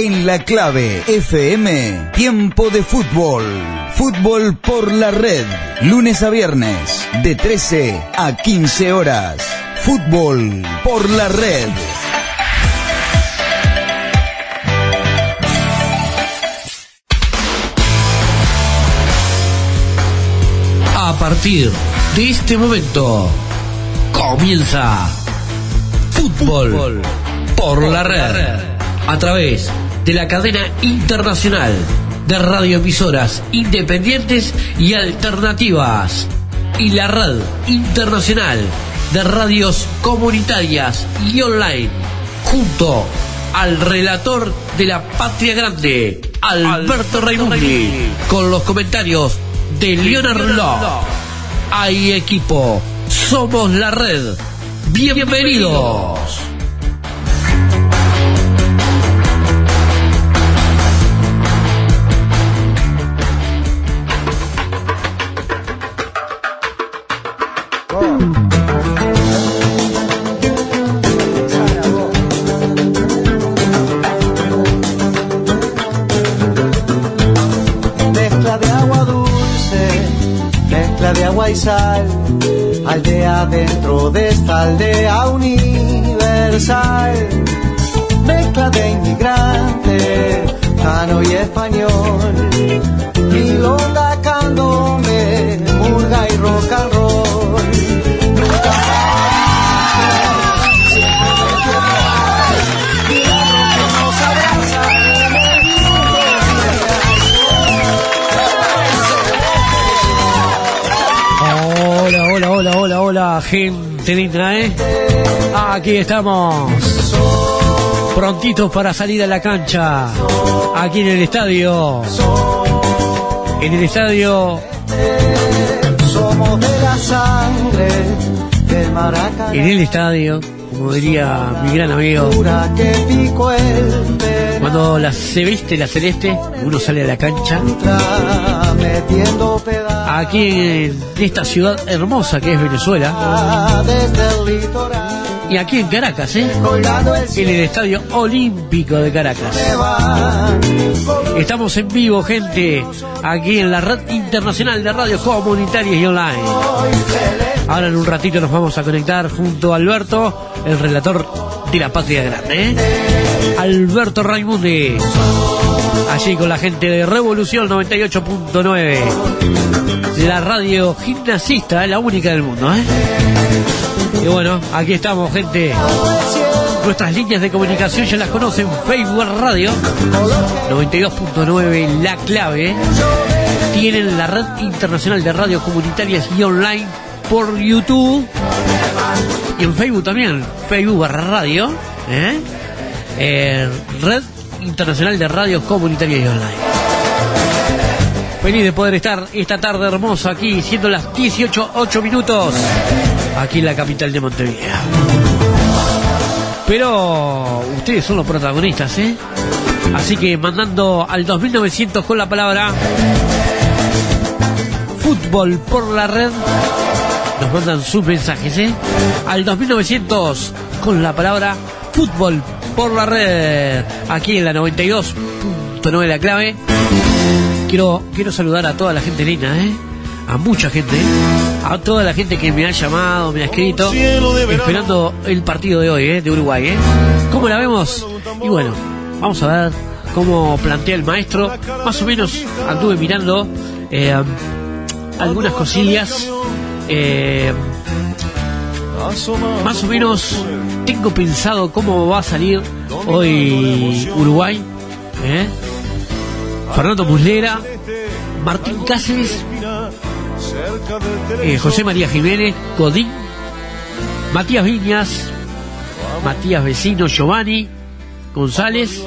En la clave FM, tiempo de fútbol. Fútbol por la red. Lunes a viernes, de 13 a 15 horas. Fútbol por la red. A partir de este momento comienza Fútbol por la red a través de la cadena internacional de radioemisoras independientes y alternativas y la red internacional de radios comunitarias y online junto al relator de la Patria Grande, Alberto Raimundi, con los comentarios de Leonard Love. Hay equipo, somos la red. Bienvenidos. Aldea dentro de esta aldea universal. Mezcla de inmigrante, cano y español, milonga, candombe, gente linda, ¿eh? Aquí estamos. Prontitos para salir a la cancha. Aquí en el estadio. En el estadio. Somos de la sangre. En el estadio. Como diría mi gran amigo. Que Cuando la, se viste la celeste, uno sale a la cancha. Aquí en esta ciudad hermosa que es Venezuela. Y aquí en Caracas, ¿eh? En el Estadio Olímpico de Caracas. Estamos en vivo, gente, aquí en la red internacional de radios comunitarias y online. Ahora en un ratito nos vamos a conectar junto a Alberto, el relator de la Patria Grande. ¿eh? Alberto Raimundi. Allí con la gente de Revolución 98.9. La radio gimnasista, la única del mundo. ¿eh? Y bueno, aquí estamos, gente. Nuestras líneas de comunicación ya las conocen. Facebook Radio 92.9 La Clave. Tienen la red internacional de radios comunitarias y online por YouTube. Y en Facebook también. Facebook barra radio. ¿eh? Eh, red internacional de radios comunitarias y online. Feliz de poder estar esta tarde hermosa aquí, siendo las 18.08 minutos, aquí en la capital de Montevideo. Pero ustedes son los protagonistas, ¿eh? Así que mandando al 2900 con la palabra fútbol por la red, nos mandan sus mensajes, ¿eh? Al 2900 con la palabra fútbol por la red, aquí en la 92.9 la clave. Quiero, quiero saludar a toda la gente linda, ¿eh? A mucha gente, ¿eh? a toda la gente que me ha llamado, me ha escrito, esperando el partido de hoy, ¿eh? De Uruguay, ¿eh? ¿Cómo la vemos? Y bueno, vamos a ver cómo plantea el maestro. Más o menos anduve mirando eh, algunas cosillas. Eh, más o menos tengo pensado cómo va a salir hoy Uruguay. ¿eh? Fernando Muslera, Martín Cáceres, eh, José María Jiménez, Godín, Matías Viñas, Matías Vecino, Giovanni, González,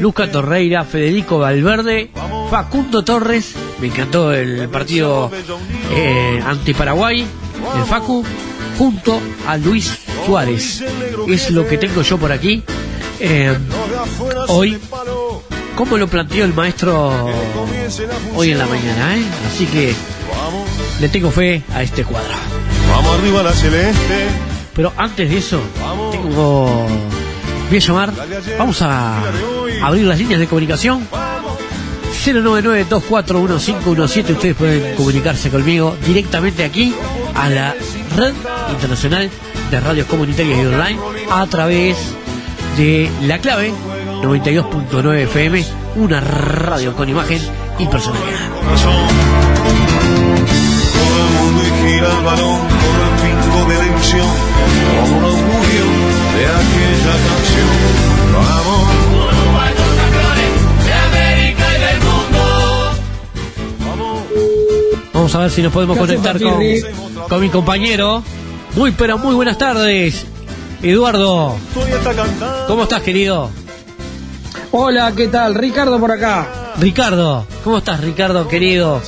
Luca Torreira, Federico Valverde, Facundo Torres, me encantó el partido eh, ante Paraguay, el Facu, junto a Luis Suárez. Es lo que tengo yo por aquí. Eh, hoy, como lo planteó el maestro hoy en la mañana, ¿eh? Así que le tengo fe a este cuadro. Vamos arriba la celeste. Pero antes de eso, tengo voy a llamar, vamos a abrir las líneas de comunicación. 099-241517, ustedes pueden comunicarse conmigo directamente aquí a la red internacional de radios comunitarias y online a través de la clave 92.9 FM, una radio con imagen y personalidad. Vamos a ver si nos podemos conectar con, mi compañero. Muy, pero muy buenas tardes. Eduardo. ¿cómo estás, querido? Hola, ¿qué tal? Ricardo por acá. Ricardo, ¿cómo estás, Ricardo, querido?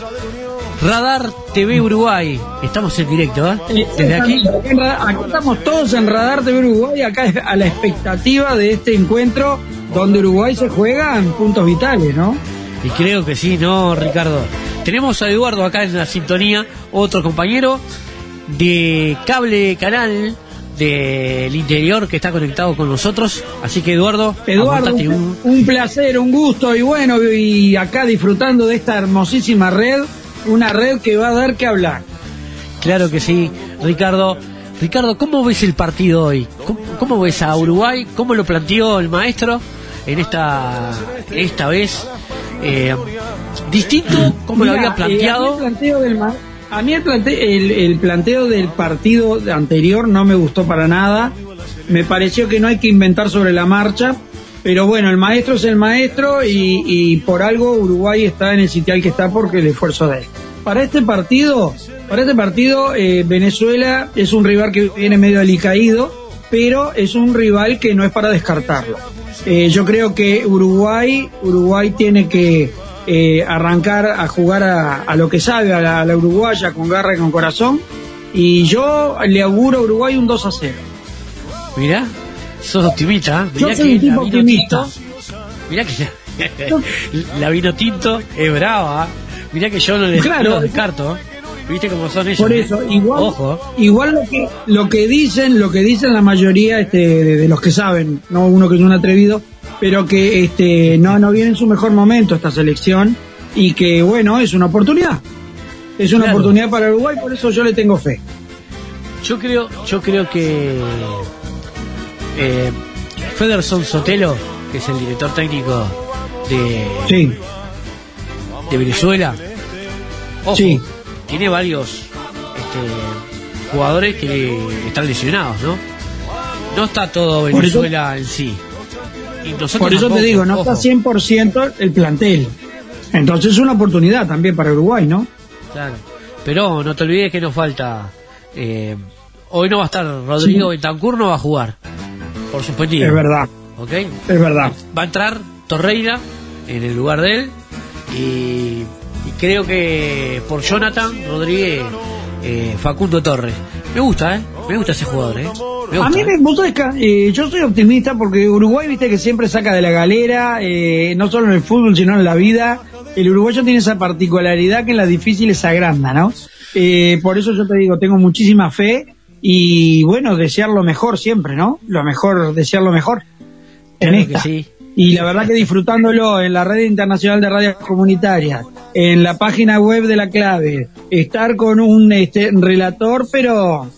Radar TV Uruguay. Estamos en directo, ¿eh? Eh, Desde aquí. Aquí estamos todos en Radar de Uruguay, acá es a la expectativa de este encuentro donde Uruguay se juega en puntos vitales, ¿no? Y creo que sí, ¿no, Ricardo? Tenemos a Eduardo acá en la sintonía, otro compañero de cable canal del interior que está conectado con nosotros. Así que, Eduardo, Eduardo, un placer, un gusto y bueno, y acá disfrutando de esta hermosísima red, una red que va a dar que hablar. Claro que sí, Ricardo. Ricardo, ¿cómo ves el partido hoy? ¿Cómo, cómo ves a Uruguay? ¿Cómo lo planteó el maestro en esta, esta vez? Eh, distinto, como lo había planteado. eh, a mí el planteo del, ma- a mí el, plante- el- el planteo del partido anterior no me gustó para nada. Me pareció que no hay que inventar sobre la marcha. Pero bueno, el maestro es el maestro y, y por algo Uruguay está en el sitial que está porque el esfuerzo de él. Para este partido, para este partido eh, Venezuela es un rival que viene medio alicaído, pero es un rival que no es para descartarlo. Eh, yo creo que Uruguay, Uruguay tiene que eh, arrancar a jugar a, a lo que sabe, a la, a la uruguaya, con garra y con corazón. Y yo le auguro a Uruguay un 2 a 0. Mirá, sos optimista. ¿eh? Yo Mirá soy que un tipo optimista. tinto. Mirá que la vino tinto es brava. Mirá que yo no Claro. no descarto. ¿Viste cómo son ellos? Por eh? eso, igual, Ojo. igual lo que lo que dicen, lo que dicen la mayoría este, de, de los que saben, no uno que es un atrevido, pero que este no no viene en su mejor momento esta selección y que bueno es una oportunidad, es una Claro. oportunidad para Uruguay, por eso yo le tengo fe. Yo creo, yo creo que eh, Federson Sotelo, que es el director técnico de, Sí, de Venezuela, ojo, Sí. Tiene varios este, jugadores que están lesionados, ¿no? No está todo eso- Venezuela en sí. Y por eso tampoco, te digo, no ojo. está 100% el plantel. Entonces es una oportunidad también para Uruguay, ¿no? Claro. Pero no te olvides que nos falta. eh, hoy no va a estar Rodrigo Bentancur, no va a jugar. Por suspendido. Es verdad, ¿Ok? es verdad. Va a entrar Torreira en el lugar de él. Y, y creo que por Jonathan Rodríguez, eh, Facundo Torres. Me gusta, ¿eh? Me gusta ese jugador, ¿eh? Me A gusta, mí ¿eh? me sabés que, eh, yo soy optimista porque Uruguay, viste que siempre saca de la galera, eh, no solo en el fútbol, sino en la vida. El uruguayo tiene esa particularidad que en las difíciles se agranda, ¿no? Eh, por eso yo te digo, tengo muchísima fe y bueno, desear lo mejor siempre, ¿no? Lo mejor, desear lo mejor. En Claro que esta. sí. Y la verdad que disfrutándolo en la red internacional de radios comunitarias, en la página web de la clave, estar con un este, relator, pero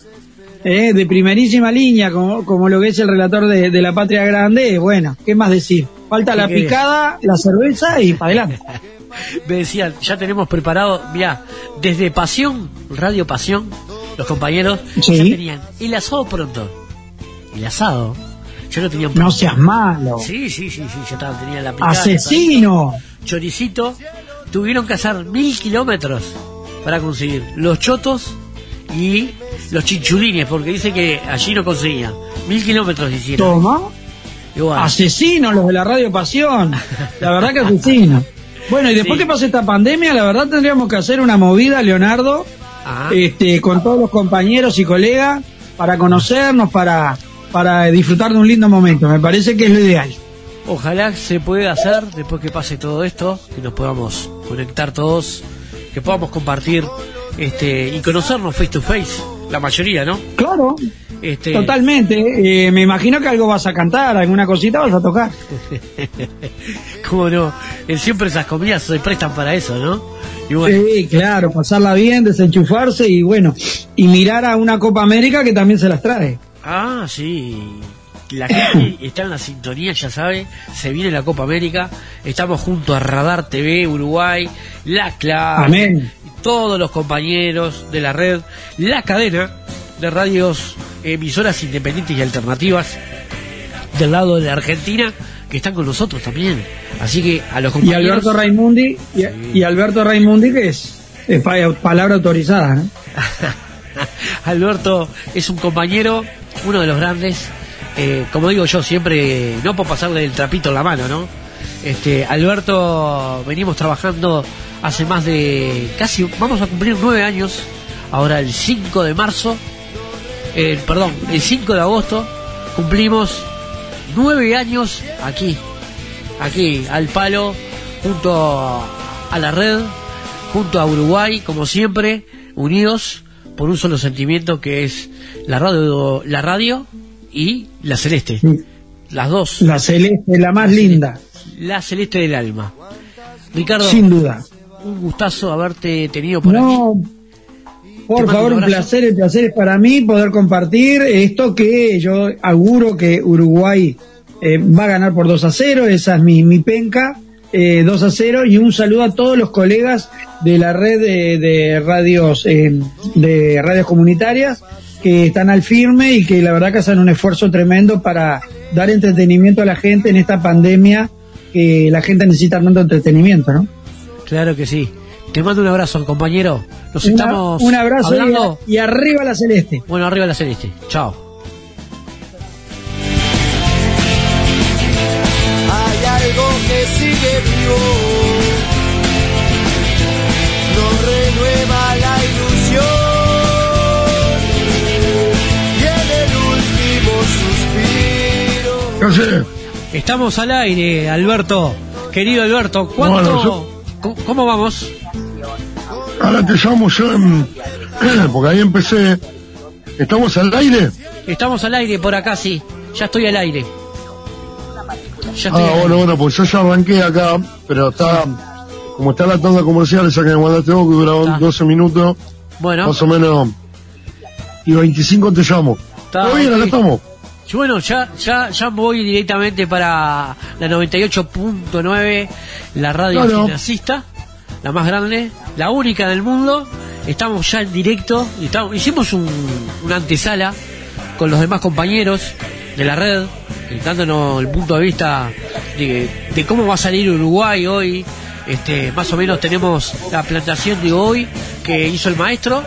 eh, de primerísima línea, como, como lo que es el relator de, de la Patria Grande, bueno, ¿qué más decir? Falta ¿Qué la querés? picada, la cerveza y para adelante. Me decían, ya tenemos preparado, mira, desde Pasión, Radio Pasión, los compañeros Sí. ya tenían el asado pronto. El asado. Lo No seas malo. Sí, sí, sí, sí, ya estaba, tenían la picada. Asesino. Choricito. Tuvieron que hacer mil kilómetros para conseguir los chotos y los chinchulines, porque dice que allí no conseguían. Mil kilómetros hicieron. Toma. Bueno, Asesino los de la Radio Pasión. La verdad que asesino. Bueno, y después Sí. que pase esta pandemia, la verdad tendríamos que hacer una movida, Leonardo, este, con todos los compañeros y colegas para conocernos, para, para disfrutar de un lindo momento. Me parece que es lo ideal. Ojalá se pueda hacer después que pase todo esto, que nos podamos conectar todos, que podamos compartir este y conocernos face to face, la mayoría, ¿no? Claro, Este, Totalmente. eh, me imagino que algo vas a cantar, alguna cosita vas a tocar. ¿Cómo no? Siempre esas comidas se prestan para eso, ¿no? Y bueno, Sí, claro, pasarla bien, desenchufarse y bueno, y mirar a una Copa América que también se las trae. Ah, sí. La gente está en la sintonía, ya sabe, se viene la Copa América, estamos junto a Radar TV Uruguay, La Clave, Amén. todos los compañeros de la red, la cadena de radios emisoras independientes y alternativas del lado de la Argentina que están con nosotros también. Así que a los Y compañeros Alberto Raimundi, y, y Alberto Raimundi que es, es pa- palabra autorizada, ¿no? Alberto es un compañero, uno de los grandes. eh, como digo yo siempre, no por pasarle el trapito en la mano, ¿no? Este, Alberto, venimos trabajando hace más de casi, vamos a cumplir nueve años, ahora el 5 de marzo, eh, perdón, el 5 de agosto, cumplimos nueve años aquí, aquí, al palo, junto a la red, junto a Uruguay, como siempre, unidos por un solo sentimiento que es la radio, la radio y la celeste. Sí. Las dos, La celeste, la más linda, la celeste del alma. Ricardo, sin duda. un gustazo haberte tenido por aquí. No, por Te mando favor, un placer, el placer es para mí poder compartir esto que yo auguro que Uruguay eh, va a ganar por 2 a 0, esa es mi, mi penca, eh, 2 a 0, y un saludo a todos los colegas de la red de, de radios, eh, de radios comunitarias que están al firme y que la verdad que hacen un esfuerzo tremendo para dar entretenimiento a la gente en esta pandemia que la gente necesita tanto entretenimiento, ¿no? Claro que sí. Te mando un abrazo, compañero. Nos Una- estamos un abrazo y- y arriba la celeste. Bueno, arriba la celeste. Chao. Estamos al aire, Alberto. Querido Alberto, ¿cuánto? Bueno, yo- ¿Cómo, cómo vamos? Ahora te llamo yo, en- porque ahí empecé. ¿Estamos al aire? Estamos al aire por acá, sí. Ya estoy al aire. Ya estoy Ah, al aire. bueno, bueno, pues yo ya arranqué acá, pero está, como está la tanda comercial esa que me mandaste vos, que dura Está. 12 minutos, Bueno, más o menos, y 25 te llamo. Está, ¿Todo bien? Acá estamos. Bueno, ya, ya, ya voy directamente para la 98.9, la radio financista, la más grande, la única del mundo. Estamos ya en directo, y estamos- hicimos un, una antesala con los demás compañeros de la red, eh, dándonos el punto de vista de, de cómo va a salir Uruguay hoy. Este, más o menos tenemos la plantación de hoy que hizo el maestro.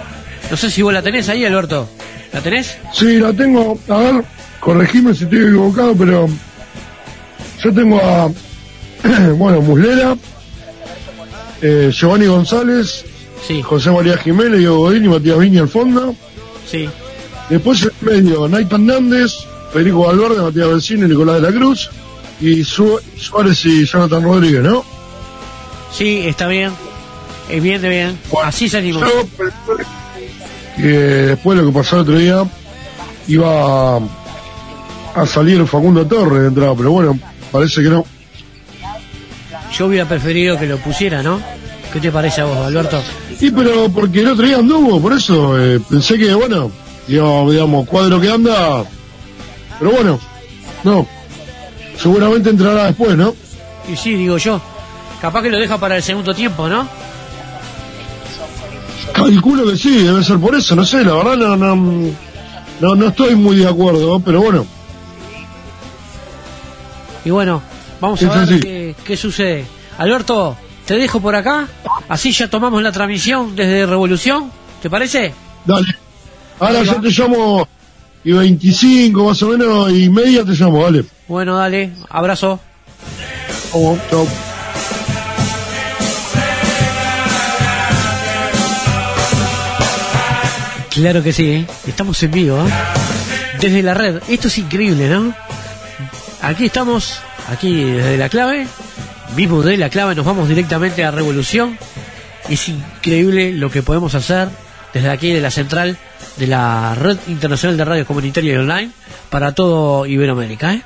No sé si vos la tenés ahí, Alberto. ¿La tenés? Sí, la tengo, a ver, corregime si estoy equivocado, pero yo tengo a, bueno, Muslera, eh, Giovanni González, Sí, José María Jiménez, Diego Godín y Matías Viña al fondo. sí. Después en medio, Naitan Nández, Federico Valverde, Matías Benzino y Nicolás de la Cruz. Y Su- Suárez y Jonathan Rodríguez, ¿no? Sí, está bien. Es bien de bien. Bueno, Así salimos. Yo que después de lo que pasó el otro día, iba a, salir Facundo Torres de entrada, pero bueno, parece que no. Yo hubiera preferido que lo pusiera, ¿no? ¿Qué te parece a vos, Alberto? Y pero porque el otro día anduvo, por eso eh, pensé que, bueno, digamos, digamos, cuadro que anda, pero bueno, no. Seguramente entrará después, ¿no? Y sí, digo yo. Capaz que lo deja para el segundo tiempo, ¿no? Calculo que sí, debe ser por eso, no sé, la verdad no, no, no, no estoy muy de acuerdo, pero bueno, Y bueno, vamos Es a ver qué, qué sucede. Alberto, te dejo por acá. Así ya tomamos la transmisión desde Revolución. ¿Te parece? dale. Ahora yo te llamo y 25 más o menos y media te llamo, dale. Bueno, dale. Abrazo. Chau. Claro que sí, ¿eh? estamos en vivo, ¿eh? desde la red. Esto es increíble, ¿no? Aquí estamos, aquí desde la clave, mismo de la clave, nos vamos directamente a Revolución. Es increíble lo que podemos hacer desde aquí de la central de la Red Internacional de Radios Comunitarias y Online para todo Iberoamérica. ¿eh?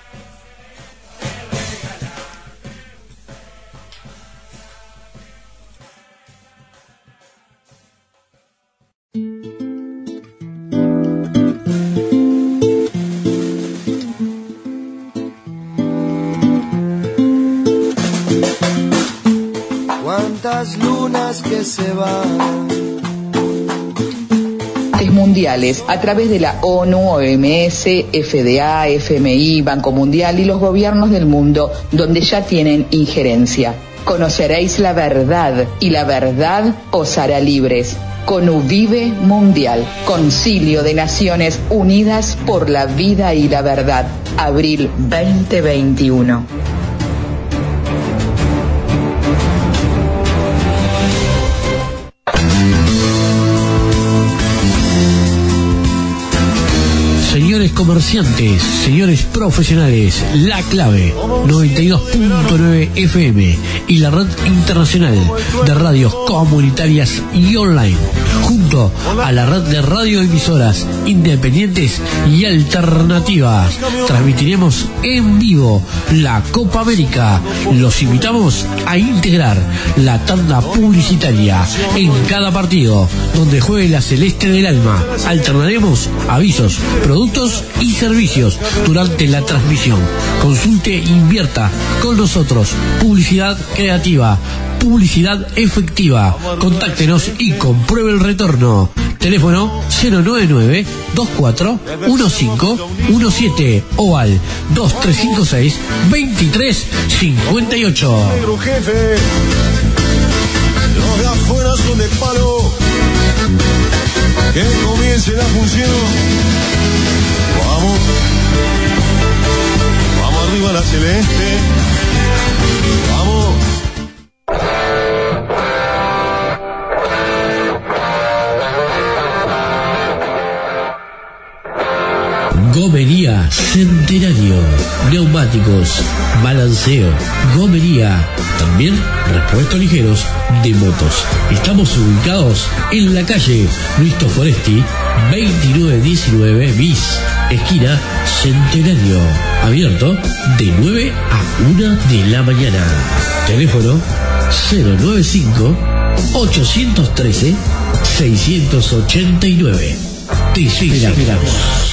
Cuántas lunas que se van. mundiales a través de la ONU, OMS, FDA, FMI, Banco Mundial y los gobiernos del mundo donde ya tienen injerencia. Conoceréis la verdad y la verdad os hará libres. CONUVIVE Mundial, Concilio de Naciones Unidas por la Vida y la Verdad, abril 2021. Comerciantes, señores profesionales, la clave 92.9 FM y la red internacional de radios comunitarias y online, junto a la red de radioemisoras independientes y alternativas. Transmitiremos en vivo la Copa América. Los invitamos a integrar la tanda publicitaria en cada partido donde juegue la Celeste del Alma. Alternaremos avisos, productos y servicios durante la transmisión. Consulte e invierta con nosotros. Publicidad creativa, publicidad efectiva. Contáctenos y compruebe el retorno. Teléfono 099 24 1517 o al 2356 2358. negro jefe. Los de afuera son de palo. Que comience la función. Arriba la celeste. Gomería Centenario. Neumáticos, balanceo, gomería. También repuestos ligeros de motos. Estamos ubicados en la calle Luis Foresti, 2919 bis, esquina Centenario. Abierto de 9 a 1 de la mañana. Teléfono 095 813 689. Te esperamos.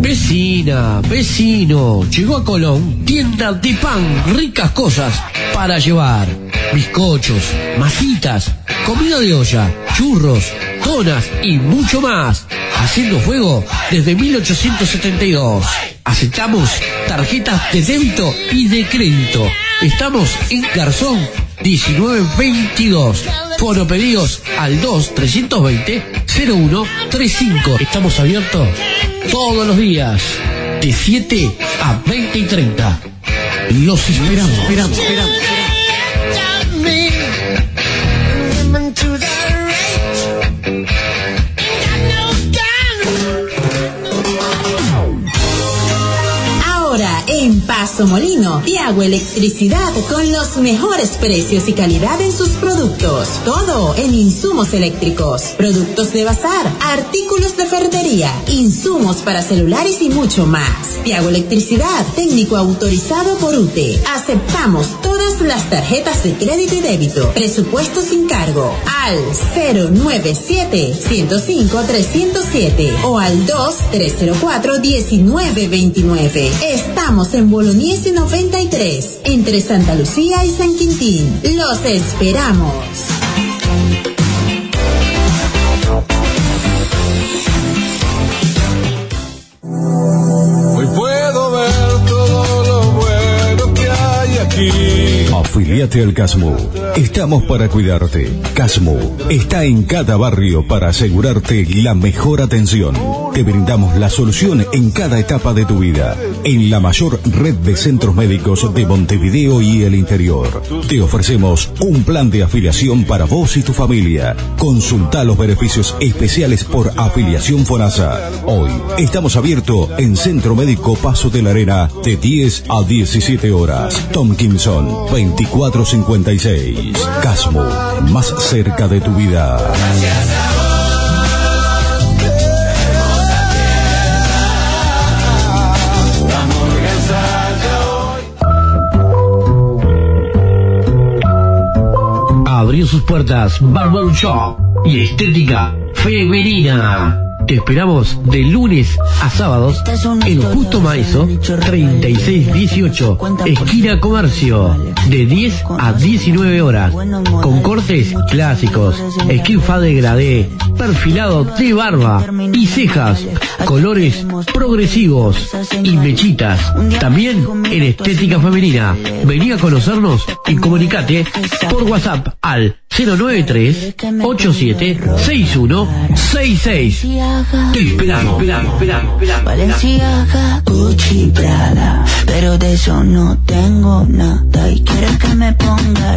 Vecina, vecino, llegó a Colón, tienda de pan, ricas cosas para llevar. Bizcochos, masitas, comida de olla, churros, donas y mucho más. Haciendo fuego desde 1872. Aceptamos tarjetas de débito y de crédito. Estamos en Garzón 1922. Foro pedidos al 2 320 0135. Estamos abiertos todos los días de 7 a 20 y 30. Los esperamos, esperamos, esperamos. Molino, Tiago Electricidad con los mejores precios y calidad en sus productos. Todo en insumos eléctricos, productos de bazar, artículos de ferretería, insumos para celulares y mucho más. Tiago Electricidad, técnico autorizado por UTE. Aceptamos todas las tarjetas de crédito y débito. Presupuesto sin cargo al 097-105-307 o al 2-304-1929. Estamos en Bolognesi 93, entre Santa Lucía y San Quintín. Los esperamos. Afiliate al Casmo. Estamos para cuidarte. Casmo está en cada barrio para asegurarte la mejor atención. Te brindamos la solución en cada etapa de tu vida. En la mayor red de centros médicos de Montevideo y el interior. Te ofrecemos un plan de afiliación para vos y tu familia. Consulta los beneficios especiales por afiliación FONASA. Hoy estamos abiertos en Centro Médico Paso de la Arena de 10 a 17 horas. Tomkinson 2456. Casmo, más cerca de tu vida. Abrió sus puertas Barber Shop y Estética Femenina. Te esperamos de lunes a sábados en Justo Maeso 3618, esquina Comercio, de 10 a 19 horas, con cortes clásicos, skin de gradé, perfilado de barba y cejas, colores progresivos y mechitas. También en estética femenina. Vení a conocernos y comunicate por WhatsApp al 093 87 6166 Te esperamos, esperamos, esperamos, esperamos. Valenciaga, Gucci, Prada, pero de eso no tengo nada y quieres que me ponga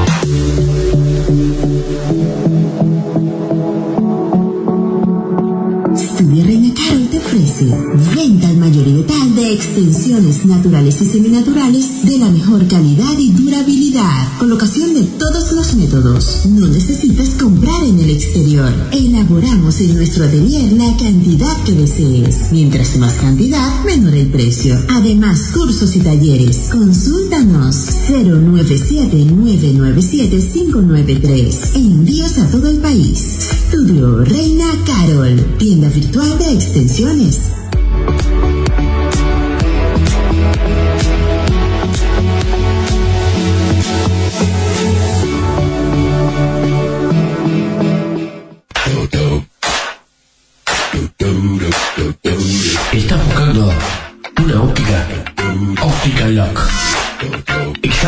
Extensiones naturales y seminaturales de la mejor calidad y durabilidad. Colocación de todos los métodos. No necesitas comprar en el exterior. Elaboramos en nuestro atelier la cantidad que desees. Mientras más cantidad, menor el precio. Además, cursos y talleres. Consúltanos 097-997-593. Envíos a todo el país. Estudio Reina Carol. Tienda virtual de extensiones.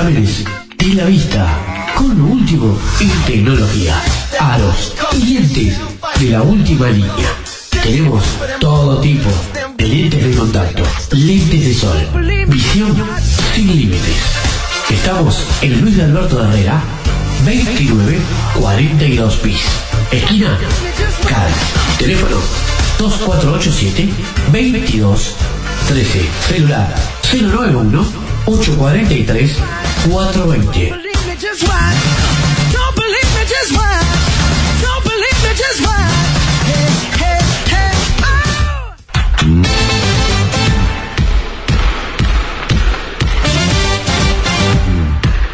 De la vista con lo último en tecnología. Aros y lentes de la última línea. Tenemos todo tipo de lentes de contacto, lentes de sol, visión sin límites. Estamos en Luis Alberto de Herrera, 2942 bis. Esquina Cádiz. Teléfono 2487 22 13. Celular 091 843 420.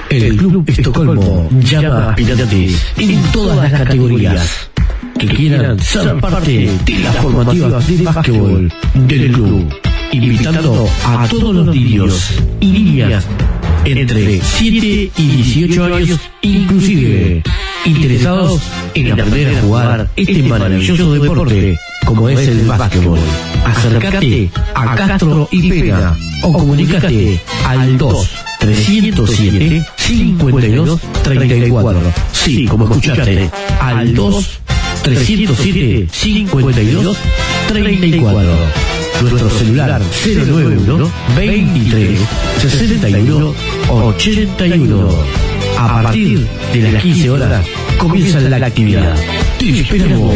El Club Estocolmo llama a en todas las categorías. que quieran ser parte de las formativas de básquetbol del club, invitando a todos los niños y niñas entre 7 y 18 años inclusive, interesados en aprender a jugar este maravilloso deporte como es el básquetbol. Acércate a Castro y Pena o comunicate al 2 307 52 34. Sí, como escuchaste, al 2 307 52 34. Nuestro celular 091 23 61 81. A partir de las 15 horas comienza la actividad. Te esperamos.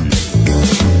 one.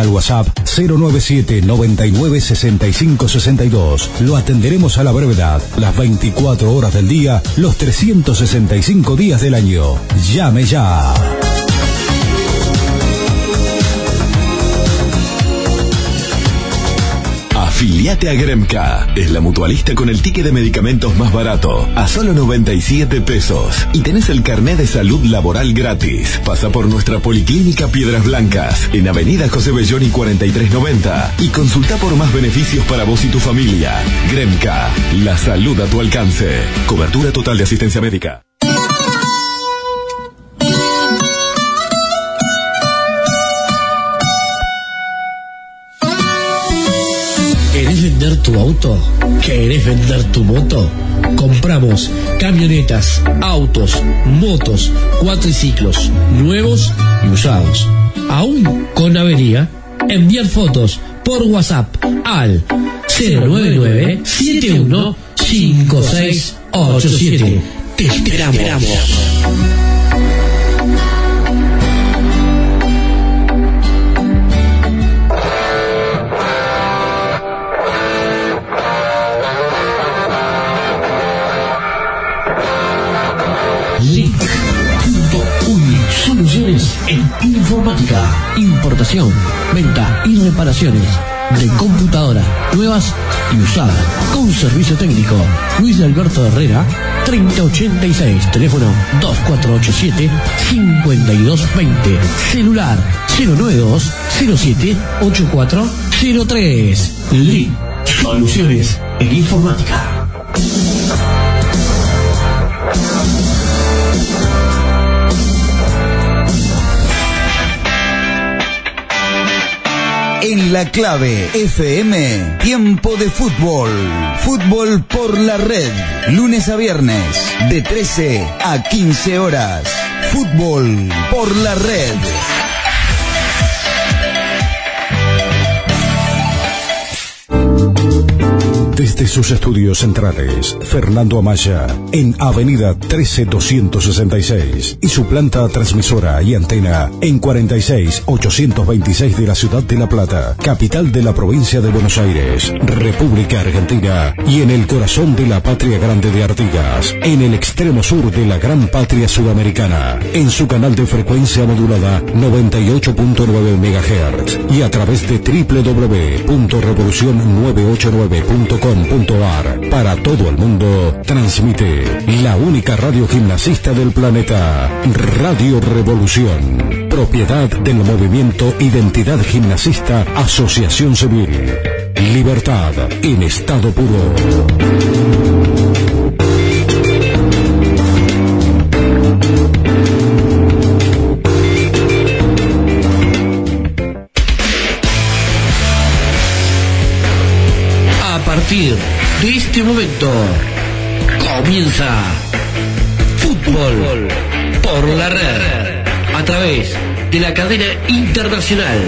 al WhatsApp 097 99 65 62. Lo atenderemos a la brevedad, las 24 horas del día, los 365 días del año. Llame ya. Afiliate a Gremca. Es la mutualista con el ticket de medicamentos más barato. A solo 97 pesos. Y tenés el carnet de salud laboral gratis. Pasa por nuestra policlínica Piedras Blancas. En Avenida José Belloni 4390. Y consulta por más beneficios para vos y tu familia. Gremca. La salud a tu alcance. Cobertura total de asistencia médica. ¿Querés vender tu auto? ¿Querés vender tu moto? Compramos camionetas, autos, motos, cuatriciclos, nuevos y usados. Aún con avería, enviar fotos por WhatsApp al 099 71 5687. Te esperamos. En informática, importación, venta y reparaciones de computadora, nuevas y usadas, con servicio técnico. Luis Alberto Herrera, 3086, teléfono 2487-5220, celular 092 07 8403. Link Soluciones en informática. En la clave FM, tiempo de fútbol. Fútbol por la red. Lunes a viernes, de 13 a 15 horas. Fútbol por la red. Desde sus estudios centrales, Fernando Amaya, en Avenida 13266 y su planta transmisora y antena en 46826 de la ciudad de La Plata, capital de la provincia de Buenos Aires, República Argentina y en el corazón de la patria grande de Artigas, en el extremo sur de la gran patria sudamericana, en su canal de frecuencia modulada 98.9 MHz y a través de www.revolucion989.com .ar para todo el mundo transmite la única radio gimnasista del planeta, Radio Revolución, propiedad del movimiento Identidad Gimnasista Asociación Civil. Libertad en estado puro. Partir de este momento comienza Fútbol por la red a través de la cadena internacional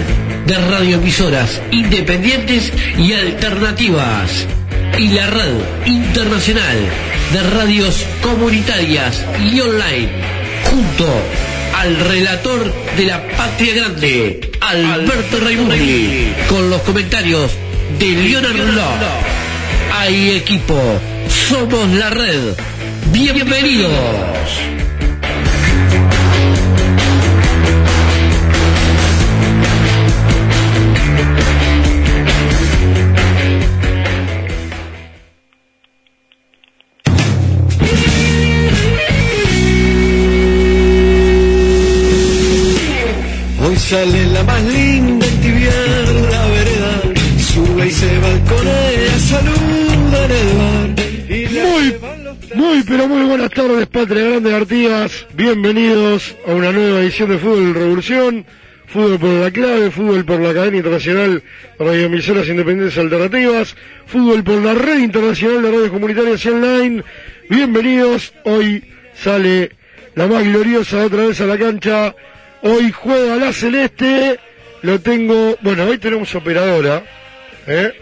de radioemisoras independientes y alternativas y la red internacional de radios comunitarias y online junto al relator de la patria grande Alberto Raimundi con los comentarios de Leonardo Love hay equipo. Somos la red. Bienvenidos. Hoy sale la más tardes, Patria Grande Artigas. Bienvenidos a una nueva edición de Fútbol Revolución. Fútbol por la clave, fútbol por la cadena internacional de radioemisoras independientes alternativas, fútbol por la red internacional de radios comunitarias y online. Bienvenidos, hoy sale la más gloriosa otra vez a la cancha. Hoy juega la Celeste. Lo tengo, bueno, hoy tenemos operadora, ¿eh?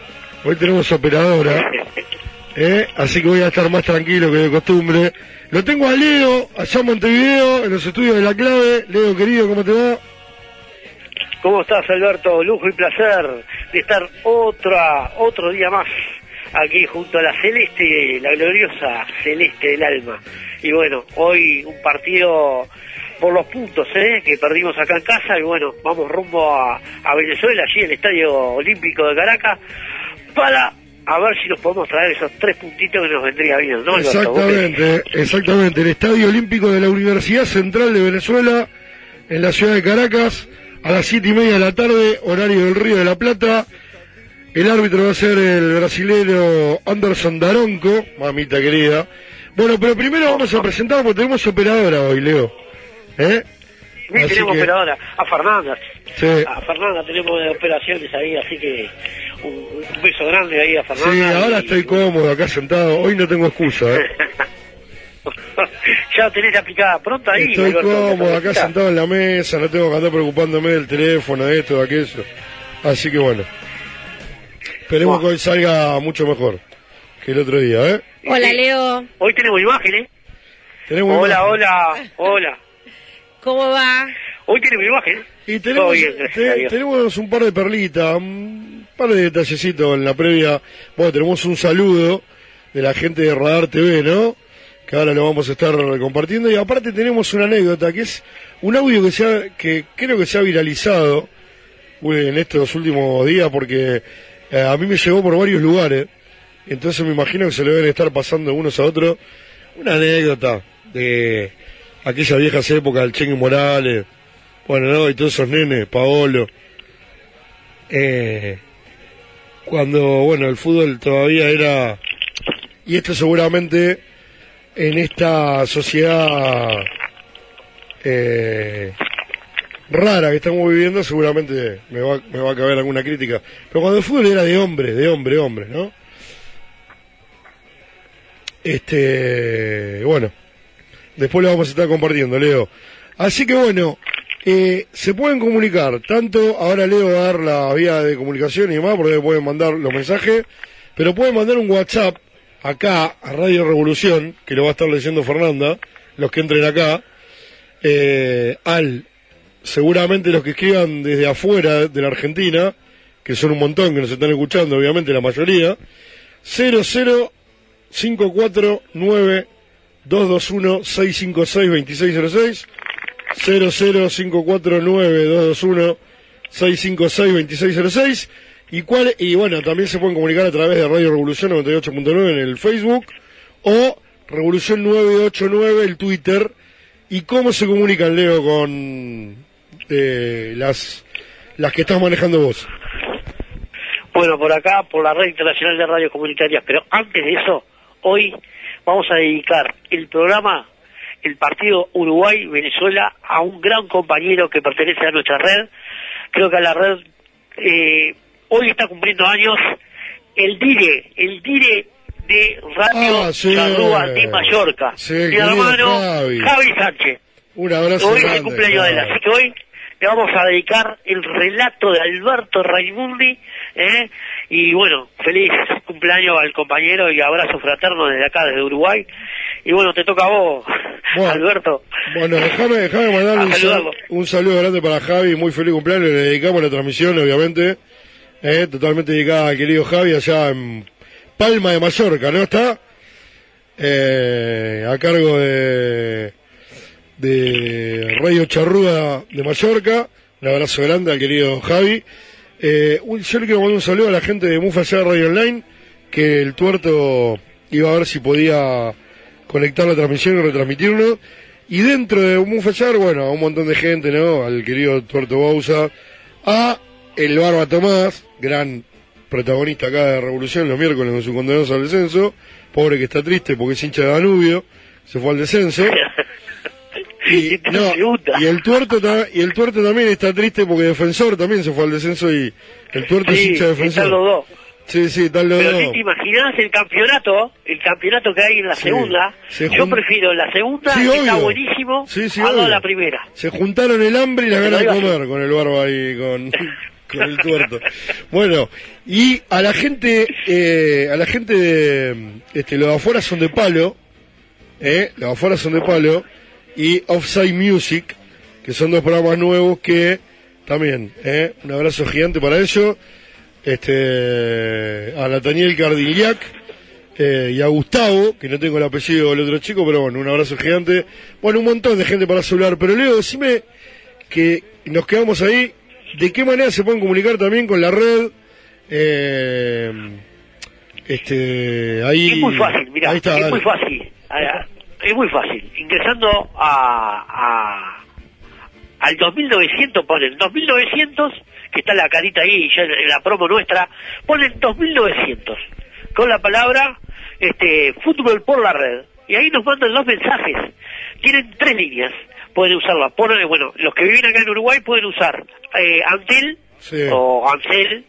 Hoy tenemos operadora. ¿eh? Así que voy a estar más tranquilo que de costumbre. Lo tengo a Leo, allá en Montevideo, en los estudios de La Clave. Leo, querido, ¿cómo te va? ¿Cómo estás, Alberto? Lujo y placer de estar otra, otro día más aquí junto a la Celeste, la gloriosa Celeste del Alma. Y bueno, hoy un partido por los puntos ¿eh? que perdimos acá en casa y bueno, vamos rumbo a, a Venezuela, allí el Estadio Olímpico de Caracas, para a ver si nos podemos traer esos tres puntitos que nos vendría bien, ¿no, Exactamente, exactamente. El Estadio Olímpico de la Universidad Central de Venezuela, en la ciudad de Caracas, a las siete y media de la tarde, horario del Río de la Plata. El árbitro va a ser el brasilero Anderson Daronco, mamita querida. Bueno, pero primero vamos a presentar porque tenemos operadora hoy, Leo. ¿Eh? Sí, Así tenemos que- operadora, a Fernanda. Sí. A Fernanda tenemos de operaciones ahí, así que un, beso grande ahí a Fernanda. Sí, ahora y- estoy cómodo acá sentado. Hoy no tengo excusa, ¿eh? ya tenés la picada pronta ahí. Estoy Alberto, cómodo acá sentado en la mesa, no tengo que andar preocupándome del teléfono, de esto, de aquello. Así que bueno. Esperemos que hoy salga mucho mejor que el otro día, ¿eh? Hola Leo, Hoy tenemos imágenes. Tenemos Hola, imagen. hola, hola. ¿cómo va? Hoy tenemos imágenes. Y tenemos, bien, te- tenemos un par de perlitas, par de detallecitos en la previa. Bueno, tenemos un saludo de la gente de Radar TV, ¿no? Que ahora lo vamos a estar compartiendo. Y aparte tenemos una anécdota, que es un audio que, se ha- que creo que se ha viralizado en estos últimos días, porque eh, a mí me llegó por varios lugares. Entonces me imagino que se le deben estar pasando unos a otros. Una anécdota de aquellas viejas épocas del Chengue Morales. Bueno, no, y todos esos nenes, Paolo. Eh, cuando, bueno, el fútbol todavía era... Y esto seguramente en esta sociedad eh, rara que estamos viviendo, seguramente me va, me va a caber alguna crítica. Pero cuando el fútbol era de hombre, de hombre, hombre, ¿no? Este, bueno, después lo vamos a estar compartiendo, Leo. Así que bueno, eh, se pueden comunicar, tanto ahora Leo va a dar la vía de comunicación y demás, porque pueden mandar los mensajes, pero pueden mandar un WhatsApp acá a Radio Revolución, que lo va a estar leyendo Fernanda, los que entren acá, eh, al, seguramente los que escriban desde afuera de la Argentina, que son un montón que nos están escuchando, obviamente la mayoría, 00549 221 656 2606 00549 221 656 2606 y cuál y bueno también se pueden comunicar a través de Radio Revolución 98.9 en el Facebook o Revolución 989 el Twitter y cómo se comunican Leo con eh, las las que estás manejando vos Bueno, por acá, por la red internacional de radios comunitarias. Pero antes de eso, hoy vamos a dedicar el programa, el partido Uruguay-Venezuela, a un gran compañero que pertenece a nuestra red. Creo que a la red, eh, hoy está cumpliendo años el DIRE, el DIRE de Radio Ah, sí. Charrúa de Mallorca. Sí, Mi hermano Javi. Javi Sánchez. un abrazo Hoy es el grande, cumpleaños de él, así que hoy le vamos a dedicar el relato de Alberto Raimundi, ¿eh? y bueno, feliz cumpleaños al compañero y abrazo fraterno desde acá, desde Uruguay, y bueno, te toca a vos, Bueno. Alberto. Bueno, déjame, déjame mandarle un, sal- un saludo grande para Javi, muy feliz cumpleaños, le dedicamos la transmisión, obviamente, eh, totalmente dedicada al querido Javi allá en Palma de Mallorca, ¿no está? Eh, a cargo de, de Radio Charrúa de Mallorca, un abrazo grande al querido Javi. Eh, un- yo le quiero mandar un saludo a la gente de Mufa Radio Online, que el tuerto iba a ver si podía conectar la transmisión y retransmitirlo. Y dentro de Mufachar, bueno, a un montón de gente, ¿no? Al querido Tuerto Bausa, a el Barba Tomás, gran protagonista acá de Revolución los miércoles con su condenación al descenso, pobre que está triste porque es hincha de Danubio, se fue al descenso. Y, no, y el tuerto y el tuerto también está triste porque defensor también se fue al descenso y el tuerto es hincha de defensor. están los dos. Sí, sí, los Pero si te imaginas el campeonato, el campeonato que hay en la Sí. segunda, Se yo prefiero la segunda, Sí, que está buenísimo, Sí, a la primera. Se juntaron el hambre y las lo ganas de comer con el barba ahí, con, con el tuerto. Bueno, y a la gente, eh, a la gente de, este, los afuera son de palo, eh, los afuera son de palo, y Offside Music, que son dos programas nuevos que también, eh, un abrazo gigante para ellos, este, a Nathaniel Cardiliac, eh, y a Gustavo, que no tengo el apellido del otro chico, pero bueno, un abrazo gigante. Bueno, un montón de gente para celular, pero Leo, decime que nos quedamos ahí, ¿de qué manera se pueden comunicar también con la red? Eh, este, ahí, Es muy fácil, mira, es dale. muy fácil. Ah, Es muy fácil. Ingresando a, a al 2900 ponen 2900, que está la carita ahí, ya en la promo nuestra, ponen 2900 con la palabra este fútbol por la red. Y ahí nos mandan los mensajes. Tienen tres líneas. Pueden usarla. Ponen, bueno, los que viven acá en Uruguay pueden usar eh, Antel Sí. o Ancel.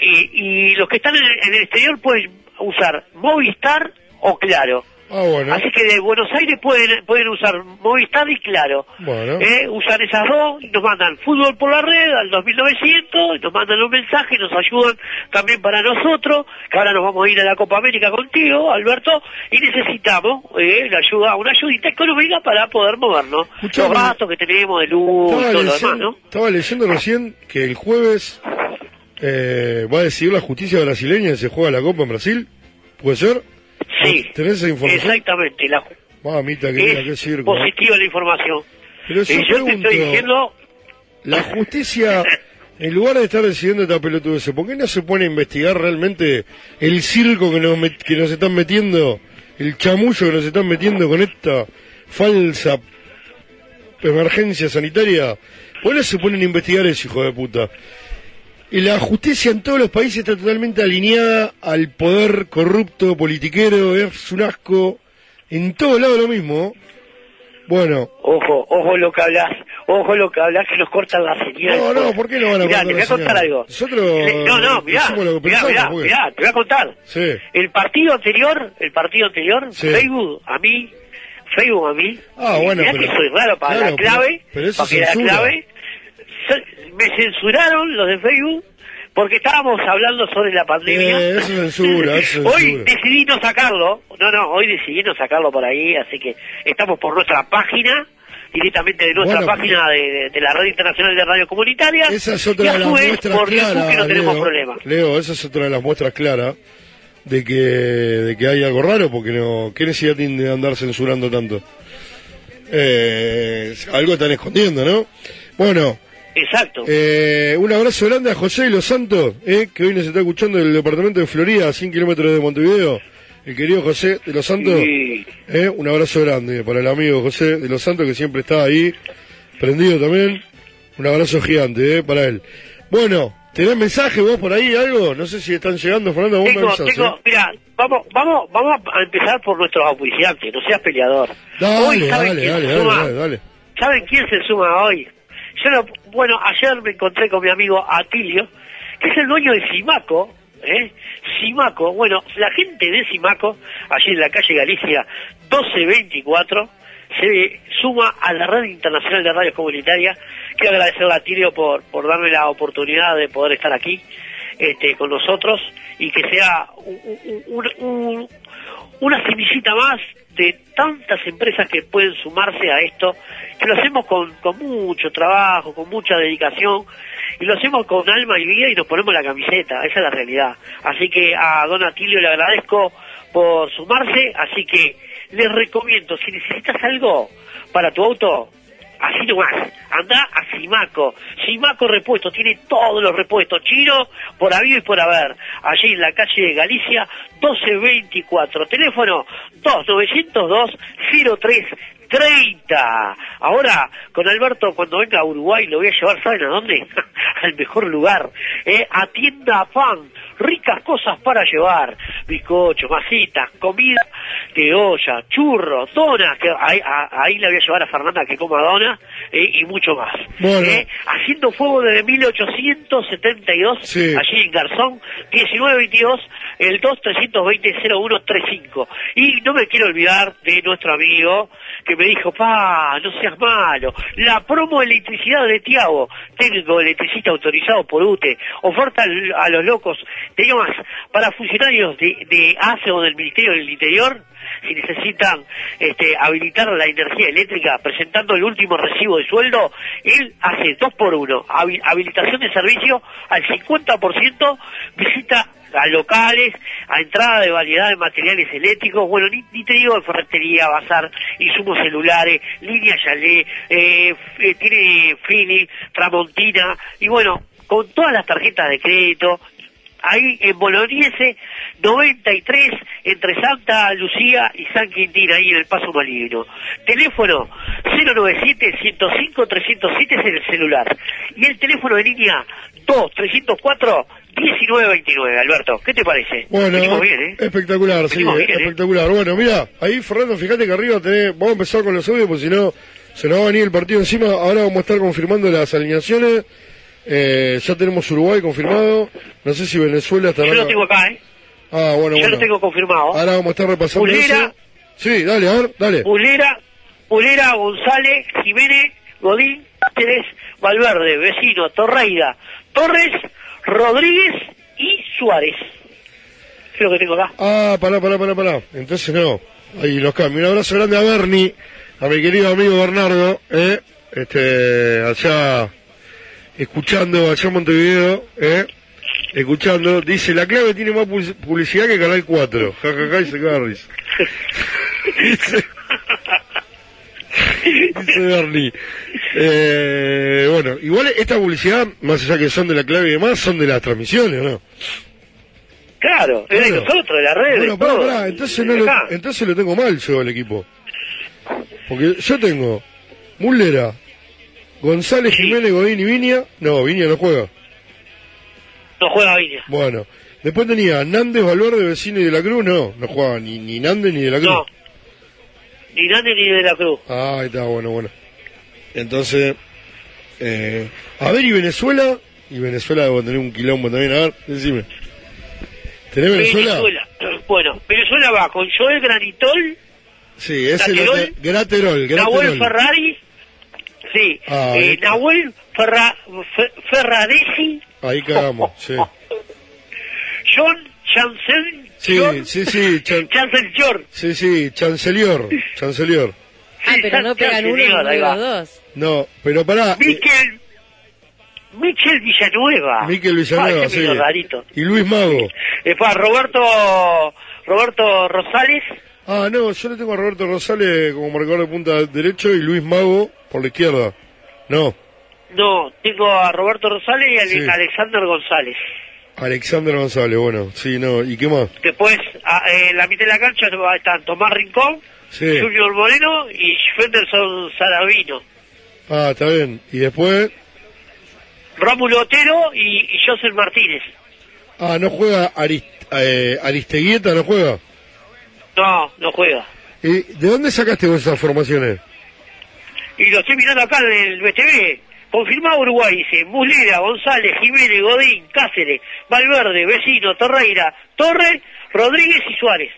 Y, y los que están en, en el exterior pueden usar Movistar o Claro. Ah, bueno. Así que de Buenos Aires pueden pueden usar Movistar y Claro. Bueno. Eh, usan esas dos y nos mandan fútbol por la red al 2900, y nos mandan un mensaje y nos ayudan también para nosotros, que ahora nos vamos a ir a la Copa América contigo, Alberto, y necesitamos eh, la ayuda, una ayudita económica para poder movernos. Escuchame. Los gastos que tenemos de luz y todo lo demás, ¿no? estaba leyendo recién que el jueves eh, va a decidir la justicia brasileña y se juega la Copa en Brasil. ¿Puede ser? Sí, ¿Tenés esa información? exactamente. La, Mamita querida, qué es circo. ¿eh? positiva la información. Pero Y yo yo te pregunto, estoy diciendo, la justicia, en lugar de estar decidiendo esta pelotudez, ¿por qué no se pone a investigar realmente el circo que nos, met- que nos están metiendo, el chamullo que nos están metiendo con esta falsa emergencia sanitaria? ¿Por qué no se ponen a investigar eso, hijo de puta? Y la justicia en todos los países está totalmente alineada al poder corrupto, politiquero, es un asco. En todos lados lo mismo. Bueno, ojo, ojo lo que hablas, ojo lo que hablas que nos cortan la señal. No, no, ¿por qué no van a Mirá, cortar te voy a contar algo. Nosotros Le- no, no, mirá, decimos lo que mirá, mirá, mirá, te voy a contar. Sí. El partido anterior, el partido anterior, Sí. Facebook a mí, Facebook a mí, Ah, bueno, mirá pero- que soy raro para claro, la clave, pero- pero eso para que la clave, me censuraron los de Facebook porque estábamos hablando sobre la pandemia. Eh, es censura, Hoy decidí no sacarlo, no, no, hoy decidí no sacarlo por ahí, así que estamos por nuestra página, directamente de nuestra Bueno, página de, de- de la Red Internacional de Radio Comunitaria, Esa es y otra a de las vez muestras por YouTube claras. que no tenemos Leo. problema. Leo, esa es otra de las muestras claras de que, de que hay algo raro, porque no, ¿qué necesidad tiene de andar censurando tanto? Eh, algo están escondiendo, ¿no? Bueno, Exacto. eh, un abrazo grande a José de los Santos, eh, que hoy nos está escuchando del departamento de Florida, a 100 kilómetros de Montevideo. El querido José de los Santos. Sí. Eh, un abrazo grande para el amigo José de los Santos que siempre está ahí, prendido también. Un abrazo gigante eh, para él. Bueno, ¿tenés mensaje vos por ahí algo? No sé si están llegando, Fernando, vos Tengo, tengo, eh. mira, vamos, vamos, vamos a empezar por nuestros auspiciantes, no seas peleador. Dale, hoy ¿saben dale, dale, dale, dale, dale. ¿Saben quién se suma hoy? Bueno, ayer me encontré con mi amigo Atilio, que es el dueño de Simaco, ¿eh? Simaco, bueno, la gente de Simaco, allí en la calle Galicia 1224, se suma a la Red Internacional de Radios Comunitarias. Quiero agradecerle a Atilio por, por darme la oportunidad de poder estar aquí este, con nosotros y que sea un- un- un- un- una semillita más de tantas empresas que pueden sumarse a esto, lo hacemos con, mucho trabajo, con mucha dedicación, y lo hacemos con alma y vida y nos ponemos la camiseta, esa es la realidad. Así que a Don Atilio le agradezco por sumarse, así que les recomiendo, si necesitas algo para tu auto, Así nomás, anda a Simaco. Simaco Repuesto, tiene todos los repuestos chinos por habido y por haber. Allí en la calle de Galicia, 1224. Teléfono 2902-0330. Ahora, con Alberto, cuando venga a Uruguay, lo voy a llevar, ¿saben a dónde? Al mejor lugar. ¿eh? A Tienda Pan. Ricas cosas para llevar. Bizcocho, masitas, comida de olla, churros, donas. Que ahí, a- ahí le voy a llevar a Fernanda que coma dona eh, y mucho más. Bueno. ¿eh? Haciendo fuego desde 1872, Sí. allí en Garzón, 1922, el 2-320-0135. Y no me quiero olvidar de nuestro amigo que me dijo, pa, no seas malo, la promo de electricidad de Tiago, técnico electricista autorizado por UTE, oferta a los locos, tenía más, para funcionarios de, de ACE o del Ministerio del Interior, si necesitan este, habilitar la energía eléctrica presentando el último recibo de sueldo, él hace dos por uno, habi- habilitación de servicio al 50%, visita a locales, a entrada de variedad de materiales eléctricos, bueno, ni, ni te digo de ferretería, bazar, insumos celulares, línea Yalé, eh, eh, tiene Fini, Tramontina, y bueno, con todas las tarjetas de crédito, ahí en Bolognese 93 entre Santa Lucía y San Quintín ahí en el Paso Maligno teléfono 097 105 307 es el celular. Y el teléfono de línea 2 304 1929 Alberto ¿qué te parece? Bueno, Venimos bien ¿eh? espectacular, sí, Venimos bien, ¿eh? espectacular. Bueno, mira, ahí Fernando, fíjate que arriba tenés, vamos a empezar con los audios, porque si no, se nos va a venir el partido encima. Ahora vamos a estar confirmando las alineaciones. Eh, ya tenemos Uruguay confirmado. No sé si Venezuela estará. yo lo tengo acá ¿eh? Ah, bueno, yo bueno. lo tengo confirmado Ahora vamos a estar repasando Pulera. eso. Sí, dale, a ver, dale. Pulera, Pulera, González, Jiménez, Godín, Pérez, Valverde, Vecino, Torreira, Torres, Rodríguez y Suárez. Es lo que tengo acá. Ah, pará, pará, pará, pará. Entonces no. Ahí los cambio. Un abrazo grande a Bernie, a mi querido amigo Bernardo, eh, este, allá, escuchando, allá en Montevideo, eh, escuchando, dice, la clave tiene más pu- publicidad que Canal 4. Ja, ja, ja, y se caga de risa. dice, Bernie. Eh, bueno, igual esta publicidad, más allá que son de la clave y demás, son de las transmisiones, ¿no? Claro, es de Claro. nosotros, de la red, Bueno, pará, pará, entonces, no lo, entonces lo tengo mal yo al equipo. Porque yo tengo Mullera, González, Jiménez, Godín y Viña. No, Viña no juega. No juega Viña. Bueno, después tenía Nández, Valverde, Vecino y De la Cruz. No, no juega ni, ni Nández ni De la Cruz. No. Ni Nández ni de la Cruz. Ah, ahí está, bueno, bueno. Entonces, eh, a ver, ¿y Venezuela? Y Venezuela debo tener un quilombo también, a ver, decime. ¿Tenés Venezuela? Bueno, Venezuela va con Joel Granitol, Sí, ese es Graterol, Graterol, Nahuel. Ferrari, sí, Ah, eh. Nahuel Ferra, Fe- Ferradesi, Ahí cagamos, sí. John Chancel, Sí, sí, sí, chan- Chancel George. sí, sí, Chancelior, Chancelior. Ah, pero no pegan uno Chancelior, ni los dos. No, pero pará, eh, Miquel, Michel Villanueva. Miquel Villanueva, sí. rarito. Y Luis Mago. Después Roberto, Roberto Rosales, Ah, no, yo le tengo a Roberto Rosales como marcador de punta derecho y Luis Mago por la izquierda. No, no, tengo a Roberto Rosales y a Sí. Alexander González. Alexander González, bueno, sí, no, ¿y qué más? Después, a- eh, en la mitad de la cancha están Tomás Rincón, Sí. Junior Moreno y Fenderson Saravino. Ah, está bien. Y después, Rómulo Otero y, y Joseph Martínez. ah, no juega Arist, eh, Aristeguieta, no juega. No, no juega. ¿Y de dónde sacaste vos esas formaciones? Y lo estoy mirando acá en el BTV. Confirmado Uruguay, dice Muslera, González, Jiménez, Godín, Cáceres, Valverde, Vecino, Torreira, Torres, Rodríguez y Suárez.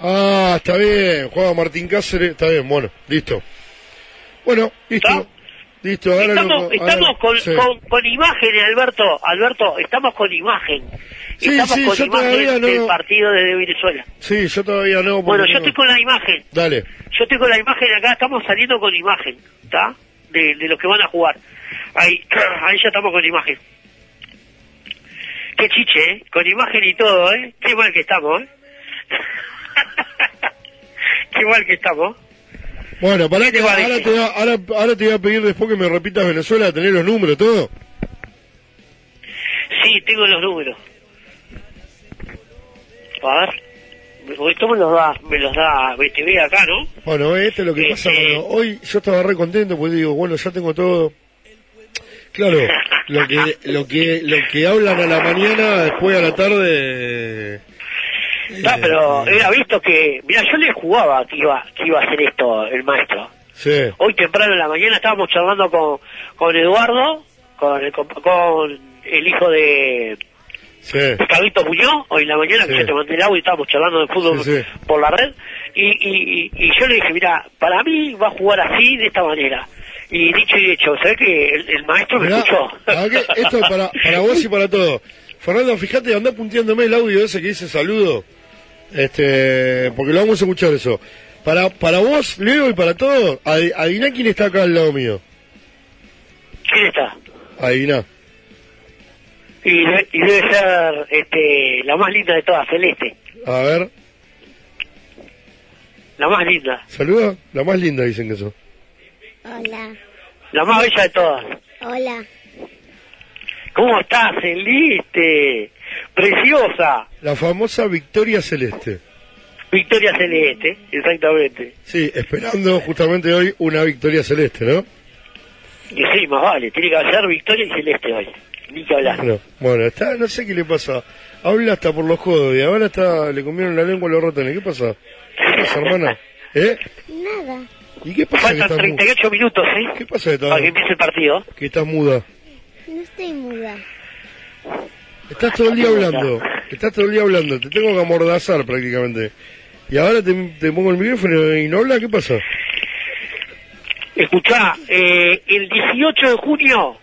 Ah, está bien, juega Martín Cáceres, está bien, bueno, listo. Bueno, listo. Listo, ahora Estamos, lo- ahora- estamos con, sí. con, con imágenes, Alberto. Alberto, estamos con imagen. Sí, estamos sí, con yo imagen todavía no- del partido de Venezuela. Sí, yo todavía no. Bueno, yo no- estoy con la imagen. Dale. Yo estoy con la imagen acá, estamos saliendo con imagen, ¿está? De, de los que van a jugar. Ahí, ahí ya estamos con imagen. Qué chiche, ¿eh? Con imagen y todo, ¿eh? Qué mal que estamos, ¿eh? Qué mal que estamos. Bueno, pará ¿Qué te que ahora te, va- ahora, ahora te voy a pedir después que me repitas Venezuela, tener los números, todo. Sí, tengo los números. A ver. Esto me los da, me los da BTV acá, ¿no? Bueno, este es lo que pasa. bueno, hoy yo estaba re contento porque digo, bueno, ya tengo todo. Claro, lo que, lo que, lo que hablan a la mañana, después a la tarde. No, pero era visto que, mira, yo le jugaba que iba, que iba a hacer esto el maestro. Sí, Hoy temprano en la mañana estábamos charlando con, con Eduardo, con el, con el hijo de, sí. de Carlito Muñoz, hoy en la mañana que yo te mandé el audio y estábamos charlando de fútbol Sí, por la red, y, y, y- yo le dije, mira, para mí va a jugar así, de esta manera. Y dicho y hecho, ¿sabes que el, el maestro me escuchó? Esto es para, para vos y para todo. Fernando, fíjate, anda punteándome el audio ese que dice saludo. Este, porque lo vamos a escuchar eso. Para, para vos, Leo, y para todos, adi- adiviná quién está acá al lado mío. ¿Quién está? Adiviná. Y, debe- y debe ser este, la más linda de todas, Celeste. A ver, La más linda, saluda. La más linda dicen que sos. Hola, la más bella de todas. hola. ¿Cómo estás, Celeste? Preciosa. La famosa Victoria Celeste. Victoria Celeste, exactamente. Sí, esperando justamente hoy una Victoria Celeste, ¿no? Y sí, más vale, tiene que ser Victoria y Celeste hoy. Ni que hablar. Bueno, bueno, está, no sé qué le pasa. Habla hasta por los codos y ahora está, le comieron la lengua a los ratones. ¿Qué pasa? ¿Qué pasa, hermana? ¿Eh? Nada. ¿Y qué pasa Faltan estás, mu- 38 minutos, ¿eh? ¿Qué pasa que Para que empiece el partido. que estás muda? No estoy muda. Estás todo el día hablando. Estás todo el día hablando. Te tengo que amordazar prácticamente. Y ahora te, te pongo el micrófono y no hablas. ¿Qué pasa? Escuchá, eh, el 18 de junio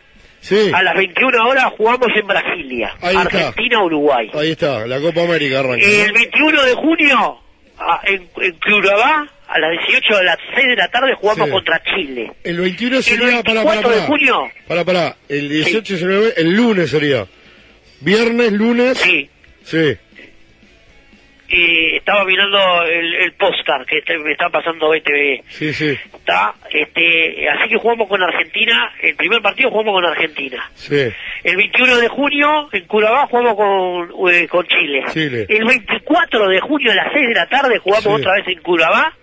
Sí. a las 21 horas jugamos en Brasilia. Argentina-Uruguay. Ahí está, la Copa América arranca. El 21 de junio a- en, en Curabá, a las 18 de las 6 de la tarde jugamos Sí. contra Chile. El 21 El sería para 24 para de junio, Para para, el 18 19, el lunes sería. Viernes, lunes. Sí. Sí. Y estaba mirando el, el póster que este- me está pasando BTV. Sí, sí. Está, este, así que jugamos con Argentina, el primer partido jugamos con Argentina. Sí. El 21 de junio en Curabá jugamos con, eh, con Chile. Chile. El 24 de junio a las 6 de la tarde jugamos Sí. otra vez en Curabá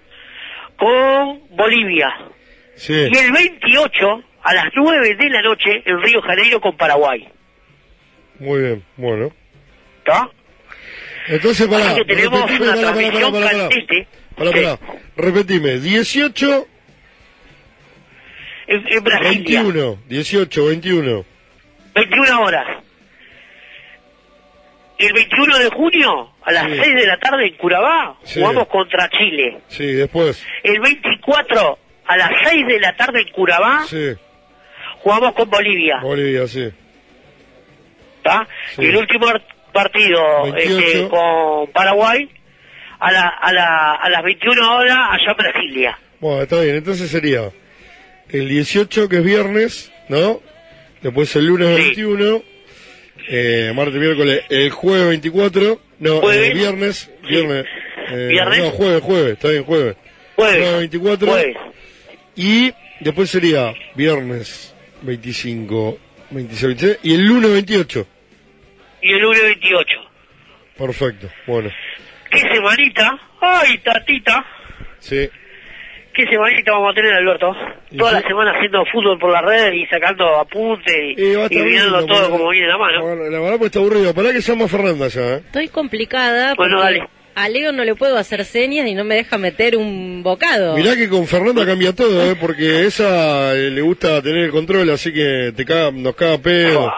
con Bolivia. Sí. Y el 28 a las 9 de la noche en Río Janeiro con Paraguay. Muy bien, bueno. ¿Está? Entonces, pará. Así que tenemos repetime, una pará, transmisión pará, pará. candente. Pará, pará. Repetime. 18, En, en Brasilia. 21. 18, 21. 21 horas. El 21 de junio, a las Sí. 6 de la tarde en Curabá, Sí. jugamos contra Chile. Sí, después. El 24, a las 6 de la tarde en Curabá, Sí. jugamos con Bolivia. Bolivia, sí. ¿tá? Sí. Y el último partido 28. este, con Paraguay, a, la, a, la, a las 21 horas allá en Brasilia. Bueno, está bien. Entonces sería el 18, que es viernes, ¿no? Después el lunes 21. Eh, martes, miércoles, el jueves 24. No, Jueves. eh, viernes. Viernes. eh, Viernes. No, jueves, jueves. Está bien, jueves. Jueves. Jueves 24. Jueves. Y después sería viernes 25, 26, 27 y el lunes 28. Y el lunes 28. Perfecto, bueno. ¿Qué semanita? ¡Ay, tatita! Sí, ¿Qué semanita vamos a tener, Alberto? Toda la semana haciendo fútbol por la red y sacando apuntes y, Y mirando lindo, todo como viene la mano. bueno, la verdad pues está aburrido. Pará que llama Fernanda ya, ¿eh? Estoy complicada porque Bueno, dale. a Leo no le puedo hacer señas y no me deja meter un bocado. Mirá que con Fernanda cambia todo, ¿eh? Porque esa eh, le gusta tener el control, así que te caga, nos caga pedo.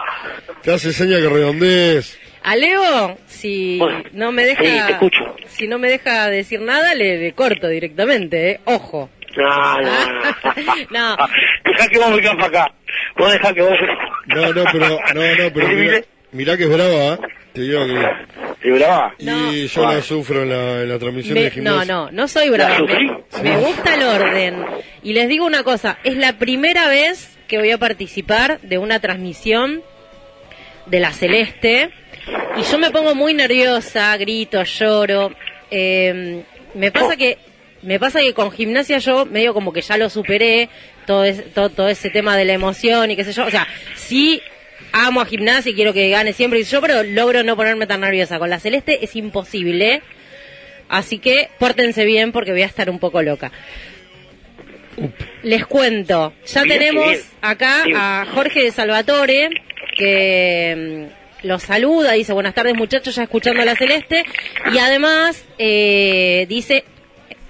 Te hace seña que redondees. A Leo, si no me deja, sí, te escucho. si no me deja decir nada, le, le corto directamente, ¿eh? Ojo. No, no, No. Deja que vos vengas para acá. Vos dejá que vos... No, no, pero, no, no, pero mirá, mirá que es brava, ¿eh? Te digo que... ¿Es brava? Y yo la sufro en la, en la transmisión Me- de gimnasio. no, no, no soy brava. Me, me gusta el orden. Y les digo una cosa, es la primera vez que voy a participar de una transmisión de la Celeste y yo me pongo muy nerviosa, grito, lloro. Eh, me pasa que Me pasa que con gimnasia yo medio como que ya lo superé, todo, es- todo, todo ese tema de la emoción y qué sé yo. O sea, sí amo a gimnasia y quiero que gane siempre y yo, pero logro no ponerme tan nerviosa. Con la celeste es imposible. Así que pórtense bien porque voy a estar un poco loca. Les cuento, ya Bien, tenemos bien. acá a Jorge de Salvatore, que mm, los saluda, dice buenas tardes muchachos, ya escuchando a la Celeste, y además eh, dice,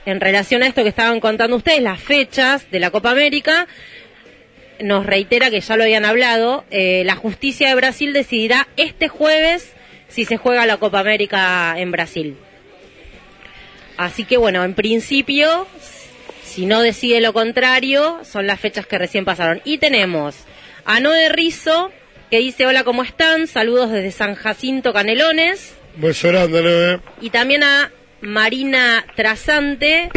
en relación a esto que estaban contando ustedes, las fechas de la Copa América, nos reitera que ya lo habían hablado, eh, la justicia de Brasil decidirá este jueves si se juega la Copa América en Brasil. Así que bueno, en principio, si no decide lo contrario, son las fechas que recién pasaron. Y tenemos a Noé Rizo, que dice hola, ¿cómo están? Saludos desde San Jacinto Canelones. Beso grande, ¿no? Y también a Marina Trasante,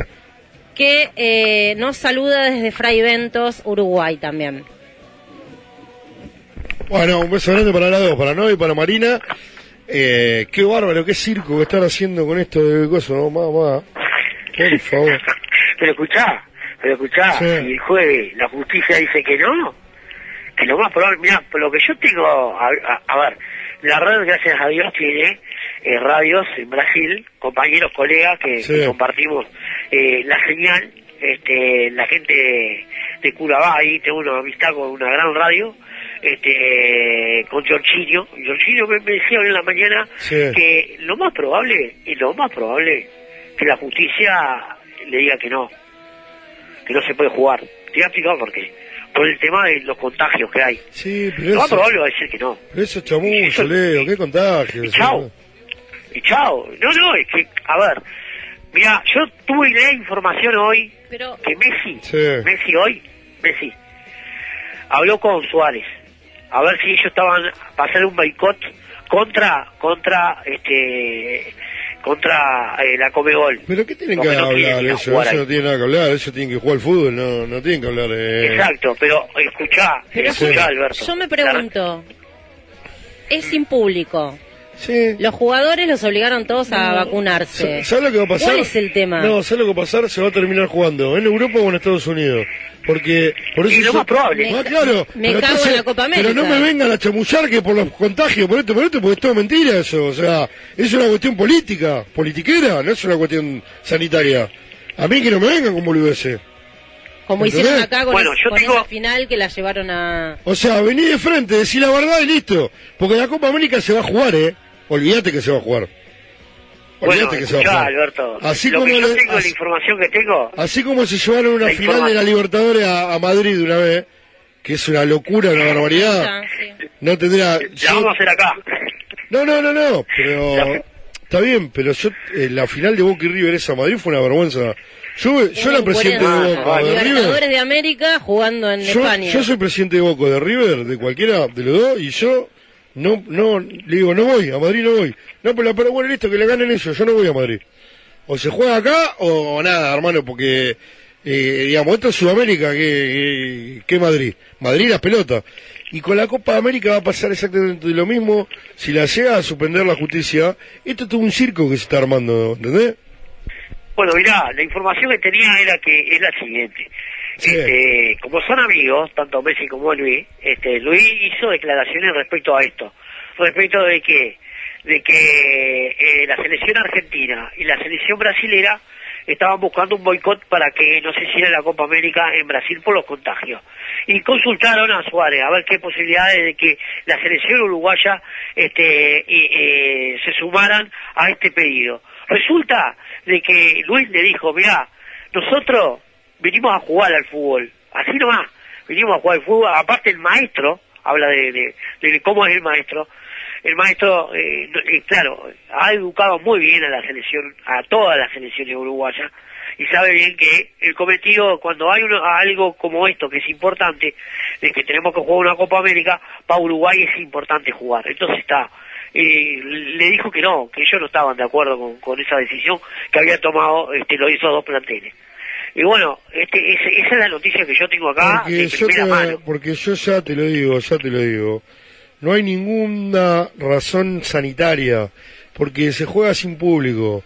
que eh, nos saluda desde Fray Ventos, Uruguay también. Bueno, un beso grande para las dos, para Noé y para Marina. Eh, qué bárbaro, qué circo que están haciendo con esto de cosas, no, mamá. Por favor. Pero escuchá, pero escuchá, Sí. si el jueves la justicia dice que no, que lo más probable, mira, por lo que yo tengo, a, a- a ver, la radio, gracias a Dios, tiene eh, radios en Brasil, compañeros, colegas que, Sí. que compartimos eh, la señal, este, la gente de Curabá, ahí tengo una amistad con una gran radio, este, con Giorginio, Giorginio me, me decía hoy en la mañana Sí. que lo más probable, y lo más probable, que la justicia le diga que no, que no se puede jugar. Te voy a explicar por qué. Por el tema de los contagios que hay. Sí, pero Lo más eso, probable va a decir que no. pero eso es chamullo, Leo, qué contagio. Y chao. Y chao. No, no, es que, a ver, mira, yo tuve la información hoy Pero que Messi, Sí. Messi hoy, Messi, habló con Suárez. A ver si ellos estaban para hacer un boicot contra, contra, este, contra eh, la Comebol. Pero ¿qué tienen que no hablar a ellos? Ellos ahí. no tienen nada que hablar, ellos tienen que jugar al fútbol, no, no tienen que hablar de... Exacto, pero escuchá, Pero escuchá, Alberto. yo me pregunto, es sin público. Sí. Los jugadores los obligaron todos a vacunarse. ¿Sabes lo que va a pasar? ¿Cuál es el tema? No, ¿sabes lo que va a pasar? Se va a terminar jugando en Europa o en Estados Unidos. Porque, por eso Y lo más probable. Ah, claro. Me pero cago en la Copa América. Pero no me vengan a chamullar que por los contagios, por esto, por esto, porque es todo mentira eso. O sea, es una cuestión política, politiquera, no es una cuestión sanitaria. A mí que no me vengan con boludeces. Como ¿Entendés? hicieron acá con, Bueno, yo con tengo- esa final que la llevaron a... O sea, vení de frente, decí la verdad y listo. Porque la Copa América se va a jugar, ¿eh? Olvídate que se va a jugar. Bueno, Olvídate que se va a jugar. Alberto, Así lo como que yo le- tengo, la así- información que tengo, Así como se llevaron una La final de la. Libertadores a, a Madrid una vez, que es una locura, una barbaridad. Sí. No tendría. la yo- vamos a hacer acá. No, no, no, no, pero. La- Está bien, pero yo, eh, la final de Boca y River esa a Madrid fue una vergüenza. Yo, yo era presidente de. Boca, de Libertadores de América jugando en Yo, España. yo soy presidente de Boca, de River, de cualquiera de los dos, y yo no, no, le digo, no voy, a Madrid no voy. No, pero, pero bueno, listo, que le ganen ellos, yo no voy a Madrid. O se juega acá o nada, hermano, porque, eh, digamos, esto es Sudamérica, que, que, que Madrid. Madrid las pelotas. Y con la Copa de América va a pasar exactamente lo mismo si la llega a suspender la justicia. Esto es todo un circo que se está armando, ¿entendés? Bueno, mirá, la información que tenía era que es la siguiente. Este, como son amigos, tanto Messi como Luis, este, Luis hizo declaraciones respecto a esto. Respecto de que, de que eh, la selección argentina y la selección brasilera estaban buscando un boicot para que no se hiciera la Copa América en Brasil por los contagios. Y consultaron a Suárez a ver qué posibilidades de que la selección uruguaya este, eh, se sumaran a este pedido. Resulta de que Luis le dijo, mirá, nosotros venimos a jugar al fútbol, así nomás, venimos a jugar al fútbol, aparte el maestro, habla de, de- cómo es el maestro, el maestro, eh, eh, claro, ha educado muy bien a la selección, a todas las selecciones uruguayas, y sabe bien que el cometido, cuando hay uno- algo como esto, que es importante, de que tenemos que jugar una Copa América, para Uruguay es importante jugar. Entonces está, eh, le dijo que no, que ellos no estaban de acuerdo con, con esa decisión que había tomado este, los esos dos planteles. Y bueno, este, ese- esa es la noticia que yo tengo acá Porque de yo, primera te- mano. porque yo ya te lo digo, ya te lo digo. No hay ninguna razón sanitaria, porque se juega sin público.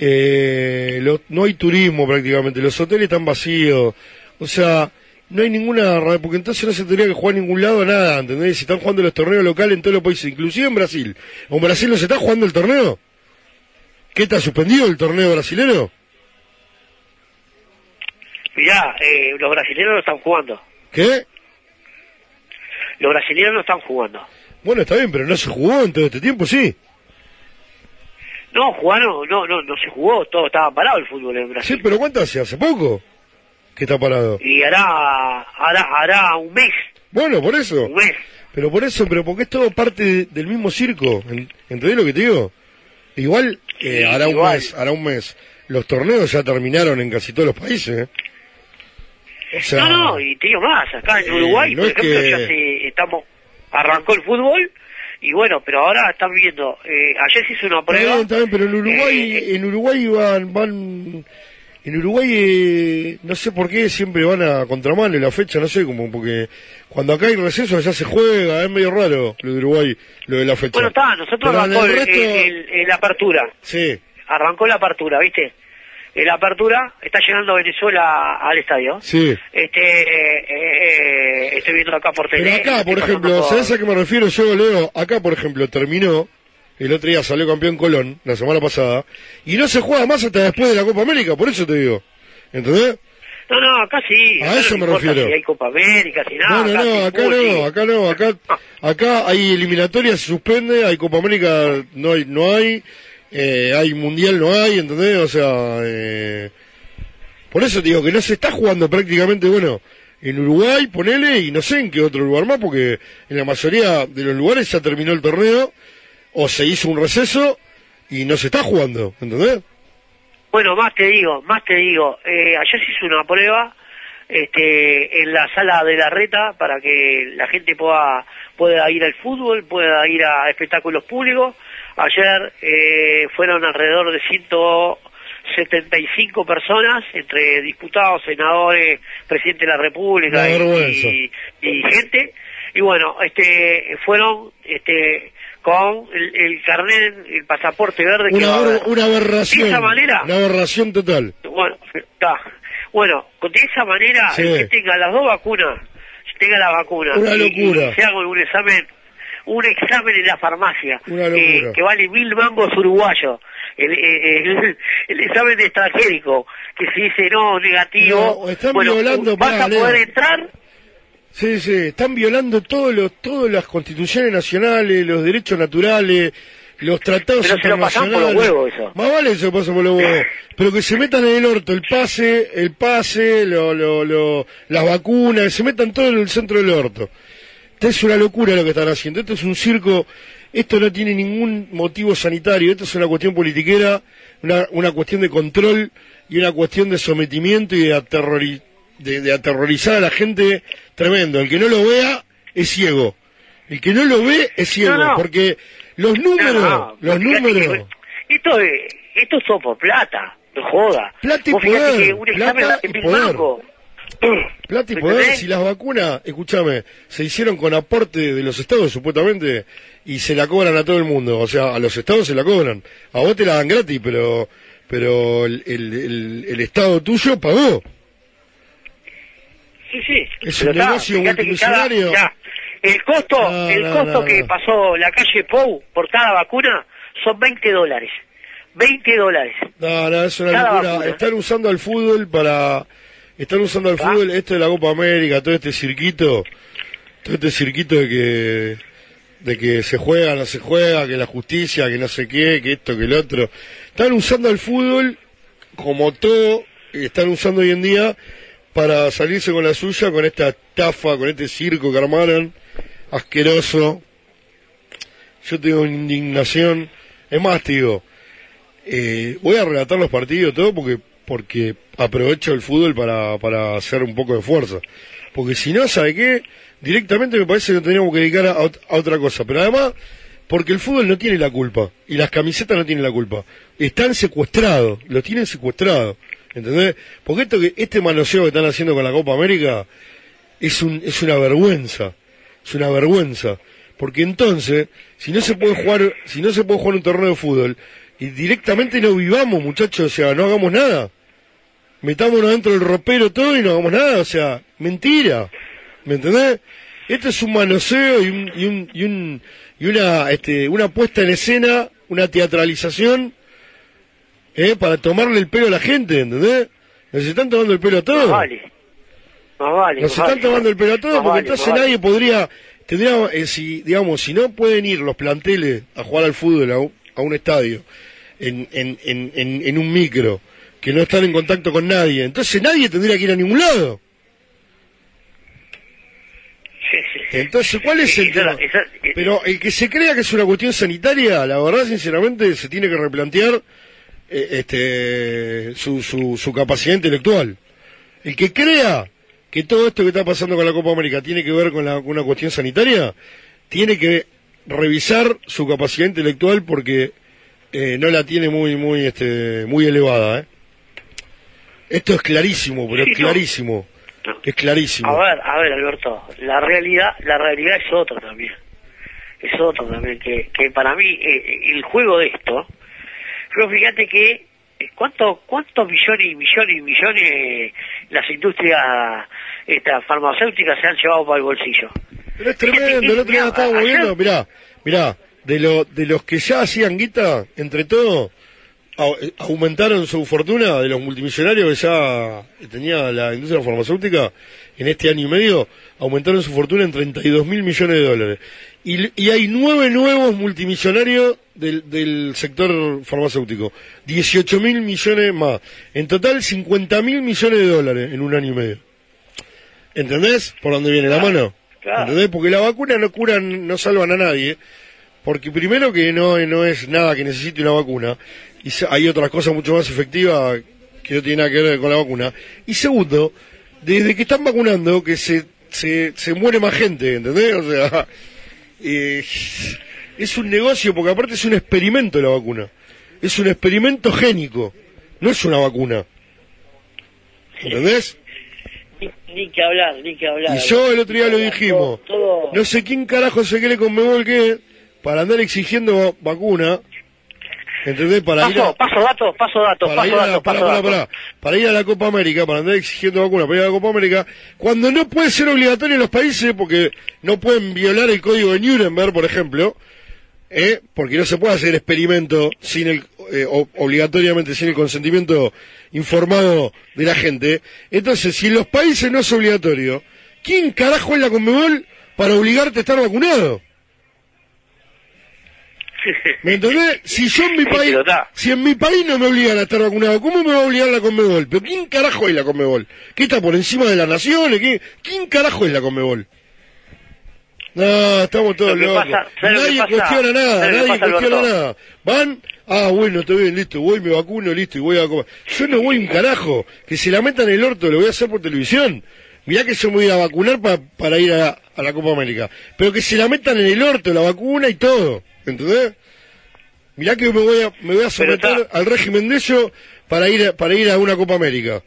eh, lo- no hay turismo prácticamente, los hoteles están vacíos, o sea, no hay ninguna, porque entonces no se tendría que jugar en ningún lado nada, ¿entendés? Si están jugando los torneos locales en todos los países, inclusive en Brasil. ¿En Brasil no se está jugando el torneo? ¿Qué está suspendido el torneo brasilero? Mirá, eh, los brasileños no están jugando. ¿Qué? Los brasileños no están jugando. Bueno, está bien, pero no se jugó en todo este tiempo, sí. No, jugaron, no, no, no se jugó, todo estaba parado el fútbol en Brasil. Sí, pero ¿cuánto hace? ¿Hace poco? que está parado? Y hará, hará, hará un mes. Bueno, por eso. Un mes. Pero por eso, pero porque es todo parte de- del mismo circo. ¿en- ¿Entendés lo que te digo? Igual, eh, Sí, hará un mes, hará un mes. Los torneos ya terminaron en casi todos los países, ¿eh? O sea, no, no, y te digo más, acá en eh, Uruguay, no por ejemplo, que- ya se, estamos, arrancó el fútbol, y bueno, pero ahora están viendo, eh, ayer se hizo una prueba, está bien, pero en Uruguay, Eh, en Uruguay van, van, en Uruguay, no sé por qué siempre van a contramano en la fecha, no sé, como porque cuando acá hay receso allá se juega, es medio raro lo de Uruguay, lo de la fecha. bueno, está, nosotros Pero arrancó el resto- el- el- la apertura, Sí, arrancó la apertura, ¿viste? En la apertura está llegando Venezuela al estadio. sí. Este, eh, eh, estoy viendo acá por tele. Pero acá, por ejemplo, ¿sabes a qué me refiero yo, Leo? Acá, por ejemplo, terminó, el otro día salió campeón Colón, la semana pasada, y no se juega más hasta después de la Copa América, por eso te digo. ¿Entendés? No, no, acá sí. A acá eso no me refiero. Si hay Copa América, si nada. No, no, no, acá no, acá no, acá, acá hay eliminatoria, se suspende, hay Copa América, no hay, no hay, eh, hay Mundial, no hay, ¿entendés? O sea, eh, por eso digo que no se está jugando prácticamente, bueno, en Uruguay, ponele, y no sé en qué otro lugar más, porque en la mayoría de los lugares ya terminó el torneo, o se hizo un receso, y no se está jugando, ¿entendés? Bueno, más te digo, más te digo. Eh, ayer se hizo una prueba este, en la sala de la reta para que la gente pueda, pueda ir al fútbol, pueda ir a espectáculos públicos. Ayer eh, fueron alrededor de 175 personas, entre diputados, senadores, presidente de la República y, vergüenza. y- y gente. Y bueno, este, fueron este, con el, el carnet, el pasaporte verde que Una, una aberración. De esa manera, Una aberración total. bueno, está. Bueno, de esa manera, Sí. el que tenga las dos vacunas, tenga la vacuna. Una y- locura. Y se haga un examen, un examen en la farmacia. Eh, que vale mil mangos uruguayos. El, eh, el, el examen extranjérico, que si dice no, negativo. No, están bueno, violando, vas pará, a poder Leo. entrar. Sí, sí, están violando todos los, todas las constituciones nacionales, los derechos naturales, los tratados Pero se lo pasan por los internacionales. huevos eso. Más vale que se lo pasan por los huevos. Pero que se metan en el orto el pase, el pase, lo, lo, lo, las vacunas, que se metan todo en el centro del orto. Esto es una locura lo que están haciendo. Esto es un circo, esto no tiene ningún motivo sanitario, esto es una cuestión politiquera, una, una cuestión de control y una cuestión de sometimiento y de, aterrori- de, de aterrorizar a la gente tremendo. El que no lo vea es ciego. El que no lo ve es ciego, No, no. porque los números, No, los números, Esto es, esto es por plata, no joda. Plata y Vos poder, que un examen plata y poder. Plata y ¿Me poder, entendés? si las vacunas, escúchame, se hicieron con aporte de los estados supuestamente y se la cobran a todo el mundo, o sea, a los estados se la cobran, a vos te la dan gratis, pero pero el, el, el- el estado tuyo pagó. Sí, sí. Es Pero un está, negocio multimillonario. el costo, No, el no, costo no, que pasó la calle Pou por cada vacuna son 20 dólares. 20 dólares. No, no, es una locura. vacuna. Están usando al fútbol para... Están usando al ¿Ah? fútbol, esto de la Copa América, todo este cirquito, todo este cirquito de que de que se juega, no se juega, que la justicia, que no sé qué, que esto, que el otro. Están usando al fútbol como todo, están usando hoy en día para salirse con la suya, con esta estafa, con este circo que armaron, asqueroso. Yo tengo indignación. Es más, te digo, eh, voy a relatar los partidos, todo, porque porque aprovecho el fútbol para, para hacer un poco de fuerza. Porque si no, ¿sabe qué? Directamente me parece que nos teníamos que dedicar a, a otra cosa. Pero además, porque el fútbol no tiene la culpa. Y las camisetas no tienen la culpa. Están secuestrados, los tienen secuestrados. ¿Entendés? Porque esto que, este manoseo que están haciendo con la Copa América es un, es una vergüenza. Es una vergüenza. Porque entonces, si no se puede jugar, si no se puede jugar un torneo de fútbol, y directamente no vivamos, muchachos, o sea, no hagamos nada. Metámonos dentro del ropero todo y no hagamos nada, o sea, mentira. ¿Me entendés? Esto es un manoseo y, un, y, un, y, un, y una, este, una puesta en escena, una teatralización, ¿eh? para tomarle el pelo a la gente, ¿entendés? Nos están tomando el pelo a todos. Más vale. Más vale. Nos más están vale. tomando el pelo a todos Más porque vale, entonces nadie podría, tendría, eh, si, digamos, si no pueden ir los planteles a jugar al fútbol a un, a un estadio, en, en, en, en, en un micro, que no están en contacto con nadie, entonces nadie tendría que ir a ningún lado. Entonces, ¿cuál es el tema? Pero el que se crea que es una cuestión sanitaria, la verdad, sinceramente, se tiene que replantear eh, este, su, su, su capacidad intelectual. El que crea que todo esto que está pasando con la Copa América tiene que ver con, la- con una cuestión sanitaria, tiene que revisar su capacidad intelectual porque eh, no la tiene muy, muy, este, muy elevada. ¿eh? Esto es clarísimo, pero Sí, es no. clarísimo. Es clarísimo. A ver, a ver, Alberto, la realidad, la realidad es otra también. Es otra también, que, que para mí eh, el juego de esto, pero fíjate que eh, cuánto, cuántos millones y millones y millones las industrias estas farmacéuticas se han llevado para el bolsillo. Pero es tremendo, el otro día estábamos viendo, mirá, mirá, de, lo, de los que ya hacían guita, entre todos, eh, aumentaron su fortuna de los multimillonarios que ya tenía la industria farmacéutica en este año y medio, aumentaron su fortuna en 32 mil millones de dólares. Y, hay nueve nuevos multimillonarios del, del sector farmacéutico, 18 mil millones más. En total, 50 mil millones de dólares en un año y medio. ¿Entendés por dónde viene la mano? Claro. ¿Entendés? Porque la vacuna no curan, no salvan a nadie. Porque primero que no, no es nada que necesite una vacuna. Y hay otras cosas mucho más efectivas que no tienen nada que ver con la vacuna. Y segundo, desde que están vacunando, que se, se, se muere más gente, ¿entendés? O sea, eh, es un negocio, porque aparte es un experimento la vacuna. Es un experimento génico. No es una vacuna. ¿Entendés? Ni, ni que hablar, ni que hablar. Y yo el otro día lo dijimos. todo- No sé quién carajo se cree con Mebol que para andar exigiendo va- vacuna. ¿Entendés? Para ir a, Paso, paso datos, paso datos, para paso ir a la, datos, para, paso ir a la Copa América, para andar exigiendo vacuna, para ir a la Copa América, cuando no puede ser obligatorio en los países porque no pueden violar el código de Nuremberg, por ejemplo, ¿eh? porque no se puede hacer experimento sin el, eh, o- obligatoriamente sin el consentimiento informado de la gente. Entonces, si en los países no es obligatorio, ¿quién carajo es la Conmebol para obligarte a estar vacunado? ¿Me entendés? Si yo en mi país, si en mi país no me obligan a estar vacunado, ¿cómo me va a obligar la Conmebol? ¿Pero quién carajo es la Conmebol? ¿Qué está por encima de las naciones? ¿Qué- ¿Quién carajo es la Conmebol? No, estamos todos locos. pasa- ¿sabes lo que nadie cuestiona nada, ¿sabes lo que nadie cuestiona nada. Van, ah, bueno, está bien, listo, voy, me vacuno, listo, y voy a. Yo no voy un carajo, que se la metan en el orto, lo voy a hacer por televisión. Mirá que yo me voy a vacunar pa- para ir a, a la Copa América. Pero que se la metan en el orto, la vacuna y todo, ¿entendés? Mirá que me voy a, me voy a someter al régimen de ellos para ir, a- para ir a una Copa América.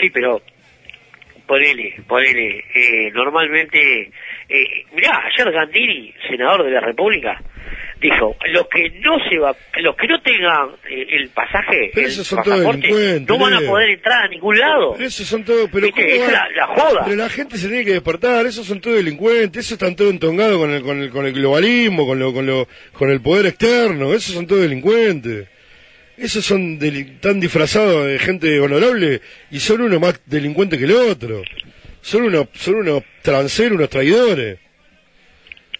Sí, pero ponele, ponele. Eh, normalmente, eh, mirá, ayer Gandini, senador de la República, dijo, los que no se va, los que no tengan eh, el pasaje, Pero el esos son pasaporte, no van a poder entrar a ningún lado. Pero esos son todos, pero ¿Viste? ¿cómo Esa van? es la, la joda. Pero la gente se tiene que despertar, esos son todos delincuentes, esos están todos entongados con el, con el, con el globalismo, con lo, con lo, con el poder externo, esos son todos delincuentes. Esos son deli- tan disfrazados de gente honorable y son uno más delincuente que el otro. Son unos, son unos transeros, unos traidores.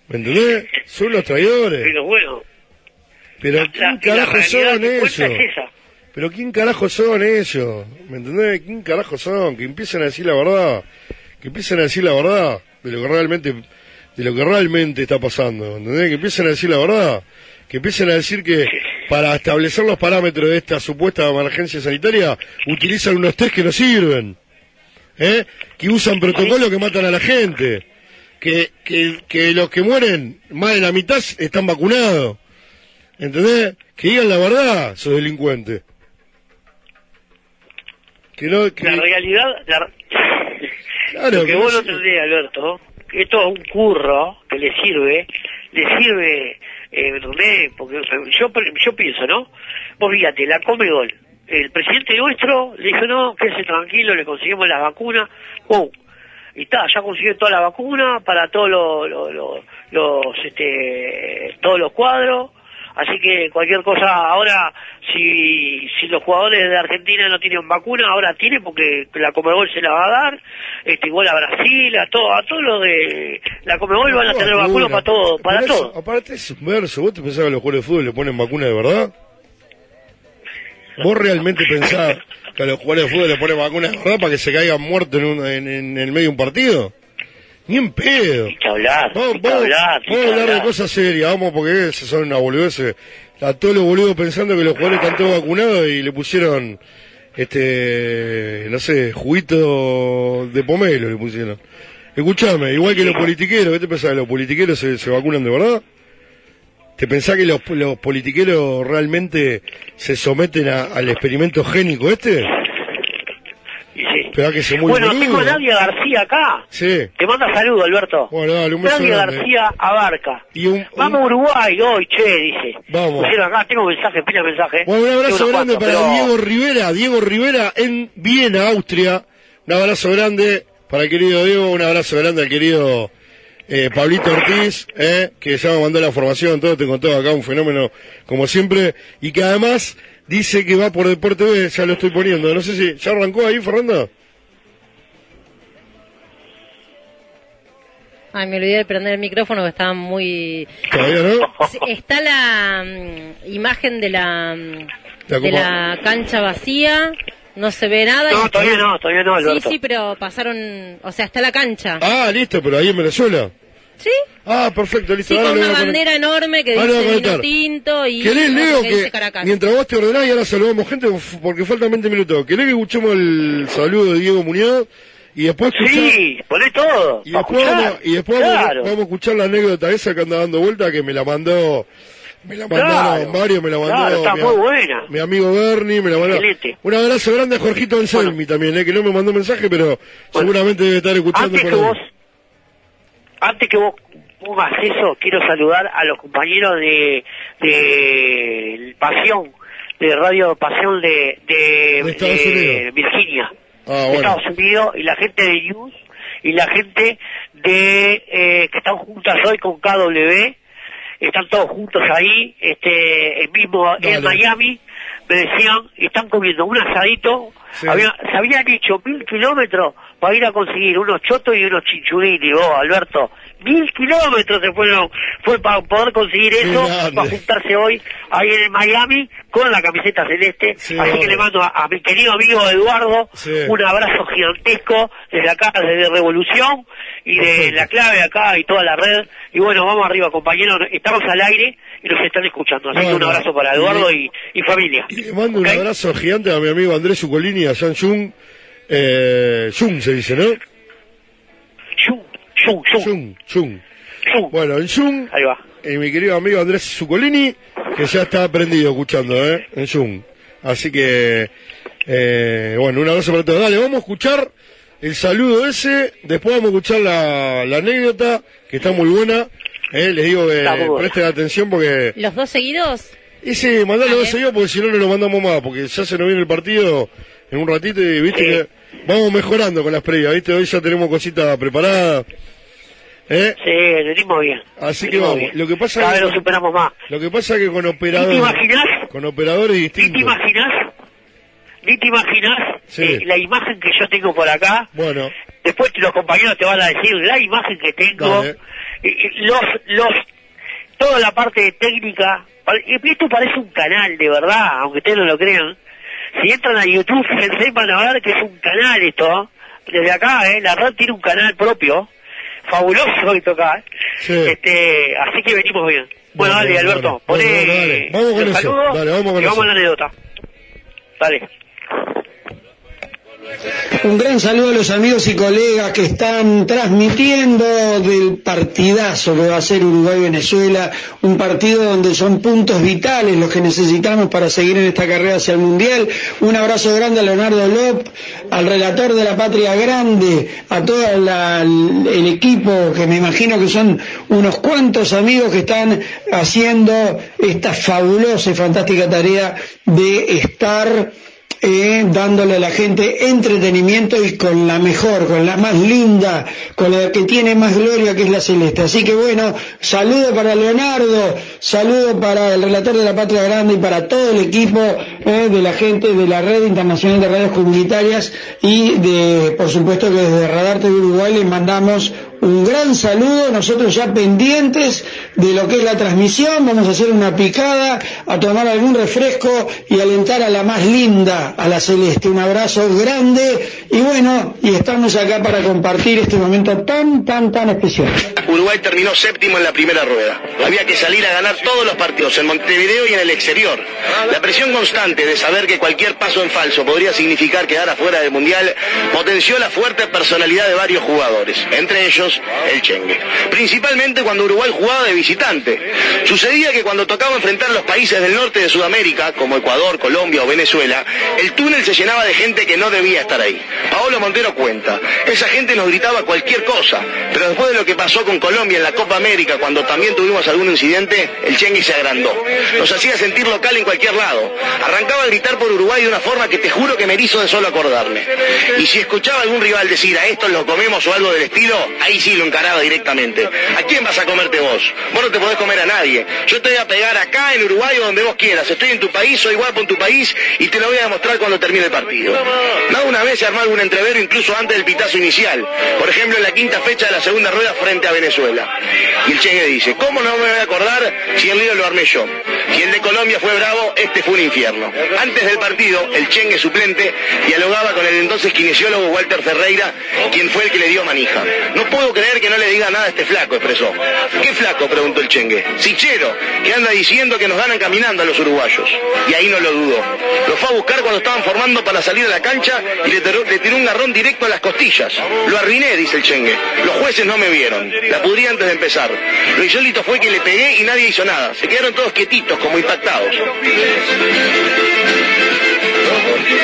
¿Me entendés? Son unos traidores. Pero bueno, Pero la- ¿quién la carajo son ellos? cuenta es esa. Pero ¿quién carajo son ellos? ¿Me entendés? ¿Quién carajo son? Que empiecen a decir la verdad. Que empiecen a decir la verdad de lo que realmente, de lo que realmente está pasando. ¿Entendés? Que empiecen a decir la verdad. Que empiecen a decir que para establecer los parámetros de esta supuesta emergencia sanitaria utilizan unos test que no sirven. ¿Eh? Que usan protocolos que matan a la gente. Que, que, que los que mueren, más de la mitad están vacunados. ¿Entendés? Que digan la verdad, esos delincuentes. Que no, que... La realidad, la- Claro, lo que vos no entendés, Alberto, esto es un curro que le sirve, le sirve, eh, ¿entendés? Porque yo, yo pienso, ¿no? Vos fíjate, la come gol. El presidente nuestro le dijo, no, quédese tranquilo, le conseguimos las vacunas, ¡pum! Y está, ya consiguió toda la vacuna para todos los, los, los, los, este, todos los cuadros, Así que cualquier cosa, ahora, si, si los jugadores de Argentina no tienen vacuna, ahora tienen porque la Comebol se la va a dar, este, igual a Brasil, a todo, a todo lo de la Comebol van a tener vacuna para todo, para Pero todo. eso, aparte es un verso, ¿vos te pensás que los jugadores de fútbol le ponen vacuna de verdad? ¿Vos realmente pensás que a los jugadores de fútbol le ponen vacuna de verdad para que se caigan muertos en, un- en, en el medio de un partido? Ni en pedo. Hay que hablar, Vamos, vamos, hablar, vamos a hablar de cosas serias, vamos, porque esas son una boludez. A todos los boludos pensando que los jugadores están todos vacunados y le pusieron, este, no sé, juguito de pomelo le pusieron. Escuchame, igual que los politiqueros, ¿qué te pensás? ¿Los politiqueros se, se vacunan de verdad? ¿Te pensás que los, los politiqueros realmente se someten a- al experimento génico este? Esperá que se muy Bueno, tengo a Nadia García acá. Sí. Te manda saludo, Alberto. Bueno, dale, un beso Nadia grande. García Abarca. Y un, Vamos a Uruguay hoy, che, dice. Vamos. Pusieron acá, tengo mensaje, pila mensaje. Bueno, un abrazo grande cuantos, para pero- Diego Rivera, Diego Rivera en Viena, Austria. Un abrazo grande para el querido Diego, un abrazo grande al querido eh, Pablito Ortiz, eh, que ya me mandó la formación, todo te contó acá, un fenómeno como siempre, y que además dice que va por Deporte B, ya lo estoy poniendo. No sé si, ¿ya arrancó ahí, Fernando? Ay, me olvidé de prender el micrófono que estaba muy... ¿Todavía no? Sí, Está la mm, imagen de la, mm, La de la cancha vacía, no se ve nada. No, y- todavía no, todavía no, Sí, Alberto. sí, pero pasaron, o sea, está la cancha. Ah, listo, pero ahí en Venezuela. ¿Sí? Ah, perfecto, listo. Sí, ahora con una bandera enorme que Ah, lo voy a dice vino tinto y ¿Querés, Leo, que que dice Caracas. mientras vos te ordenás y ahora saludamos gente, porque faltan 20 minutos, ¿querés que escuchemos el saludo de Diego Muñoz? Y después escuchar... Sí, poné todo. Y después, vamos, y después vamos, a escuchar la anécdota esa que anda dando vuelta, que me la mandó, me la mandaron Claro, varios, me la mandó claro, está mi, muy buena. mi amigo Bernie, me la mandó. Excelente. Un abrazo grande a Jorgito Anselmi también, eh, que no me mandó mensaje, pero seguramente debe estar escuchando Antes por que ahí. vos, antes que vos pongas eso, quiero saludar a los compañeros de, de Pasión, de Radio Pasión de, de, De Estados de. Virginia, Ah, de bueno. Estados Unidos, y la gente de News, y la gente de eh, que están juntas hoy con KW, están todos juntos ahí, este, el mismo en Miami, me decían, están comiendo un asadito, Sí. había- se habían hecho mil kilómetros para ir a conseguir unos chotos y unos chinchulini, vos, Alberto. Mil kilómetros se fueron, fue para poder conseguir eso, para juntarse hoy ahí en Miami con la camiseta celeste. Así que le mando a, a mi querido amigo Eduardo Sí. un abrazo gigantesco desde acá, desde Revolución y de la clave acá y toda la red. Y bueno, vamos arriba, compañeros. Estamos al aire y nos están escuchando. Así que un abrazo para Eduardo y, y familia. Le mando un abrazo gigante a mi amigo Andrés Zucolini, a San Jung. Eh, Jung se dice, ¿no? Jung, Jung. Jung. Bueno, en Jung, eh, mi querido amigo Andrés Zucolini, que ya está aprendido escuchando, ¿eh? En Jung. Así que, eh, bueno, un abrazo para todos. Dale, vamos a escuchar el saludo ese, después vamos a escuchar la, la anécdota, que está muy buena. Eh, les digo que presten atención porque... ¿Los dos seguidos? Y sí, mandalo dos seguidos porque si no, no lo mandamos más, porque ya se nos viene el partido en un ratito y viste que vamos mejorando con las previas, viste, hoy ya tenemos cositas preparadas. ¿Eh? Sí, venimos bien. Así que vamos, bien. lo que pasa Cada es vez lo superamos más. Lo que pasa es que con ¿Ni te operadores, imaginas? con operadores ¿Ni te distintos. imaginas? ¿Ni te imaginas Sí. eh, la imagen que yo tengo por acá? Bueno, Después los compañeros te van a decir la imagen que tengo. Eh, eh, Los, los, toda la parte de técnica. y Esto parece un canal, de verdad, aunque ustedes no lo crean. Si entran a YouTube, se van a ver que es un canal esto. Desde acá, eh, la red tiene un canal propio. Fabuloso esto acá. eh. Sí. Este, así que venimos bien. Bueno, Bueno, dale, Alberto, bueno. poné Bueno, dale. Vamos con los eso. saludos Dale, vamos con y eso. vamos a la anécdota. Dale. Un gran saludo a los amigos y colegas que están transmitiendo del partidazo que va a ser Uruguay-Venezuela, un partido donde son puntos vitales los que necesitamos para seguir en esta carrera hacia el Mundial. Un abrazo grande a Leonardo Lop, al relator de la Patria Grande, a todo el equipo, que me imagino que son unos cuantos amigos que están haciendo esta fabulosa y fantástica tarea de estar eh, dándole a la gente entretenimiento y con la mejor, con la más linda, con la que tiene más gloria que es la celeste. Así que bueno, saludo para Leonardo, saludo para el relator de la Patria Grande y para todo el equipo eh, de la gente de la Red Internacional de Radios Comunitarias y de, por supuesto que desde Radar TV Uruguay les mandamos un gran saludo, nosotros ya pendientes de lo que es la transmisión, vamos a hacer una picada, a tomar algún refresco y alentar a la más linda, a la celeste. Un abrazo grande y bueno, y estamos acá para compartir este momento tan, tan, tan especial. Uruguay terminó séptimo en la primera rueda. Había que salir a ganar todos los partidos en Montevideo y en el exterior. La presión constante de saber que cualquier paso en falso podría significar quedar afuera del Mundial potenció la fuerte personalidad de varios jugadores, entre ellos el Chengue. Principalmente cuando Uruguay jugaba de visitante. Sucedía que cuando tocaba enfrentar a los países del norte de Sudamérica, como Ecuador, Colombia o Venezuela, el túnel se llenaba de gente que no debía estar ahí. Paolo Montero cuenta, esa gente nos gritaba cualquier cosa, pero después de lo que pasó con Colombia en la Copa América, cuando también tuvimos algún incidente, el Chengue se agrandó. Nos hacía sentir local en cualquier lado. Arrancaba a gritar por Uruguay de una forma que te juro que me erizo de solo acordarme. Y si escuchaba algún rival decir a estos lo comemos o algo del estilo, ahí sí lo encaraba directamente. ¿A quién vas a comerte vos? Vos no te podés comer a nadie. Yo te voy a pegar acá en Uruguay o donde vos quieras. Estoy en tu país, soy guapo en tu país y te lo voy a demostrar cuando termine el partido. Más una vez se armó algún entrevero incluso antes del pitazo inicial. Por ejemplo, en la quinta fecha de la segunda rueda frente a Venezuela. Y el Chengue dice, ¿cómo no me voy a acordar si el lío lo armé yo? Si el de Colombia fue bravo, este fue un infierno. Antes del partido, el Chengue suplente dialogaba con el entonces kinesiólogo Walter Ferreira, quien fue el que le dio manija. No puedo creer que no le diga nada a este flaco, expresó. ¿Qué flaco? preguntó el Chengue. Sichero, que anda diciendo que nos ganan caminando a los uruguayos. Y ahí no lo dudó. Lo fue a buscar cuando estaban formando para salir a la cancha y le tiró, le tiró un garrón directo a las costillas. Lo arruiné, dice el Chengue. Los jueces no me vieron. La pudrí antes de empezar. Lo insólito fue que le pegué y nadie hizo nada. Se quedaron todos quietitos, como impactados.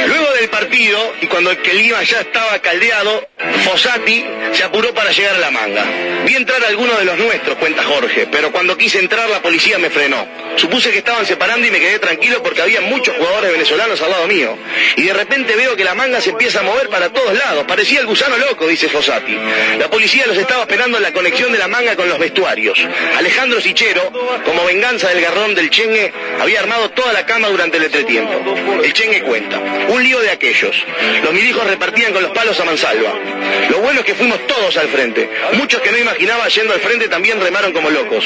Luego del partido, y cuando el clima ya estaba caldeado, Fossati se apuró para llegar a la manga. Vi entrar a alguno de los nuestros, cuenta Jorge, pero cuando quise entrar la policía me frenó. Supuse que estaban separando y me quedé tranquilo porque había muchos jugadores venezolanos al lado mío. Y de repente veo que la manga se empieza a mover para todos lados. Parecía el gusano loco, dice Fossati. La policía los estaba esperando en la conexión de la manga con los vestuarios. Alejandro Sichero, como venganza del garrón del Chengue, había armado toda la cama durante el entretiempo. El Chengue cuenta. Un lío de aquellos. Los milijos repartían con los palos a mansalva. Lo bueno es que fuimos todos al frente. Muchos que no imaginaba yendo al frente también remaron como locos.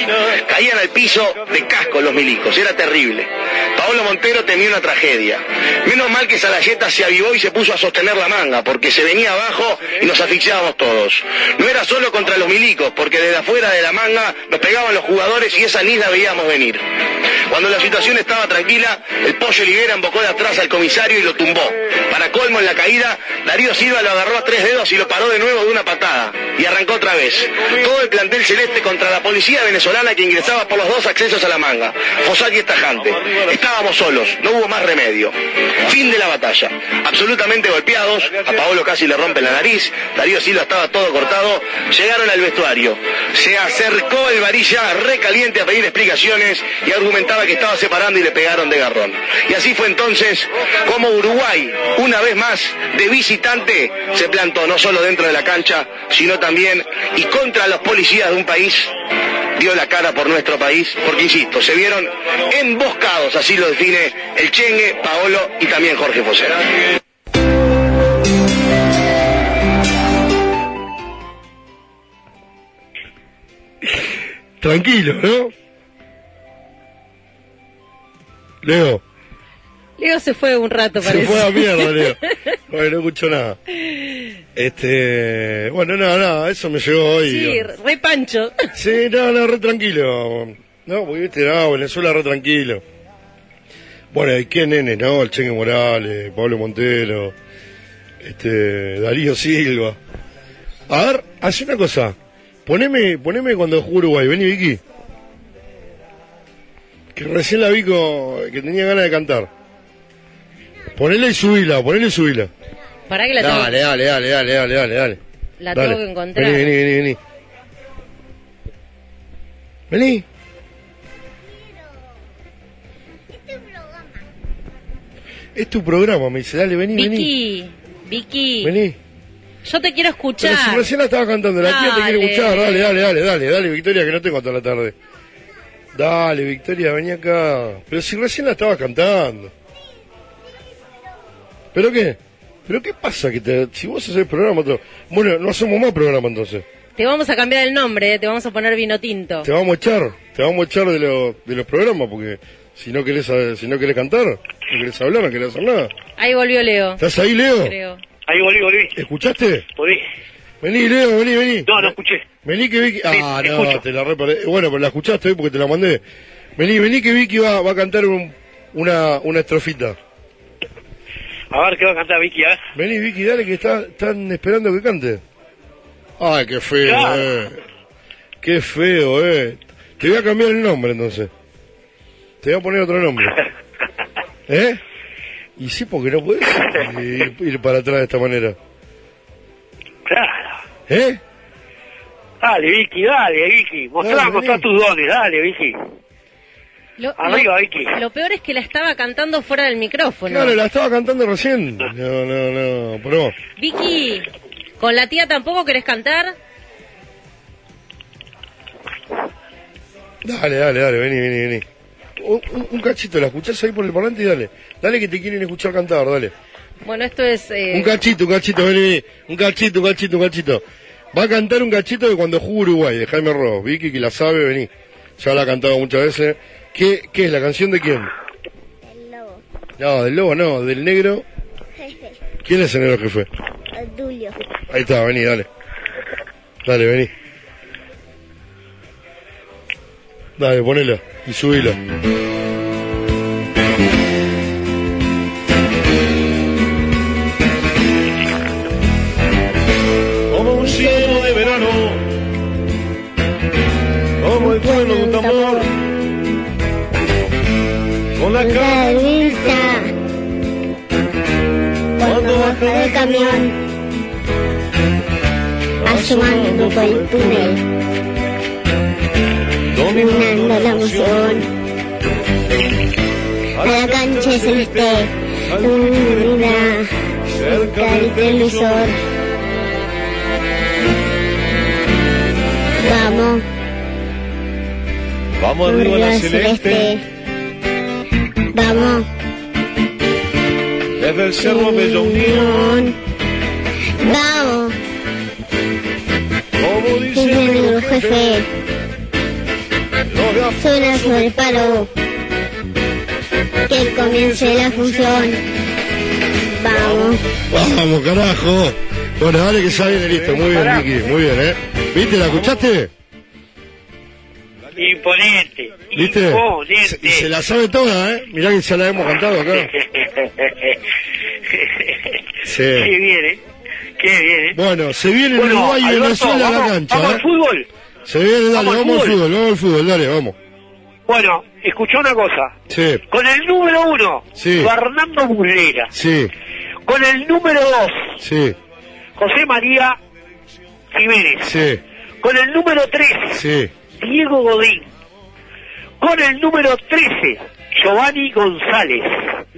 Caían al piso de casco los milicos. Era terrible. Paolo Montero temía una tragedia. Menos mal que Salayeta se avivó y se puso a sostener la manga, porque se venía abajo y nos asfixiábamos todos. No era solo contra los milicos, porque desde afuera de la manga nos pegaban los jugadores y esa ni la veíamos venir. Cuando la situación estaba tranquila, el pollo Olivera embocó de atrás al comisario y lo tumbó. Para colmo en la caída, Darío Silva lo agarró a tres dedos y lo paró de nuevo de una patada. Y arrancó otra vez. Todo el plantel celeste contra la policía venezolana que ingresaba por los dos accesos a la manga. Fossati es tajante. Estábamos solos, no hubo más remedio. Fin de la batalla. Absolutamente golpeados, a Paolo casi le rompen la nariz, Darío Silva estaba todo cortado, llegaron al vestuario. Se acercó el varilla recaliente a pedir explicaciones y argumentaba que estaba separando y le pegaron de garrón. Y así fue entonces como Uruguay, una vez más, de visitante, se plantó no solo dentro de la cancha, sino también y contra los policías de un país dio la cara por nuestro país, porque insisto, se vieron emboscados, así lo define el Chengue, Paolo y también Jorge Fosera. Tranquilo, ¿no? Leo, Leo se fue un rato, se parece. fue a mierda, Leo. Bueno, no escucho nada. Este, bueno, no, no, eso me llegó hoy. Sí, re pancho. Sí, no, no, re tranquilo. No, porque viste, no, Venezuela re tranquilo. Bueno, ¿y qué nene, no? El Chengue Morales, Pablo Montero, Este, Darío Silva. A ver, hace una cosa. Poneme, poneme cuando jugó Uruguay. Vení, Vicky. Que recién la vi con, que tenía ganas de cantar. Ponele y subila, ponele y subila. Para que la tengo, Dale, dale, dale, dale, dale, dale, dale. la Dale. tengo que encontrar. Vení, vení, vení, vení. Vení. Es tu programa, me dice, dale, vení, vení. Vicky, Vicky, Vení. yo te quiero escuchar. Pero si recién la estaba cantando, la tía te quiere Dale. escuchar, dale, dale, dale, dale, dale, Victoria, que no tengo toda la tarde. Dale, Victoria, vení acá. Pero si recién la estaba cantando. ¿Pero qué? ¿Pero qué pasa? que te, Si vos haces el programa, otro... bueno, no hacemos más programa entonces. Te vamos a cambiar el nombre, eh, te vamos a poner vino tinto. Te vamos a echar, te vamos a echar de, lo- de los programas, porque si no querés, eh, si no querés cantar, no querés hablar, no querés hacer nada. Ahí volvió Leo. ¿Estás ahí, Leo? Creo. Ahí volví, volví. ¿Escuchaste? Volví. Vení, Leo, vení, vení. No, no escuché. Vení que Vicky... Ah, no, escucho. te la reparé. Bueno, pero la escuchaste hoy porque te la mandé. Vení, vení que Vicky va, va a cantar un- una, una estrofita. A ver qué va a cantar Vicky, a ver. Vení, Vicky, dale que está, están esperando que cante. Ay, qué feo, Claro. eh. Qué feo, eh. Te voy a cambiar el nombre entonces. Te voy a poner otro nombre. ¿Eh? Y sí, porque no puedes ir, ir para atrás de esta manera. Claro. ¿Eh? Dale, Vicky, dale, Vicky. Mostrá, Dale, mostrá tus dones, dale, Vicky. Lo, Arriba, lo- Vicky. lo peor es que la estaba cantando fuera del micrófono. Claro, la estaba cantando recién. No, no, no, pero... Vicky, ¿con la tía tampoco querés cantar? Dale, dale, dale, vení, vení, vení. Un, un- un cachito, la escuchás ahí por el parlante y dale. Dale que te quieren escuchar cantar, dale. Bueno, esto es... eh, Un cachito, un cachito, vení, vení. Un cachito, un cachito, un cachito. Va a cantar un cachito de cuando jugó Uruguay, de Jaime Ross. Vicky, que la sabe, vení. Ya la ha cantado muchas veces. ¿Qué, qué es la canción de quién? El lobo. No, del lobo no, del negro. Jefe. ¿Quién es el negro jefe? Dulio. Ahí está, vení, dale. Dale, vení. Dale, ponela y subila. Del camión. Asomando por el túnel. Dominando la emoción. La cancha es celeste. Luna. Cerca del televisor. Vamos. vamos arriba a la celeste, Vamos. Desde el cerro Bella Unión, Vamos. como dice Dice el el negro negro jefe, jefe. los de afuera Suena sobre el palo. Que comience la función. Vamos. Vamos, carajo. Bueno, dale que ya viene listo. Muy bien, Vicky, muy bien, ¿eh? ¿Viste? ¿La escuchaste? Imponente. ¿Viste? Imponente. Se- se la sabe toda, ¿eh? Mirá que ya la hemos cantado acá. Sí. Qué bien, ¿eh? Qué bien, ¿eh? Bueno, se viene Bueno, Uruguay y Venezuela a la cancha, vamos ¿eh? al fútbol. Se viene, dale, Vamos vamos, al fútbol. vamos al fútbol, dale, vamos. Bueno, escuchá una cosa. Sí, Con el número uno, Sí. Fernando Muslera. sí, Con el número dos, sí, José María Jiménez. sí, Con el número tres, sí, Diego Godín. Con el número 13, Giovanni González.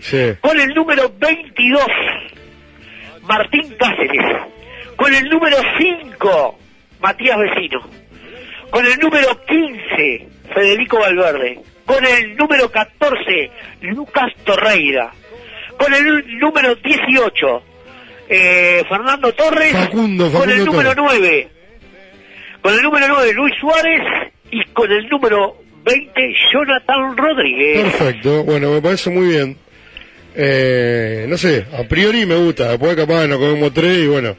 sí. Con el número 22, Martín Cáceres. Con el número 5, Matías Vecino. Con el número 15, Federico Valverde. Con el número 14, Lucas Torreira. Con el número 18, eh, Fernando Torres. Facundo, con el Facundo número Torres. 9, con el número 9, Luis Suárez. Y con el número 20, Jonathan Rodríguez. Perfecto, bueno, me parece muy bien. Eh, no sé, a priori me gusta, después capaz nos comemos tres y bueno.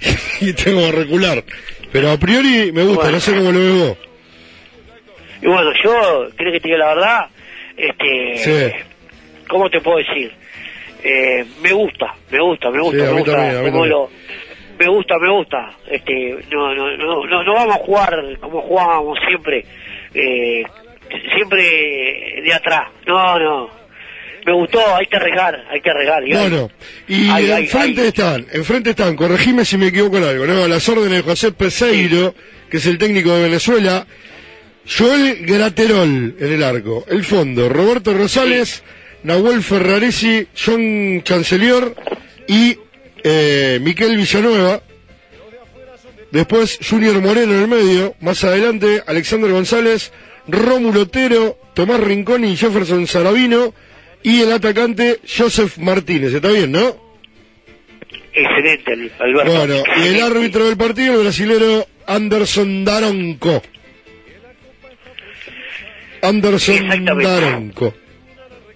y tengo que recular. Pero a priori me gusta, Bueno. no sé cómo lo ves vos. Y bueno, yo creo que te digo la verdad, este, Sí. ¿cómo te puedo decir? Eh, me gusta, me gusta, me gusta, Sí, me gusta. también, cómo lo- me gusta, me gusta. Este, no, no, no, no, no vamos a jugar como jugábamos siempre, eh, siempre de atrás. No, no. Me gustó, hay que regar, hay que. Y hay- Bueno, y hay- enfrente hay- están, enfrente están, corregime si me equivoco en algo, ¿no? Las órdenes de José Peseiro, que es el técnico de Venezuela, Joel Graterol en el arco, el fondo, Roberto Rosales, Nahuel Ferraresi, John Chancelior y eh, Miquel Villanueva. Después Junior Moreno en el medio, más adelante Alexander González, Rómulo Otero, Tomás Rincón y Jefferson Saravino y el atacante Joseph Martínez. ¿Está bien, no? Excelente, Alberto. Bueno, y el árbitro del partido, el brasilero Anderson Daronco. Anderson Daronco.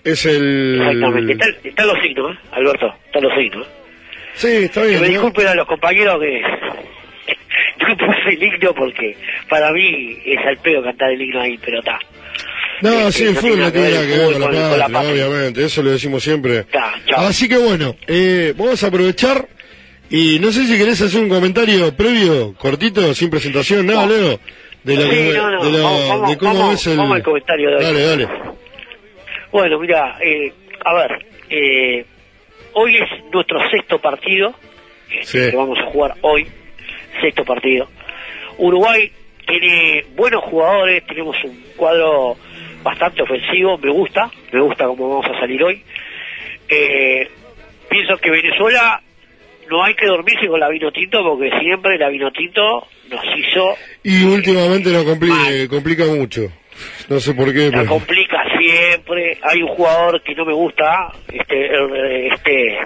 Es el... Exactamente. Están, están los signos, ¿eh? Alberto. Están los signos. ¿eh? Sí, está Que bien. me ¿no? disculpen a los compañeros que no puse el himno porque para mí es al pedo cantar el himno ahí, pero está. No, Este, sí, el no fútbol no tiene nada el que ver con la con la patria, obviamente, eso lo decimos siempre. Ta. Así que bueno, eh, vamos a aprovechar y no sé si querés hacer un comentario previo, cortito, sin presentación, nada, Leo, de, lo Sí, que- no, no, de, vamos, vamos, de cómo vamos, ves el... vamos al comentario de hoy. Dale, dale. Bueno, mira, eh, a ver, eh, hoy es nuestro sexto partido este, que vamos a jugar hoy, sexto partido. Uruguay tiene buenos jugadores, tenemos un cuadro bastante ofensivo, me gusta, me gusta cómo vamos a salir hoy. Eh, pienso que Venezuela no hay que dormirse con la vino tinto porque siempre la vino tinto nos hizo Y últimamente lo compli- complica mucho. No sé por qué, la pero... complica siempre. Hay un jugador que no me gusta, este, este,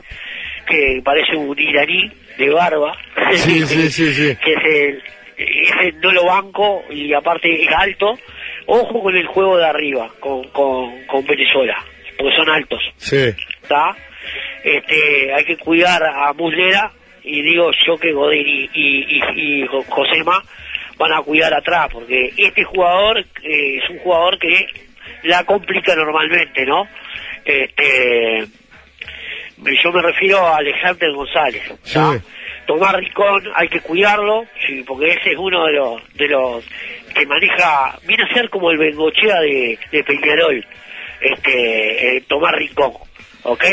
que parece un iraní de barba. Sí, sí, sí, sí. que es el, ese no lo banco y aparte es alto. Ojo con el juego de arriba, con, con, con Venezuela, porque son altos. Sí. ¿Está? Este, hay que cuidar a Muslera y digo yo que Godín y, y, y, y Jo- Josema van a cuidar atrás porque este jugador eh, es un jugador que la complica normalmente, ¿no? Este, yo me refiero a Alexander González. ¿tá? Tomás Ricón hay que cuidarlo, sí, porque ese es uno de los de los que maneja, viene a ser como el Bengochea de, de Peñarol, este, eh, Tomás Rincón, ¿ok?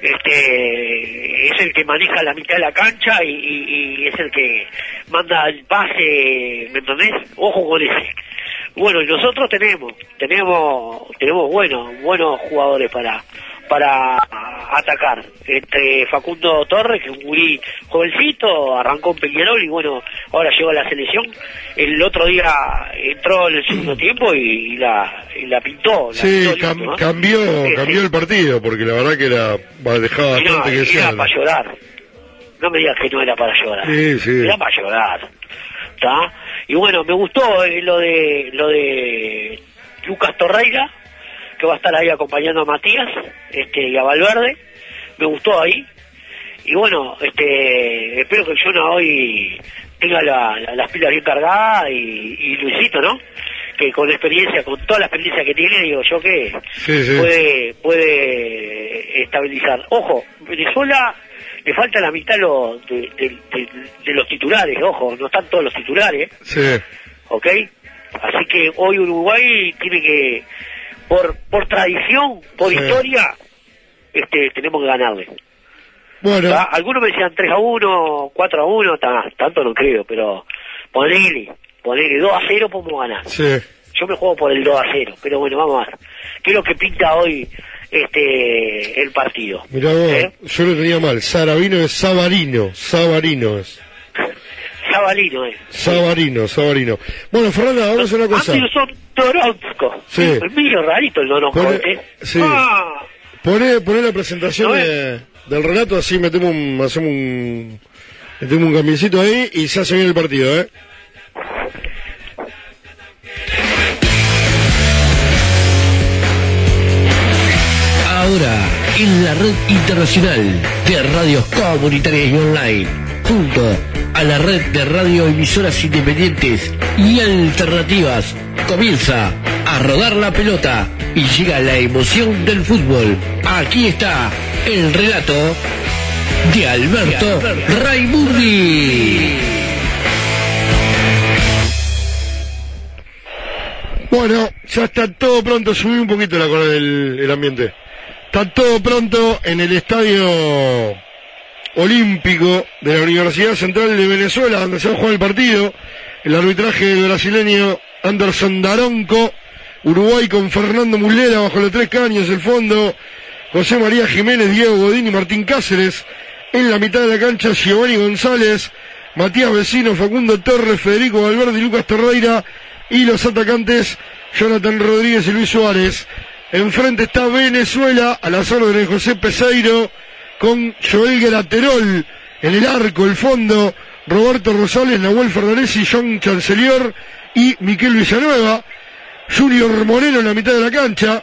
Este, es el que maneja la mitad de la cancha y, y- es el que manda el pase, ¿me entendés? Ojo con ese. Bueno, y nosotros tenemos, tenemos, tenemos buenos, buenos jugadores para, para atacar. Entre Facundo Torres, que es un gurí jovencito, arrancó en Peñarol y bueno, ahora llegó a la selección. El otro día entró en el segundo tiempo y, y la, y la pintó. La Sí, pintó cam- lindo, ¿no? cambió, Sí, cambió sí. el partido, porque la verdad que era, dejaba no, bastante que era para llorar. No me digas que no era para llorar. Sí. Era para llorar. ¿Está? Y bueno, me gustó eh, lo de lo de Lucas Torreira, que va a estar ahí acompañando a Matías este, y a Valverde. Me gustó ahí. Y bueno, este espero que el Jonah hoy tenga la- la- las pilas bien cargadas y, y Luisito, ¿no? Que con experiencia, con toda la experiencia que tiene, digo yo que Sí, sí. puede puede estabilizar. Ojo, Venezuela le falta la mitad lo- de, de- de- de los titulares, ojo, no están todos los titulares, Sí. ¿ok? Así que hoy Uruguay tiene que, por por tradición, por Sí. historia, este tenemos que ganarle. Bueno. ¿Tá? Algunos me decían 3 a 1, 4 a 1, ta- tanto no creo, pero ponele, ponele 2 a 0 podemos ganar. Sí. Yo me juego por el 2 a 0, pero bueno, vamos a ver. ¿Qué es lo que pinta hoy este el partido? Mirá vos, ¿Eh? yo lo tenía mal. Saravino es Savarino, Savarino es. Sabalino, eh. Savarino, Savarino. Bueno, Fernanda, vamos a hacer una cosa. Anderson Toronsko. Sí. Es medio rarito el Donosko, Pone- ¿eh? sí. Ah, Poné, poné la presentación ¿No de- del relato, así metemos un, hacemos un, metemos un cambiecito ahí y se hace bien el partido, ¿eh? Ahora, en la red internacional de radios comunitarias y online, junto a la red de radioemisoras independientes y alternativas, comienza a rodar la pelota y llega la emoción del fútbol. Aquí está el relato de Alberto Raimundi. Bueno, ya está todo pronto, subí un poquito la el, el ambiente. Está todo pronto en el estadio olímpico de la Universidad Central de Venezuela, donde se va a jugar el partido. El arbitraje del brasileño Anderson Daronco. Uruguay con Fernando Mulera bajo los tres caños, el fondo. José María Jiménez, Diego Godín y Martín Cáceres. En la mitad de la cancha, Giovanni González, Matías Vecino, Facundo Torres, Federico Valverde y Lucas Torreira. Y los atacantes, Jonathan Rodríguez y Luis Suárez. Enfrente está Venezuela, a las órdenes de José Peseiro, con Joel Geraterol en el arco, el fondo, Roberto Rosales, Nahuel Fernández John Chancelier y Miquel Villanueva. Junior Moreno en la mitad de la cancha.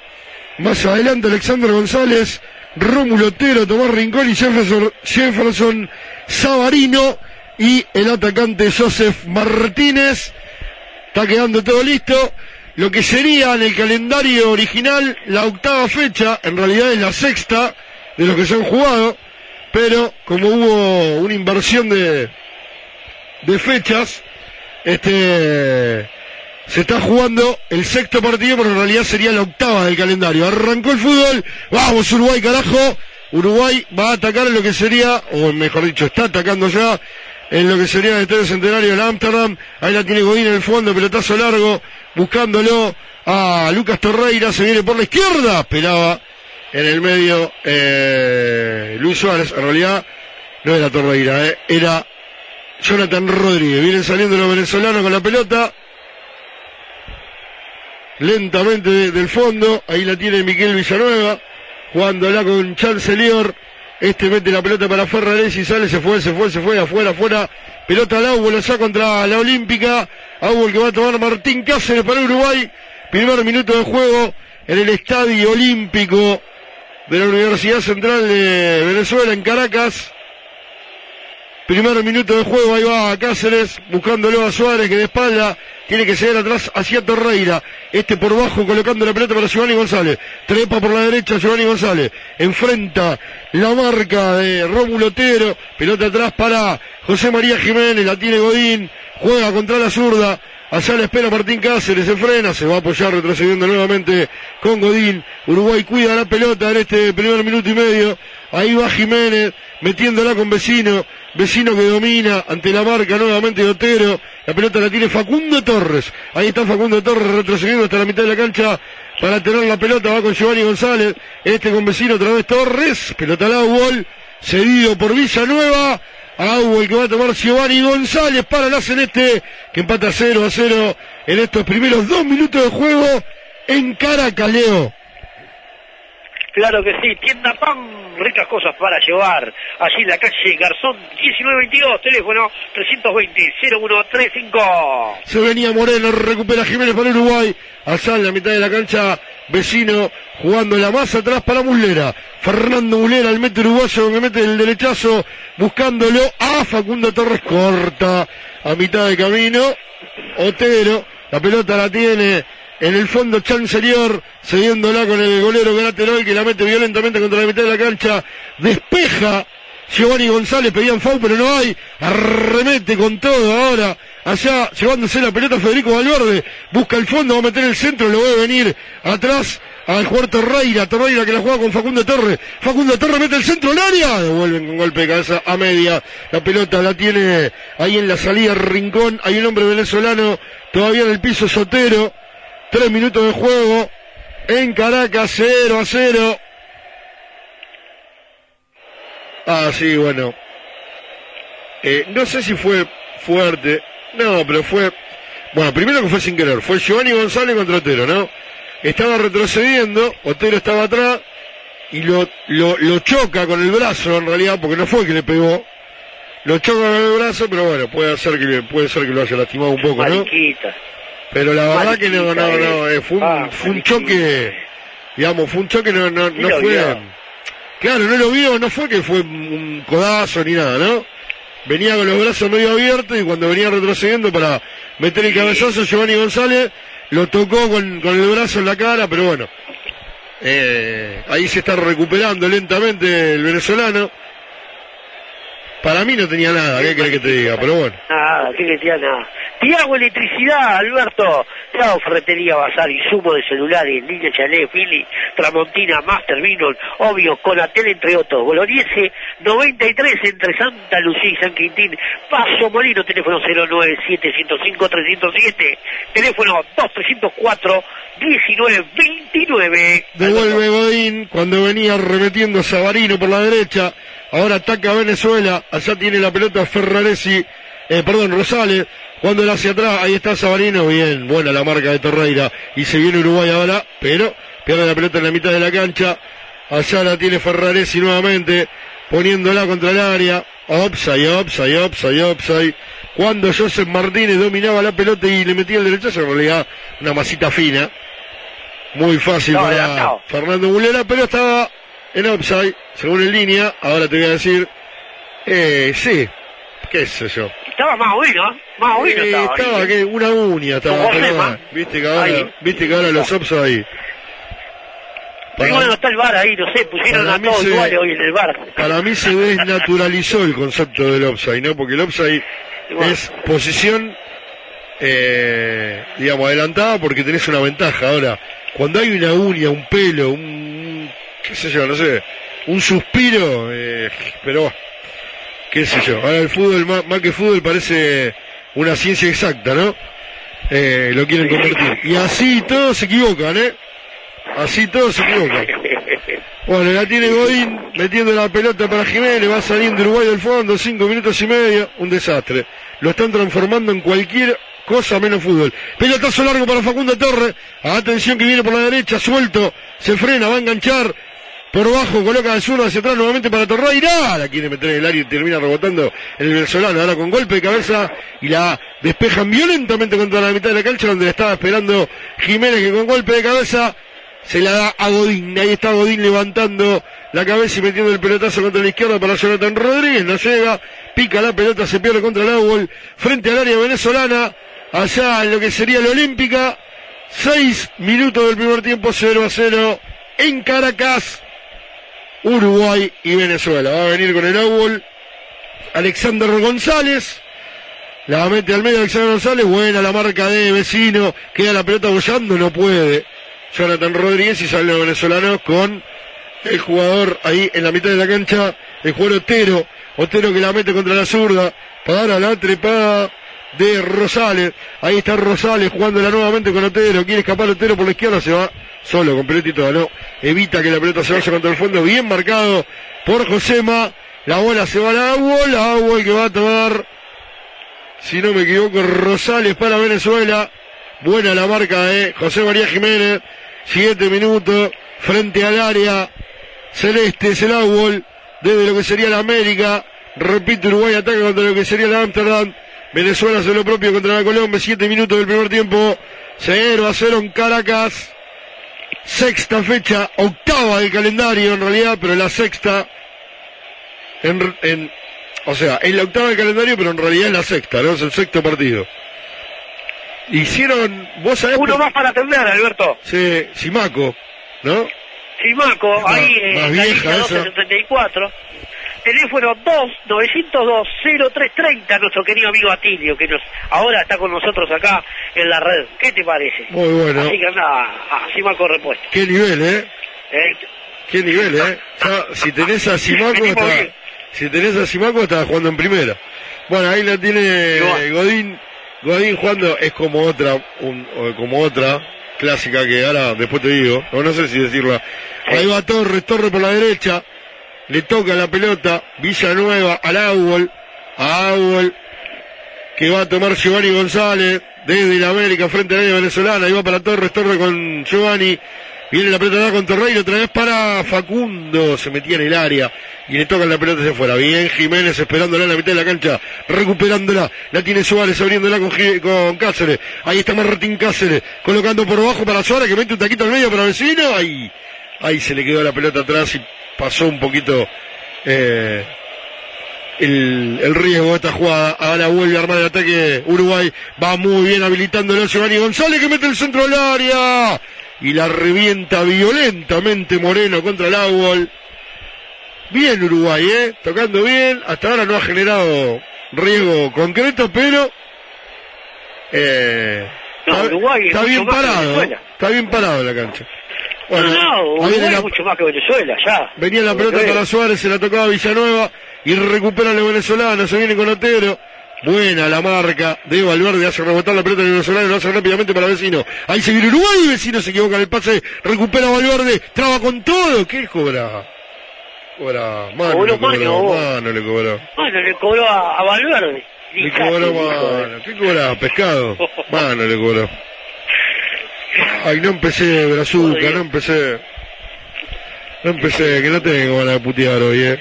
Más adelante Alexander González, Rómulo Otero, Tomás Rincón y Jefferson, Jefferson Sabarino y el atacante Joseph Martínez. Está quedando todo listo. Lo que sería en el calendario original la octava fecha, en realidad es la sexta de los que se han jugado, pero como hubo una inversión de, de fechas, este se está jugando el sexto partido, pero en realidad sería la octava del calendario. Arrancó el fútbol, vamos Uruguay, carajo. Uruguay va a atacar en lo que sería, o mejor dicho, está atacando ya en lo que sería el Estadio Centenario del Amsterdam. Ahí la tiene Godín en el fondo, pelotazo largo, buscándolo a Lucas Torreira, se viene por la izquierda, pelaba en el medio eh, Luis Suárez, en realidad no era Torreira, eh, era Jonathan Rodríguez. Vienen saliendo los venezolanos con la pelota. Lentamente del fondo, ahí la tiene Miguel Villanueva, jugándola con Chancelier. Este mete la pelota para Ferraresi y sale, se fue, se fue, se fue, afuera, afuera. Pelota al Aubo, lo saca contra la Olímpica. Aubo que va a tomar Martín Cáceres para Uruguay. Primer minuto de juego en el Estadio Olímpico de la Universidad Central de Venezuela en Caracas. Primer minuto de juego, ahí va Cáceres, buscándolo a Suárez, que de espalda tiene que seguir atrás hacia Torreira. Este por bajo, colocando la pelota para Giovanni González. Trepa por la derecha, Giovanni González. Enfrenta la marca de Rómulo Otero. Pelota atrás para José María Jiménez, la tiene Godín. Juega contra la zurda. Allá la espera Martín Cáceres, se frena, se va a apoyar retrocediendo nuevamente con Godín. Uruguay cuida la pelota en este primer minuto y medio. Ahí va Jiménez, metiéndola con Vecino. Vecino que domina ante la marca nuevamente de Otero. La pelota la tiene Facundo Torres. Ahí está Facundo Torres retrocediendo hasta la mitad de la cancha para tener la pelota. Va con Giovanni González. Este con Vecino otra vez Torres. Pelota al gol. Cedido por Villanueva. Agua el que va a tomar Giovanni González para la Celeste, que empata 0 a 0 en estos primeros dos minutos de juego en Caracas, Leo. Claro que sí, tienda pan, ricas cosas para llevar. Allí en la calle Garzón 1922, teléfono 320-0135. Se venía Moreno, recupera Jiménez para Uruguay. Allá en la mitad de la cancha, vecino jugando la más atrás para Muslera. Fernando Muslera, el mete uruguayo que mete el derechazo, buscándolo a Facundo Torres, corta a mitad de camino. Otero, la pelota la tiene en el fondo Chancelier, cediéndola con el golero Galaterol que la mete violentamente contra la mitad de la cancha. Despeja Giovanni González, pedían foul, pero no hay. Arremete con todo ahora. Allá, llevándose la pelota Federico Valverde. Busca el fondo, va a meter el centro, lo a venir atrás al jugador Torreira. Torreira que la juega con Facundo Torres. Facundo Torres mete el centro al área. Devuelven con golpe de cabeza a media. La pelota la tiene ahí en la salida Rincón. Hay un hombre venezolano todavía en el piso Sotero. Tres minutos de juego en Caracas, 0 a 0. Ah, sí, bueno. Eh, no sé si fue fuerte. No, pero fue... Bueno, primero que fue sin querer. Fue Giovanni González contra Otero, ¿no? Estaba retrocediendo, Otero estaba atrás y lo, lo, lo choca con el brazo en realidad, porque no fue que le pegó. Lo choca con el brazo, pero bueno, puede ser que, puede ser que lo haya lastimado un poco, ¿no? Pero la verdad que no, no, no, eh, fue, un, Ah, fue un choque, digamos, fue un choque, no, no, no fue, claro, no lo vio, no fue que fue un codazo ni nada, ¿no? Venía con los brazos medio abiertos y cuando venía retrocediendo para meter el cabezazo, Giovanni González lo tocó con, con el brazo en la cara, pero bueno, Eh, ahí se está recuperando lentamente el venezolano. Para mí no tenía nada, ¿qué crees que te diga? Pero bueno. Nada, ¿qué que tenía nada? Tiago Electricidad, Alberto. Tiago Ferretería Bazar, insumo de celulares, línea Chalet, Philly, Tramontina, Master Vinon, Obvio, Conatel, entre otros. Bolognese 93 entre Santa Lucía y San Quintín. Paso Molino, teléfono 097-105-307. Teléfono 2304-1929. Devuelve Godín cuando venía remetiendo Sabarino por la derecha. Ahora ataca a Venezuela. Allá tiene la pelota Ferraresi. Eh, perdón, Rosales. Cuando la hacia atrás, ahí está Sabarino. Bien, buena la marca de Torreira. Y se viene Uruguay ahora. Pero pierde la pelota en la mitad de la cancha. Allá la tiene Ferraresi nuevamente. Poniéndola contra el área. Opsai, opsai, opsai, opsai. Cuando Joseph Martínez dominaba la pelota y le metía el derechazo, en realidad una masita fina. Muy fácil No, para. Fernando Mulera, pero estaba en offside, según en línea. Ahora te voy a decir, eh, sí, qué sé yo. Estaba más bueno, ¿eh? más bueno Eh, estaba. estaba que una uña estaba, pero viste que ahora, viste que ahora los ahí. Pero bueno, está el bar ahí, no sé, pusieron para a todos iguales hoy en el bar. Para mí se desnaturalizó el concepto del offside, ¿no? Porque el offside es posición, eh, digamos, adelantada porque tenés una ventaja. Ahora, cuando hay una uña, un pelo, un, qué sé yo, no sé, un suspiro, eh, pero, bueno, qué sé yo. Ahora el fútbol, más, más que fútbol, parece una ciencia exacta, ¿no? Eh, lo quieren convertir. Y así todos se equivocan, ¿eh? Así todos se equivocan. Bueno, la tiene Godín metiendo la pelota para Jiménez, va saliendo Uruguay del fondo, cinco minutos y medio, un desastre. Lo están transformando en cualquier cosa menos fútbol. Pelotazo largo para Facundo Torres, atención que viene por la derecha, suelto, se frena, va a enganchar, por bajo, coloca de zurdo hacia atrás nuevamente para Torreira, la quiere meter en el área y termina rebotando el venezolano, ahora con golpe de cabeza y la despejan violentamente contra la mitad de la cancha donde la estaba esperando Jiménez que con golpe de cabeza se la da a Godín, ahí está Godín levantando la cabeza y metiendo el pelotazo contra la izquierda para Jonathan Rodríguez, no llega, pica la pelota, se pierde contra el árbol, frente al área venezolana, allá en lo que sería la olímpica, seis minutos del primer tiempo, 0 a 0 en Caracas, Uruguay y Venezuela. Va a venir con el árbol Alexander González. La mete al medio Alexander González. Buena la marca de vecino. Queda la pelota bollando. No puede. Jonathan Rodríguez y sale los venezolanos con el jugador ahí en la mitad de la cancha. El jugador Otero. Otero que la mete contra la zurda. Para la trepada de Rosales. Ahí está Rosales jugándola nuevamente con Otero. Quiere escapar Otero por la izquierda. Se va solo con pelotito. No. Evita que la pelota se vaya contra el fondo. Bien marcado por Josema. La bola se va al agua. La agua que va a tomar. Si no me equivoco, Rosales para Venezuela. Buena la marca de José María Jiménez. Siete minutos frente al área celeste. Es el agua desde lo que sería la América. Repite Uruguay ataca contra lo que sería la Amsterdam. Venezuela hace lo propio contra la Colombia. Siete minutos del primer tiempo. 0 a 0 en Caracas. Sexta fecha, octava del calendario en realidad, pero la sexta. En, en- o sea, es la octava del calendario, pero en realidad es la sexta, ¿no? Es el sexto partido. Hicieron, vos sabés. Uno más para atender, Alberto. Sí, Simaco, ¿no? Simaco, Más- ahí en más la vieja línea esa. 1274. Teléfono 2-902-0330, nuestro querido amigo Atilio, que nos ahora está con nosotros acá en la red. ¿Qué te parece? Muy bueno. Así que anda a Simaco repuesto. Qué nivel, ¿eh? ¿eh? Qué nivel, ¿eh? Ya, si tenés a Simaco, está, si tenés a Simaco, está jugando en primera. Bueno, ahí la tiene Godín. Godín jugando es como otra, un- como otra clásica que ahora después te digo, o no sé si decirla. Ahí va Torres, Torres por la derecha, le toca la pelota, Villanueva al Árbol, a Árbol, que va a tomar Giovanni González desde la América frente a la venezolana, ahí va para Torres, Torres con Giovanni, viene la pelota con Torreiro, otra vez para Facundo, se metía en el área y le tocan la pelota hacia afuera, bien Jiménez esperándola en la mitad de la cancha, recuperándola, la tiene Suárez abriéndola con, con Cáceres, ahí está Martín Cáceres, colocando por abajo para Suárez que mete un taquito al medio para vecino, ahí, ahí se le quedó la pelota atrás y pasó un poquito, eh, el, el riesgo de esta jugada. Ahora vuelve a armar el ataque Uruguay. Va muy bien habilitándolo Giovanni González que mete el centro al área. y la revienta violentamente Moreno contra el árbol. Bien Uruguay, ¿eh? Tocando bien. Hasta ahora no ha generado riesgo concreto, pero... Eh, No, está, Uruguay bien parado. Está bien parado la cancha. No, no, Uruguay la- mucho más que Venezuela, ya. Venía la pelota Venezuela. para Suárez, se la tocaba Villanueva y recupera el venezolano, se viene con Otero. Buena la marca de Valverde, hace rebotar la pelota del venezolano, lo hace rápidamente para Vecino. Ahí se viene Uruguay, Vecino se equivoca en el pase, recupera Valverde, traba con todo. ¿Qué cobra? Cobra, mano Cobró le cobró, mano, mano le cobró. Bueno, le cobró a, a Valverde. Le cobró mano. ¿Qué cobra? Pescado. Mano le cobró. Ay, no empecé, Brazuca, no empecé. No empecé, que no tengo ganas de putear hoy, eh.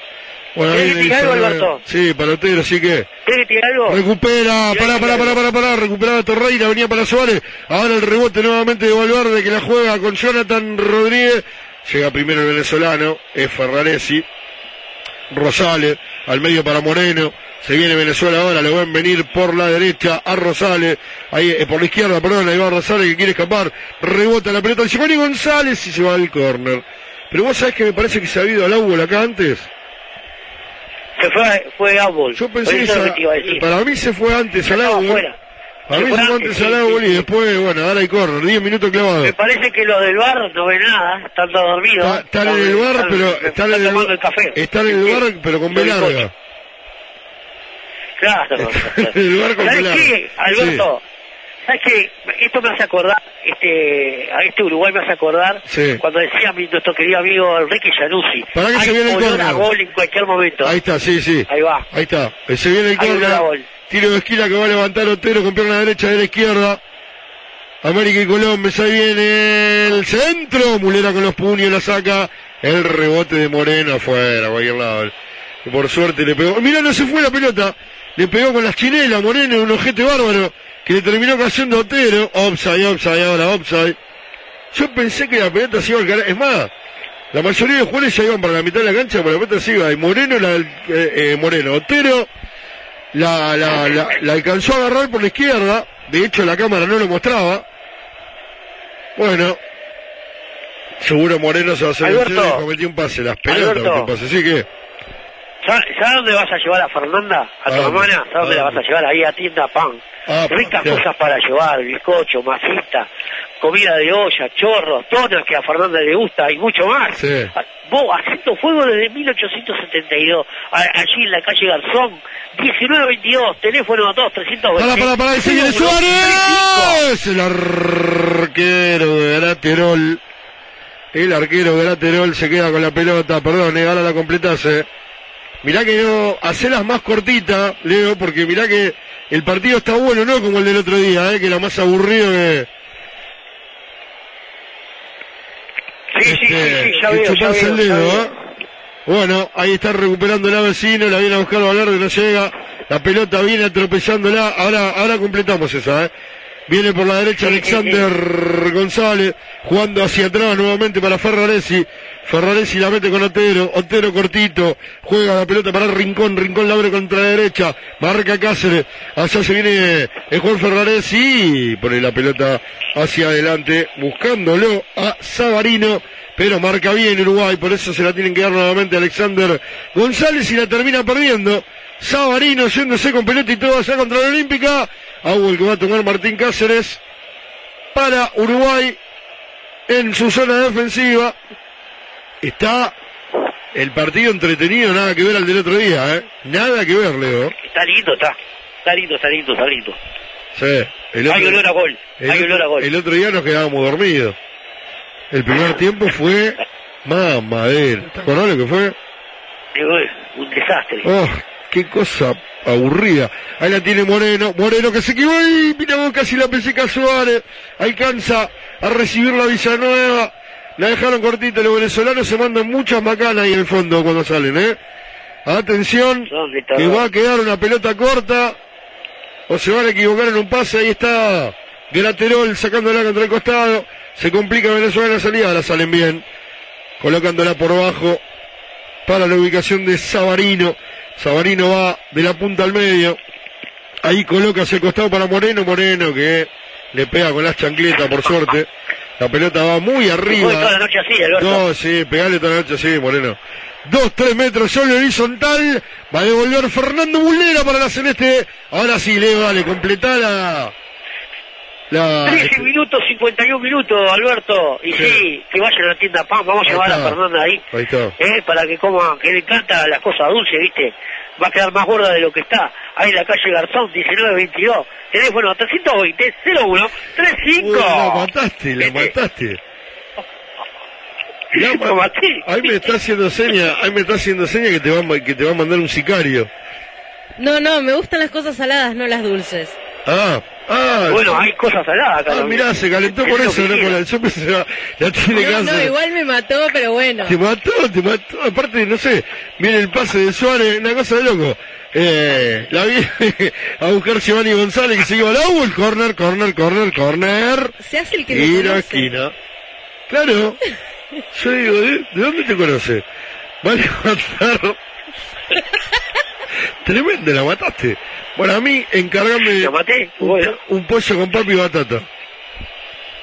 Bueno, ¿Querés que algo, Alberto? Sí, para así que. ¿Querés que te diga algo? Recupera, pará, pará, pará, pará, pará, recuperaba Torreira, venía para Suárez, ahora el rebote nuevamente de Valverde que la juega con Jonathan Rodríguez, llega primero el venezolano, es Ferraresi, Rosales, al medio para Moreno, se viene Venezuela ahora, le van a venir por la derecha a Rosales, ahí, eh, por la izquierda, perdón, ahí va Rosales que quiere escapar, rebota la pelota, Giovanni González y se va al córner. Pero vos sabés que me parece que se ha ido al árbol acá antes. Se fue, fue Árbol. Yo pensé que para mí se fue antes al árbol. Para mí se fue antes, antes sí, al sí, árbol y sí. después, bueno, ahora hay corner, 10 minutos clavados. Me parece que los del bar no ven nada, están todos dormidos. Están en el bar, pero están en el el café. Están en el bar, pero con B larga. Claro. el bar con ¿Sabes qué, Alberto? ¿Sabes qué? Esto me hace acordar, este, a este Uruguay me hace acordar Sí. cuando decía mi, nuestro querido amigo Enrique Januzzi. Pará que hay se viene el córner. a gol en cualquier momento. Ahí está, sí, sí. Ahí va. Ahí está. Eh, Se viene el gol. Tiro de esquina que va a levantar Otero con pierna derecha de la izquierda. América y Colombia, ahí viene el centro. Mulera con los puños la saca. El rebote de Moreno afuera, cualquier lado. Por suerte le pegó. Mira, no se fue la pelota. Le pegó con las chinelas Moreno, un ojete bárbaro. Que le terminó cayendo Otero. Offside, offside, ahora offside. Yo pensé que la pelota se iba al carajo. Es más, la mayoría de los jugadores ya iban para la mitad de la cancha, pero la pelota se iba. Y Moreno, la, eh, eh, Moreno, Otero, la, la, la, la alcanzó a agarrar por la izquierda. De hecho, la cámara no lo mostraba. Bueno, seguro Moreno se va a hacer Alberto. el y cometió un pase. Las pelotas un pase. Así que, ¿Sabes dónde vas a llevar a Fernanda? A tu ¿A dónde? hermana. ¿Sabes dónde ¿A la vas a llevar? Ahí a tienda pan. Ah, Ricas ya. cosas para llevar, bizcocho, masita, comida de olla, chorros, donas que a Fernanda le gusta y mucho más. Sí. Ah, Vos haciendo fuego desde 1872, a- allí en la calle Garzón, 1922, teléfono 2 320. para, para, para, viene Suárez. El arquero de Graterol. El arquero de Graterol se queda con la pelota, perdón, eh, ahora la completase. Mirá que no, hacelas más cortita, Leo, porque mirá que el partido está bueno, no como el del otro día, eh, que era más aburrido que, Sí, sí, sí, sí, ya veo, ya chuparse veo, el ya dedo, veo. ¿eh? Bueno, ahí está recuperando la vecino, la viene a buscar Valverde, no llega. La pelota viene atropellándola. Ahora, ahora completamos esa, ¿eh? Viene por la derecha Alexander González, jugando hacia atrás nuevamente para Ferraresi. Ferraresi la mete con Otero, Otero cortito, juega la pelota para Rincón, Rincón la abre contra la derecha, marca Cáceres, allá se viene el Juan Ferraresi pone la pelota hacia adelante, buscándolo a Sabarino, pero marca bien Uruguay, por eso se la tienen que dar nuevamente a Alexander González y la termina perdiendo. Sabarino yéndose con pelota y todo allá contra la Olímpica. Agua el que va a tomar Martín Cáceres para Uruguay en su zona defensiva. Está el partido entretenido, nada que ver al del otro día, ¿eh? Nada que ver, Leo. Está lindo, está. Está lindo, está lindo, está lindo. Sí. El Hay olor a gol, el hay otro- olor a gol. El otro día nos quedábamos dormidos. El primer tiempo fue mamadera. ¿Te acordás lo que fue? Eh, Un desastre. Oh, qué cosa aburrida. Ahí la tiene Moreno. Moreno que se equivocó y mira vos casi la peseca Suárez. Alcanza a recibir la Villanueva. La dejaron cortita. Los venezolanos se mandan muchas macanas ahí en el fondo cuando salen, ¿eh? Atención, que va a quedar una pelota corta. O se van a equivocar en un pase. Ahí está Graterol sacándola contra el costado. Se complica Venezuela en la salida. Ahora salen bien. Colocándola por abajo para la ubicación de Sabarino. Sabarino va de la punta al medio. Ahí coloca hacia el costado para Moreno. Moreno que le pega con las chancletas, por suerte. La pelota va muy arriba. Toda la noche así, Alberto. No, sí, pegale toda la noche así, Moreno. Dos, tres metros solo horizontal. Va a devolver Fernando Mulera para la Celeste. Ahora sí, Leo, dale, completá la 13 minutos, 51 minutos, Alberto. Y sí, que vaya a la tienda PAN, vamos a llevar a. Fernanda ahí. Ahí está. eh, para que coma, que le encanta las cosas dulces, ¿viste? Va a quedar más gorda de lo que está. Ahí en la calle Garzón, 1922. Teléfono 320 01 35. Uy, la mataste, la mataste. La ma- Lo maté. Ahí me está haciendo seña, ahí me está haciendo seña que te va, que te va a mandar un sicario. No, no, me gustan las cosas saladas, no las dulces. Ah, ah. Bueno, hay cosas saladas acá. Ah, mirá, se calentó por eso, la- Yo pensé, la, la tiene No, no, igual me mató, pero bueno. Te mató, te mató. Aparte, no sé, viene el pase de Suárez, una cosa de loco. Eh, la vi a buscar Giovanni González que se iba al agua, el corner, corner, corner, corner. Se hace el que conoce. esquina. Claro. Yo digo, ¿de, de dónde te conoce? Vale matar. Tremendo, la mataste. Bueno, a mí, encargame un, Bueno. un pollo con papi y batata.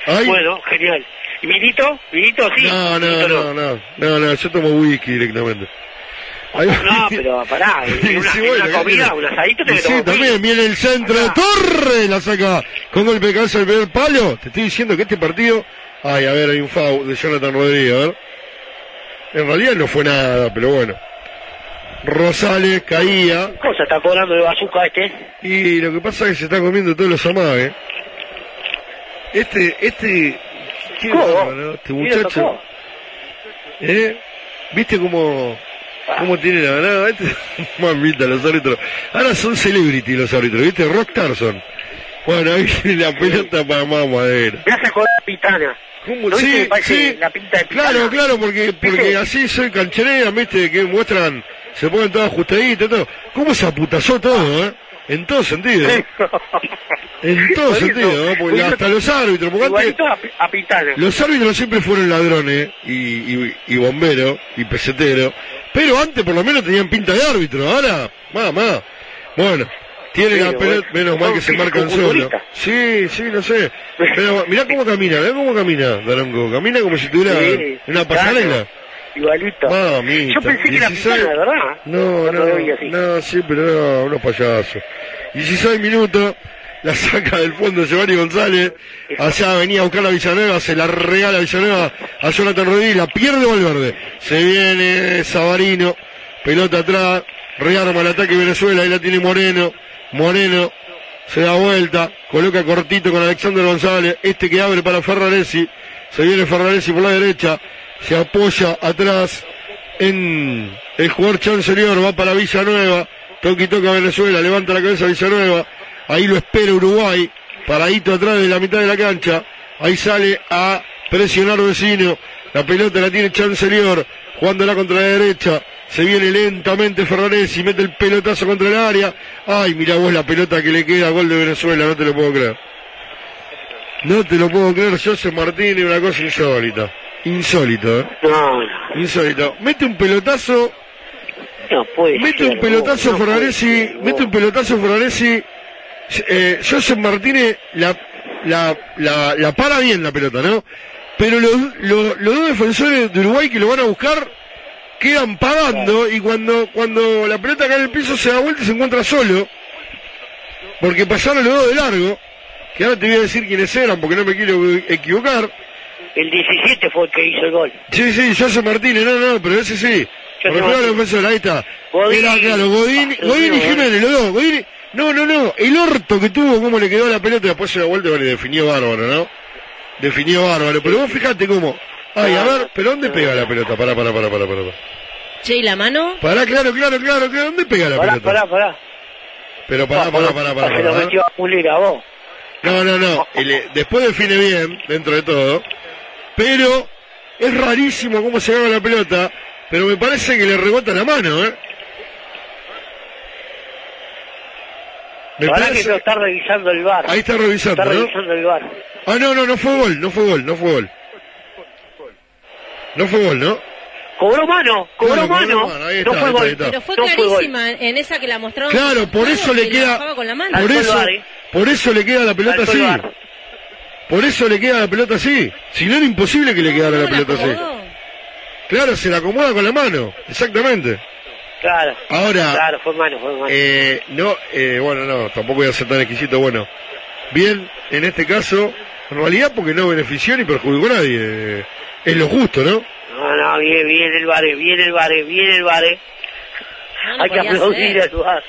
Ay. Bueno, genial. ¿Y vinito? ¿Vinito? Sí. No, no, Vinito no, no, no, no, yo tomo whisky directamente. Ahí. No, pero pará, en una, Sí, en bueno, una comida, mira. un asadito te Sí, también viene el centro de Torre, la saca con golpe de cabeza el primer palo. Te estoy diciendo que este partido, ay, a ver, hay un foul de Jonathan Rodríguez, a ver. En realidad no fue nada, pero bueno. Rosales caía cosa está cobrando de bazooka este? y lo que pasa es que se está comiendo todos los amagues. Este, este, qué este ¿Quién lo muchacho. ¿Eh? ¿Viste cómo, cómo tiene la ganada? Este, mamita, los árbitros. Ahora son celebrity los árbitros, ¿viste? Rockstar son. Bueno, ahí la pelota para más madera. Me hace a Pitana. ¿No Sí, sí. la pinta de Pitana? Claro, claro, porque, porque ¿Viste? así soy cancherera, ¿viste? Que muestran, se ponen todas ajustaditas, todo. ¿Cómo se aputazó todo, eh? En todo sentido. ¿eh? En todo sentido, hasta los árbitros, porque antes, a, a los árbitros siempre fueron ladrones y, y, y bomberos y peseteros, pero antes por lo menos tenían pinta de árbitro, ahora, mamá. Bueno, tiene la pelota, bueno, menos mal que se marcan solo. Sí, sí, no sé. Pero mirá cómo camina, mirá cómo camina, Daronco. Camina como si tuviera Sí, una claro. Igualito. Mamita. Yo pensé que era 16. Pitana, de verdad. No, no, así. no, sí, pero no, unos payasos. 16 minutos, la saca del fondo Giovanni González, allá venía a buscar a Villanueva, se la regala Villanueva a Jonathan Rodríguez, la pierde Valverde. Se viene Sabarino, pelota atrás, rearma el ataque Venezuela, ahí la tiene Moreno, Moreno se da vuelta, coloca cortito con Alexander González, este que abre para Ferraresi, se viene Ferraresi por la derecha, se apoya atrás en el jugador Chancellor, va para Villanueva, toque y toca Venezuela, levanta la cabeza Villanueva, ahí lo espera Uruguay, paradito atrás de la mitad de la cancha, ahí sale a presionar vecino, la pelota la tiene Chancellor, jugándola contra la derecha, se viene lentamente Ferraresi, mete el pelotazo contra el área, ay mira vos la pelota que le queda, gol de Venezuela, no te lo puedo creer. No te lo puedo creer, José Martínez, una cosa insólita. Insólito, ¿eh? No, no, Insólito. Mete un pelotazo, no puede mete ser, un pelotazo no Ferraresi, mete un pelotazo Ferraresi. Eh, Joseph Martínez la, la, la, la para bien la pelota, ¿no? Pero los, los, los dos defensores de Uruguay que lo van a buscar quedan pagando y cuando, cuando la pelota cae en el piso se da vuelta y se encuentra solo. Porque pasaron los dos de largo, que ahora te voy a decir quiénes eran porque no me quiero equivocar. El 17 fue el que hizo el gol. Sí, sí, José Martínez, no, no, pero ese sí. Los defensores, ahí está. Godín. Era claro, Godín, Ah, Godín y Jiménez, los dos. Godín, no, no, no, el orto que tuvo, cómo le quedó la pelota, después se da vuelta y le definió bárbaro, ¿no? Definió bárbaro, pero vos fijate cómo. Ay, a ver, pero ¿dónde pega la pelota? Pará, pará, pará, pará, pará. Che, ¿y la mano? Pará, claro, claro, claro, claro, ¿dónde pega la Pará, pelota? pará, pará. Pero pará, pará, pará, pará. Se lo pará. metió a Mulera, vos. No, no, no. El- después define bien, dentro de todo. Pero es rarísimo cómo se agarra la pelota. Pero me parece que le rebota la mano, ¿eh? Me parece- que lo está revisando el bar. Ahí está revisando, Está ¿no? revisando el bar. Ah, no, no, no fue gol, no fue gol, no fue gol. No fue gol, ¿no? Cobró mano, cobró Claro, cobró mano. mano, ahí no fue ahí gol. está, ahí Pero fue No fue gol. clarísima en esa que la mostraron. Claro, por eso le queda, bajaba con la mano. por eso, por eso le queda la pelota así. Por eso le queda la pelota así. Si no era imposible que le quedara la pelota así. Claro, se la acomoda con la mano, exactamente. Claro. Ahora, Claro, fue mano, fue mano. Eh, no, eh, bueno, no, tampoco voy a ser tan exquisito. Bueno, bien, en este caso, en realidad porque no benefició ni perjudicó a nadie. eh, es lo justo, ¿no? No, no, bien, bien el bare, bien el bare, bien el bare. no Hay que aplaudir ser. al bar.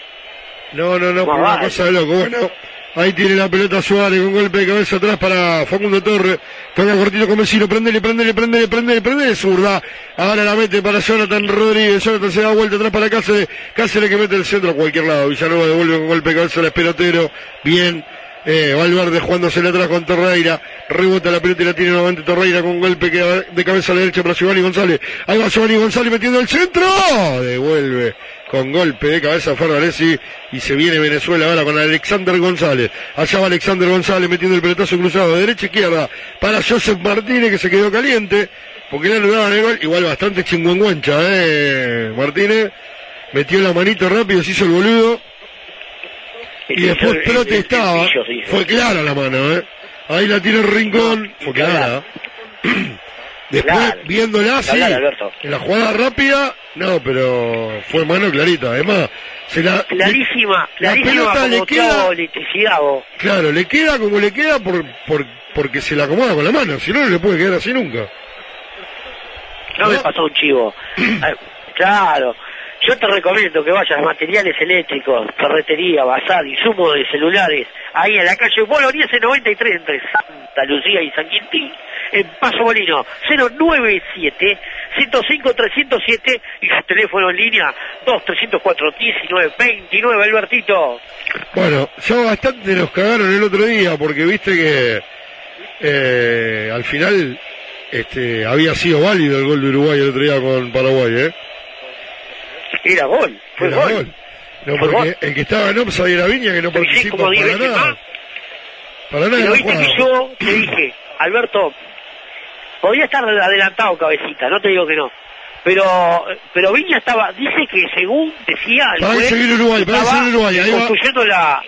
No, no, no, por una cosa de loco. Bueno, ahí tiene la pelota Suárez con golpe de cabeza atrás para Facundo Torre. Toca cortito con vecino, prendele, prendele, prendele, prendele, prendele, zurda. Ahora la mete para Jonathan Rodríguez. Jonathan se da vuelta atrás para Cáceres. Cáceres que mete el centro a cualquier lado. Villanova devuelve con golpe de cabeza al espelotero. Bien. Eh, Valverde jugándose atrás con Torreira, rebota la pelota y la tiene nuevamente Torreira con golpe de cabeza a la derecha para Giovanni González. Ahí va Giovanni González metiendo el centro, devuelve con golpe de cabeza Ferraresi y se viene Venezuela ahora con Alexander González. Allá va Alexander González metiendo el pelotazo cruzado de derecha a izquierda para Joseph Martínez que se quedó caliente porque le anulaban el gol. Igual bastante chingüengüencha, eh, Martínez. Metió la manito rápido, se hizo el boludo. Y después protestaba. Fue clara la mano, ¿eh? Ahí la tiene el rincón. Fue clara. Después, viéndola Alberto. en la jugada rápida, no, pero fue mano clarita. Además, se la, Clarísima, la clarísima pelota le como queda- Thiago electricidad, vos. claro, le queda como le queda por, por, porque se la acomoda con la mano. Si no, no le puede quedar así nunca. No me pasó un chivo. Ah, claro. Yo te recomiendo que vayas a materiales eléctricos, ferretería, bazar, insumos de celulares, ahí en la calle Bolognese 93 entre Santa Lucía y San Quintín, en Paso Molino, 097 105 307 y su teléfono en línea 2 304 19 29 Albertito. Bueno, ya bastante nos cagaron el otro día porque viste que eh, al final este, había sido válido el gol de Uruguay el otro día con Paraguay, ¿eh? Era gol, fue Era gol. gol. No, Fue porque gol. el que estaba en offside era Viña que no participa como diez para veces nada. más. Para nada Pero viste que yo te dije, Alberto, podía estar adelantado cabecita, no te digo que no. Pero pero Viña estaba, dice que según decía el Para juez, seguir Uruguay, para seguir Uruguay, ahí va. construyendo la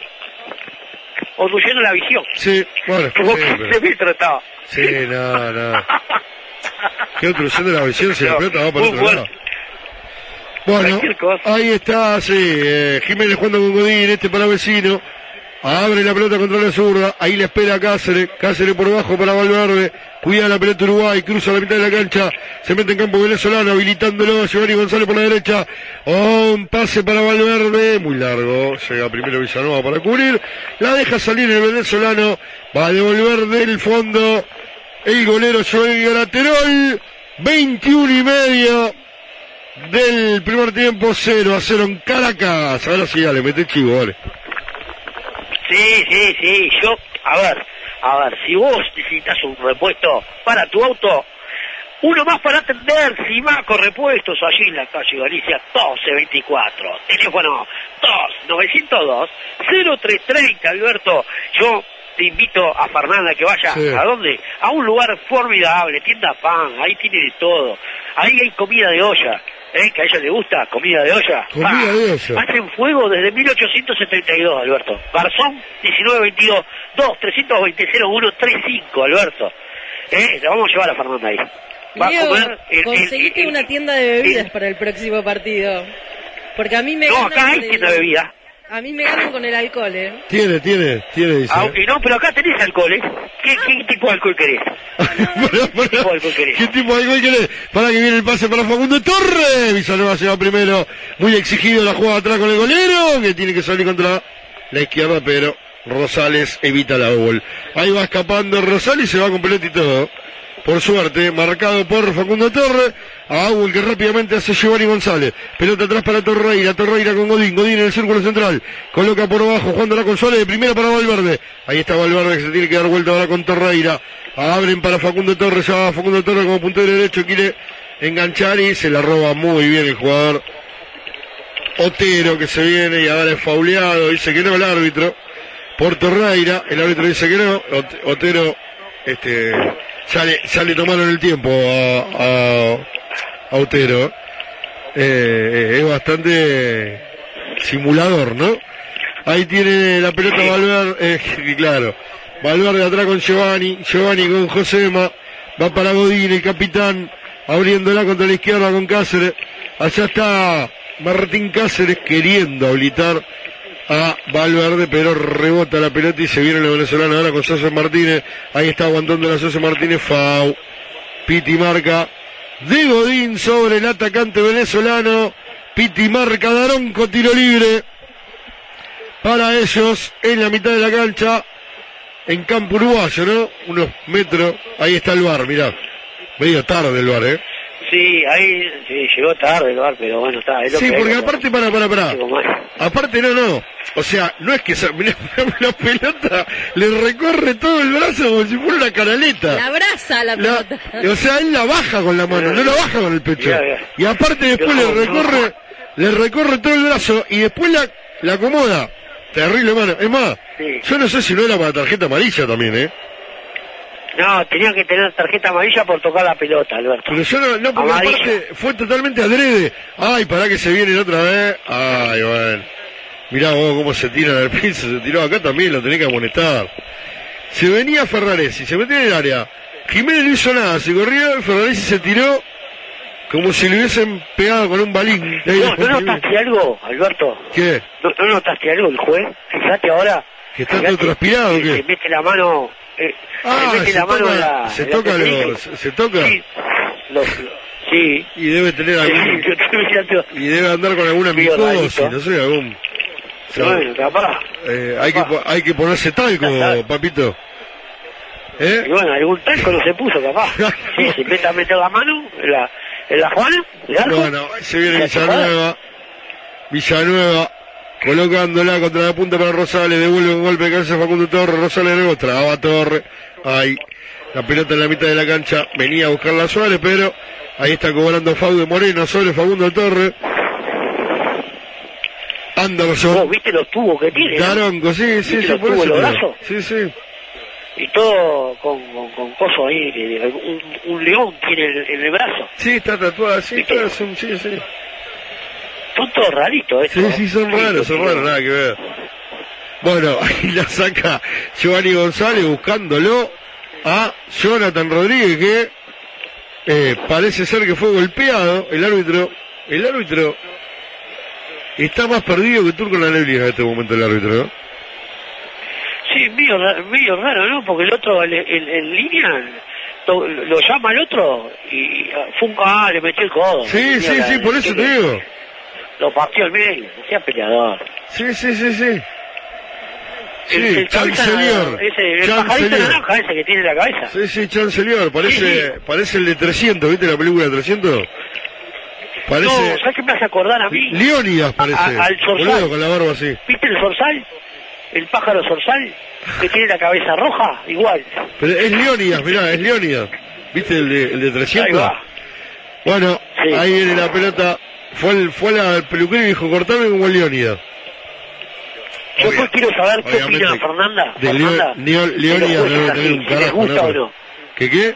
construyendo la visión. Sí, bueno, Como sí, que pero- estaba. Sí, no, no. Qué obstrucción de la visión si la pelota va para otro lado. Bueno, ahí está, sí, eh, Jiménez jugando con Godín, este para vecino. Abre la pelota contra la zurda, ahí le espera Cáceres, Cáceres por abajo para Valverde, cuida la pelota Uruguay, cruza la mitad de la cancha, se mete en campo venezolano, habilitándolo a Giovanni González por la derecha, Oh, un pase para Valverde, muy largo, llega primero Villanova para cubrir, la deja salir el venezolano, va a devolver del fondo, el golero Joel Graterol, 21 y medio del primer tiempo, 0 a 0 en Caracas, ahora sí, dale, mete chivo, vale. Sí, sí, sí, yo, a ver, a ver, si vos necesitas un repuesto para tu auto, uno más para atender, Simaco Repuestos, allí en la calle Galicia 1224, teléfono 2-902-0330, Alberto, yo te invito a Fernanda que vaya, Sí. ¿a dónde? A un lugar formidable, tienda pan, ahí tiene de todo, ahí hay comida de olla, ¿eh? que a ella le gusta, comida de olla. Comida Ah, de olla. Hacen fuego desde 1872, Alberto. Garzón 1922 2 320 0135, Alberto. ¿Eh? Le vamos a llevar a Fernanda ahí. Va a comer el- el- conseguiste el- una tienda de bebidas para el próximo partido. Porque a mí me No, acá hay tienda de bebida. A mí me ganan con el alcohol, ¿eh? Tiene, tiene, tiene, dice. Aunque no, pero acá tenés alcohol, ¿eh? ¿Qué, qué tipo de alcohol querés? ¿Qué tipo de alcohol querés? ¿Qué tipo de gol querés? Para que viene el pase para Facundo Torre. Villanova se va primero. Muy exigido la jugada atrás con el golero, que tiene que salir contra la izquierda, pero Rosales evita la gol. Ahí va escapando Rosales y se va con pelota y todo. Por suerte, marcado por Facundo Torre, a Aul que rápidamente hace Giovanni González. Pelota atrás para Torreira, Torreira con Godín, Godín en el círculo central. Coloca por abajo, jugando la consola de primera para Valverde. Ahí está Valverde que se tiene que dar vuelta ahora con Torreira. Abren para Facundo Torres, va Facundo Torres como puntero derecho, quiere enganchar y se la roba muy bien el jugador Otero que se viene y ahora es fauleado, dice que no el árbitro. Por Torreira, el árbitro dice que no, Ot- Otero, este, ya le, ya le tomaron el tiempo a, a, a Otero. Eh, es bastante simulador, ¿no? Ahí tiene la pelota Valverde, eh, claro. Valverde atrás con Giovanni, Giovanni con Josema, va para Godín, el capitán, abriéndola contra la izquierda con Cáceres. Allá está Martín Cáceres queriendo habilitar a Valverde, pero rebota la pelota y se viene el venezolano ahora con Sosa Martínez. Ahí está aguantando la Sosa Martínez, Fau. Piti marca de Godín sobre el atacante venezolano. Piti marca Daronco, tiro libre para ellos en la mitad de la cancha, en campo uruguayo, ¿no? Unos metros, ahí está el bar, mirá. Medio tarde el bar, ¿eh? Sí, ahí sí, llegó tarde el bar, pero bueno, está. Es lo Sí, que porque aparte, para, para, para. Aparte, no, no. O sea, no es que esa- mirá, la pelota le recorre todo el brazo como si fuera una canaleta. La abraza la La- pelota. o sea, él la baja con la mano, no la baja con el pecho. Y aparte después le No, no. recorre, le recorre todo el brazo y después la, la acomoda. Terrible mano. Es más, Sí. yo no sé si no era para tarjeta amarilla también, ¿eh? No, tenía que tener tarjeta amarilla por tocar la pelota, Alberto. Pero yo no, no porque Amarilla. aparte fue totalmente adrede. Ay, para que se vienen otra vez. Ay, bueno. Mirá vos cómo se tiran al piso, se tiró acá también, lo tenés que amonestar. Se venía Ferraresi, se metió en el área. Jiménez no hizo nada, se corrió, Ferraresi se tiró como si le hubiesen pegado con un balín. No, ¿no notaste algo, Alberto? ¿Qué? ¿No, no notaste algo el juez? Fíjate ahora. ¿Que está todo transpirado o que qué? Se mete la mano... Eh, Ah, se la toca, la... se la toca, los- se toca. Sí, los- sí. Y debe tener algún, y debe andar con alguna micosis, no sé, algún... Bueno, capaz. Eh, hay, que, hay que ponerse talco, papito. ¿Eh? Y bueno, algún talco no se puso, capaz. Sí, se mete a meter la mano en la, en la Juana. Bueno, se viene La Villanueva. Villanueva colocándola contra la punta para Rosales. Devuelve un golpe de cabeza Facundo Torres. Rosales luego traba Torres. Ahí. La pelota en la mitad de la cancha. Venía a buscar la Suárez, pero ahí está cobrando Faude Moreno sobre Facundo Torres. Anderson. ¿Vos viste los tubos que tiene? no? Daronco, sí, sí, ¿Viste sí, los por tubos eso. los? Sí, sí. Y todo con, con, con coso ahí, un, un león tiene en, en el brazo. Sí, está tatuada, sí, son- sí, sí. Son todos raritos estos. Sí, sí, son raros, son raros, nada que ver. Bueno, ahí la saca Giovanni González buscándolo a Jonathan Rodríguez que eh, parece ser que fue golpeado. El árbitro, el árbitro está más perdido que Turco en la neblina en este momento el árbitro, ¿no? Sí, medio, medio raro, ¿no? Porque el otro en, línea lo llama el otro y ah, fue un ah, le metió el codo. Sí, sí, sí, por eso te digo. Partió al medio, no sea peleador. Sí, sí, sí, sí. Sí, el, el. Ese, el pajarito naranja ese que tiene en la cabeza. Sí, sí, Chancelier, parece, parece el de 300, ¿viste la película de 300? Parece No, ¿sabes qué me hace acordar a mí? Leónidas parece. A- al zorzal. Boludo, con la barba así. ¿Viste el zorzal? El pájaro zorzal que tiene la cabeza roja, igual. Pero es Leónidas, mirá, es Leónidas. ¿Viste el de, el de 300? Ahí va. Bueno, ahí viene la pelota. Fue, el, fue al peluquero y dijo, cortame como Leónidas. Yo pues quiero saber qué opina Fernanda. De Fernanda, Leo- Leónidas tener un si gusta ¿no? o no. ¿Qué qué?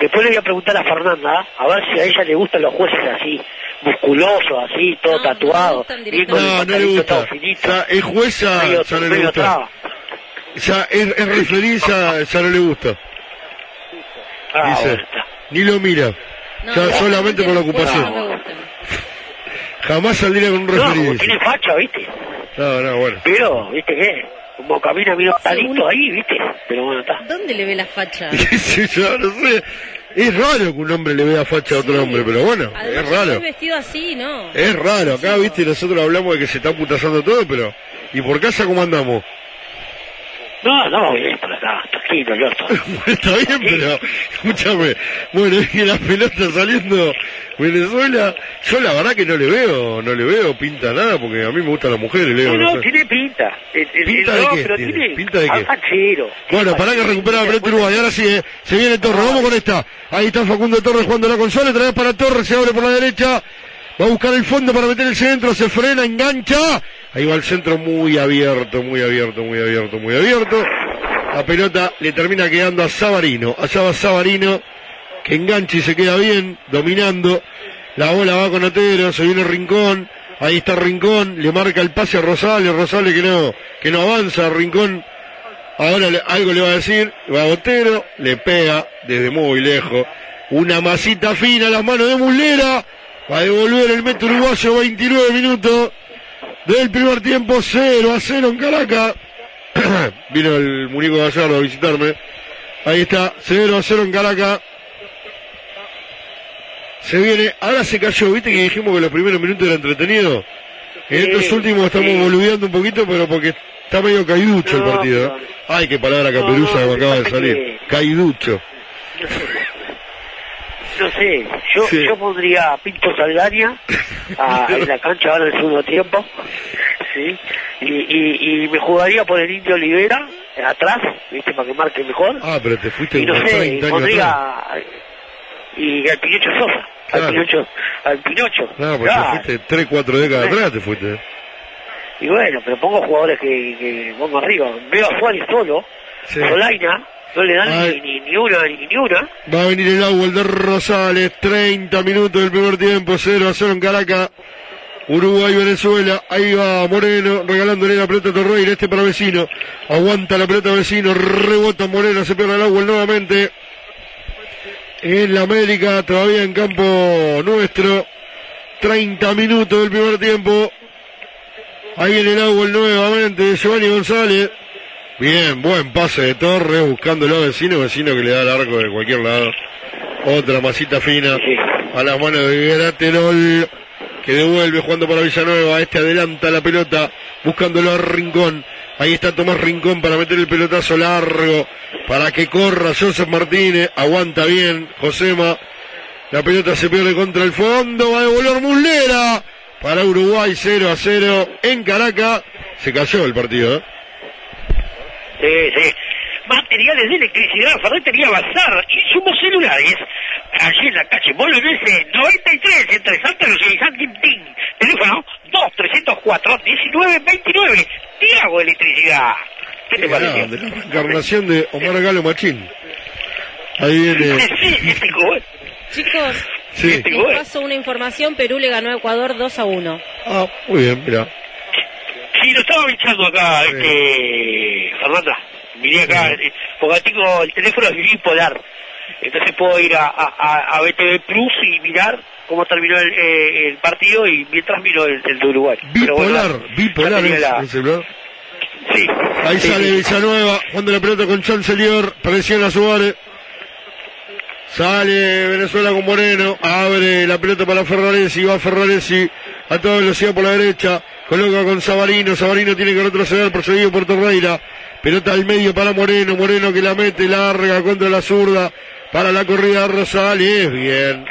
Después le voy a preguntar a Fernanda, a ver si a ella le gustan los jueces así, musculosos, así, todo tatuado. bien con el No, no le gusta. finito. Ya es jueza, Medio- ya no le gusta. traba. Ya es, es referí, ya, ya no le gusta. Ah, Dice, ni lo mira. No, no, solamente por la no me ocupación. Jamás saldría con un No, referí. porque tiene facha, ¿viste? No, no, bueno. Pero, ¿viste qué? Como camina medio talito ahí, ¿viste? Pero bueno, está. ¿Dónde le ve la facha? yo, no sé. Es raro que un hombre le vea facha a otro hombre, pero bueno, Además, es raro. vestido así, ¿no? Es raro, acá, viste, nosotros hablamos de que se está putazando todo, pero... ¿Y por casa cómo andamos? No, no, bien, por acá, tranquilo, Alberto. Está bien, pero escúchame. Bueno, es que la pelota saliendo Venezuela, yo la verdad que no le veo, no le veo pinta nada, porque a mí me gustan las mujeres, Leo. No, no no, sé. tiene pinta. El- el- ¿Pinta el- de no, qué pero tiene? tiene ¿Pinta de qué? fachero. Bueno, para que recupera la pelota Uruguay. Ahora sí, eh, se viene Torres. Vamos con esta. Ahí está Facundo Torres jugando la consola. Otra vez para Torres. Se abre por la derecha. Va a buscar el fondo para meter el centro. Se frena, engancha. Ahí va el centro muy abierto, muy abierto, muy abierto, muy abierto. La pelota le termina quedando a Sabarino. Allá va Sabarino. Que engancha y se queda bien, dominando. La bola va con Otero. Se viene Rincón. Ahí está Rincón. Le marca el pase a Rosales. Rosales que no, que no avanza. Rincón Ahora algo le va a decir, va a Botero, le pega desde muy lejos. Una masita fina a las manos de Muslera. Va a devolver el metro uruguayo 29 minutos del primer tiempo 0 a 0 en Caracas. Vino el Munico Gallardo a visitarme. Ahí está, 0 a 0 en Caracas. Se viene, ahora se cayó, viste que dijimos que los primeros minutos eran entretenidos. En Sí, estos últimos estamos sí. boludeando un poquito, pero porque está medio caiducho el No, partido. ¿eh? Ay, qué palabra No, caperuza no, que me acaba de salir. que- Caiducho. No sé, yo, Sí. yo pondría a Pinto Saldaña a- en la cancha ahora en el segundo tiempo, ¿sí? Y, y, y me jugaría por el Indio Olivera, atrás, ¿viste? Para que marque mejor. Ah, pero te fuiste y no sé, 30 años pondría... atrás. Y al Pinocho Sosa, Claro. al Pinocho, al Pinocho. No, porque claro. te fuiste 3, 4 décadas atrás, te fuiste. Y bueno, pero pongo jugadores que, que pongo arriba. Veo a Suárez solo, Sí. Solaina, no le dan Ay. ni, ni, una, ni, ni una. Va a venir el agua el de Rosales, 30 minutos del primer tiempo, 0 a 0 en Caracas. Uruguay, Venezuela, ahí va Moreno, regalándole la pelota a Torreira, este para vecino. Aguanta la pelota vecino, rebota Moreno, se pierde el agua nuevamente. En la América, todavía en campo nuestro. 30 minutos del primer tiempo. Ahí viene el agua nuevamente, Giovanni González. Bien, buen pase de Torres, buscándolo a vecino, vecino que le da el arco de cualquier lado. Otra masita fina a las manos de Graterol, que devuelve jugando para Villanueva. Este adelanta la pelota, buscándolo a Rincón. Ahí está Tomás Rincón para meter el pelotazo largo, para que corra Joseph Martínez. Aguanta bien, Josema. La pelota se pierde contra el fondo, va a devolver Muslera. Para Uruguay 0 a 0 en Caracas. Se cayó el partido, ¿eh? Sí, sí. Materiales de electricidad, ferretería Bazar, insumos celulares. Allí en la calle Bolognese 93, entre Santa Lucía y San Quintín. Teléfono 2-304-1929. Tiago Electricidad. ¿Qué te parece? Grande, la encarnación de Omar Galo Machín. Ahí viene. Sí, este joven. Chicos, Sí. les paso una información. Perú le ganó a Ecuador 2 a 1. Ah, muy bien, mira. Sí, lo estaba avisando acá, este, Fernanda. Miré acá, eh, porque tengo el teléfono es bipolar. Entonces puedo ir a, a, a- BTV Plus y mirar cómo terminó el, eh, el partido y mientras miro el, el de Uruguay. Pero bueno, Bipolar, bipolar ya tenía es la- el celular. Sí. Ahí sí, sale sí. Villanueva, jugando la pelota con Chancelier, presiona a Suárez. Sale Venezuela con Moreno, abre la pelota para Ferraresi, va Ferraresi a toda velocidad por la derecha, coloca con Sabarino, Sabarino tiene que retroceder, procedido por Torreira, pelota al medio para Moreno, Moreno que la mete larga contra la zurda, para la corrida de Rosales, bien,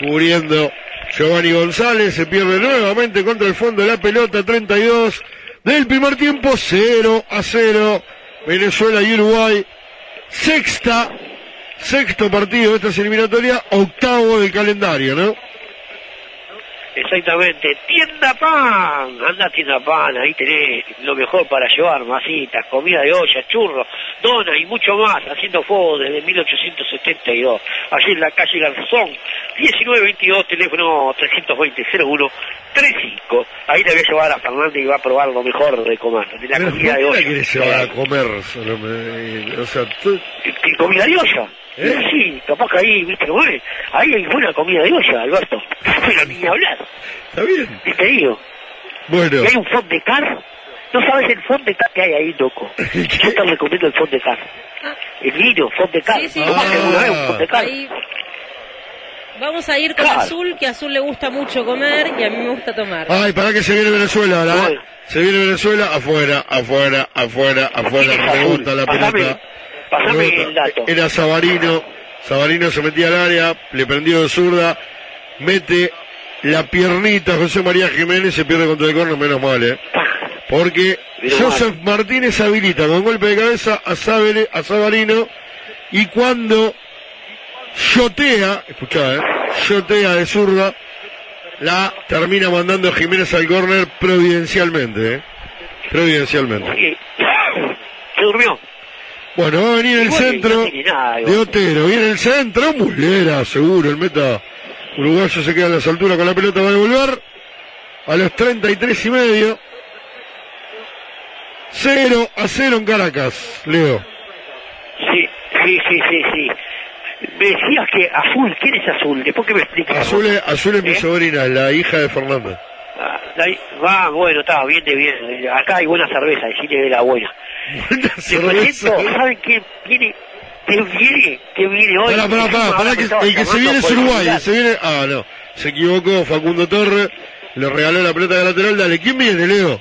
cubriendo Giovanni González, se pierde nuevamente contra el fondo de la pelota, 32 del primer tiempo, 0 a 0, Venezuela y Uruguay, sexta, sexto partido de estas eliminatorias, octavo del calendario, ¿no? Exactamente. Tienda Pan. Anda a Tienda Pan, ahí tenés lo mejor para llevar, masitas, comida de olla, churros, donas y mucho más, haciendo fuego desde 1872. Allí en la calle Garzón, 1922, teléfono 320-0135. Ahí le voy a llevar a Fernando y va a probar lo mejor de comer, de la comida de ¿por qué la olla. querés llevar a comer O sea, ¿Qué comida de olla? ¿Eh? Sí, capaz que ahí, viste es. Ahí hay buena comida de olla, Alberto. Pero ni hablar. está bien. ¿Viste, digo? Bueno, Y hay un fond de car. No sabes el fond de car que hay ahí, loco. Yo te recomiendo el fond de car. El vino, fond de car. Sí, sí. ¿Tomaste alguna vez un fond de car? Ahí vamos a ir con Claro. Azul, que a Azul le gusta mucho comer y a mí me gusta tomar. ay, para que se viene Venezuela, ahora, ¿eh? Se viene Venezuela, afuera, afuera, afuera, afuera, ¿Quién es rebota la pelota. Pasame el dato. Era Sabarino, Sabarino se metía al área, le prendió de zurda, mete la piernita José María Jiménez, se pierde contra el corno, menos mal, ¿eh? Porque Joseph Martínez habilita con golpe de cabeza a, Sabere- a Sabarino y cuando shotea, escuchá, ¿eh? shotea de zurda, la termina mandando Jiménez al córner providencialmente, ¿eh? Providencialmente. Se durmió. Bueno, va a venir el centro de. Otero. Viene el centro, Muslera, seguro. El meta uruguayo se queda a las alturas con la pelota, va a devolver a los 33 y medio. 0 a 0 en Caracas, Leo. Sí, sí, sí, sí, sí. Me decías que Azul, ¿quién es Azul? Después que me expliques. Azul es, Azul es mi ¿Eh? sobrina, la hija de Fernando. Ah, Va, bueno, está, bien de bien. Acá hay buena cerveza, decirle de la buena. Te cerveza. ¿saben quién viene? ¿Quién viene? ¿Quién viene hoy? Pará, pará, pará, que el que se viene es Uruguay, el se viene... Ah, no, se equivocó Facundo Torres, le regaló la pelota de lateral, dale, ¿quién viene, Leo?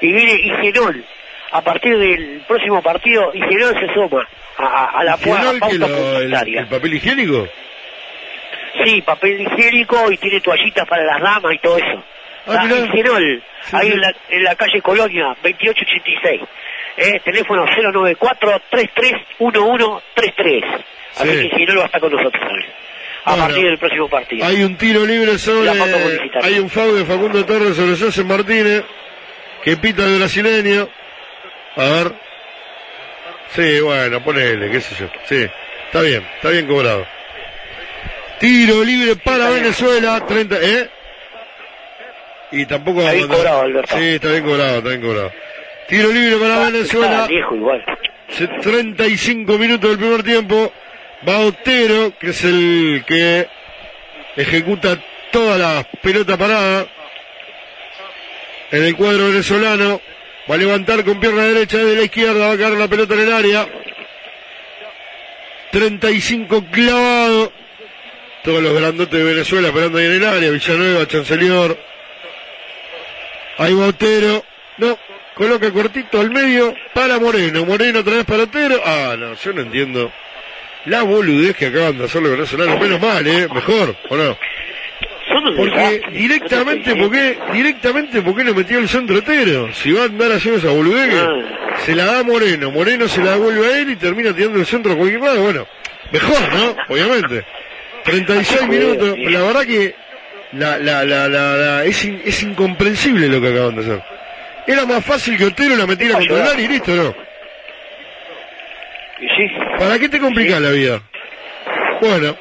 Y viene Igenol. A partir del próximo partido, Igenol se suma a, a- a la pu- a Fenol, que pauta lo- el, el papel higiénico? Sí, papel higiénico y tiene toallitas para las damas y todo eso. Ah. Igenol, Sí, ahí sí. En, la, en la calle Colonia, 2886. Eh, teléfono 094-331133. Así Sí. que Igenol va a estar con nosotros también. A Bueno, partir del próximo partido. Hay un tiro libre sobre... La. Hay un foul de Facundo Torres sobre José Martínez, que pita el brasileño. A ver. Sí, bueno, ponele, qué sé yo. Sí, está bien, está bien cobrado. Tiro libre para Venezuela, 30, ¿eh? Y tampoco Está bien cobrado, Alberto. Sí, está bien cobrado, está bien cobrado. Tiro libre para Venezuela. Está viejo igual. Se- 35 minutos del primer tiempo. Va Otero, que es el que ejecuta toda la pelota parada en el cuadro venezolano. Va a levantar con pierna derecha desde la izquierda, va a caer la pelota en el área. 35 clavado. Todos los grandotes de Venezuela esperando ahí en el área. Villanueva, Chancelior. Ahí va Otero. No, coloca cortito al medio para Moreno. Moreno otra vez para Otero. Ah, no, yo no entiendo. La boludez que acaban de hacer los venezolanos. Menos mal, ¿eh? Mejor, ¿o no? Porque directamente, ¿por qué, directamente, ¿por qué no metió el centro Otero? Si va a andar haciendo esa boludez, que se la da Moreno. Moreno se la devuelve a él y termina tirando el centro a cualquier lado. Bueno, mejor, ¿no? Obviamente. 36 minutos. La verdad que la, la, la, la, la- es, in- es incomprensible lo que acaban de hacer. Era más fácil que Otero la metiera contra el área y listo, ¿no? ¿Para qué te complicas la vida? Bueno,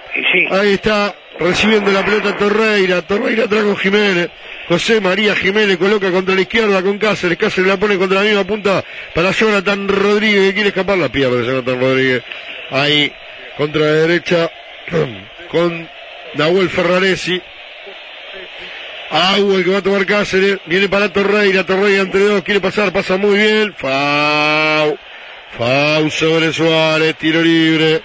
ahí está recibiendo la pelota Torreira, Torreira trae con Jiménez, José María Jiménez coloca contra la izquierda con Cáceres, Cáceres la pone contra la misma punta para Jonathan Rodríguez, que quiere escapar, la pierde Jonathan Rodríguez, ahí contra la derecha con Nahuel Ferraresi, Agua el que va a tomar Cáceres, viene para Torreira, Torreira entre dos, quiere pasar, pasa muy bien, Fau, Fau sobre Suárez, tiro libre,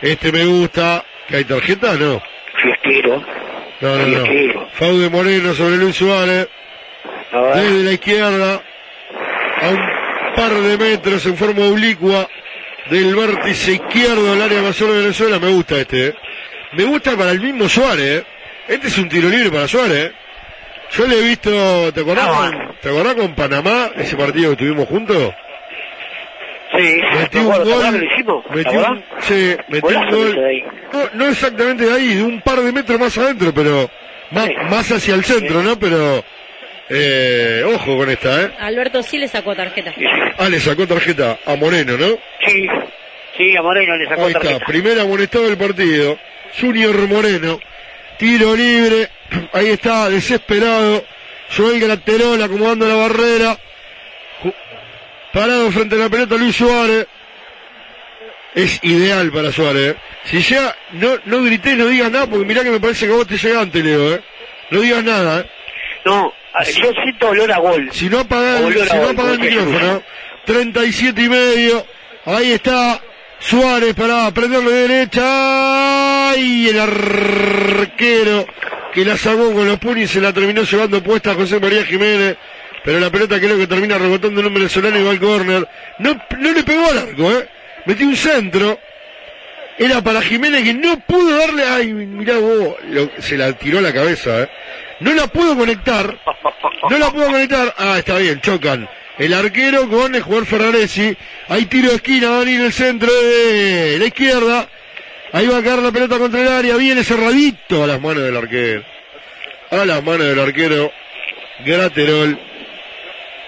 este me gusta, ¿que hay tarjeta? No. Fiestero. No, no, no. Fau de Moreno sobre Luis Suárez, desde la izquierda, a un par de metros en forma oblicua. Del vértice izquierdo del área mayor de Venezuela, me gusta este, ¿eh? Me gusta para el mismo Suárez, ¿eh? Este es un tiro libre para Suárez, ¿eh? Yo le he visto, ¿te acordás, con, ¿te acordás con Panamá, ese partido que estuvimos juntos? Sí, Metí me un acuerdo, ¿te acuerdas gol, un, sí, metí un gol, no, no exactamente de ahí, de un par de metros más adentro, pero más, más hacia el centro, ¿no? Pero, eh, ojo con esta, ¿eh? Alberto sí le sacó tarjeta. Ah, le sacó tarjeta a Moreno, ¿no? Sí, sí, a Moreno le sacó Ahí está, tarjeta. primer amonestado del partido. Junior Moreno, tiro libre, ahí está, desesperado. Joel Graterol acomodando la barrera. Parado frente a la pelota Luis Suárez. Es ideal para Suárez. ¿eh? Si ya, no, no grites, no digas nada, porque mirá que me parece que vos te llega antes, Leo, ¿eh? No digas nada, ¿eh? No, a- yo siento olor a gol. Si no apaga el, Olor a si no apaga el micrófono, 37 y medio, ahí está Suárez para prenderle derecha, y el arquero que la sacó con los puños y se la terminó llevando puesta a José María Jiménez, pero la pelota creo que termina rebotando en un venezolano y va al córner, no, le pegó al arco, eh, metió un centro, era para Jiménez que no pudo darle, ay, mirá vos, se la tiró a la cabeza, eh. No la pudo conectar, no la pudo conectar, ah, está bien, chocan. El arquero con el jugador Ferraresi, hay tiro de esquina, a venir el centro de la izquierda, ahí va a caer la pelota contra el área, viene cerradito a las manos del arquero. A las manos del arquero, Graterol,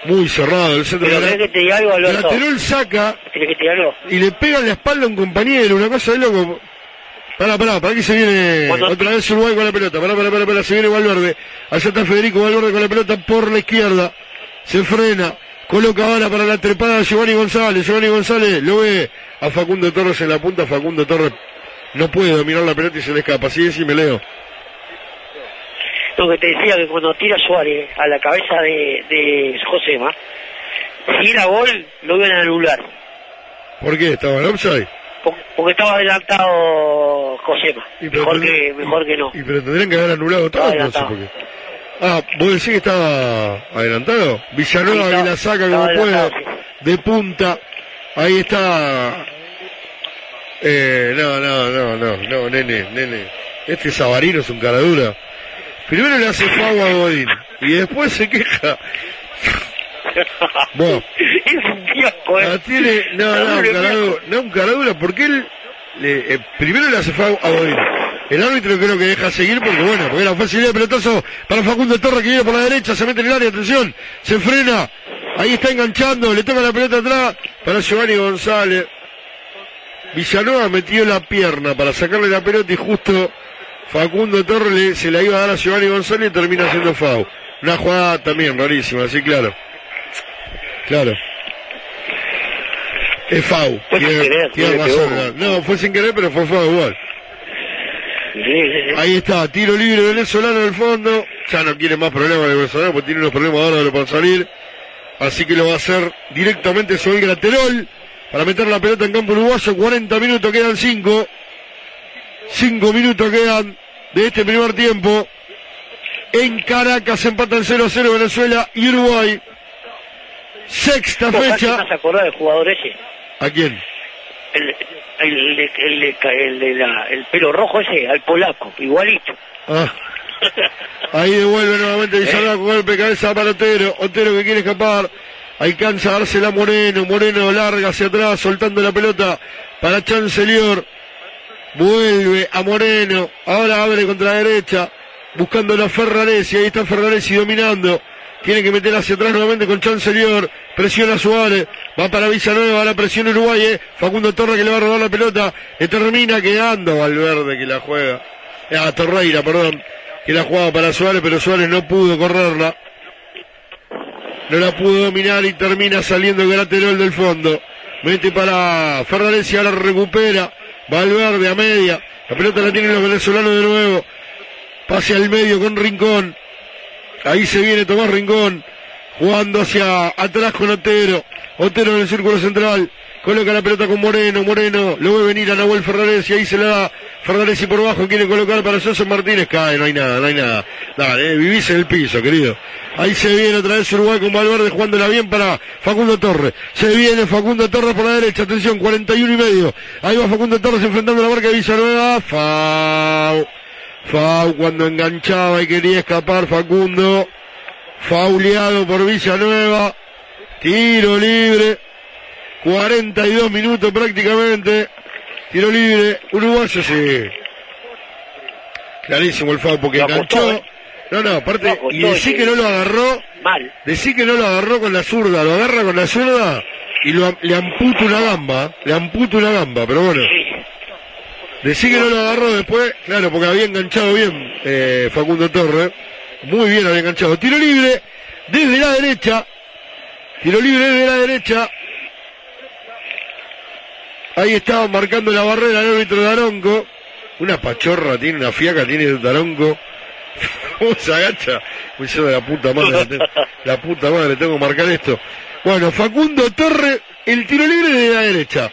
muy cerrado el centro Pero de la ¿querés que te algo? Graterol saca ¿Querés que te diga algo? y le pega en la espalda a un compañero, una cosa de loco. Pará, pará, para que se viene Cuando- otra vez Uruguay con la pelota. Pará, pará, pará, pará, se viene Valverde. Allá está Federico Valverde con la pelota por la izquierda. Se frena. Coloca ahora para la trepada de Giovanni González. Giovanni González lo ve a Facundo Torres en la punta. Facundo Torres no puede dominar la pelota y se le escapa. Es y me leo. Lo que te decía que cuando tira Suárez a la cabeza de, de Josema, si era gol, lo iban a anular. ¿Por qué? ¿Estaba en offside? Por- Porque estaba adelantado Josema. Y Mejor que, mejor que no. Y pero tendrían que haber anulado todo. No sé por adelantado. qué. Ah, ¿vos decís que estaba adelantado? Villanueva Sí, que la saca como puede. De punta. Ahí está. Eh, no, no, no, no, no, nene, nene. Este Sabarino es un cara dura. Primero le hace fuego a Godín. Y después se queja. Bueno. es un fiasco, ¿eh? La tiene, no, no, un cara dura, no, un cara dura, porque él le, eh, primero le hace fuego a Godín. El árbitro creo que deja seguir porque bueno, porque era facilidad de pelotazo para Facundo Torres que viene por la derecha, se mete en el área, atención, se frena, ahí está enganchando, le toca la pelota atrás para Giovanni González. Villanueva metió la pierna para sacarle la pelota y justo Facundo Torres le- se la iba a dar a Giovanni González y termina haciendo FAU. Una jugada también rarísima, sí, claro. Claro. Es FAU. Fue sin Tiene- querer, tiene no le razón, no. Fue sin querer, pero fue FAU igual. Ahí está, tiro libre venezolano en el fondo. Ya no quiere más problemas de venezolano porque tiene unos problemas ahora de para salir. Así que lo va a hacer directamente sobre el Graterol para meter la pelota en campo uruguayo. 40 minutos, quedan 5. 5 minutos quedan de este primer tiempo. En Caracas empatan 0 a 0 Venezuela y Uruguay. Sexta fecha. se acordás del jugador ese. ¿A quién? El, el, el, el pelo rojo ese, al polaco, igualito. Ah. Ahí devuelve nuevamente Villarreal con golpe de cabeza para Otero. Otero que quiere escapar. Alcanza a dársela Moreno. Moreno larga hacia atrás, soltando la pelota para Chancelior. Vuelve a Moreno. Ahora abre contra la derecha. Buscando a Ferraresi. Ahí está Ferraresi dominando. Tiene que meter hacia atrás nuevamente con Chancelior. Presiona Suárez. Va para Villanueva. La presión Uruguay. eh. Facundo Torre que le va a robar la pelota. Le termina quedando Valverde que la juega. Ah, Torreira, perdón. Que la jugaba para Suárez, pero Suárez no pudo correrla. No la pudo dominar y termina saliendo Graterol del fondo. Mete para Ferraresi, ahora recupera. Valverde a media. La pelota la tienen los venezolanos de nuevo. Pase al medio con Rincón. Ahí se viene Tomás Rincón. Jugando hacia atrás con Otero. Otero en el círculo central. Coloca la pelota con Moreno. Moreno lo ve venir a Nahuel Ferraresi. Ahí se la da. Ferraresi por bajo. Quiere colocar para José Martínez. Cae. No hay nada. No hay nada. Dale, eh, vivís en el piso, querido. Ahí se viene otra vez Uruguay con Valverde jugándola bien para Facundo Torres. Se viene Facundo Torres por la derecha. Atención, 41 y medio. Ahí va Facundo Torres enfrentando la marca de Villanueva. Fau. Fau cuando enganchaba y quería escapar Facundo. Fauleado por Villanueva. Tiro libre. 42 minutos prácticamente. Tiro libre. Uruguayo sí. Clarísimo el Fau porque enganchó. ¿eh? No, no, aparte, y decir sí. que no lo agarró, Mal. decir que no lo agarró con la zurda, lo agarra con la zurda y lo, le amputa una gamba, le amputa una gamba, pero bueno. Decir que no lo agarró después, claro, porque había enganchado bien eh, Facundo Torres, muy bien había enganchado. Tiro libre desde la derecha, tiro libre desde la derecha. Ahí estaba marcando la barrera el árbitro Daronco. Una pachorra tiene, una fiaca tiene Daronco. ¿Cómo se agacha? Yo de la puta madre, la puta madre, tengo que marcar esto. Bueno, Facundo Torre, el tiro libre de la derecha.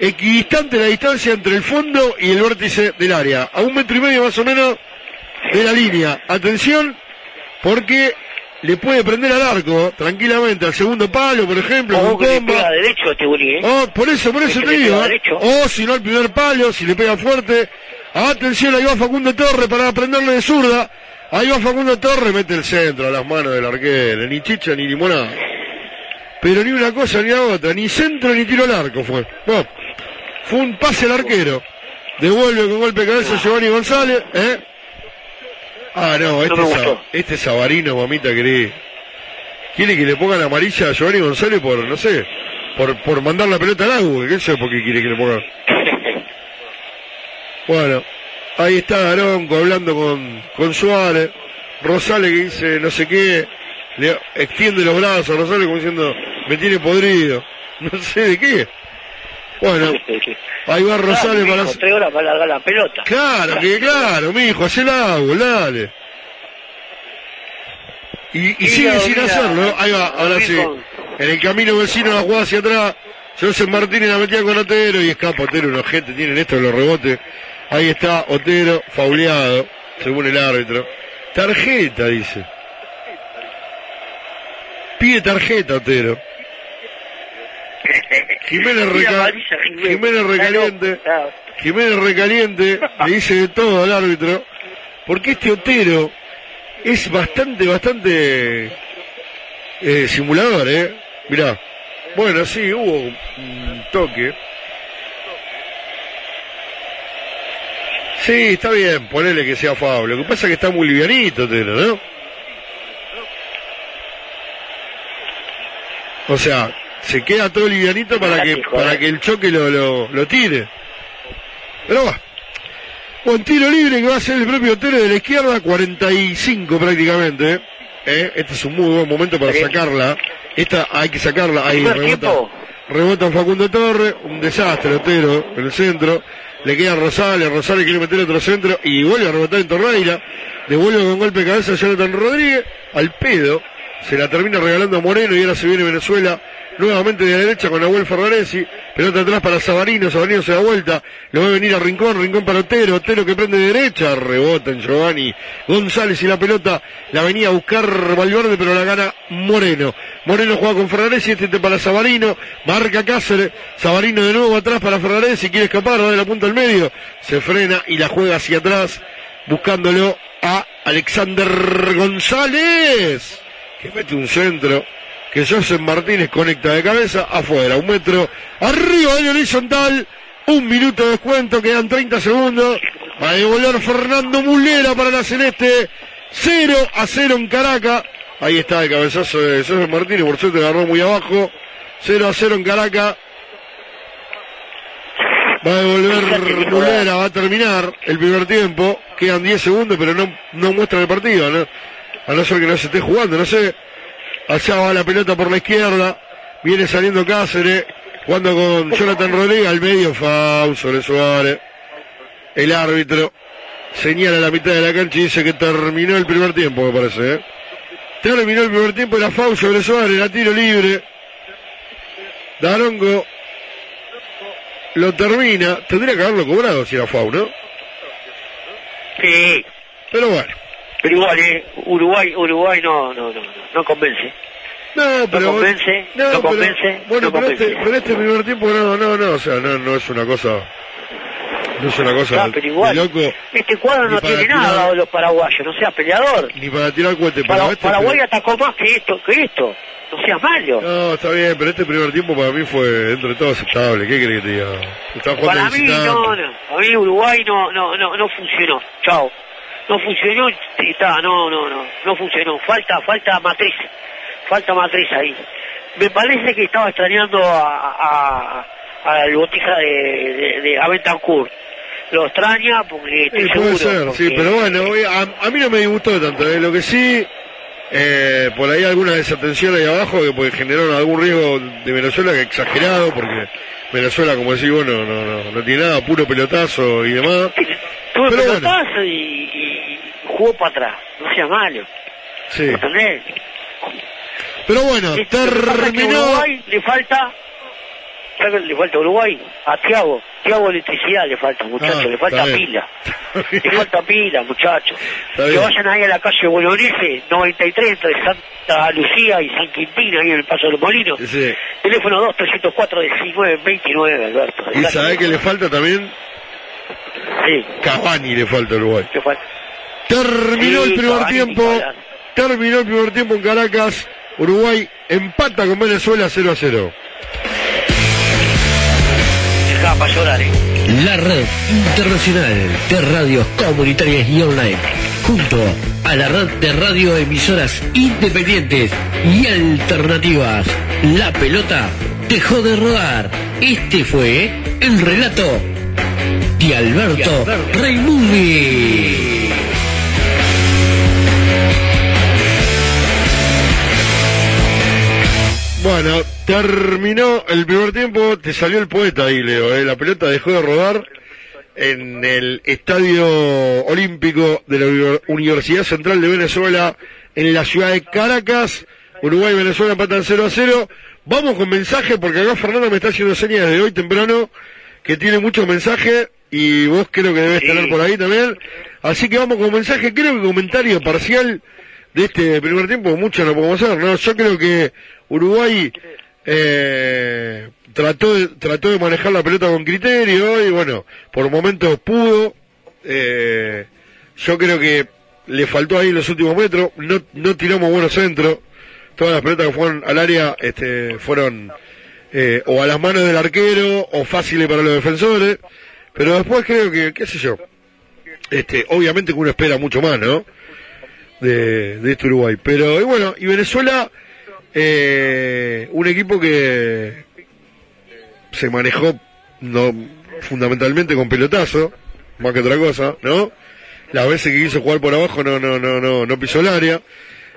Equidistante la distancia entre el fondo y el vértice del área. A un metro y medio más o menos de la línea. Atención, porque le puede prender al arco tranquilamente, al segundo palo, por ejemplo, Ojo con le derecho este ¿eh? Oh, por eso, por eso Es te digo. ¿eh? O si no al primer palo, si le pega fuerte. Atención, ahí va Facundo Torre para prenderle de zurda. Ahí va Facundo Torre, mete el centro a las manos del arquero. Ni chicha ni limonada. Pero ni una cosa ni la otra, ni centro ni tiro al arco fue. Bueno, fue un pase al arquero. Devuelve con golpe de cabeza Giovanni González, ¿eh? Ah, no, este, es, este es Sabarino, mamita querida. Quiere que le pongan amarilla a Giovanni González por, no sé, por, por mandar la pelota al agua. ¿Qué sé por qué quiere que le pongan? Bueno, ahí está Daronco hablando con, con Suárez. Rosales que dice no sé qué, le extiende los brazos a Rosales como diciendo, me tiene podrido. No sé de qué. Bueno, ahí va Rosales para... Mijo, tres horas para largar la pelota. Claro, que claro, mijo, hacé el agua, dale. Y, y Y sigue sin hacerlo, ¿no? ahí va, ahora sí. En el camino vecino la jugada hacia atrás, José Martínez la metía con Otero y escapa Otero, una gente, tienen esto de los rebotes. Ahí está Otero, fauleado, según el árbitro. Tarjeta, dice. Pide tarjeta, Otero. Jiménez, reca- Jiménez. Recaliente. Jiménez recaliente, le dice de todo al árbitro, porque este Otero es bastante, bastante eh, simulador, ¿eh? Mirá, bueno, sí, hubo un toque. Sí, está bien, ponele que sea faul. Lo que pasa es que está muy livianito Otero, ¿no? O sea, se queda todo livianito para que, para que el choque lo, lo, lo tire. Pero va. Buen tiro libre que va a ser el propio Otero de la izquierda, 45 prácticamente. ¿eh? ¿Eh? Este es un muy buen momento para sacarla. Esta hay que sacarla. Ahí rebota, rebota Facundo Torre, un desastre Otero en el centro. Le queda Rosales, Rosales quiere meter otro centro y vuelve a rebotar en Torreira. Devuelve con golpe de cabeza a Jonathan Rodríguez, al pedo. Se la termina regalando a Moreno y ahora se viene Venezuela nuevamente de la derecha con Nahuel Ferraresi. Pelota atrás para Sabarino, Sabarino se da vuelta. Lo va a venir a Rincón, Rincón para Otero, Otero que prende de derecha, rebota en Giovanni González y la pelota la venía a buscar Valverde pero la gana Moreno. Moreno juega con Ferraresi, este para Sabarino, marca Cáceres, Sabarino de nuevo atrás para Ferraresi, quiere escapar, va de la punta al medio, se frena y la juega hacia atrás, buscándolo a Alexander González que mete un centro, que Joseph Martínez conecta de cabeza, afuera, un metro, arriba del horizontal, un minuto de descuento, quedan 30 segundos, va a devolver Fernando Mulera para la Celeste, 0 a 0 en Caracas, ahí está el cabezazo de Joseph Martínez, por suerte agarró muy abajo, 0 a 0 en Caracas, va a devolver Mulera, va a terminar el primer tiempo, quedan 10 segundos, pero no, no muestra el partido, ¿no? a no ser que no se esté jugando, no sé. Allá va la pelota por la izquierda, viene saliendo Cáceres, jugando con Jonathan Rodríguez al medio, Fau sobre Suárez. El árbitro señala la mitad de la cancha y dice que terminó el primer tiempo, me parece. ¿eh? Terminó el primer tiempo, era Fau sobre Suárez, era tiro libre. Darongo lo termina, tendría que haberlo cobrado si era Fau, ¿no? Sí. Pero bueno. Pero igual, eh, Uruguay, Uruguay no, no, no, no, no convence. No, pero convence, no pero- convence, bueno, no pero, convence. este, pero este primer tiempo no, no, no, o sea, no, no es una cosa, no es una cosa Ah, pero igual, loco, este cuadro no tiene tirar- nada los paraguayos, no sea peleador. ni para tirar pero Para, este Paraguay pri- atacó más que esto, que esto. No sea malo. no, está bien, pero este primer tiempo para mí fue dentro de todo aceptable, ¿qué crees que te diga? Para mí no, no, a mí Uruguay no, no, no, no funcionó. Chao. No funcionó, está, no, no, no, no funcionó. Falta, falta matriz, falta matriz ahí. Me parece que estaba extrañando a, a, al botija de, de, de Aventancourt. Lo extraña porque estoy Sí, puede seguro. ser, sí, pero bueno, a, a mí no me disgustó tanto, ¿eh? lo que sí, eh, por ahí alguna desatención ahí abajo que pues, generaron algún riesgo de Venezuela que exagerado, porque Venezuela, como decís, bueno, no, no, no tiene nada, puro pelotazo y demás. Tuve Pero pelotazo y jugó para atrás. No sea malo. Sí. ¿Entendés? Pero bueno, es a terminó. Uruguay le falta. ¿Sabes qué le falta a Uruguay? A Tiago. Tiago electricidad le falta, muchachos. Ah, le falta pila. le falta pila, muchachos. Que vayan ahí a la calle Bolognese, 93, entre Santa Lucía y San Quintín, ahí en el Paso de los Molinos. Sí. Teléfono 2 304 19 29, Alberto. Y sabés que le falta también. Sí. Cavani le falta a Uruguay. Le falta. Terminó Sí, el primer Cavani, tiempo. Nicolás. Terminó el primer tiempo en Caracas. Uruguay empata con Venezuela 0 a 0. Dejaba para llorar, eh. La red internacional de radios comunitarias y online, junto a la red de radioemisoras independientes y alternativas. La pelota dejó de rodar. Este fue el relato de Alberto Raimundi. Bueno, Terminó el primer tiempo, te salió el poeta ahí, Leo. ¿eh? La pelota dejó de rodar en el Estadio Olímpico de la Uni- Universidad Central de Venezuela, en la ciudad de Caracas. Uruguay y Venezuela empatan 0 a 0. Vamos con mensaje, porque acá Fernando me está haciendo señas desde hoy temprano, que tiene muchos mensajes, y vos creo que debes tener por ahí también. Así que vamos con mensaje, creo que comentario parcial de este primer tiempo, mucho no podemos hacer, ¿no? Yo creo que Uruguay eh, trató, de, trató de manejar la pelota con criterio y bueno, por momentos pudo. Eh, yo creo que le faltó ahí los últimos metros, no, no tiramos buenos centros. Todas las pelotas que fueron al área este, fueron eh, o a las manos del arquero o fáciles para los defensores. Pero después creo que, qué sé yo, este, obviamente que uno espera mucho más, ¿no? De, de este Uruguay. Pero, y bueno, y Venezuela, eh, un equipo que se manejó no fundamentalmente con pelotazo, más que otra cosa, ¿no? Las veces que quiso jugar por abajo no, no, no, no, no pisó el área.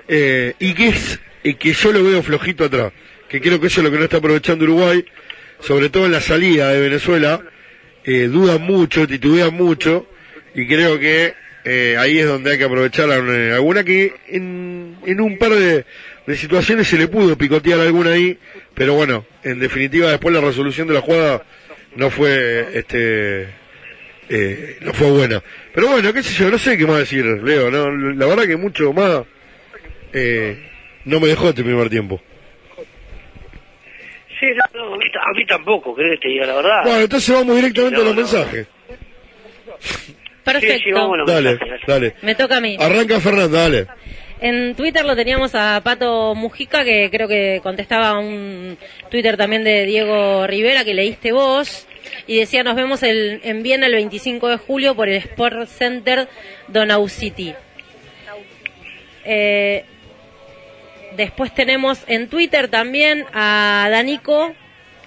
Eh, y que es, y que yo lo veo flojito atrás. Que creo que eso es lo que no está aprovechando Uruguay, sobre todo en la salida de Venezuela, eh, dudan mucho, titubean mucho, y creo que eh, ahí es donde hay que aprovechar alguna que en, en un par de, de situaciones se le pudo picotear alguna ahí, pero bueno, en definitiva después la resolución de la jugada no fue este eh, no fue buena. Pero bueno, qué sé yo, no sé qué más decir, Leo, no, la verdad que mucho más eh, no me dejó este primer tiempo. Sí, no, no, a, mí, tampoco, creo que te diga la verdad. Bueno, entonces vamos directamente No, a los mensajes. Perfecto. Sí, sí, Dale, dale. Me toca a mí. Arranca Fernanda, dale. En Twitter lo teníamos a Pato Mujica, que creo que contestaba a un Twitter también de Diego Rivera, que leíste vos, y decía, nos vemos el- en Viena el 25 de julio por el Sport Center Donau City. Eh, después tenemos en Twitter también a Danico,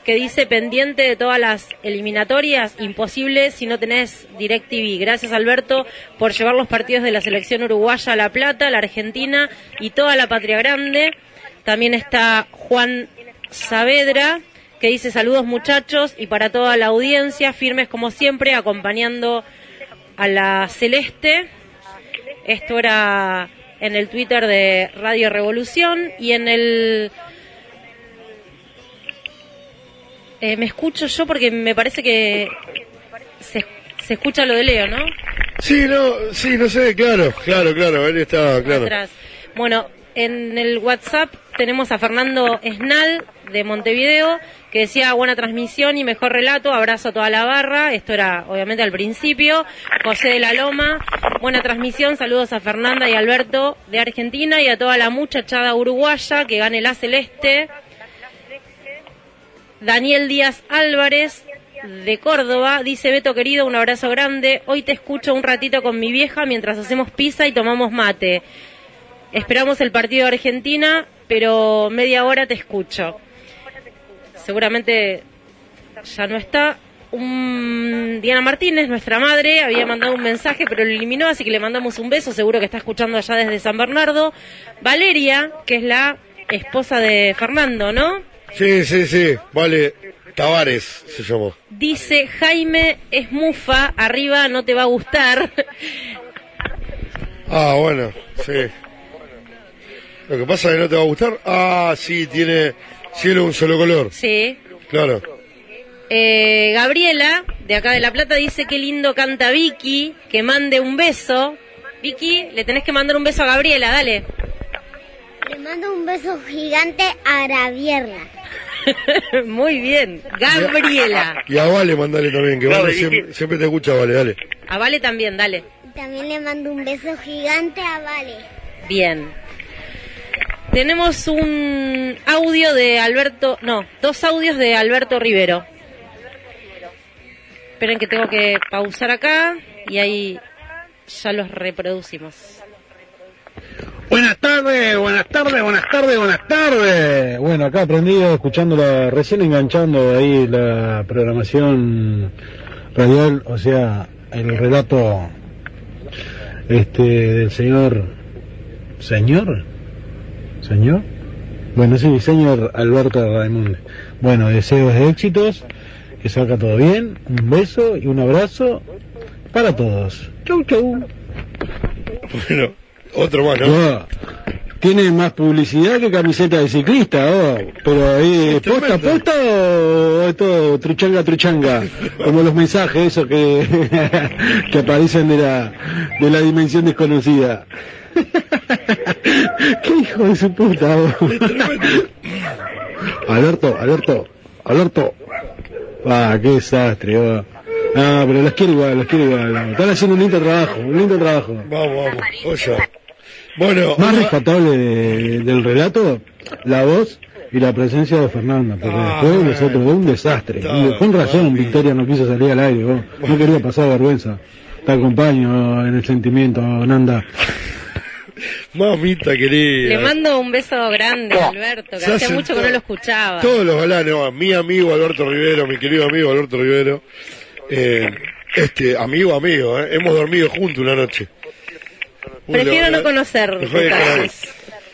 que dice pendiente de todas las eliminatorias, imposible si no tenés DirecTV. Gracias Alberto por llevar los partidos de la selección uruguaya a La Plata, la Argentina y toda la patria grande. También está Juan Saavedra que dice saludos muchachos y para toda la audiencia, firmes como siempre, acompañando a la Celeste. Esto era en el Twitter de Radio Revolución y en el Eh, me escucho yo porque me parece que se, se escucha lo de Leo, ¿no? Sí, no, sí, no sé, claro, claro, claro, él está, claro. Atrás. Bueno, en el WhatsApp tenemos a Fernando Esnal de Montevideo que decía buena transmisión y mejor relato, abrazo a toda la barra, esto era obviamente al principio, José de la Loma, buena transmisión, saludos a Fernanda y Alberto de Argentina y a toda la muchachada uruguaya que gane la celeste. Daniel Díaz Álvarez de Córdoba dice Beto querido, un abrazo grande. Hoy te escucho un ratito con mi vieja mientras hacemos pizza y tomamos mate. Esperamos el partido de Argentina, pero media hora te escucho. Seguramente ya no está. Diana Martínez, nuestra madre, había mandado un mensaje, pero lo eliminó, así que le mandamos un beso. Seguro que está escuchando allá desde San Bernardo. Valeria, que es la esposa de Fernando, ¿no? Sí, sí, sí, vale, Tavares se llamó. Dice Jaime es mufa, arriba no te va a gustar. Ah, bueno, sí. Lo que pasa es que no te va a gustar. Ah, sí, tiene cielo un solo color. Sí. Claro. Eh, Gabriela, de acá de La Plata, dice que lindo canta Vicky, que mande un beso. Vicky, le tenés que mandar un beso a Gabriela, dale. Le mando un beso gigante a Gravierla. Muy bien, Gabriela. Y a Vale mandale también, que Vale siempre, siempre te escucha, Vale, dale. A Vale también, dale. Y también le mando un beso gigante a Vale. Bien. Tenemos un audio de Alberto, no, dos audios de Alberto Rivero. Esperen que tengo que pausar acá y ahí ya los reproducimos. Buenas tardes, buenas tardes, buenas tardes, buenas tardes. Bueno, acá aprendido, escuchándola, recién enganchando ahí la programación radial, o sea, el relato este del señor, señor, señor, Bueno, sí, señor Alberto Raimundo. Bueno, deseos de éxitos, que salga todo bien, un beso y un abrazo para todos. Chau, chau. Bueno, otro más, ¿no? Oh, tiene más publicidad que camiseta de ciclista, oh, pero ahí, ¿posta, posta o es todo truchanga, truchanga? Como los mensajes esos que, que aparecen de la, de la dimensión desconocida. ¿Qué hijo de su puta? oh? Alberto, Alberto, Alberto. Ah, qué desastre, oh. Ah, pero los quiero igual, los quiero igual. Están haciendo un lindo trabajo, un lindo trabajo. Vamos, vamos. Oye. Bueno, Más rescatable de- del relato, la voz y la presencia de Fernanda, porque después nosotros un desastre. Con razón, Victoria no quiso salir al aire, vos. no quería pasar vergüenza. Te acompaño en el sentimiento, Nanda. mamita querida. Le mando un beso grande a Alberto, que hace mucho que no lo escuchaba. Todos los galanes, va, mi amigo Alberto Rivero, mi querido amigo Alberto Rivero, eh, este, amigo, amigo, eh, hemos dormido juntos una noche. Prefiero no conocer fue de detalles.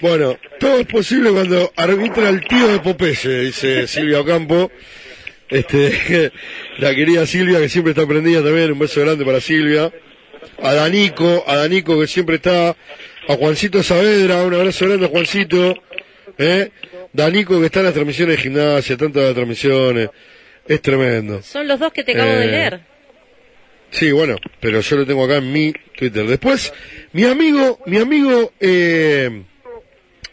Bueno, todo es posible cuando arbitra el tío de Popeye, dice Silvia Ocampo. Este, la querida Silvia que siempre está prendida también, un beso grande para Silvia. A Danico, a Danico que siempre está, a Juancito Saavedra, un abrazo grande a Juancito. ¿eh? Danico que está en las transmisiones de gimnasia, tantas transmisiones, es tremendo. Son los dos que te acabo de Eh, leer. Sí, bueno, pero yo lo tengo acá en mi Twitter. Después, mi amigo, mi amigo, eh,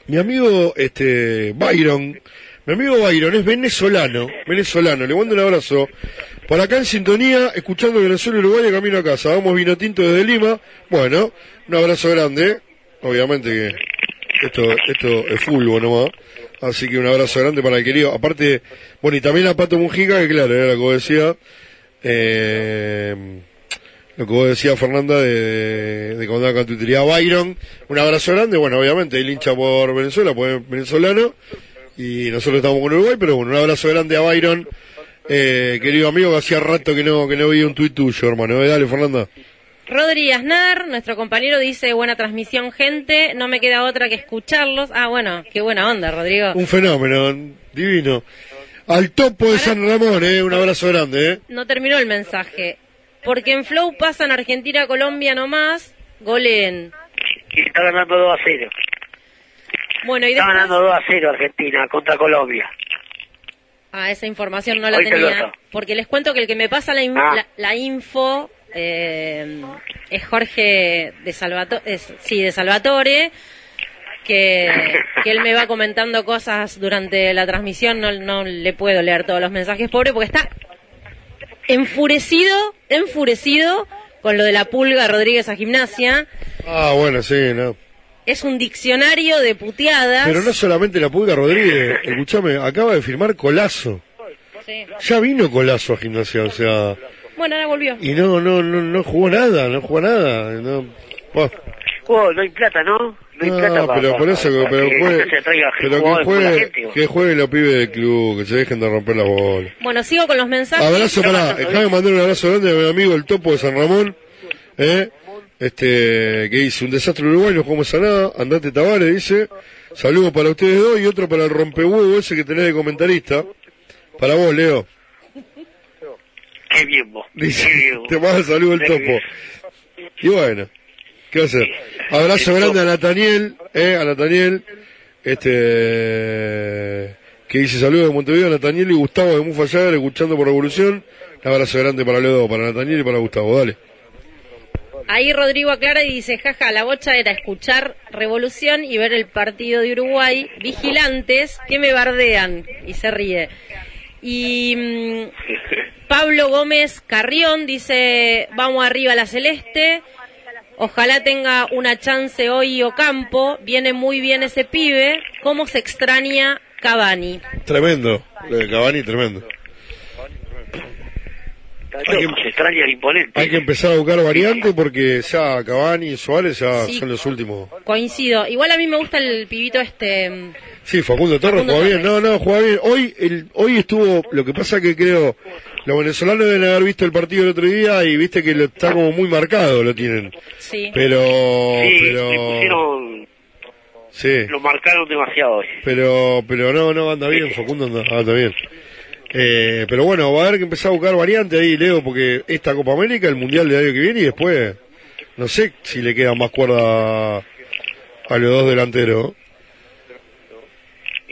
mi amigo, este, Byron, mi amigo Byron es venezolano, venezolano, le mando un abrazo. Por acá en sintonía, escuchando Venezuela y Uruguay camino a casa. Vamos vino tinto desde Lima. Bueno, un abrazo grande. Obviamente que esto, esto es fútbol nomás. Así que un abrazo grande para el querido. Aparte, bueno, y también a Pato Mujica, que claro, era lo que decía. Eh, lo que vos decías, Fernanda, de, de cuando utilidad Byron. Un abrazo grande. Bueno, obviamente, el hincha por Venezuela, pues es venezolano. Y nosotros estamos con Uruguay, pero bueno, un abrazo grande a Byron. Eh, querido amigo, que hacía rato que no, que no vi un tuit tuyo, hermano. Eh, dale, Fernanda. Rodri Aznar, nuestro compañero, dice buena transmisión, gente. No me queda otra que escucharlos. Ah, bueno, qué buena onda, Rodrigo. Un fenómeno, divino. Al topo de San Ramón, eh, un abrazo grande, eh. No terminó el mensaje. Porque en Flow pasan Argentina, Colombia nomás, goleen. Y está ganando 2 a 0. Bueno, y Está después... ganando 2 a 0 Argentina contra Colombia. Ah, esa información no la lo tenía. Porque les cuento que el que me pasa la, in- Ah. la, la info eh, es Jorge de Salvatore, sí, de Salvatore, que, que él me va comentando cosas durante la transmisión. No, no le puedo leer todos los mensajes, pobre, porque está enfurecido, enfurecido con lo de la pulga Rodríguez a gimnasia. Ah, bueno, sí, no. Es un diccionario de puteadas. Pero no solamente la Pulga Rodríguez, escúchame, acaba de firmar Colazo. Sí. Ya vino Colazo a gimnasia, o sea, Bueno, ahora volvió. y no, no, no, no jugó nada, no jugó nada. No. Oh, no hay plata, ¿no? No hay No, plata para, pero por eso, para pero que juegue, se traiga pero que juegue, gente. que jueguen los pibes del club, que se dejen de romper las bolas. Bueno, sigo con los mensajes. Abrazo para, déjame mandar un abrazo grande a mi amigo el topo de San Ramón, eh, este, que dice, un desastre Uruguay, no jugamos a nada, andate Tavares, dice, saludos para ustedes dos y otro para el rompehuevo ese que tenés de comentarista, para vos, Leo, Qué bien vos. dice, Qué bien vos. te manda saludo el topo. Y bueno, ¿qué va a hacer? Abrazo grande a Nataniel, eh, a Nataniel, este, que dice saludos de Montevideo, a Nataniel y Gustavo de Mufallar, escuchando por Revolución. Un abrazo grande para Leo, para Nataniel y para Gustavo, dale. Ahí Rodrigo aclara y dice, jaja, la bocha era escuchar Revolución y ver el partido de Uruguay, vigilantes que me bardean, y se ríe. Y mm, Pablo Gómez Carrión dice, vamos arriba a la celeste, ojalá tenga una chance hoy Ocampo, viene muy bien ese pibe, cómo se extraña Cavani. Tremendo, de Cavani, tremendo. Está loco, se extraña el imponente. Hay que empezar a buscar variantes porque ya Cavani y Suárez ya Sí. son los últimos. Coincido, igual a mí me gusta el pibito este... mm, Sí, Facundo Torres Facundo juega bien. No, no, juega bien. Hoy, el, hoy estuvo, lo que pasa que creo, los venezolanos deben haber visto el partido el otro día y viste que lo está como muy marcado, lo tienen. Sí. Pero, Sí, pero, le pusieron... Sí. Lo marcaron demasiado hoy. Pero, pero no, no, anda bien, Facundo anda, anda bien. Eh, pero bueno, va a haber que empezar a buscar variantes ahí, Leo, porque esta Copa América, el Mundial del año que viene y después, no sé si le queda más cuerda a los dos delanteros.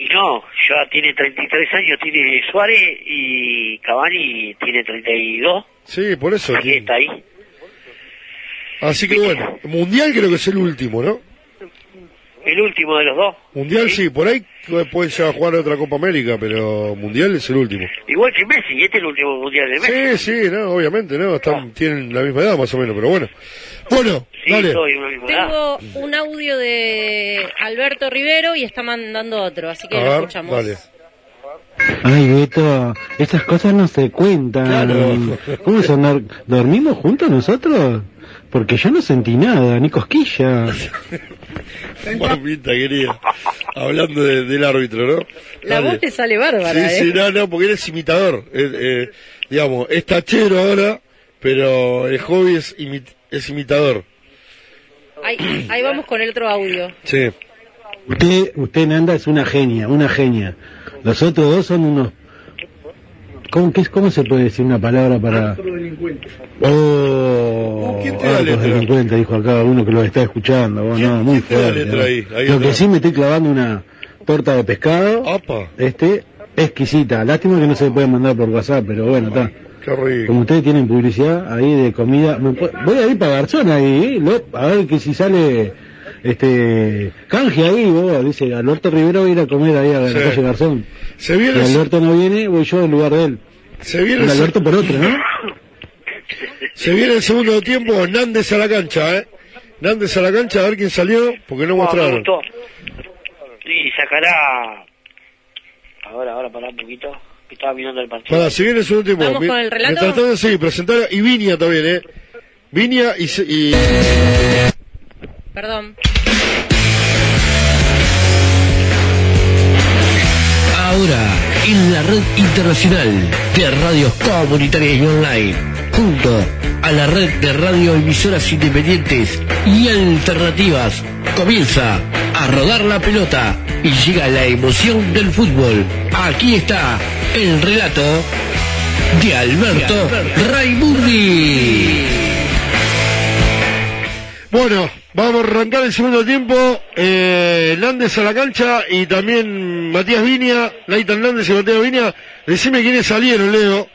Y no, ya tiene 33 años, tiene Suárez y Cavani tiene 32. Sí, por eso. Aquí está ahí. Así que bueno, Mundial creo que es el último, ¿no? El último de los dos. Mundial sí, por ahí pueden ya jugar otra Copa América, pero Mundial es el último. Igual que Messi, este es el último mundial de Messi. Sí, sí, no, obviamente, no, están, tienen la misma edad más o menos, pero bueno. Bueno, Sí, dale. soy. Tengo un audio de Alberto Rivero y está mandando otro, así que A lo ver, escuchamos. dale. Ay, Beto, estas cosas no se cuentan. Claro. ¿Cómo son? ¿Dor- ¿Dormimos juntos nosotros? Porque yo no sentí nada, ni cosquilla. Mamita querida. Hablando de- del árbitro, ¿no? La Dale. voz te sale bárbara, Sí, ¿eh? sí, no, no, porque él es imitador. Eh, eh, digamos, es tachero ahora, pero el hobby es, imi- es imitador. Ahí, ahí vamos con el otro audio. Sí. Usted, usted Nanda es una genia, una genia. Los otros dos son unos... ¿Cómo, qué, es- ¿Cómo se puede decir una palabra para...? Oh, ¿Quién te da altos letra? delincuentes, dijo acá uno que lo está escuchando. vos, no, muy fuerte. letra ¿no? ahí? Ahí Lo está. que sí me estoy clavando una torta de pescado. Este, exquisita. Lástima que no se puede mandar por WhatsApp, pero bueno, está. Qué rico. Como ustedes tienen publicidad ahí de comida, voy a ir para Garzón ahí, ¿eh? A ver que si sale este canje ahí, vos, dice Alberto Rivero va a ir a comer ahí a la Sí. calle Garzón. Se viene Si Alberto no viene, voy yo en lugar de él. Se viene Alberto por otro, ¿no? Se viene el segundo tiempo, Nández a la cancha, ¿eh? Nández a la cancha, a ver quién salió, porque no me mostraron. Y sacará... Ahora, ahora, pará un poquito. Estaba mirando el partido. Para, se viene segundo tiempo. ¿Vamos Mi- con el relato? Mientras tanto, sí, presentar, y Viña también, ¿eh? Viña y... se- y... Perdón. Ahora, en la red internacional de radios comunitarias y online, junto a la red de radioemisoras independientes y alternativas, comienza a rodar la pelota y llega la emoción del fútbol. Aquí está el relato de Alberto Raimundi. Bueno, vamos a arrancar el segundo tiempo. Eh, Nández a la cancha y también Matías Viña, Nathan Nández y Matías Viña. Decime quiénes salieron, Leo,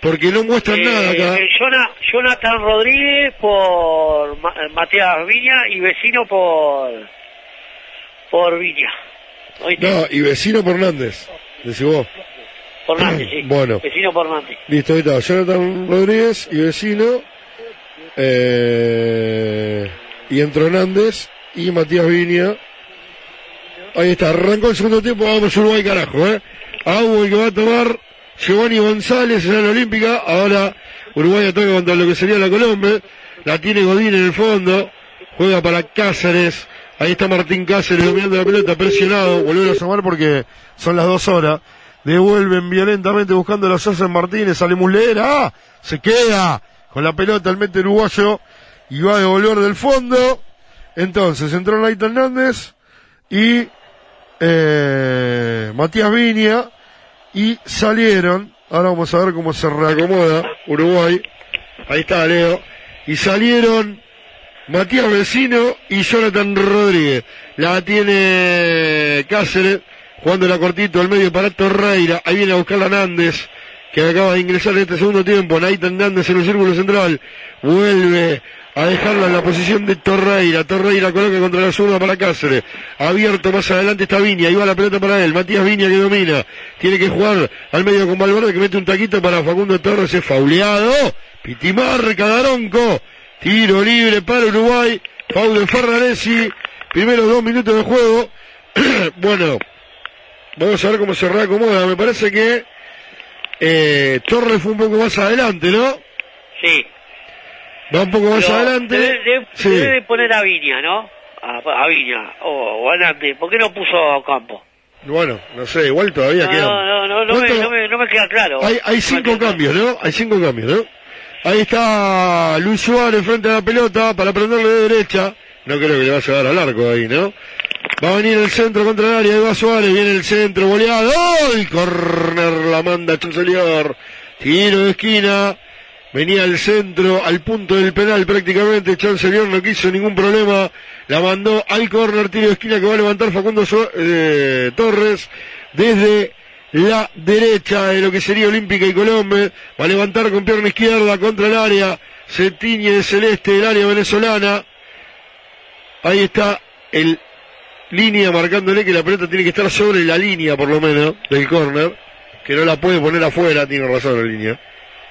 porque no muestran Eh, nada acá. eh, Jona- Jonathan Rodríguez por eh, Matías Viña y vecino por por Viña. No, y vecino por Nández, decís vos. Por Nantes, sí. Bueno. Vecino por Nantes. Listo, ahí está. Jonathan Rodríguez y vecino. Eh, y entró Nández y Matías Viña. Ahí está, arrancó el segundo tiempo, vamos Uruguay carajo, ¿eh? Agua que va a tomar Giovanni González en la Olímpica. Ahora Uruguay ataca contra lo que sería la Colombia. La tiene Godín en el fondo. Juega para Cáceres. Ahí está Martín Cáceres dominando la pelota, presionado. Volver a asomar porque son las dos horas. Devuelven violentamente buscando a los Sosa Martínez. Sale Muslera. ¡Ah! Se queda con la pelota el mete uruguayo. Y va a devolver del fondo. Entonces entró Naito Hernández y eh, Matías Viña y salieron, ahora vamos a ver cómo se reacomoda Uruguay, ahí está Leo, y salieron Matías Vecino y Jonathan Rodríguez, la tiene Cáceres, jugando la cortito al medio para Torreira, ahí viene a buscarla Nández, que acaba de ingresar en este segundo tiempo, Nathan Nández en el círculo central, vuelve a dejarla en la posición de Torreira, Torreira coloca contra la zurda para Cáceres, abierto más adelante está Viña, ahí va la pelota para él, Matías Viña que domina, tiene que jugar al medio con Valverde que mete un taquito para Facundo Torres, es fauleado, Pitimarca, Daronco, tiro libre para Uruguay, Paulo Ferraresi, primeros dos minutos de juego, bueno, vamos a ver cómo se reacomoda, me parece que eh, Torres fue un poco más adelante, ¿no? Sí. Va un poco más Pero adelante. Debe, debe- Sí. debe poner a Viña, ¿no? A, a Viña o, o a Nantes. ¿Por qué no puso a Campo? Bueno, no sé, igual todavía No, quedan. no, no, no, me, no, me, no me queda claro. Hay, hay cinco cambios, ¿no? Hay cinco cambios, ¿no? Ahí está Luis Suárez frente a la pelota para prenderle de derecha. No creo que le vaya a dar al arco ahí, ¿no? Va a venir el centro contra el área, ahí va Suárez, viene el centro, goleado, ¡Ay! Corner la manda Chancelier. Tiro de esquina, venía el centro, al punto del penal prácticamente, Chancelier no quiso ningún problema, la mandó al corner, tiro de esquina que va a levantar Facundo eh, Torres desde la derecha de lo que sería Olímpica y Colombia, va a levantar con pierna izquierda contra el área, se tiñe de celeste el área venezolana, ahí está el línea marcándole que la pelota tiene que estar sobre la línea por lo menos del córner, que no la puede poner afuera, tiene razón la línea.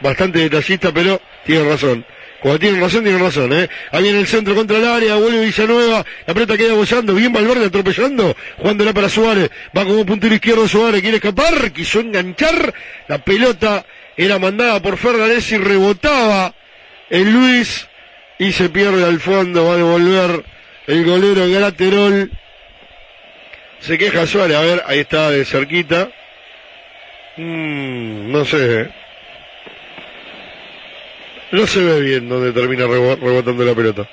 Bastante detallista, pero tiene razón. Cuando tiene razón, tiene razón, ¿eh? Ahí en el centro contra el área, vuelve Villanueva, la pelota queda bollando, bien Valverde atropellando, jugándola para Suárez, va como puntero izquierdo Suárez, quiere escapar, quiso enganchar, la pelota era mandada por Fernández y rebotaba el Luis y se pierde al fondo, va a devolver el golero Graterol. Se queja Suárez, a ver, ahí está de cerquita. Mm, no sé. eh. No se ve bien donde termina rebo- rebotando la pelota.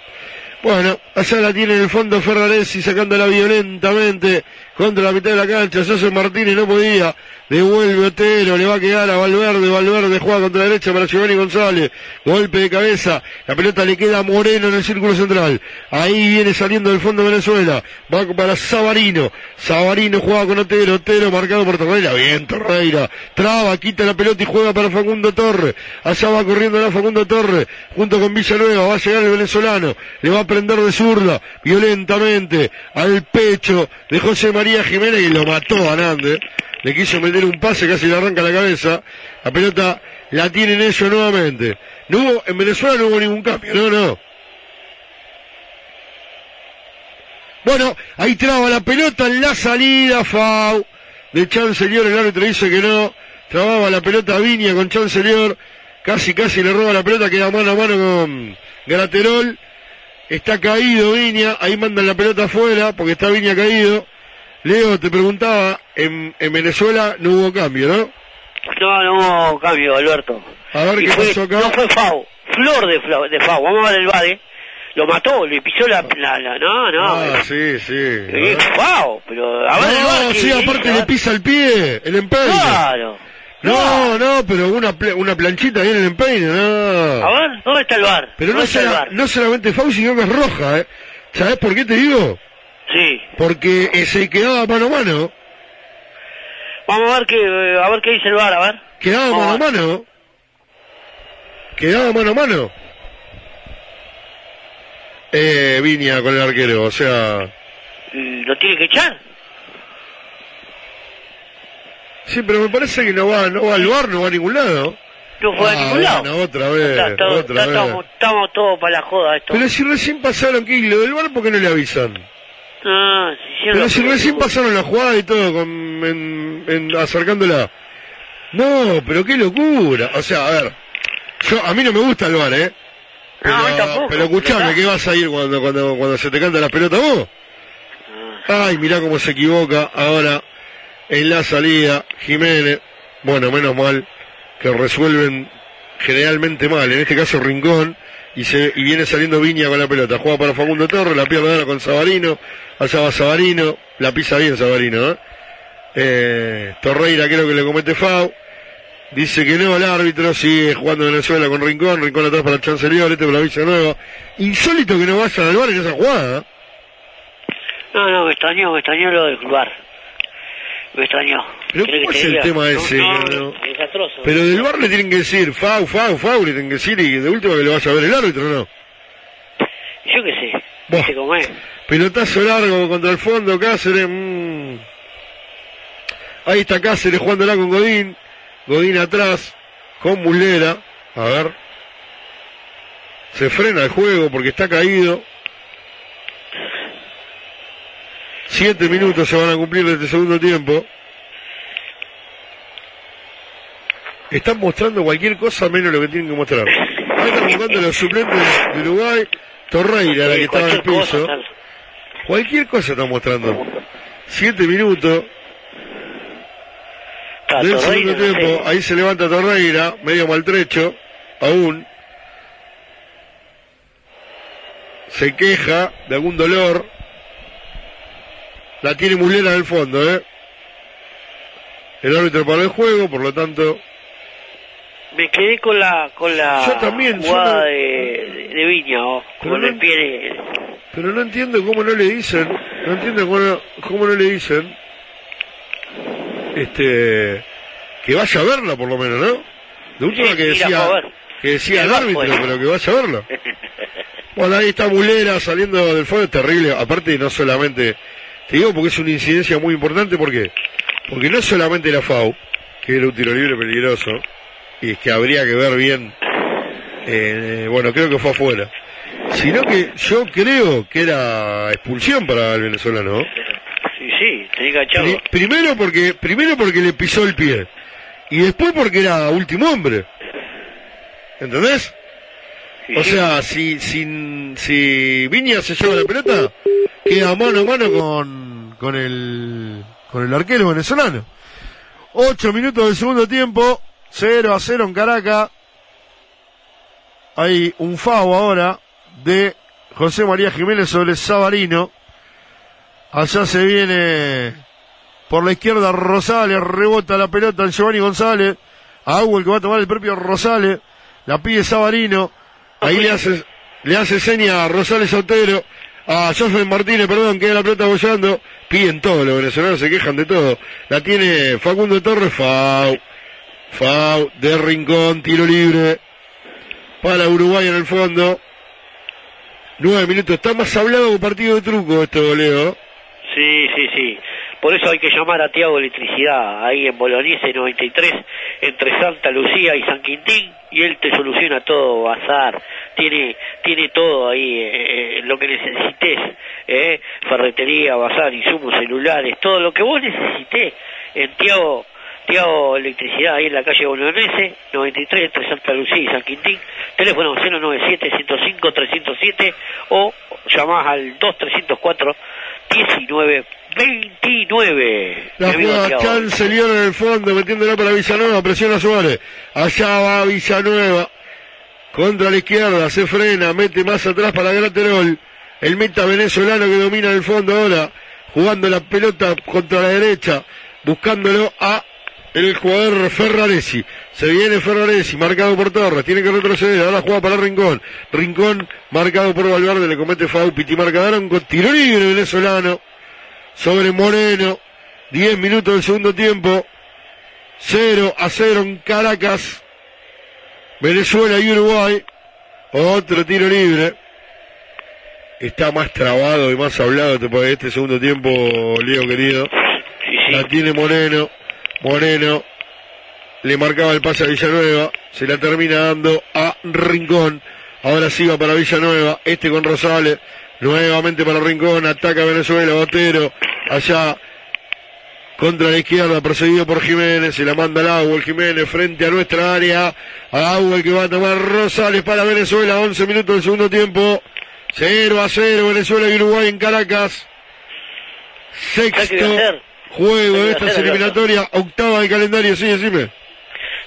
Bueno, allá la tiene en el fondo Ferraresi sacándola violentamente contra la mitad de la cancha. José Martínez no podía. Devuelve Otero, le va a quedar a Valverde. Valverde juega contra la derecha para Giovanni González. Golpe de cabeza. La pelota le queda a Moreno en el círculo central. Ahí viene saliendo del fondo Venezuela. Va para Sabarino. Sabarino juega con Otero. Otero marcado por Torreira. Bien, Torreira. Traba, quita la pelota y juega para Facundo Torres. Allá va corriendo la Facundo Torres. Junto con Villanueva. Va a llegar el venezolano. Le va a prender de zurda. Violentamente. Al pecho de José María Jiménez. Y lo mató a Nández. Le quiso meter un pase, casi le arranca la cabeza. La pelota la tienen ellos nuevamente. No hubo, en Venezuela no hubo ningún cambio, no, no. Bueno, ahí traba la pelota en la salida, Fau. De Chancellor, el árbitro dice que no. Trababa la pelota Viña con Chancellor. Casi, casi le roba la pelota, queda mano a mano con Graterol. Está caído Viña, ahí mandan la pelota afuera, porque está Viña caído. Leo, te preguntaba, en, en Venezuela no hubo cambio, ¿no? No, no hubo cambio, Alberto. A ver Y qué fue- pasó acá. No fue Fau, Flor de, de Fau. Vamos a ver el Bade. Lo mató, le pisó la... la, la- no, no. Ah, sí, sí. Eh, Fau, pero a ver el No, VAR, sí, aparte le pisa el pie, el empeine. Claro. No, no, pero una, una planchita ahí en el empeine, no. A ver, ¿dónde está el bar? Pero no, ¿Dónde está el será- no solamente Fau, sino que es roja, ¿eh? ¿Sabes por qué te digo? Sí. Porque eh, se quedaba mano a mano. Vamos a ver qué, eh, a ver qué dice el bar, a ver. Quedaba Vamos mano a mano. Quedaba mano a mano. Eh, Viña con el arquero, o sea... Mm, ¿Lo tiene que echar? Sí, pero me parece que no va, no va al bar, no va a ningún lado. No fue a Ah, ningún lado. bueno, otra vez, Está- está- otra está- vez. Estamos, estamos todos para la joda esto. Pero si recién pasaron, ¿qué? ¿Y ¿Lo del bar por qué no le avisan? Ah, Pero si recién pasaron la jugada y todo, con, en, en- acercándola. No, pero qué locura. O sea, a ver, yo, a mí no me gusta el bar, ¿eh? Pero, No, tampoco, pero escuchame. ¿qué vas a ir cuando, cuando, cuando se te canta la pelota vos? Ay, mirá cómo se equivoca ahora en la salida Jiménez. Bueno, menos mal que resuelven generalmente mal, en este caso Rincón, y se y viene saliendo Viña con la pelota. Juega para Facundo Torres, la pierde ahora con Sabarino, allá va Sabarino, la pisa bien Sabarino, ¿eh? Eh, Torreira creo que le comete FAU. Dice que no, el árbitro sigue jugando Venezuela con Rincón, Rincón atrás para el Chancelier, este para la Villa Nueva. Insólito que no vayan al bar en esa jugada. ¿eh? No, no, me extrañó, me extrañó lo del bar. Me extrañó. Pero ¿Querés ¿cómo es el diga? tema ese? No, desastroso. Pero del bar le tienen que decir, FAU, FAU, FAU, le tienen que decir y de última que lo vaya a ver el árbitro, ¿no? Yo qué sé. Pelotazo largo contra el fondo, Cáceres. mm. Ahí está Cáceres jugándola con Godín. Godín atrás, con Mulera. A ver. Se frena el juego porque está caído. Siete minutos se van a cumplir de este segundo tiempo. Están mostrando cualquier cosa menos lo que tienen que mostrar. Ahí están jugando los suplentes de Uruguay. Torreira, la que estaba en el cosa, piso. Cualquier cosa están mostrando. Siete minutos Está, del Torreira, segundo tiempo. Ahí se levanta Torreira, medio maltrecho, aún. Se queja de algún dolor. La tiene Mulera en el fondo, ¿eh? El árbitro para el juego, por lo tanto, Me quedé con la con la Yo también, yo jugada no- de, de Viña, oh, con no- el pie de- pero no entiendo cómo no le dicen, no entiendo cómo no, cómo no le dicen, este, que vaya a verla por lo menos, ¿no? De última Sí, que decía, que decía el árbitro, pero que vaya a verla. Bueno, ahí está Mulera saliendo del fondo, es terrible. Aparte, no solamente, te digo porque es una incidencia muy importante, ¿por qué? Porque no solamente la FAU, que era un tiro libre peligroso, y es que habría que ver bien, eh, bueno, creo que fue afuera, sino que yo creo que era expulsión para el venezolano. ¿no? Sí, sí, tenía. Pri- primero porque, primero porque le pisó el pie, y después porque era último hombre. ¿Entendés? O sea, si, si, si Viña se lleva la pelota, queda mano a mano con, con el, con el arquero venezolano. Ocho minutos del segundo tiempo, 0 a 0 en Caracas. Hay un FAO ahora de José María Jiménez sobre Sabarino. Allá se viene por la izquierda Rosales, rebota la pelota en Giovanni González. A el que va a tomar el propio Rosales. La pide Sabarino. Ahí le hace, le hace seña a Rosales Otero. A José Martínez, perdón, queda la pelota bollando. Piden todo, los venezolanos se quejan de todo. La tiene Facundo Torres, Fau. Fau, de Rincón, tiro libre. Para Uruguay en el fondo. Nueve minutos. Está más hablado que partido de truco esto, Leo. Sí, sí, sí. Por eso hay que llamar a Tiago Electricidad, ahí en Bolognese 93, entre Santa Lucía y San Quintín, y él te soluciona todo, bazar, tiene, tiene todo ahí, eh, eh, lo que necesites, eh, ferretería, bazar, insumos celulares, todo lo que vos necesites. En Tiago, Tiago Electricidad, ahí en la calle Bolognese 93, entre Santa Lucía y San Quintín, teléfono 097-105-307 o llamás al 2304 1929. La Thiago. Chancelier en el fondo, metiéndola para Villanueva, presiona Suárez. Allá va Villanueva. Contra la izquierda, se frena, mete más atrás para Graterol. El meta venezolano que domina el fondo ahora, jugando la pelota contra la derecha, buscándolo a el jugador Ferraresi. Se viene Ferraresi, marcado por Torres, tiene que retroceder, ahora juega para Rincón. Rincón, marcado por Valverde, le comete Fau, Piti marcaron con tiro libre venezolano sobre Moreno. 10 minutos del segundo tiempo. 0 a 0 en Caracas. Venezuela y Uruguay. Otro tiro libre. Está más trabado y más hablado este, este segundo tiempo, Leo querido. La tiene Moreno. Moreno le marcaba el pase a Villanueva. Se la termina dando a Rincón. Ahora sí va para Villanueva. Este con Rosales. Nuevamente para Rincón. Ataca Venezuela. Botero. Allá contra la izquierda, perseguido por Jiménez, se la manda al agua el Jiménez frente a nuestra área, agua el que va a tomar Rosales para Venezuela, 11 minutos del segundo tiempo, 0 a 0 Venezuela y Uruguay en Caracas, ¿Sabes qué voy a sexto juego ¿Sabes qué de voy a estas hacer, eliminatorias, octava de calendario, sí, decime.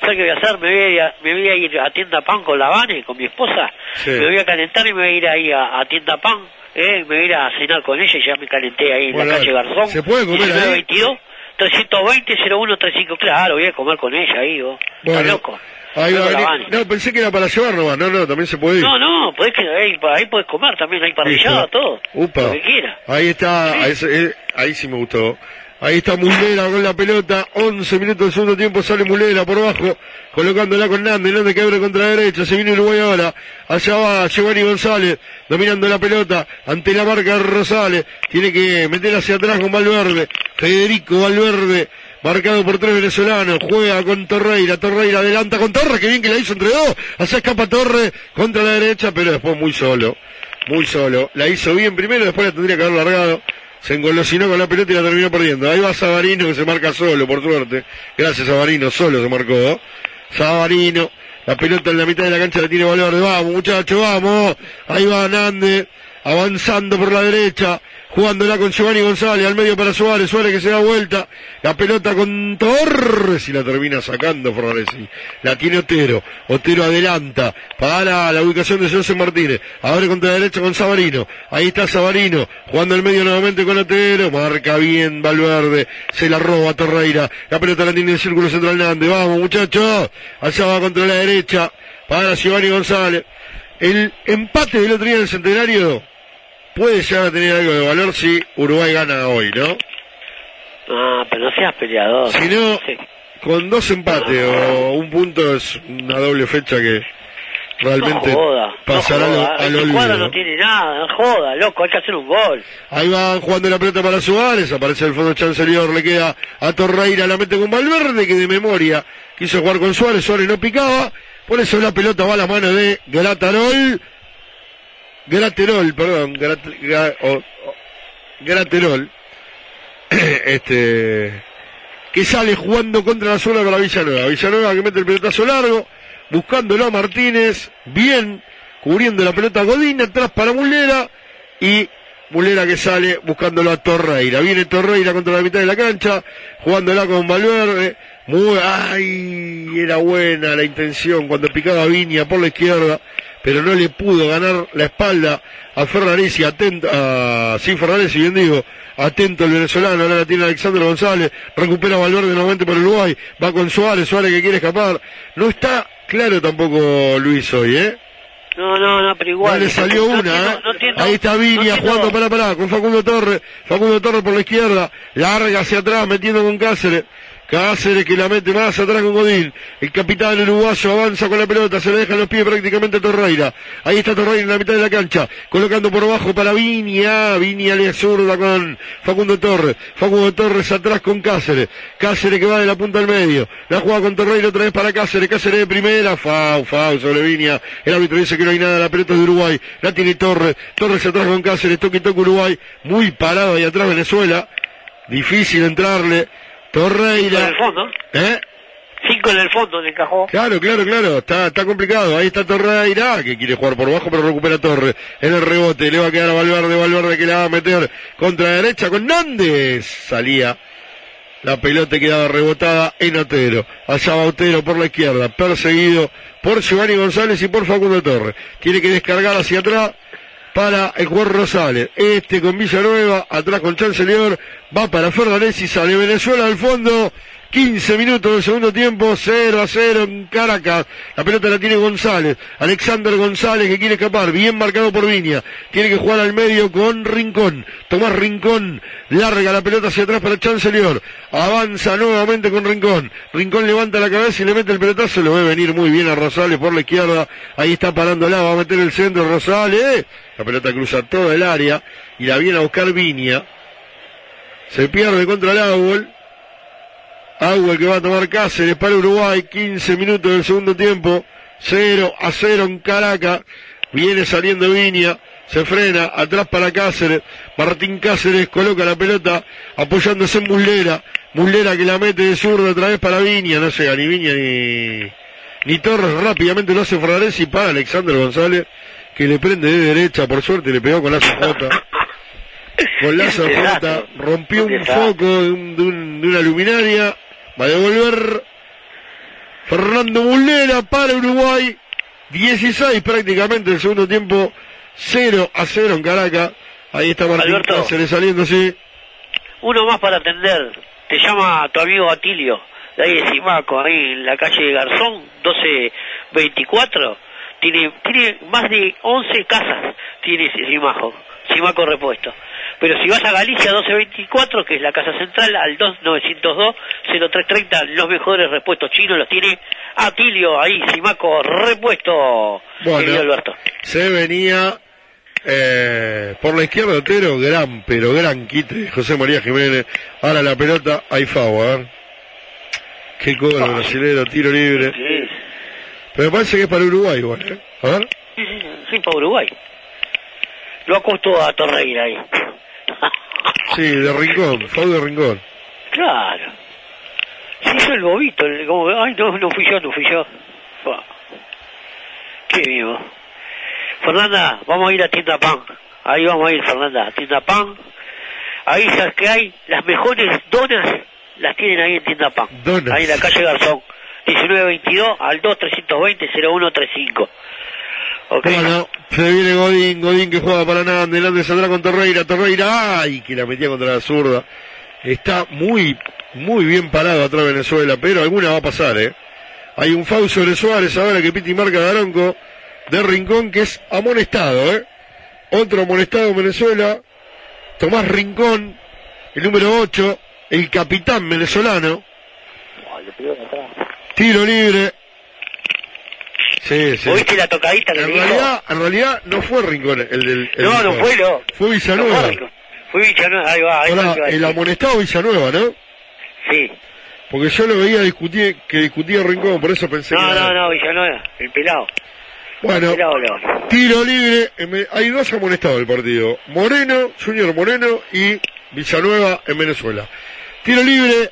¿Sabes qué voy a hacer? Me voy a ir a, me voy a, ir a tienda pan con la Vane, con mi esposa. Sí. Me voy a calentar y me voy a ir ahí a, a tienda pan. Eh, me voy a ir a cenar con ella y ya me calenté ahí en Bueno, la calle Garzón. ¿se puede comer ahí? 1922 320 0135 claro, voy a comer con ella ahí, vos. ¿Estás Bueno, loco? ahí va a venir- no, pensé que era para llevar nomás, no, no, también se puede ir. No, no, podés que, ahí, ahí podés comer también, hay parrillada, todo. Upa. Lo que quieras. Ahí está, ahí, se- eh, ahí sí me gustó. Ahí está Mulera con la pelota, 11 minutos del segundo tiempo, sale Mulera por abajo, colocándola con Nández, Nández que abre contra la derecha, se viene Uruguay ahora, allá va Giovanni González, dominando la pelota, ante la marca Rosales, tiene que meter hacia atrás con Valverde, Federico Valverde, marcado por tres venezolanos, juega con Torreira, Torreira adelanta con Torres, que bien que la hizo entre dos, allá escapa Torres contra la derecha, pero después muy solo, muy solo, la hizo bien primero, después la tendría que haber largado, se engolosinó con la pelota y la terminó perdiendo. Ahí va Sabarino que se marca solo, por suerte. Gracias Sabarino, solo se marcó. Sabarino, la pelota en la mitad de la cancha la tiene Valverde. Vamos muchachos, vamos. Ahí va Nández, avanzando por la derecha. Jugándola con Giovanni González, al medio para Suárez, Suárez que se da vuelta, la pelota con Torres y la termina sacando Ferraresi. La tiene Otero, Otero adelanta. Para la ubicación de José Martínez, abre contra la derecha con Sabarino, ahí está Sabarino, jugando el medio nuevamente con Otero, marca bien Valverde, se la roba Torreira, la pelota la tiene en el círculo central Nández, vamos muchachos, allá va contra la derecha, para Giovanni González. El empate del otro día en el centenario puede llegar a tener algo de valor si Uruguay gana hoy, ¿no? Ah, pero no seas peleador. Si no, con dos empates o un punto es una doble fecha que realmente no joda, pasará no joda. al olvido. no tiene nada, no joda, loco, hay que hacer un gol. Ahí va jugando la pelota para Suárez, aparece el fondo chancelier, le queda a Torreira, la mete con Valverde, que de memoria quiso jugar con Suárez, Suárez no picaba, por eso la pelota va a la mano de Gratarol, Graterol, perdón, Grat- Graterol, este, que sale jugando contra la zona para Villanueva, Villanueva que mete el pelotazo largo, buscándolo a Martínez, bien, cubriendo la pelota a Godín, atrás para Mulera, y Mulera que sale buscándolo a Torreira. Viene Torreira contra la mitad de la cancha, jugándola con Valverde. Muy, ay, era buena la intención cuando picaba Viña por la izquierda, pero no le pudo ganar la espalda a Ferraresi, atento, a, sí, Ferraresi, bien digo, atento el venezolano, ahora la tiene Alexander González, recupera Valverde nuevamente por Uruguay, va con Suárez, Suárez que quiere escapar. No está claro tampoco Luis hoy, ¿eh? No, no, no, pero igual. Le salió No una, ¿eh? no entiendo- Ahí está Viña jugando para para con Facundo Torres. Facundo Torres por la izquierda. Larga hacia atrás metiendo con Cáceres. Cáceres que la mete más atrás con Godín. El capitán uruguayo avanza con la pelota. Se le deja los pies prácticamente a Torreira. Ahí está Torreira en la mitad de la cancha. Colocando por abajo para Viña. Viña le zurda con Facundo Torres. Facundo Torres atrás con Cáceres. Cáceres que va de la punta al medio. La juega con Torreira otra vez para Cáceres. Cáceres de primera. Fau, fau sobre Viña. El árbitro dice que no hay nada. La pelota es de Uruguay. La tiene Torres. Torres atrás con Cáceres. Toque y toque Uruguay. Muy parado ahí atrás Venezuela. Difícil entrarle. Cinco en Torreira. el fondo. ¿Eh? Cinco en el fondo le encajó. Claro, claro, claro, está, está complicado. Ahí está Torreira, que quiere jugar por bajo, pero recupera Torres. En el rebote, le va a quedar a Valverde, Valverde que la va a meter contra la derecha con Nández. Salía. La pelota quedaba rebotada en Otero. Allá va Otero por la izquierda, perseguido por Giovanni González y por Facundo Torres. Tiene que descargar hacia atrás para el jugador Rosales. Este con Villanueva, atrás con Chancelier, va para Fernández y sale Venezuela al fondo. 15 minutos del segundo tiempo, 0 a 0 en Caracas. La pelota la tiene González. Alexander González que quiere escapar, bien marcado por Viña. Tiene que jugar al medio con Rincón. Tomás Rincón larga la pelota hacia atrás para Chancelier. Avanza nuevamente con Rincón. Rincón levanta la cabeza y le mete el pelotazo. Lo ve venir muy bien a Rosales por la izquierda. Ahí está parándola, va a meter el centro Rosales. La pelota cruza toda el área y la viene a buscar Viña. Se pierde contra el Árbol. Agua que va a tomar Cáceres para Uruguay, 15 minutos del segundo tiempo, 0 a 0 en Caracas, viene saliendo Viña, se frena, atrás para Cáceres, Martín Cáceres coloca la pelota apoyándose en Muslera, Muslera que la mete de zurda otra vez para Viña, no llega ni Viña ni, ni Torres, rápidamente lo hace Ferraresi para Alexander González, que le prende de derecha, por suerte le pegó con la zapata. Con la zapata, rompió un foco de, un- de un- de una luminaria, va a devolver Fernando Mullera para Uruguay, 16 prácticamente el segundo tiempo, 0 a 0 en Caracas, ahí está Martín Alberto. Cáceres saliendo, sí, Uno más para atender. Te llama tu amigo Atilio, de ahí de Simaco, ahí en la calle Garzón, 1224. Tiene, tiene más de 11 casas, tiene Simaco, Simaco repuesto. Pero si vas a Galicia 1224, que es la casa central, al 2902-0330, los mejores repuestos chinos los tiene Atilio, ahí, Simaco repuesto, bueno, Alberto. se venía eh, por la izquierda Otero, gran, pero gran quite, José María Jiménez, ahora la pelota, hay ver, qué cobra el brasilero, tiro libre, Sí, pero me parece que es para Uruguay igual, ¿eh? a ver, sí, sí, sí, para Uruguay. Lo acostó a Torreira ahí. Sí, de Rincón, FAO de Rincón. Claro. Se hizo el bobito, el- como, ay, no, no fui yo, no fui yo. Qué vivo. Fernanda, vamos a ir a Tienda Pan. Ahí vamos a ir, Fernanda, a Tienda Pan. Ahí sabes que hay las mejores donas, las tienen ahí en Tienda Pan. Donas. Ahí en la calle Garzón. 1922 al 2320-0135. Bueno, se viene Godín, Godín que juega para nada, delante saldrá con Torreira, Torreira, ay, que la metía contra la zurda. Está muy, muy bien parado atrás Venezuela, pero alguna va a pasar, eh. Hay un foul sobre Suárez ahora que Piti marca Daronco de Rincón que es amonestado, eh. Otro amonestado en Venezuela, Tomás Rincón, el número 8, el capitán venezolano. Tiro libre. Sí, sí. ¿Oíste la tocadita que En realidad, en realidad no fue Rincón el del. el No, no fue, no. Fue Villanueva. No fue Villanueva, ahí va, ahí va, Ahora, ahí va. el amonestado Villanueva, ¿no? Sí. Porque yo lo veía discutir, que discutía Rincón, por eso pensé No, que no, no, Villanueva, el pelado. Bueno, El pelado, León. tiro libre, hay dos amonestados del partido. Moreno, Junior Moreno y Villanueva en Venezuela. Tiro libre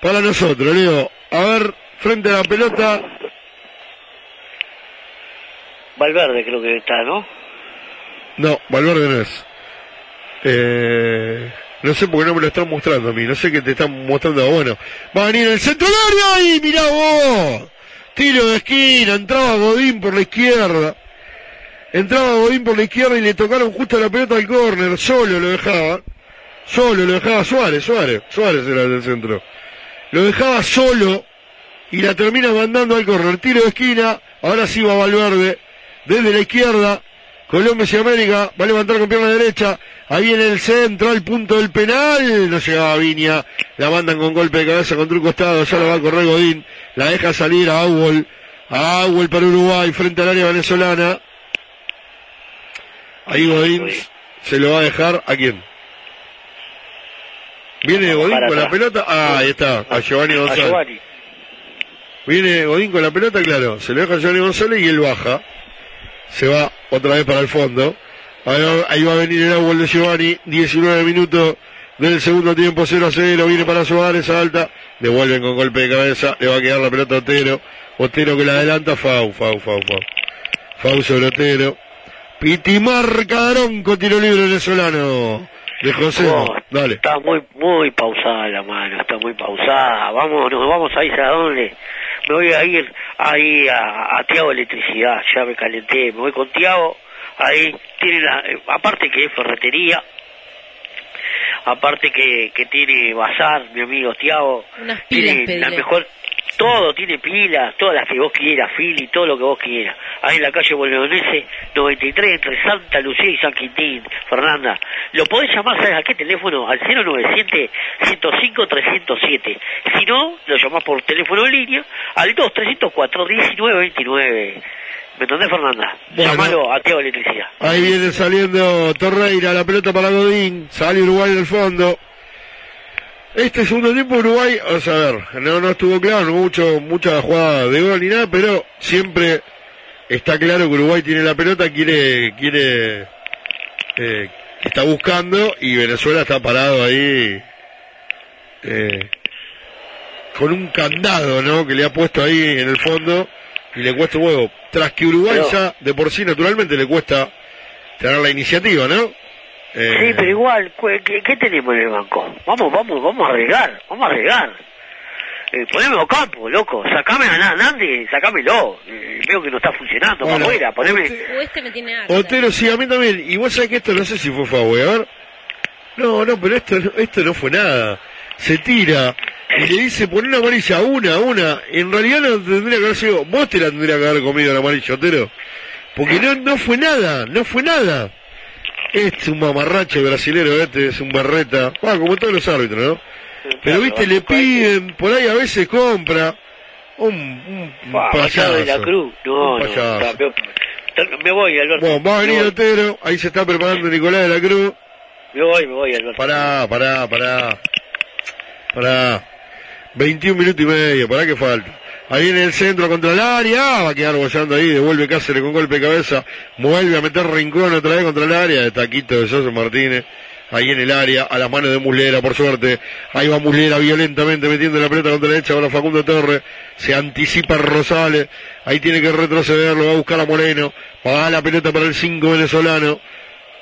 para nosotros, Leo. A ver, frente a la pelota, Valverde creo que está, ¿no? No, Valverde no es. Eh, no sé por qué no me lo están mostrando a mí. No sé qué te están mostrando. Bueno, va a venir el centro del área y mirá vos. Tiro de esquina, entraba Godín por la izquierda. Entraba Godín por la izquierda y le tocaron justo la pelota al córner. Solo lo dejaba. Solo lo dejaba Suárez, Suárez. Suárez era el del centro. Lo dejaba solo y la termina mandando al córner. Tiro de esquina. Ahora sí va Valverde. Desde la izquierda. Colombia y América va a levantar con pierna derecha. Ahí en el centro, al punto del penal. No llegaba Viña. La mandan con golpe de cabeza contra un costado. Ya la va a correr Godín. La deja salir a Auwol. A Auwol para Uruguay frente al área venezolana. Ahí Godín se lo va a dejar a quién. Viene Godín con la pelota. Ah, ahí está. A Giovanni González. Viene Godín con la pelota, claro. Se le deja a Giovanni González y él baja. Se va otra vez para el fondo. Ahí va, a venir el agua de Giovanni. 19 minutos del segundo tiempo, 0 a 0. Viene para Suárez, alta. Devuelven con golpe de cabeza. Le va a quedar la pelota a Otero. Otero que la adelanta. Fau, fau, fau, fau. Fau sobre Otero. Pitimarca Daronco, tiro libre venezolano. De José. Oh, Dale. Está muy, muy pausada la mano, está muy pausada. Vamos, nos vamos a ir a dónde. Me voy a ir ahí a, a Tiago Electricidad, ya me calenté. Me voy con Tiago, ahí tiene la, aparte que es ferretería, aparte que, que tiene bazar, mi amigo Tiago. Tiene la pedile. mejor, todo tiene pilas, todas las que vos quieras, Fili, todo lo que vos quieras. Ahí en la calle Bolognese 93 entre Santa Lucía y San Quintín, Fernanda. Lo podés llamar, ¿sabes a qué teléfono? Al 097 105 307. Si no, lo llamás por teléfono en línea al 2 304 1929. ¿Me entendés, Fernanda? Bueno. Llamalo a Tiago Electricidad. Ahí viene saliendo Torreira, la pelota para Godín, sale Uruguay del fondo. Este segundo tiempo Uruguay, vamos a ver, no, no estuvo claro, no hubo mucho, mucha jugada de gol ni nada, pero siempre está claro que Uruguay tiene la pelota, quiere, quiere, eh, está buscando y Venezuela está parado ahí, eh, con un candado, ¿no? Que le ha puesto ahí en el fondo y le cuesta huevo. Tras que Uruguay Pero- ya de por sí naturalmente le cuesta tener la iniciativa, ¿no? Eh, Sí, pero igual, ¿qué, qué tenemos en el banco? Vamos, vamos, vamos a regar, vamos a regar. Eh, poneme Ocampo, loco, sacame a Na- Nandi, sacámelo. Eh, veo que no está funcionando, Bueno, para afuera, poneme... Este me tiene harta. Otero, sí, a mí también. Y vos sabés que esto no sé si fue favor, a ver. No, no, pero esto, no- esto no fue nada. Se tira y le dice poner una amarilla, una, una. En realidad no tendría que haber sido, vos te la tendría que haber comido la amarilla, Otero. Porque no, no fue nada, no fue nada. Es un mamarracho brasilero, este es un barreta. Ah, como todos los árbitros, ¿no? Pero viste, le piden, por ahí a veces compra. Un, un, Fua, payaso. De la Cruz, no, Un no, payaso. peor. me voy, Alberto. Bueno, va a venir. Otero, ahí se está preparando Nicolás de la Cruz. Me voy, me voy, Alberto. Pará, pará, pará. Pará. 21 minutos y medio, pará que falta. Ahí en el centro contra el área, va a quedar bollando ahí, devuelve Cáceres con golpe de cabeza, vuelve a meter Rincón otra vez contra el área, de taquito de Soso Martínez, ahí en el área, a las manos de Muslera, por suerte, ahí va Muslera violentamente metiendo la pelota contra la derecha para Facundo Torres, se anticipa Rosales, ahí tiene que retroceder, lo va a buscar a Moreno, va la pelota para el 5 venezolano,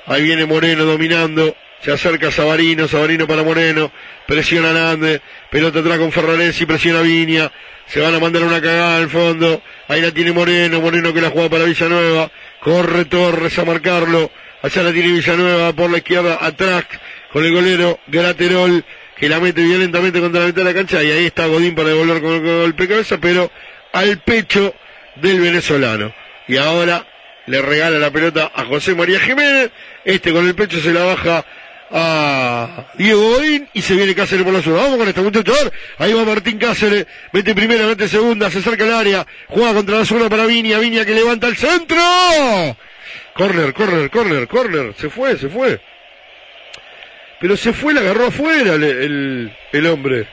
Ahí viene Moreno dominando. Se acerca Sabarino, Sabarino para Moreno, presiona Nández, pelota atrás con Ferraresi, presiona Viña, se van a mandar una cagada al fondo, ahí la tiene Moreno, Moreno que la juega para Villanueva, corre Torres a marcarlo, allá la tiene Villanueva por la izquierda, atrás con el golero Graterol, que la mete violentamente contra la mitad de la cancha, y ahí está Godín para devolver con el golpe de cabeza, pero al pecho del venezolano. Y ahora le regala la pelota a José María Jiménez, este con el pecho se la baja a Diego Godín y se viene Cáceres por la zona. Vamos con este muchacho. a ver. Ahí va Martín Cáceres. Mete primera, mete segunda, se acerca al área. Juega contra la zona para Viña. Viña que levanta el centro. Corner, corner, corner, corner. Se fue, se fue. Pero se fue, la agarró afuera el, el, el hombre.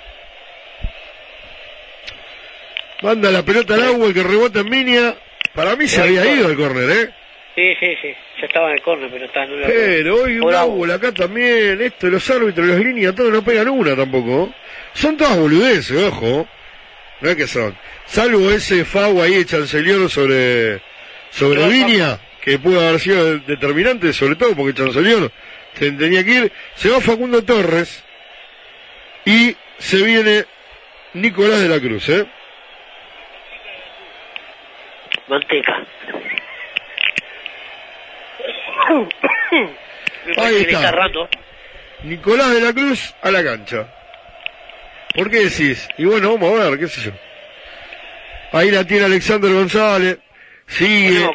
Manda la pelota al agua, el que rebota en Viña. Para mí se había ido el corner, ¿eh? Sí, sí, sí. Ya estaba en el córner, pero está en una... Pero hoy un árbol acá también, esto los árbitros, las líneas, todos no pegan una tampoco. Son todas boludeces, ojo. No es que son. Salvo ese FAU ahí de Chancelier sobre, sobre Viña, que pudo haber sido determinante, sobre todo porque Chancelier se tenía que ir. Se va Facundo Torres y se viene Nicolás de la Cruz, ¿eh? Manteca. Ahí está. Nicolás de la Cruz a la cancha. ¿Por qué decís? Y bueno, vamos a ver, qué sé yo. Ahí la tiene Alexander González. Sigue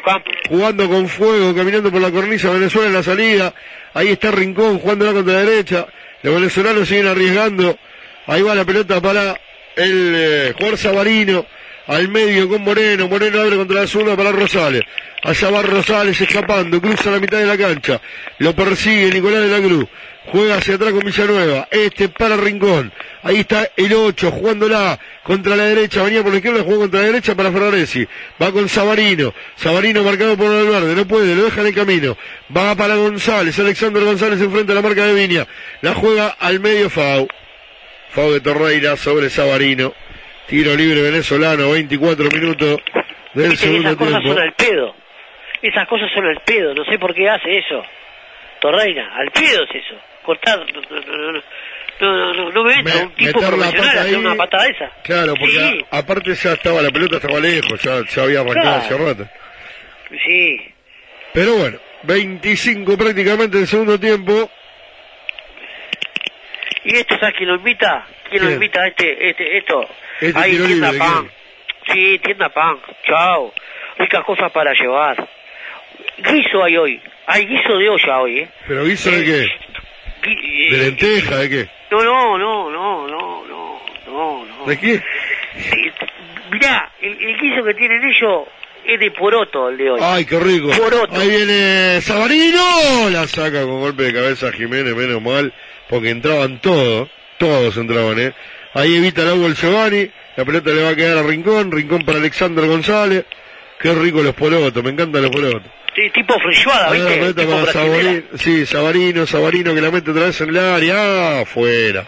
jugando con fuego, caminando por la cornisa Venezuela en la salida. Ahí está Rincón jugando contra la derecha. Los venezolanos siguen arriesgando. Ahí va la pelota para el eh, jugador Sabarino. Al medio con Moreno. Moreno abre contra la zurda para Rosales. Allá va Rosales escapando. Cruza la mitad de la cancha. Lo persigue Nicolás de la Cruz. Juega hacia atrás con Villanueva. Este para Rincón. Ahí está el 8 jugándola contra la derecha. Venía por la izquierda, jugó contra la derecha para Ferraresi. Va con Sabarino. Sabarino marcado por Valverde. No puede, lo deja en el camino. Va para González. Alexander González enfrente a la marca de Viña. La juega al medio Fau. Fau de Torreira sobre Sabarino. Tiro libre venezolano, 24 minutos del segundo esas cosas tiempo. son al pedo. Esas cosas son al pedo. No sé por qué hace eso. Torreira, al pedo es eso. Cortar. No, no, no, me entra Me- un tipo profesional hacer una patada esa. Claro, porque Sí. a- aparte ya estaba, la pelota estaba lejos, ya, ya había arrancado hace Claro. rato. Sí. Pero bueno, 25 prácticamente del segundo tiempo. ¿Y esto sabes quién lo invita? ¿Quién lo ¿Quién? invita a este, este, esto? Este tiro tienda libre, pan. Sí, tienda pan. Chao. Ricas cosas para llevar. Guiso hay hoy. Hay guiso de olla hoy, ¿eh? ¿Pero guiso de qué? Gui- ¿De eh, lenteja? ¿De qué? No, no, no, no, no, no, no, no. ¿De qué? Mirá, el, el guiso que tienen ellos es de poroto el de hoy. Ay, qué rico. Poroto. Ahí viene Sabarino. La saca con golpe de cabeza Jiménez, menos mal, porque entraban todos. Todos entraban, ¿eh? Ahí evita el el Giovanni. La pelota le va a quedar a Rincón. Rincón para Alexander González. Qué rico los porotos. Me encantan los porotos. Sí, tipo frijuada, Ahí la ¿viste? pelota para. Sabarino. Sí, Sabarino, Sabarino que la mete otra vez en el área. Ah, afuera.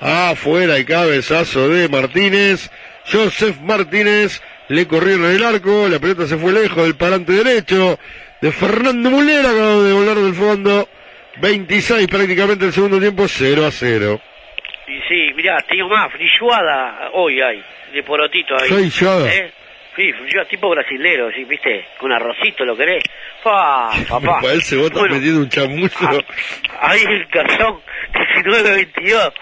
Afuera el cabezazo de Martínez. Joseph Martínez le corrieron el arco. La pelota se fue lejos del parante derecho de Fernando Mulera. Acabó de volar del fondo. 26 prácticamente el segundo tiempo. 0 a 0. Y sí, mirá, tengo más, frijuada hoy hay, de porotito ahí. Feijoada. ¿Eh? Sí, tipo brasilero, sí, viste, con arrocito, ¿lo querés? Pa, papá. Me parece vos estás Bueno, metiendo un chamullo. ahí el garzón 1922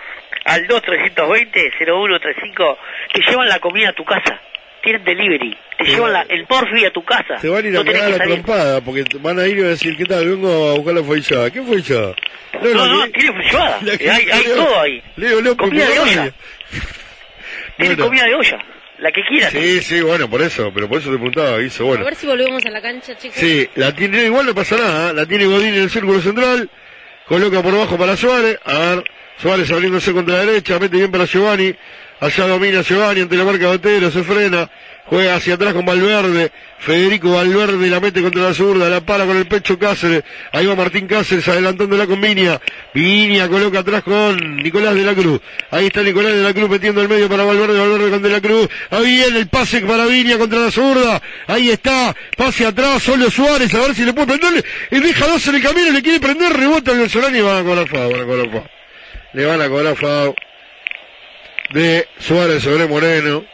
al 2320-0135 te llevan la comida a tu casa. Tienen delivery, te Te- llevan la- el morfi a tu casa. Se van a ir a no pegar que la trompada porque van a ir y van a decir, ¿qué tal? Vengo a buscar la feijoada. ¿Qué feijoada? No, no, que- tiene la que- Hay, hay todo ahí. Leo López Comida de olla. Tiene Bueno. comida de olla, la que quieras. Sí, sí, bueno, por eso, pero por eso te preguntaba, hizo A bueno. ver si volvemos a la cancha, chicos. Sí, la tiene, igual no pasa nada, ¿eh? la tiene Godín en el círculo central, coloca por abajo para Suárez, a ver, Suárez abriéndose contra la derecha, mete bien para Giovanni. Allá domina Giovanni ante la marca Botero, se frena. Juega hacia atrás con Valverde. Federico Valverde la mete contra la zurda, la para con el pecho Cáceres. Ahí va Martín Cáceres adelantándola con Viña. Viña coloca atrás con Nicolás de la Cruz. Ahí está Nicolás de la Cruz metiendo el medio para Valverde, Valverde con de la Cruz. Ahí viene el pase para Viña contra la zurda. Ahí está, pase atrás, solo Suárez, a ver si le puede prenderle. Y deja dos en el camino, le quiere prender, rebota el Solani y van a cobrar FAO, van FAO. Le van a cobrar FAO de Suárez sobre Moreno.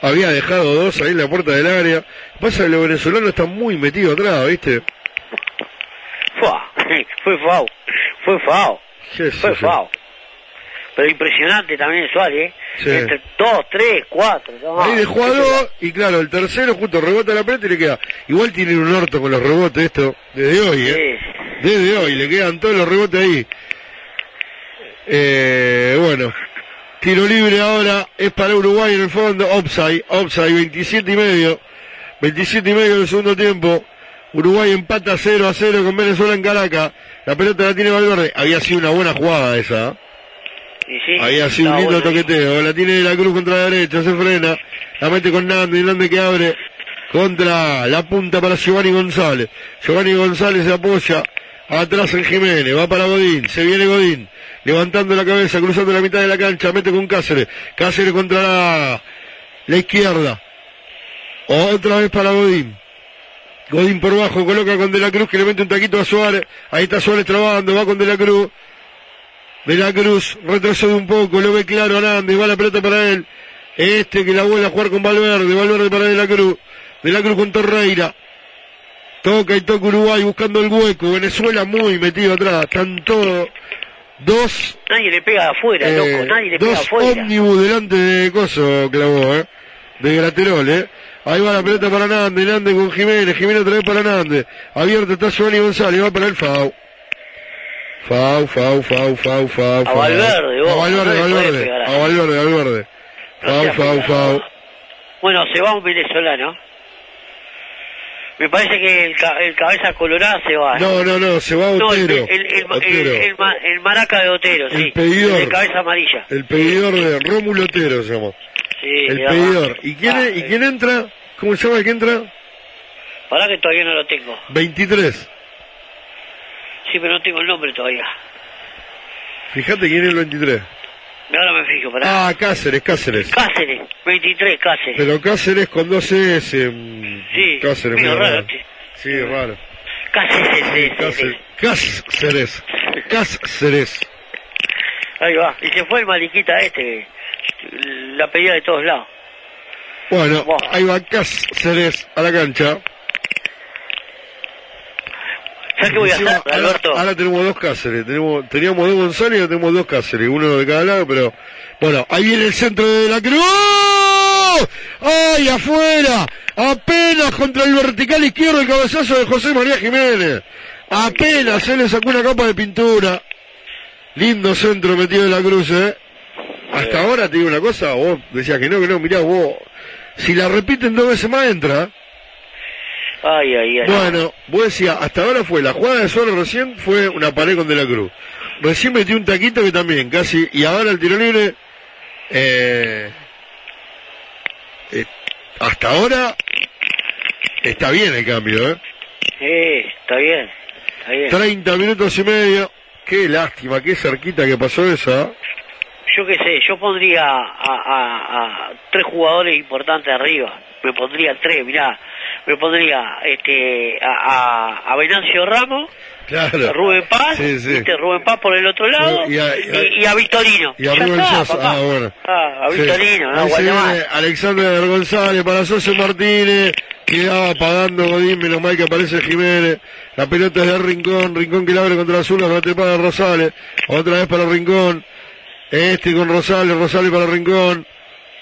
Había dejado dos ahí en la puerta del área. Pasa que los venezolanos están muy metidos atrás, ¿viste? Fue FAO. Fue FAO. ¿Qué Fue? FAO. Pero impresionante también Suárez, ¿eh? Entre dos, tres, cuatro. no, Ahí dejó a dos, y claro, el tercero justo rebota la pelota y le queda. Igual tienen un orto con los rebotes esto, desde hoy, ¿eh? Desde hoy, le quedan todos los rebotes ahí. Eh, bueno, tiro libre ahora es para Uruguay en el fondo, offside, offside, 27 y medio, 27 y medio del segundo tiempo. Uruguay empata 0 a 0 con Venezuela en Caracas. La pelota la tiene Valverde. Había sido una buena jugada esa. ¿eh? Sí, Había sido un lindo bueno. toqueteo. La tiene de la cruz contra la derecha, se frena. La mete con Nando y Nando que abre contra la punta para Giovanni González. Giovanni González se apoya atrás en Jiménez. Va para Godín. Se viene Godín. Levantando la cabeza, cruzando la mitad de la cancha. Mete con Cáceres. Cáceres contra la, la izquierda. Otra vez para Godín. Godín por bajo, coloca con De la Cruz que le mete un taquito a Suárez. Ahí está Suárez trabando, va con De la Cruz. De la Cruz retrocede un poco, lo ve claro Hernández, va la pelota para él. Este que la vuelve a jugar con Valverde, Valverde para De la Cruz. De la Cruz con Torreira. Toca y toca Uruguay buscando el hueco. Venezuela muy metido atrás. Están todos. Dos. Nadie le pega afuera, eh, loco. Nadie le pega afuera. ómnibus delante de Coso, clavó, eh. De Graterol, eh. Ahí va la pelota para Nández, Nández con Jiménez, Jiménez otra vez para Nández. Abierto está Giovanni González, va para el FAU. Fau, fau, fau, fau, fau. A Valverde, vos, A Valverde, no Valverde. A Valverde, Valverde. Fau, seas fau, fau. Bueno, se va un venezolano. Me parece que el, el cabeza colorada se va. No, no, no, se va No, el, Otero. el, el, Otero. el- el ma- el maraca de Otero, sí. El pedidor. El de cabeza amarilla. El pedidor de Rómulo Otero se llama. Sí, El pedidor. ¿Y quién, Ah, ¿Y quién entra? ¿Cómo se llama el que entra? Pará que todavía no lo tengo. 23. Sí, pero no tengo el nombre todavía. Fíjate quién es el 23. Ahora me fijo, pará. Ah, Cáceres, Cáceres. Cáceres, 23 Cáceres. Pero Cáceres con dos S. mm, Sí, Cáceres, medio raro, sí. Raro. Cáceres, sí, sí, Cáceres. sí. Cáceres. Cáceres. Ahí va. Y se fue el mariquita este, que la pedía de todos lados. Bueno, ahí va Cáceres a la cancha. ¿Sabes qué voy a Encima, hacer, ahora, Alberto? ahora tenemos dos Cáceres. Tenemos, teníamos dos González y ahora tenemos dos Cáceres. Uno de cada lado, pero... Bueno, ahí viene el centro de la cruz. ¡Oh! ¡Ay, afuera! Apenas contra el vertical izquierdo el cabezazo de José María Jiménez. Apenas se le sacó una capa de pintura. Lindo centro metido de la cruz, ¿eh? Hasta ahora te digo una cosa, vos decías que no, que no, mirá vos. Si la repiten dos veces más entra. Ay, ay, ay. Bueno, vos decías, hasta ahora fue la jugada de Suárez recién fue una pared con De la Cruz. Recién metió un taquito que también, casi, y ahora el tiro libre, eh, eh, hasta ahora está bien el cambio, ¿eh? Sí, está bien. Está bien. 30 minutos y medio. Qué lástima, qué cerquita que pasó esa. Yo qué sé, yo pondría a, a- a tres jugadores importantes arriba. Me pondría tres, mirá. Me pondría este a, a, a Venancio Ramos, Claro. a Rubén Paz, Sí, sí. ¿viste? Rubén Paz por el otro lado, Y a- y y, a Victorino. Y a Rubén está. Ah, bueno. Ah, a Sí. Victorino, no, se Guatemala. viene Alexander González para Socio Martínez. Quedaba pagando Godín, menos mal que aparece Jiménez. La pelota es de Rincón, Rincón que la abre contra azul, la para Rosales. Otra vez para Rincón. Este con Rosales, Rosales para Rincón.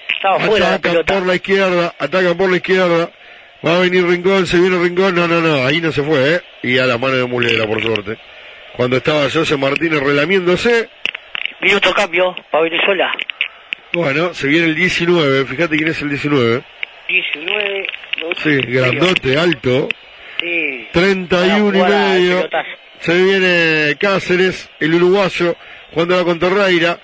Estaba fuera la por la izquierda, atacan por la izquierda. Va a venir Rincón, se viene Rincón. No, no, no, ahí no se fue, ¿eh? Y a la mano de Mulera, por suerte. Cuando estaba José Martínez relamiéndose. Minuto cambio para Venezuela. Bueno, se viene el 19, fíjate quién es el 19. 19. Sí, grandote, alto. Sí. 31 y medio. Se viene Cáceres, el uruguayo. jugando con Torreira.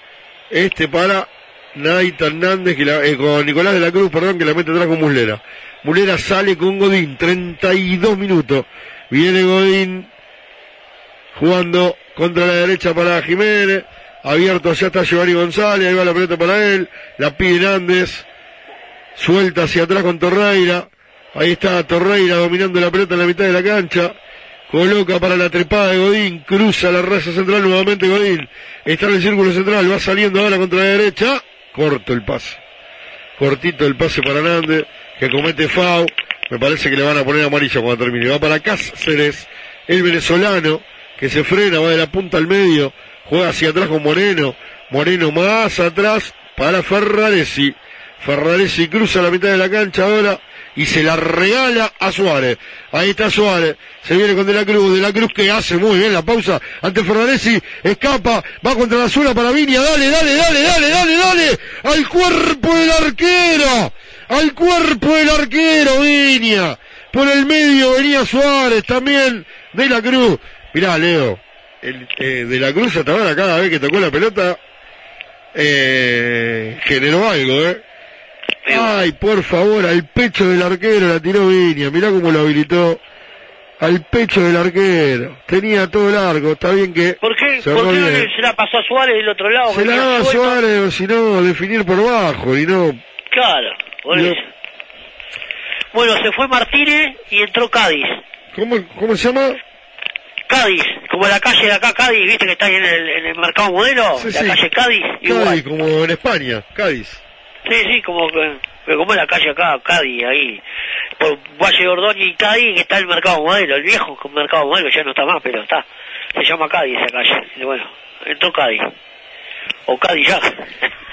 Este para Naita Hernández, que la- eh, con Nicolás de la Cruz, perdón, que la mete atrás con Muslera. Muslera sale con Godín, 32 minutos. Viene Godín jugando contra la derecha para Jiménez. Abierto, allá está Giovanni González, ahí va la pelota para él. La pide Nández. Suelta hacia atrás con Torreira. Ahí está Torreira dominando la pelota en la mitad de la cancha. Coloca para la trepada de Godín. Cruza la raza central nuevamente Godín. Está en el círculo central. Va saliendo ahora contra la derecha. Corto el pase. Cortito el pase para Nández. Que comete FAU. Me parece que le van a poner amarilla cuando termine. Va para Cáceres. El venezolano. Que se frena. Va de la punta al medio. Juega hacia atrás con Moreno. Moreno más atrás para Ferraresi. Ferraresi cruza la mitad de la cancha ahora y se la regala a Suárez. Ahí está Suárez. Se viene con De la Cruz. De la Cruz que hace muy bien la pausa ante Ferraresi. Escapa. Va contra la zona para Viña. Dale, dale, dale, dale, dale, dale. Al cuerpo del arquero. Al cuerpo del arquero Viña. Por el medio venía Suárez también. De la Cruz. Mirá, Leo. El, eh, de la Cruz hasta ahora cada vez que tocó la pelota eh, generó algo, ¿eh? Ay, por favor, al pecho del arquero la tiró Viña. Mirá cómo lo habilitó. Al pecho del arquero. Tenía todo largo. Está bien que. ¿Por qué, se ¿por qué se la pasó a Suárez del otro lado? Se la daba suelto? Suárez, si no, definir por bajo. Y no. Claro. Bueno, se fue Martínez y entró Cádiz. ¿Cómo, cómo se llama? Cádiz, como la calle de acá, Cádiz, viste que está ahí en el, en el mercado modelo, Sí, la sí. calle Cádiz, igual. Cádiz, como en España. Cádiz. Sí, sí, como que, pero como la calle acá, Cádiz, ahí, por Valle Ordóñez y Cádiz, que está el mercado modelo, el viejo mercado modelo, ya no está más, pero está, se llama Cádiz esa calle, y bueno, entró Cádiz, o Cádiz ya.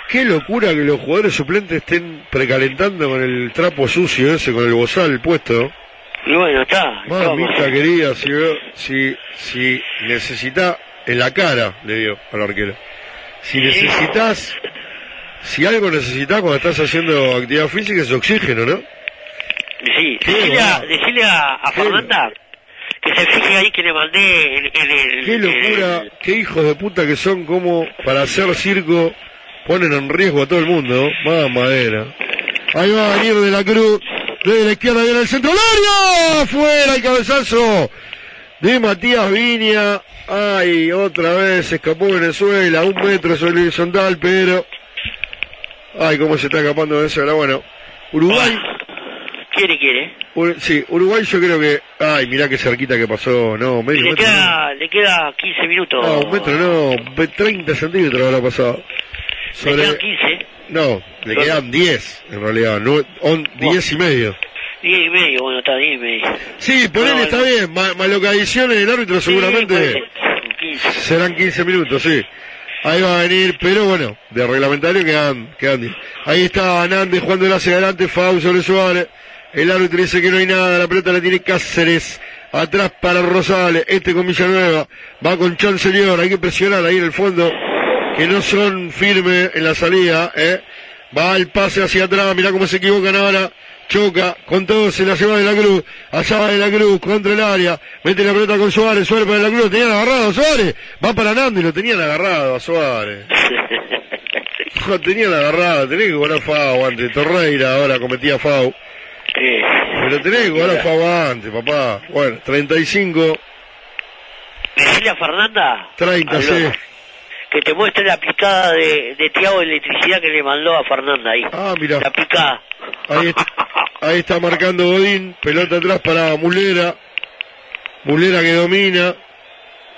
Qué locura que los jugadores suplentes estén precalentando con el trapo sucio ese, con el bozal puesto. Y bueno, está. Mamita querida, si, si, si necesita en la cara, le digo al arquero. Si necesitas, si algo necesitas cuando estás haciendo actividad física es oxígeno, ¿no? Sí, decirle a, decirle a, a Fernanda que se fije ahí que le mandé en, en el... Qué locura, qué hijos de puta que son como para hacer circo ponen en riesgo a todo el mundo. Más madera. Ahí va a venir de la cruz. Desde la izquierda viene el centro. ¡Al área! ¡Fuera el cabezazo! De Matías Viña. Ay, otra vez escapó Venezuela. Un metro sobre el horizontal, pero... Ay, cómo se está escapando Venezuela. Bueno, Uruguay... Quiere, quiere. Ur- sí, Uruguay yo creo que... Ay, mirá qué cerquita que pasó. No, medio Le metro. no. queda, le queda 15 minutos. No, un metro no, ve- 30 centímetros habrá pasado. Le quedan 15, No, le quedan 10 en realidad, no, on- 10 y medio. 10 y medio, bueno, está 10 y medio. Sí, por él No, está no. bien, ma- malocadición en el árbitro seguramente Sí, 15. serán 15 minutos, sí. Ahí va a venir, pero bueno, de reglamentario quedan, quedan 10. Ahí está Nández jugando hacia adelante, Fau sobre Suárez. El árbitro dice que no hay nada, la pelota la tiene Cáceres. Atrás para Rosales, este con Villanueva. Va con Chancellor, hay que presionar ahí en el fondo. Que no son firmes en la salida, eh. Va el pase hacia atrás, mirá cómo se equivocan ahora. Choca, con todo se la lleva de la cruz. Allá va de la cruz, contra el área. Mete la pelota con Suárez, Suárez para de la cruz. Lo tenían agarrado a Suárez. Va para Nando y lo tenían agarrado a Suárez. Lo tenían agarrado, tenés que cobrar FAO antes. Torreira ahora cometía Pero tenés que cobrar FAO antes, papá. Bueno, 35, Decirle a Fernanda 30, Habló. sí. que te muestre la picada de, de Tiago de electricidad que le mandó a Fernanda ahí. Ah, mira. La picada. Ahí está, ahí está marcando Godín, pelota atrás para Mulera. Mulera que domina.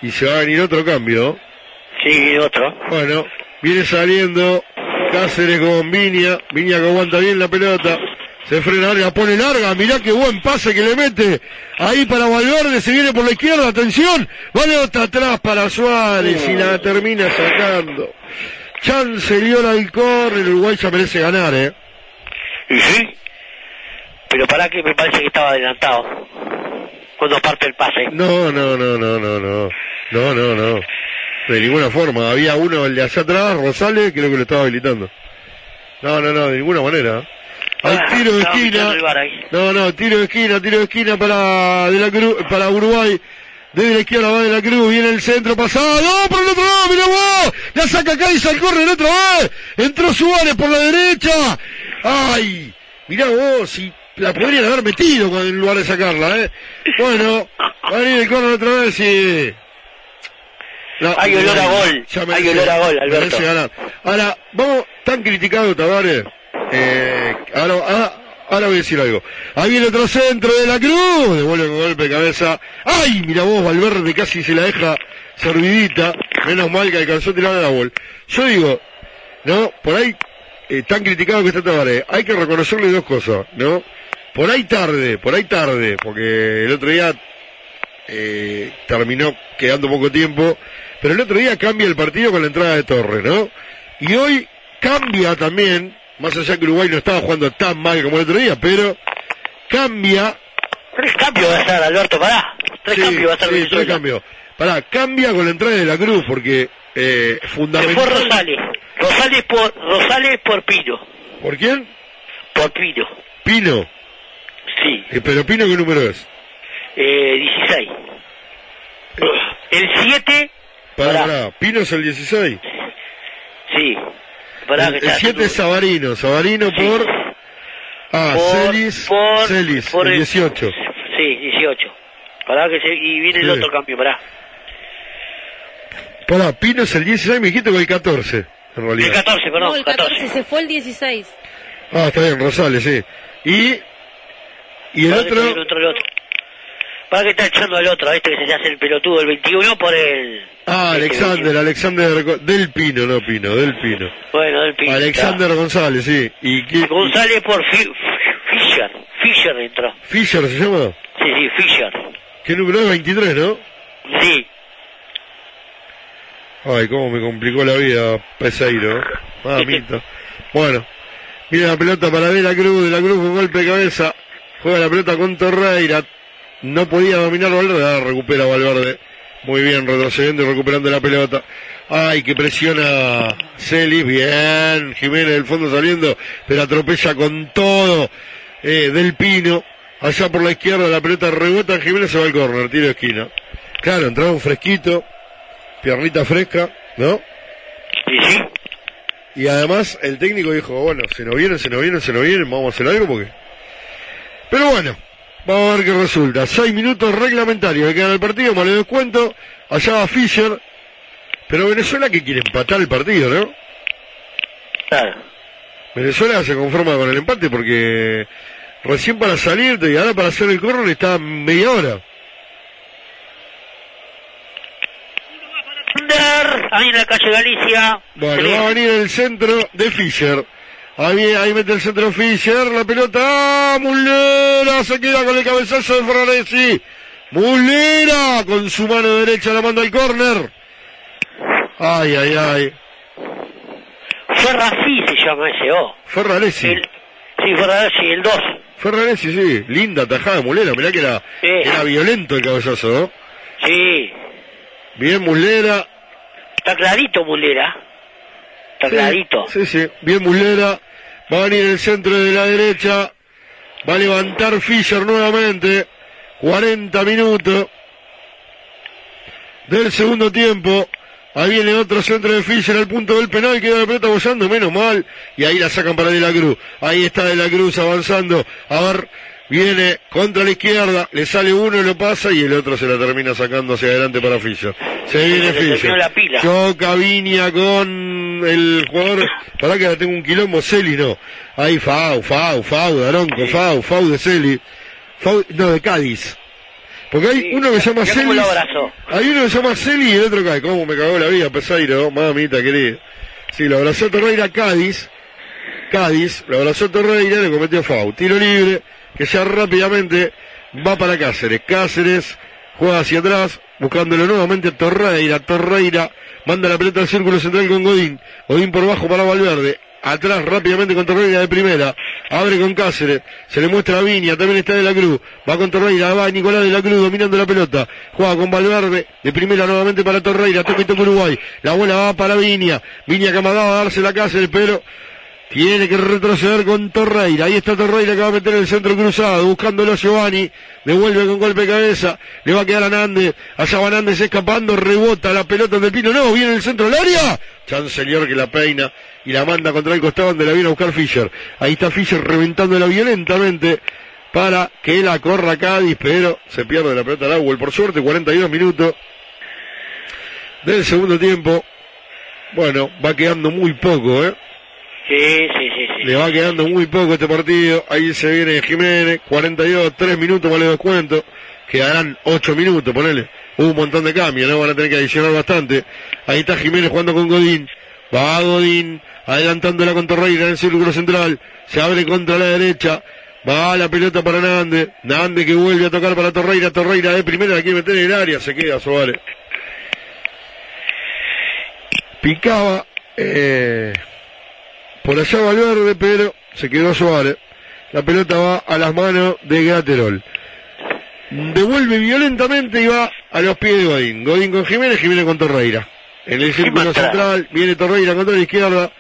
Y se va a venir otro cambio. Sí, otro. Bueno, viene saliendo Cáceres con Viña. Viña que aguanta bien la pelota. Se frena, la pone larga. Mirá qué buen pase que le mete. Ahí para Valverde, se viene por la izquierda. Atención. Vale otra atrás para Suárez y la termina sacando. Chancellor al córner. El Uruguay ya merece ganar, eh. Y sí. Pero para que me parece que estaba adelantado. Cuando parte el pase. No, no, no, no, no, no. No, no, no. De ninguna forma. Había uno, el de allá atrás, Rosales, creo que lo estaba habilitando. No, no, no, de ninguna manera. Hay Ah, tiro de esquina. el. No, no, tiro de esquina, tiro de esquina para de la Cruz, para Uruguay. Desde la izquierda va de la cruz, viene el centro pasado, ¡no! por el otro lado, mira vos, la saca Cádiz al córner otra vez, entró Suárez por la derecha, ay, mirá vos, si la podrían haber metido en lugar de sacarla, eh. Bueno, va a venir el córner otra vez y... No, Hay olor a gol, hay olor a gol, Alberto. ganar. Ahora, vamos, tan criticado Tavares, eh, ahora, ahora, ahora voy a decir algo. Ahí viene otro centro de la cruz, devuelve con golpe de cabeza. ¡Ay! Mira vos, Valverde casi se la deja servidita, menos mal que alcanzó a tirar a la. Yo digo, ¿no? Por ahí, eh, tan criticado que está Tavares, hay que reconocerle dos cosas, ¿no? Por ahí tarde, por ahí tarde, porque el otro día eh, terminó quedando poco tiempo, pero el otro día cambia el partido con la entrada de Torres, ¿no? Y hoy cambia también, más allá que Uruguay no estaba jugando tan mal como el otro día, pero cambia... Tres cambios va a estar, Alberto, pará. Tres Sí, cambios va a estar sí, tres cambios. Pará, cambia con la entrada de la Cruz, porque eh, Se fundamental... fue Rosales. Rosales por, Rosales por Pino. ¿Por quién? Por Pino. Pino. Sí. Eh, pero Pino, ¿qué número es? Eh, 16. El 7, Pará, pará, Pino es el 16. sí. Pará, el que el está 7 es Sabarino, Sabarino por... Ah, Por- Celis, por- Celis, por el el- 18. Sí, 18. Pará que se, y viene el Sí. otro cambio, pará. Pará, Pino es el 16, me dijiste que el 14, en El realidad. 14, perdón, No, el 14 se fue el 16. Ah, está bien, Rosales, sí. Y... Y el Pará que otro... viene otro, el otro. Pará que está echando al otro, este que se le hace el pelotudo, el 21 por el... Ah, Alexander, Alexander del Pino, no Pino, del Pino. Bueno, del Pino. Alexander González, sí. ¿Y qué- González por Fi- Fischer. Fischer entró. Fischer se llama? Sí, sí, Fischer. ¿Qué número es? 23, ¿no? Sí. Ay, cómo me complicó la vida Peseiro. Mamita. Bueno, mira la pelota para De la Cruz, De la Cruz con golpe de cabeza. Juega la pelota con Torreira. No podía dominar Valverde. Ah, recupera Valverde. Muy bien, retrocediendo y recuperando la pelota. Ay, que presiona Celis. Bien, Jiménez del fondo saliendo, pero atropella con todo. Eh, del Pino. Allá por la izquierda la pelota rebota. Jiménez se va al córner, tiro de esquina. Claro, entraba un fresquito piernita fresca, ¿no? Sí, sí. Y además el técnico dijo, bueno, se nos vienen, se nos vienen, se nos vienen, vamos a hacer algo porque... Pero bueno, vamos a ver qué resulta. Seis minutos reglamentarios que quedan el partido, más le descuento. Allá va Fischer. Pero Venezuela que quiere empatar el partido, ¿no? Claro. Venezuela se conforma con el empate porque recién para salir y ahora para hacer el córner está media hora. Ahí en la calle Galicia. Bueno, va a venir el centro de Fischer. Ahí, ahí mete el centro Fischer, la pelota, ¡ah! Mulera se queda con el cabezazo de Ferraresi. Mulera con su mano derecha la manda al córner. Ay, ay, ay. Ferrasí se llama ese, oh. Ferraresi. Sí, Ferrasí, el 2. Ferraresi, sí. Linda tajada de Mulera. Mirá que era, era violento el cabezazo, ¿no? Sí. Bien Mulera. Está clarito, Mulera. Está Sí, clarito. Sí, sí. Bien Mulera. Va a venir el centro de la derecha. Va a levantar Fischer nuevamente. 40 minutos del segundo tiempo. Ahí viene otro centro de Fischer al punto del penal, queda la pelota bollando, menos mal. Y ahí la sacan para De la Cruz. Ahí está De la Cruz avanzando. A ver, viene contra la izquierda, le sale uno y lo pasa y el otro se la termina sacando hacia adelante para Fischer. Se viene pila. Choca Viña con el jugador. Para que ahora tengo un quilombo, Celi no. Ahí Fau, Fau, Fau, Daronco, Fau, Fau de Celi. Fau, no, de Cádiz. Porque hay uno que se llama Celi. Hay uno que se llama Celi y el otro cae. ¿Cómo me cagó la vida, Pesairo? Mamita querida. Sí, lo abrazó Torreira Cádiz. Cádiz, lo abrazó Torreira, le cometió Fau. Tiro libre, que ya rápidamente va para Cáceres. Cáceres juega hacia atrás, buscándolo nuevamente Torreira. Torreira manda la pelota al círculo central con Godín. Godín por bajo para Valverde. Atrás rápidamente con Torreira de primera. Abre con Cáceres. Se le muestra a Viña. También está de la Cruz. Va con Torreira. Va Nicolás de la Cruz dominando la pelota. Juega con Valverde. De primera nuevamente para Torreira. Toca y toca Uruguay. La bola va para Viña. Viña que amagaba a darse la Cáceres, pero Tiene que retroceder con Torreira. Ahí está Torreira que va a meter el centro cruzado, buscándolo a Giovanni. Devuelve con golpe de cabeza. Le va a quedar a Nández. Allá va Nández escapando, rebota la pelota del Pino. No, viene el centro del área. Chancellor que la peina y la manda contra el costado donde la viene a buscar Fischer. Ahí está Fischer reventándola violentamente para que la corra Cádiz, pero se pierde la pelota agua. Por suerte, 42 minutos del segundo tiempo. Bueno, va quedando muy poco, ¿eh? Sí, sí, sí, sí. Le va quedando muy poco este partido. Ahí se viene Jiménez, 42, 3 minutos vale descuento. Quedarán 8 minutos, ponele. Hubo un montón de cambios, ¿no? Van a tener que adicionar bastante. Ahí está Jiménez jugando con Godín. Va Godín, adelantándola con Torreira en el círculo central. Se abre contra la derecha. Va la pelota para Nández. Nández que vuelve a tocar para Torreira. Torreira de primera la quiere meter en el área. Se queda Suárez. Picaba eh, por allá Valverde, pero se quedó Suárez. La pelota va a las manos de Graterol. Devuelve violentamente y va a los pies de Godín. Godín con Jiménez, Jiménez con Torreira. En el círculo central viene Torreira contra la izquierda.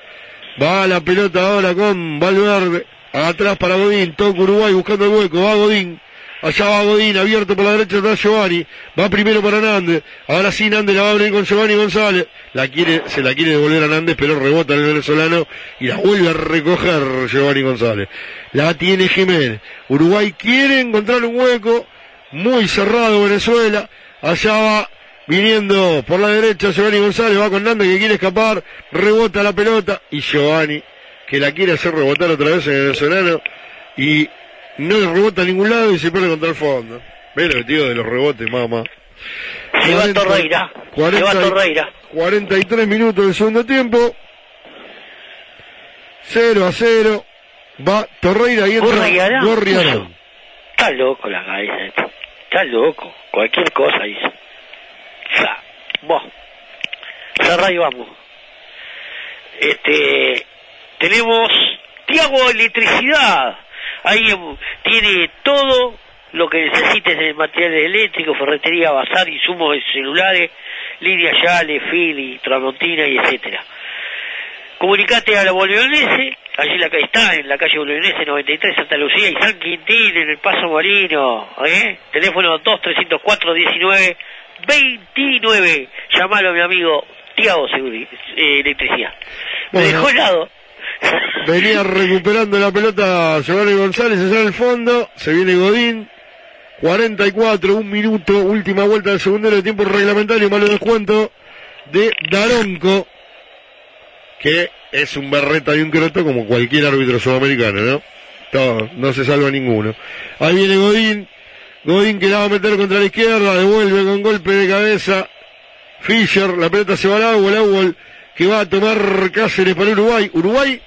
Va la pelota ahora con Valverde. Atrás para Godín. Toca Uruguay buscando el hueco. Va Godín. Allá va Godín, abierto por la derecha está Giovanni. Va primero para Nández. Ahora sí Nández la va a abrir con Giovanni González. La quiere, se la quiere devolver a Nández, pero rebota el venezolano y la vuelve a recoger Giovanni González. La tiene Jiménez. Uruguay quiere encontrar un hueco. Muy cerrado Venezuela. Allá va viniendo por la derecha Giovanni González. Va con Nández que quiere escapar. Rebota la pelota. Y Giovanni que la quiere hacer rebotar otra vez en el venezolano. Y no rebota a ningún lado y se pierde contra el fondo. Ve lo tío de los rebotes, mamá. Se va Torreira. Se va Torreira. 43 minutos del segundo tiempo. 0 a 0. Va Torreira y entra Gorriarán. Está loco la cabeza. Está loco. Cualquier cosa dice. Vos. Cerrá y vamos. Este. Tenemos Tiago Electricidad. Ahí em, tiene todo lo que necesites de materiales eléctricos, ferretería, bazar, insumos de celulares, línea Yale, Philly, Tramontina y etcétera. Comunicate a la Bolognese, allí la calle está, en la calle Bolognese 93, Santa Lucía y San Quintín, en el Paso Molino, ¿eh? Teléfono 2-304-19 29. Llamalo a mi amigo Tiago Seguri, eh, Electricidad. Me Bueno. dejó helado. Venía recuperando la pelota Giovanni González allá en el fondo. Se viene Godín. 44, un minuto, última vuelta del segundero de tiempo reglamentario, malo descuento de Daronco, que es un berreta y un croto como cualquier árbitro sudamericano, ¿no? Todo, no se salva ninguno. Ahí viene Godín, Godín que la va a meter contra la izquierda, devuelve con golpe de cabeza. Fischer, la pelota se va al agua, el agua que va a tomar Cáceres para Uruguay. Uruguay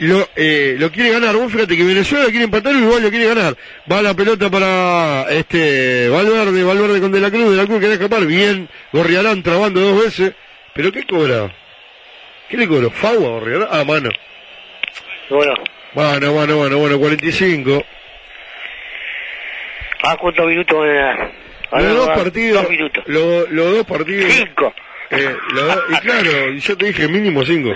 lo, eh, lo quiere ganar. Vos fíjate que Venezuela quiere empatar y Uruguay lo quiere ganar. Va la pelota para este Valverde, Valverde con De la Cruz, De la Cruz quiere escapar. Bien, Gorriarán trabando dos veces. ¿Pero qué cobra? ¿Qué le cobró? ¿Fagua Gorriarán? Ah, mano. Bueno, Bueno, bueno, bueno, bueno, 45. ¿a cuántos minutos van a Los dos partidos. Dos minutos. Los, los dos partidos. Cinco. Eh, los dos- y claro, y yo te dije mínimo cinco.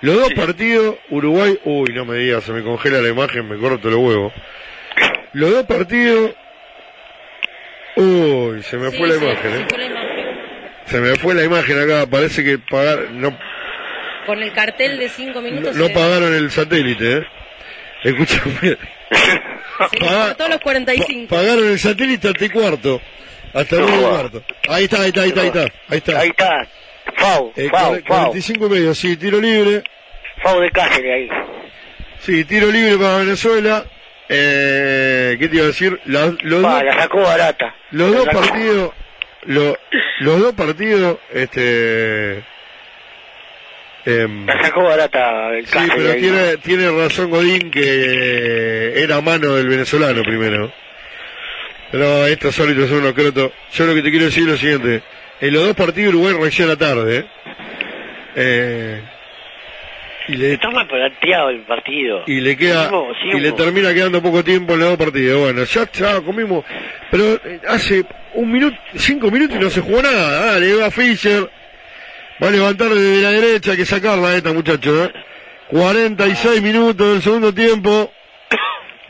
Los dos partidos, Uruguay, uy, no me digas, se me congela la imagen, me corto los huevos. Los dos partidos, uy, se me fue la imagen, eh. Se me fue la imagen acá, parece que pagar, no, Con el cartel de cinco minutos. no pagaron el satélite, eh. Escúchame, se cortó los 45. pagaron el satélite hasta el cuarto, hasta el y cuarto. Ahí está, ahí está, ahí está, ahí está, ahí está. Ahí está. Fau, Eh, Fau, cuare- Fau. 45 y medio, sí, tiro libre. Fau de Cáceres ahí. Sí, tiro libre para Venezuela. Eh, ¿Qué te iba a decir? La- los, Pa, dos, la sacó barata. los La dos sacó. partidos, lo- los dos partidos, este, em, La sacó barata el sí, Cáceres pero ahí. tiene, tiene razón Godín que era mano del venezolano primero. Pero estos árbitros son unos crotos. Yo lo que te quiero decir es lo siguiente. En los dos partidos Uruguay reacciona tarde, ¿eh? Eh, y le, Está mal planteado el partido. y le queda Seguimos, y le termina quedando poco tiempo en los dos partidos. Bueno, ya, ya comimos, pero eh, hace un minuto, cinco minutos y no se jugó nada. Dale, va Fischer, va a levantar desde la derecha, hay que sacarla esta muchacho, ¿eh? 46 minutos del segundo tiempo.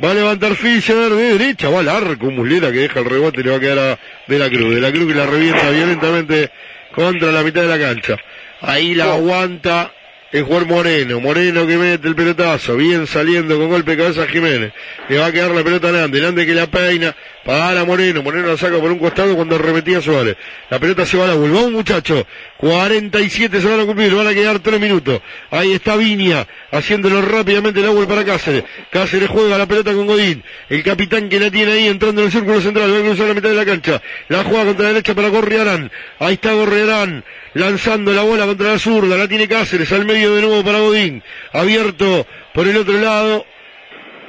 Va a levantar Fischer de derecha, va al arco, Muslera que deja el rebote y le va a quedar a De la Cruz. De la Cruz que la revienta violentamente contra la mitad de la cancha. Ahí la aguanta el jugador Moreno. Moreno que mete el pelotazo, bien saliendo con golpe de cabeza Jiménez. Le va a quedar la pelota a Nande, Nande que la peina, para Moreno. Moreno la saca por un costado cuando remetía Suárez. La pelota se va a la vuelva. Un muchacho, 47 se van a cumplir, van a quedar 3 minutos. Ahí está Viña, haciéndolo rápidamente la vuelta para Cáceres. Cáceres juega la pelota con Godín. El capitán que la tiene ahí entrando en el círculo central, va a cruzar la mitad de la cancha. La juega contra la derecha para Gorriarán. Ahí está Gorriarán, lanzando la bola contra la zurda, la tiene Cáceres, al medio de nuevo para Godín. Abierto por el otro lado.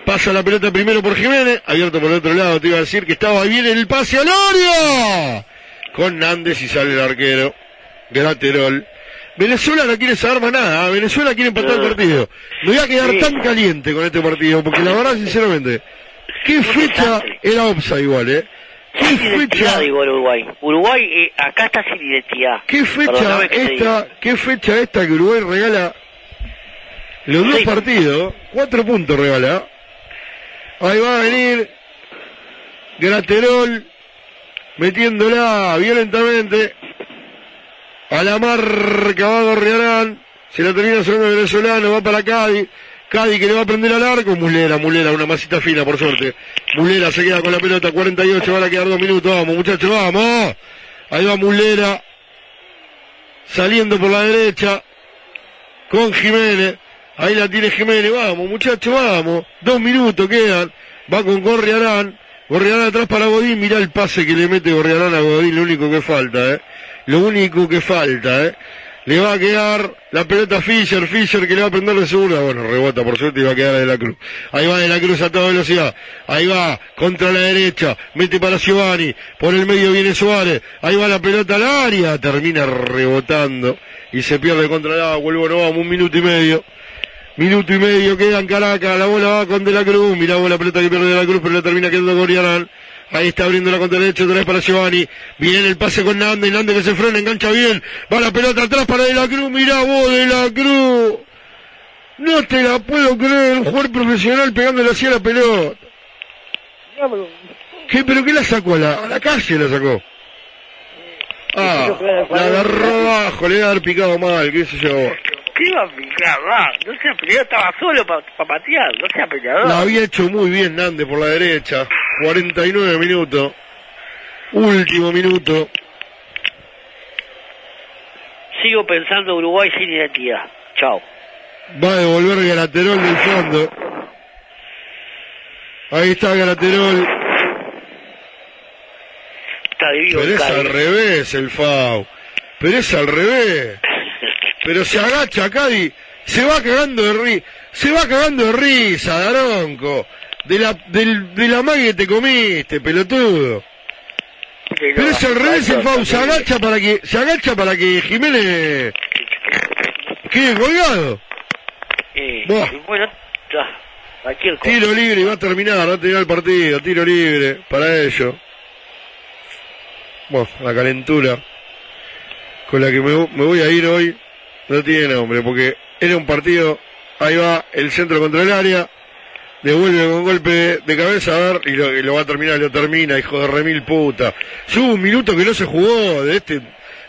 Pasa la pelota primero por Jiménez, abierto por el otro lado, te iba a decir que estaba bien el pase a Loria. Con Nández y sale el arquero. Graterol. Venezuela no quiere saber más nada, ¿eh? Venezuela quiere empatar el partido. Me voy a quedar Sí. tan caliente con este partido, porque la verdad, sinceramente, qué fecha era OPSA igual, ¿eh? ¿Qué fecha, Uruguay. Uruguay eh, acá está sin identidad. qué fecha esta, qué fecha esta que Uruguay regala los dos Sí. partidos, cuatro puntos regala. Ahí va a venir Graterol metiéndola violentamente a la marca va Gorriarán, se la termina sacando el venezolano, va para Cádiz, Cádiz que le va a prender al arco, Mulera, Mulera, una masita fina por suerte, Mulera se queda con la pelota, 48, van a quedar dos minutos, vamos muchachos, vamos, ahí va Mulera, saliendo por la derecha, con Jiménez, ahí la tiene Jiménez, vamos muchachos, vamos, dos minutos quedan, va con Gorriarán, Gorriarán atrás para Godín, mirá el pase que le mete Gorriarán a Godín, lo único que falta, eh, lo único que falta, eh. Le va a quedar la pelota a Fischer, Fischer que le va a prender de segunda, bueno, rebota por suerte y va a quedar de la Cruz. Ahí va de la Cruz a toda velocidad, ahí va, contra la derecha, mete para Giovanni, por el medio viene Suárez, ahí va la pelota al área, termina rebotando y se pierde contra el agua, vuelvo, no vamos, un minuto y medio. Minuto y medio queda en Caracas, la bola va con De la Cruz, mirá vos la pelota que pierde De la Cruz, pero la termina quedando Goriarán. Ahí está abriendo la contra derecha, otra vez para Giovanni. Viene el pase con Nande, Nande que se frena, engancha bien. Va la pelota atrás para De la Cruz, mirá vos De la Cruz. No te la puedo creer, un jugador profesional pegándole así a la pelota. ¿Qué, pero qué la sacó? A la, a la calle la sacó. Ah, la agarró abajo, le debe haber picado mal, qué sé yo. ¿Qué iba a picar? Va, no sea peleador, estaba solo para patear, no sea peleador. La había hecho muy bien Nande por la derecha. 49 minutos. Último minuto. Sigo pensando Uruguay sin identidad. Chao. Va a devolver Galaterol del fondo. Ahí está Galaterol. Está divino. Pero es al revés el FAU. Pero es al revés. Pero se agacha Cádiz. Se va cagando de risa. Se va cagando de risa, Daronco. De la, del, de la magia que te comiste, pelotudo. Pero es al revés el FAU. Se agacha para que, se agacha para que Jiménez quede colgado. Eh, bueno, ya, cualquier cosa. Tiro libre y va a terminar, va a terminar el partido, tiro libre para ellos. Bueno, la calentura con la que me, me voy a ir hoy no tiene nombre, porque era un partido, ahí va el centro contra el área, devuelve con golpe de cabeza, a ver, y lo, va a terminar, lo termina, hijo de remil puta. Si hubo un minuto que no se jugó de este,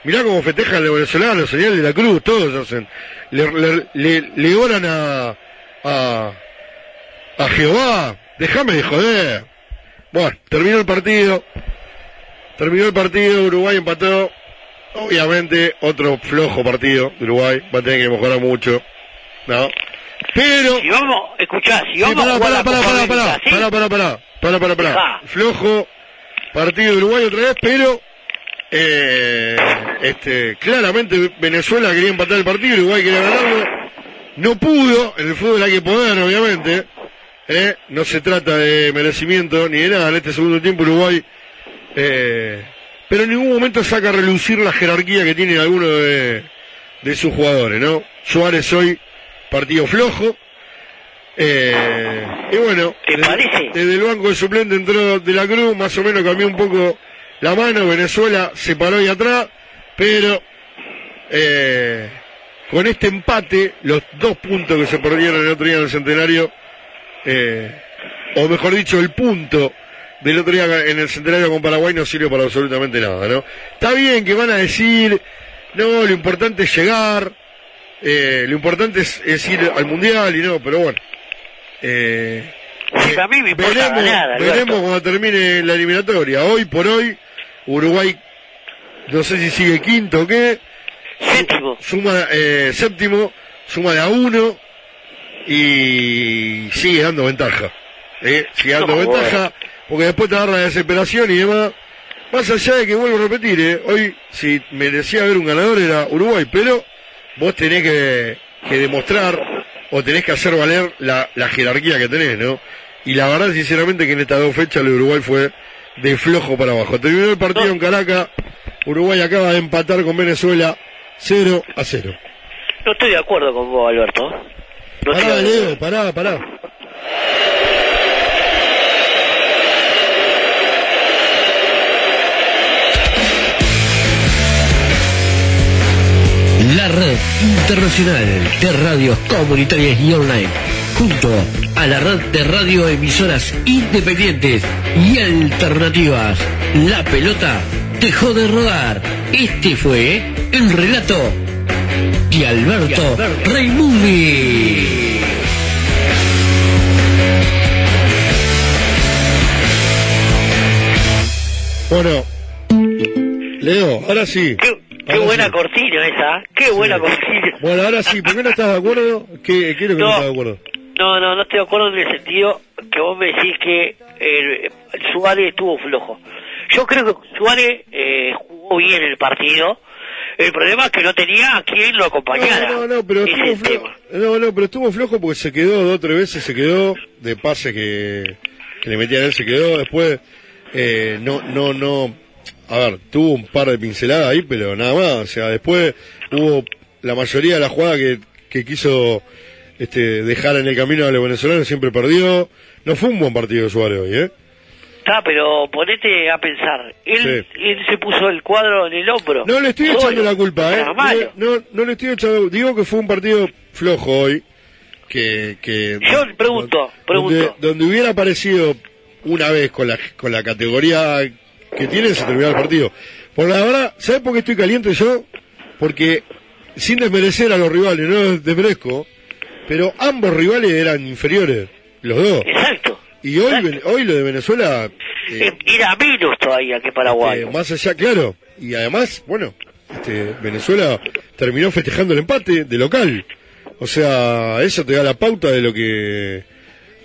mirá cómo festejan los venezolanos, señal de la cruz, todos hacen, le, le, le, le oran a, a, a Jehová, déjame de joder. Bueno, terminó el partido, terminó el partido, Uruguay empató, obviamente otro flojo partido de Uruguay, va a tener que mejorar mucho, ¿no? Pero... Si vamos, escuchá, si Sí, vamos pará, a pará, pará, pará, ¿sí? pará, pará, pará, pará, pará, pará. Flojo partido de Uruguay otra vez, pero eh, este, claramente Venezuela quería empatar el partido, Uruguay quería ganarlo, no pudo, en el fútbol hay que poder, obviamente, eh, no se trata de merecimiento ni de nada, en este segundo tiempo Uruguay, eh, pero en ningún momento saca a relucir la jerarquía que tiene alguno de, de sus jugadores, ¿no? Suárez hoy, partido flojo, eh, y bueno, desde, desde el banco de suplente entró De la Cruz, más o menos cambió un poco la mano, Venezuela se paró ahí atrás, pero eh, con este empate, los dos puntos que se perdieron el otro día en el centenario, eh, o mejor dicho, el punto del otro día en el centenario con Paraguay no sirve para absolutamente nada, ¿no? Está bien que van a decir, no, lo importante es llegar, eh, lo importante es, es ir al mundial y no, pero bueno. Eh, a mí me importa veremos, Alberto. veremos cuando termine la eliminatoria. Hoy por hoy, Uruguay, no sé si sigue quinto o qué. Séptimo. Suma, eh, séptimo, suma de a uno y sigue dando ventaja. ¿eh? Sigue dando No, ventaja porque después te agarra la desesperación y demás. Más allá de que vuelvo a repetir, ¿eh? hoy si merecía haber un ganador era Uruguay, pero vos tenés que, que demostrar o tenés que hacer valer la, la jerarquía que tenés, ¿no? Y la verdad, sinceramente, que en estas dos fechas el Uruguay fue de flojo para abajo. Terminó el partido en Caracas, Uruguay acaba de empatar con Venezuela 0 a 0. No estoy de acuerdo con vos, Alberto. No Pará. Leo, pará, pará. La red internacional de radios comunitarias y online, junto a la red de radioemisoras independientes y alternativas. La pelota dejó de rodar. Este fue el relato de Alberto Raimundi. Bueno, Leo, ahora sí. Qué buena cortina esa, qué buena cortina. Bueno, ahora sí, ¿por qué no estás de acuerdo? ¿Qué, qué es lo que no, No. estás de acuerdo? No, no, no estoy de acuerdo en el sentido que vos me decís que eh, Suárez estuvo flojo. Yo creo que Suárez eh, jugó bien el partido. El problema es que no tenía a quien lo acompañara. No, no, no, pero estuvo flojo. No, no, pero estuvo flojo porque se quedó dos o tres veces, se quedó de pase que, que le metían a él, se quedó. Después, eh, no, no, no. A ver, tuvo un par de pinceladas ahí, pero nada más. O sea, después hubo la mayoría de la jugada que, que quiso este, dejar en el camino a los venezolanos, siempre perdió. No fue un buen partido de Suárez hoy, ¿eh? Está, pero ponete a pensar. Él, él se puso el cuadro en el hombro. No le estoy Solo. echando la culpa, ¿eh? No, no, no le estoy echando. Digo que fue un partido flojo hoy. Que, que Yo pregunto, pregunto. Donde, donde hubiera aparecido una vez con la, con la categoría que tiene, se terminaba el partido. Por la verdad, ¿sabes por qué estoy caliente yo? Porque, sin desmerecer a los rivales, no los desmerezco, pero ambos rivales eran inferiores, los dos. Exacto. Y hoy, Ven- hoy lo de Venezuela, eh, Era menos todavía que Paraguay. eh, más allá, claro. Y además, bueno, este, Venezuela terminó festejando el empate de local. O sea, eso te da la pauta de lo que...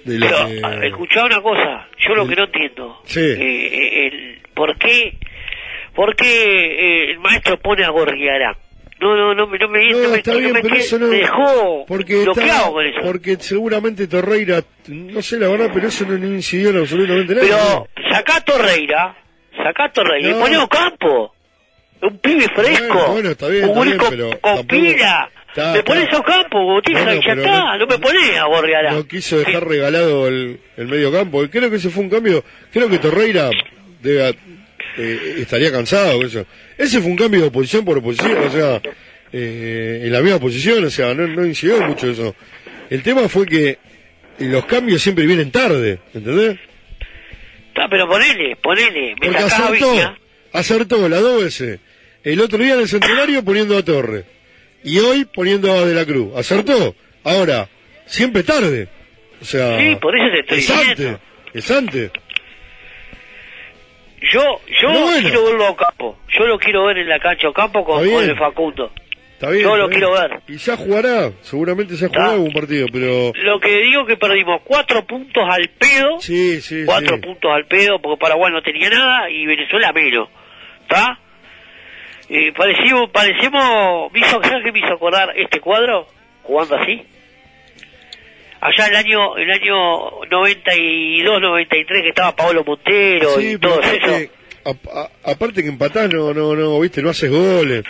De lo Pero, que... escuchá una cosa, yo lo que no entiendo, Sí. eh, el, ¿por qué, por qué eh, el maestro pone a Gorriarán? No, no, no, me- no me, no, me, está no bien, me pero eso no... me dejó porque bloqueado está- con eso. Porque seguramente Torreira, no sé la verdad, pero eso no, no incidió en absolutamente nada. Pero sacá a Torreira, sacá a Torreira No. y poné a Ocampo, un pibe fresco, Bueno, bueno, está bien, un único con pila. Está, me pones a Ocampo, Botiza, Bueno, ya está, no- no, me ponés a Gorriarán. No quiso dejar regalado el, el medio campo. Creo que ese fue un cambio. Creo que Torreira debe, eh, estaría cansado. Eso. Ese fue un cambio de posición por oposición. O sea, eh, en la misma posición. O sea, no, no incidió mucho eso. El tema fue que los cambios siempre vienen tarde. ¿Entendés? Está, pero ponele, ponele, me Porque acertó. Viña. Acertó las dos veces. El otro día en el centenario poniendo a Torre. Y hoy poniendo a De la Cruz. Acertó. Ahora, siempre tarde. O sea, Sí, por eso te estoy es antes. diciendo. Es antes. Yo, yo No, bueno. quiero verlo a Ocampo. Yo lo quiero ver en la cancha Ocampo con, con el Facundo. Está bien. Yo lo quiero ver. Y ya jugará. Seguramente ya jugará algún partido, pero. Lo que digo que perdimos cuatro puntos al pedo. Sí, sí, Cuatro sí. puntos al pedo porque Paraguay no tenía nada y Venezuela menos. ¿Está? Eh, parecimos, parecemos, me hizo, ¿sabes qué me hizo acordar este cuadro? Jugando así. Allá el año, el año 92, 93 que estaba Paolo Montero Sí, y todo eso. aparte, a- a- aparte que empatás, no, no, no, viste, no haces goles.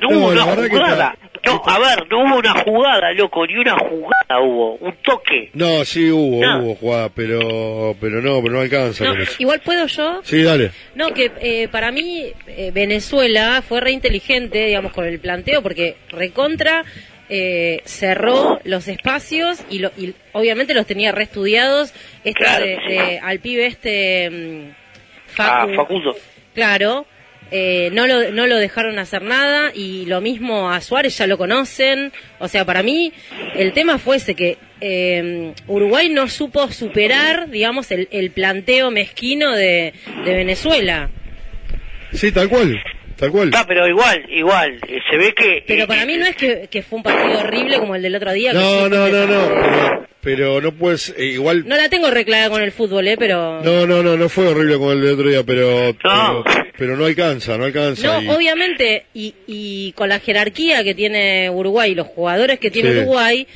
No, No, una jugada. está- no, está A ver, no hubo una jugada, loco, ni una jugada hubo, un toque. No, sí hubo, No. hubo jugada, pero, pero no, pero no alcanza No, con eso. igual puedo yo. Sí, dale. No, que eh, para mí eh, Venezuela fue re inteligente, digamos, con el planteo, porque recontra eh, cerró los espacios y, lo- y obviamente los tenía reestudiados. Esto Claro, de, sí. de- al pibe este mm, Ah, Facu- Facundo. Claro, eh, no, lo, no lo dejaron hacer nada y lo mismo a Suárez ya lo conocen. O sea, para mí el tema fue ese que eh, Uruguay no supo superar, digamos, el, el planteo mezquino de, de Venezuela. Sí, tal cual, tal cual. Está, pero igual, igual, eh, se ve que... Pero para mí no es que, que fue un partido horrible como el del otro día. No, no, no, no, pero, pero no puedes, eh, igual, No la tengo reclara con el fútbol, ¿eh? Pero... no, no, no, no fue horrible como el del otro día, pero, pero, pero no alcanza, no alcanza. No, y- obviamente, y, y con la jerarquía que tiene Uruguay y los jugadores que tiene Sí. Uruguay,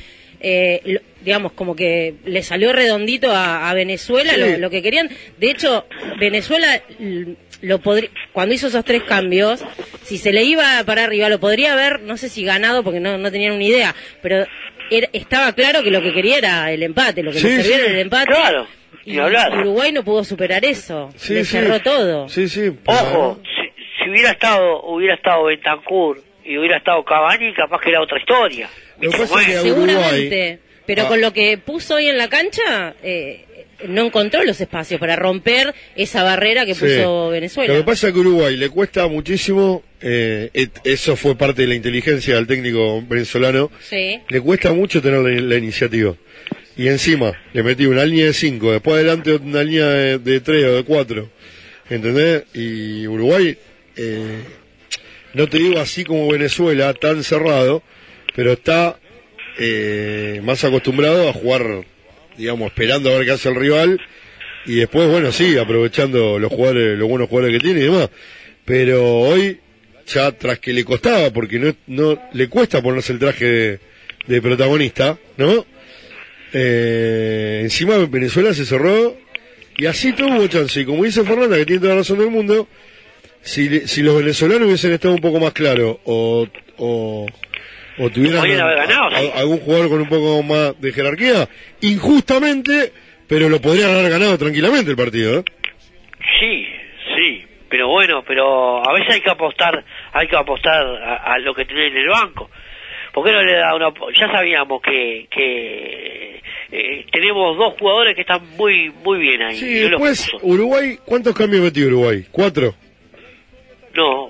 eh, lo- digamos, como que le salió redondito a, a Venezuela Sí. lo, lo que querían. De hecho, Venezuela l- lo cuando hizo esos tres cambios, si se le iba para arriba, lo podría haber, no sé si ganado, porque no, no tenían una idea, pero era- estaba claro que lo que quería era el empate, lo que Sí, le servía sí. era el empate. Claro, y hablar. Uruguay no pudo superar eso. Sí, le sí. cerró todo. Sí, sí. Ojo, si, si hubiera estado hubiera estado Bentancur y hubiera estado Cavani, capaz que era otra historia. Lo que pasa es que a Seguramente. Pero Ah. con lo que puso hoy en la cancha, eh, no encontró los espacios para romper esa barrera que Sí. puso Venezuela. Lo que pasa es que Uruguay le cuesta muchísimo, eh, et- eso fue parte de la inteligencia del técnico venezolano, Sí. le cuesta mucho tener la, la iniciativa. Y encima, le metí una línea de 5, después adelante una línea de 3 o de 4. ¿Entendés? Y Uruguay, eh, no te digo así como Venezuela, tan cerrado, pero está eh, más acostumbrado a jugar, digamos, esperando a ver qué hace el rival y después, bueno, sí, aprovechando los jugadores, los buenos jugadores que tiene y demás. Pero hoy, ya tras que le costaba, porque no, no le cuesta ponerse el traje de, protagonista, ¿no? Eh, encima Venezuela se cerró y así tuvo chance. Y como dice Fernanda, que tiene toda la razón del mundo, si, si los venezolanos hubiesen estado un poco más claros o, o, o tuvieran ganado, a- sí. algún jugador con un poco más de jerarquía, injustamente, pero lo podrían haber ganado tranquilamente el partido. ¿eh? Sí, sí, pero bueno, pero a veces hay que apostar, hay que apostar a, a lo que tiene en el banco. ¿Por qué no le da una? Ya sabíamos que, que eh, tenemos dos jugadores que están muy muy bien ahí. Sí, después puso. Uruguay, ¿cuántos cambios metió Uruguay? ¿Cuatro? No,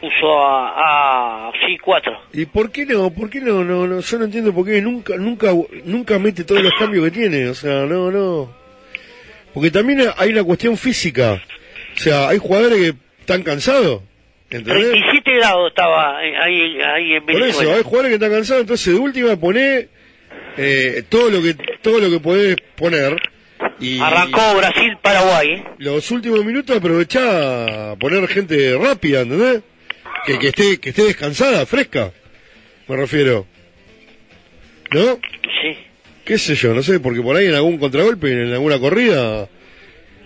puso a, a sí cuatro. ¿Y por qué no? ¿Por qué no? No, no, yo no entiendo por qué nunca, nunca, nunca mete todos los cambios que tiene. O sea, no, no. Porque también hay una cuestión física. O sea, hay jugadores que están cansados. ¿Entendés? 37 grados estaba ahí ahí en Por eso, Venezuela. hay jugadores que están cansados, entonces de última poné eh, todo lo que todo lo que podés poner y Arrancó Brasil Paraguay. ¿eh? los últimos minutos aprovechá a poner gente rápida, ¿entendés? Que, que esté que esté descansada, fresca, me refiero. ¿No? Sí. ¿Qué sé yo? No sé, porque por ahí en algún contragolpe, en alguna corrida,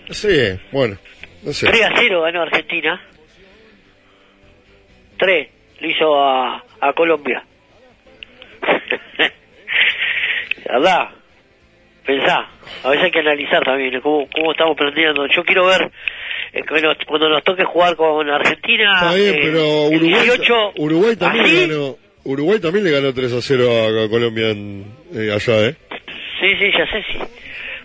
no sé, bueno, no sé. 3 a 0 ganó Argentina. 3 le hizo a, a Colombia. La verdad, pensá, a veces hay que analizar también cómo, cómo estamos planteando. Yo quiero ver eh, que nos- cuando nos toque jugar con Argentina. Está bien, eh, pero Uruguay, 18, Uruguay también ¿así? le ganó, Uruguay también le ganó 3 a 0 a, a Colombia en- eh, allá, ¿eh? Sí, sí, ya sé, sí.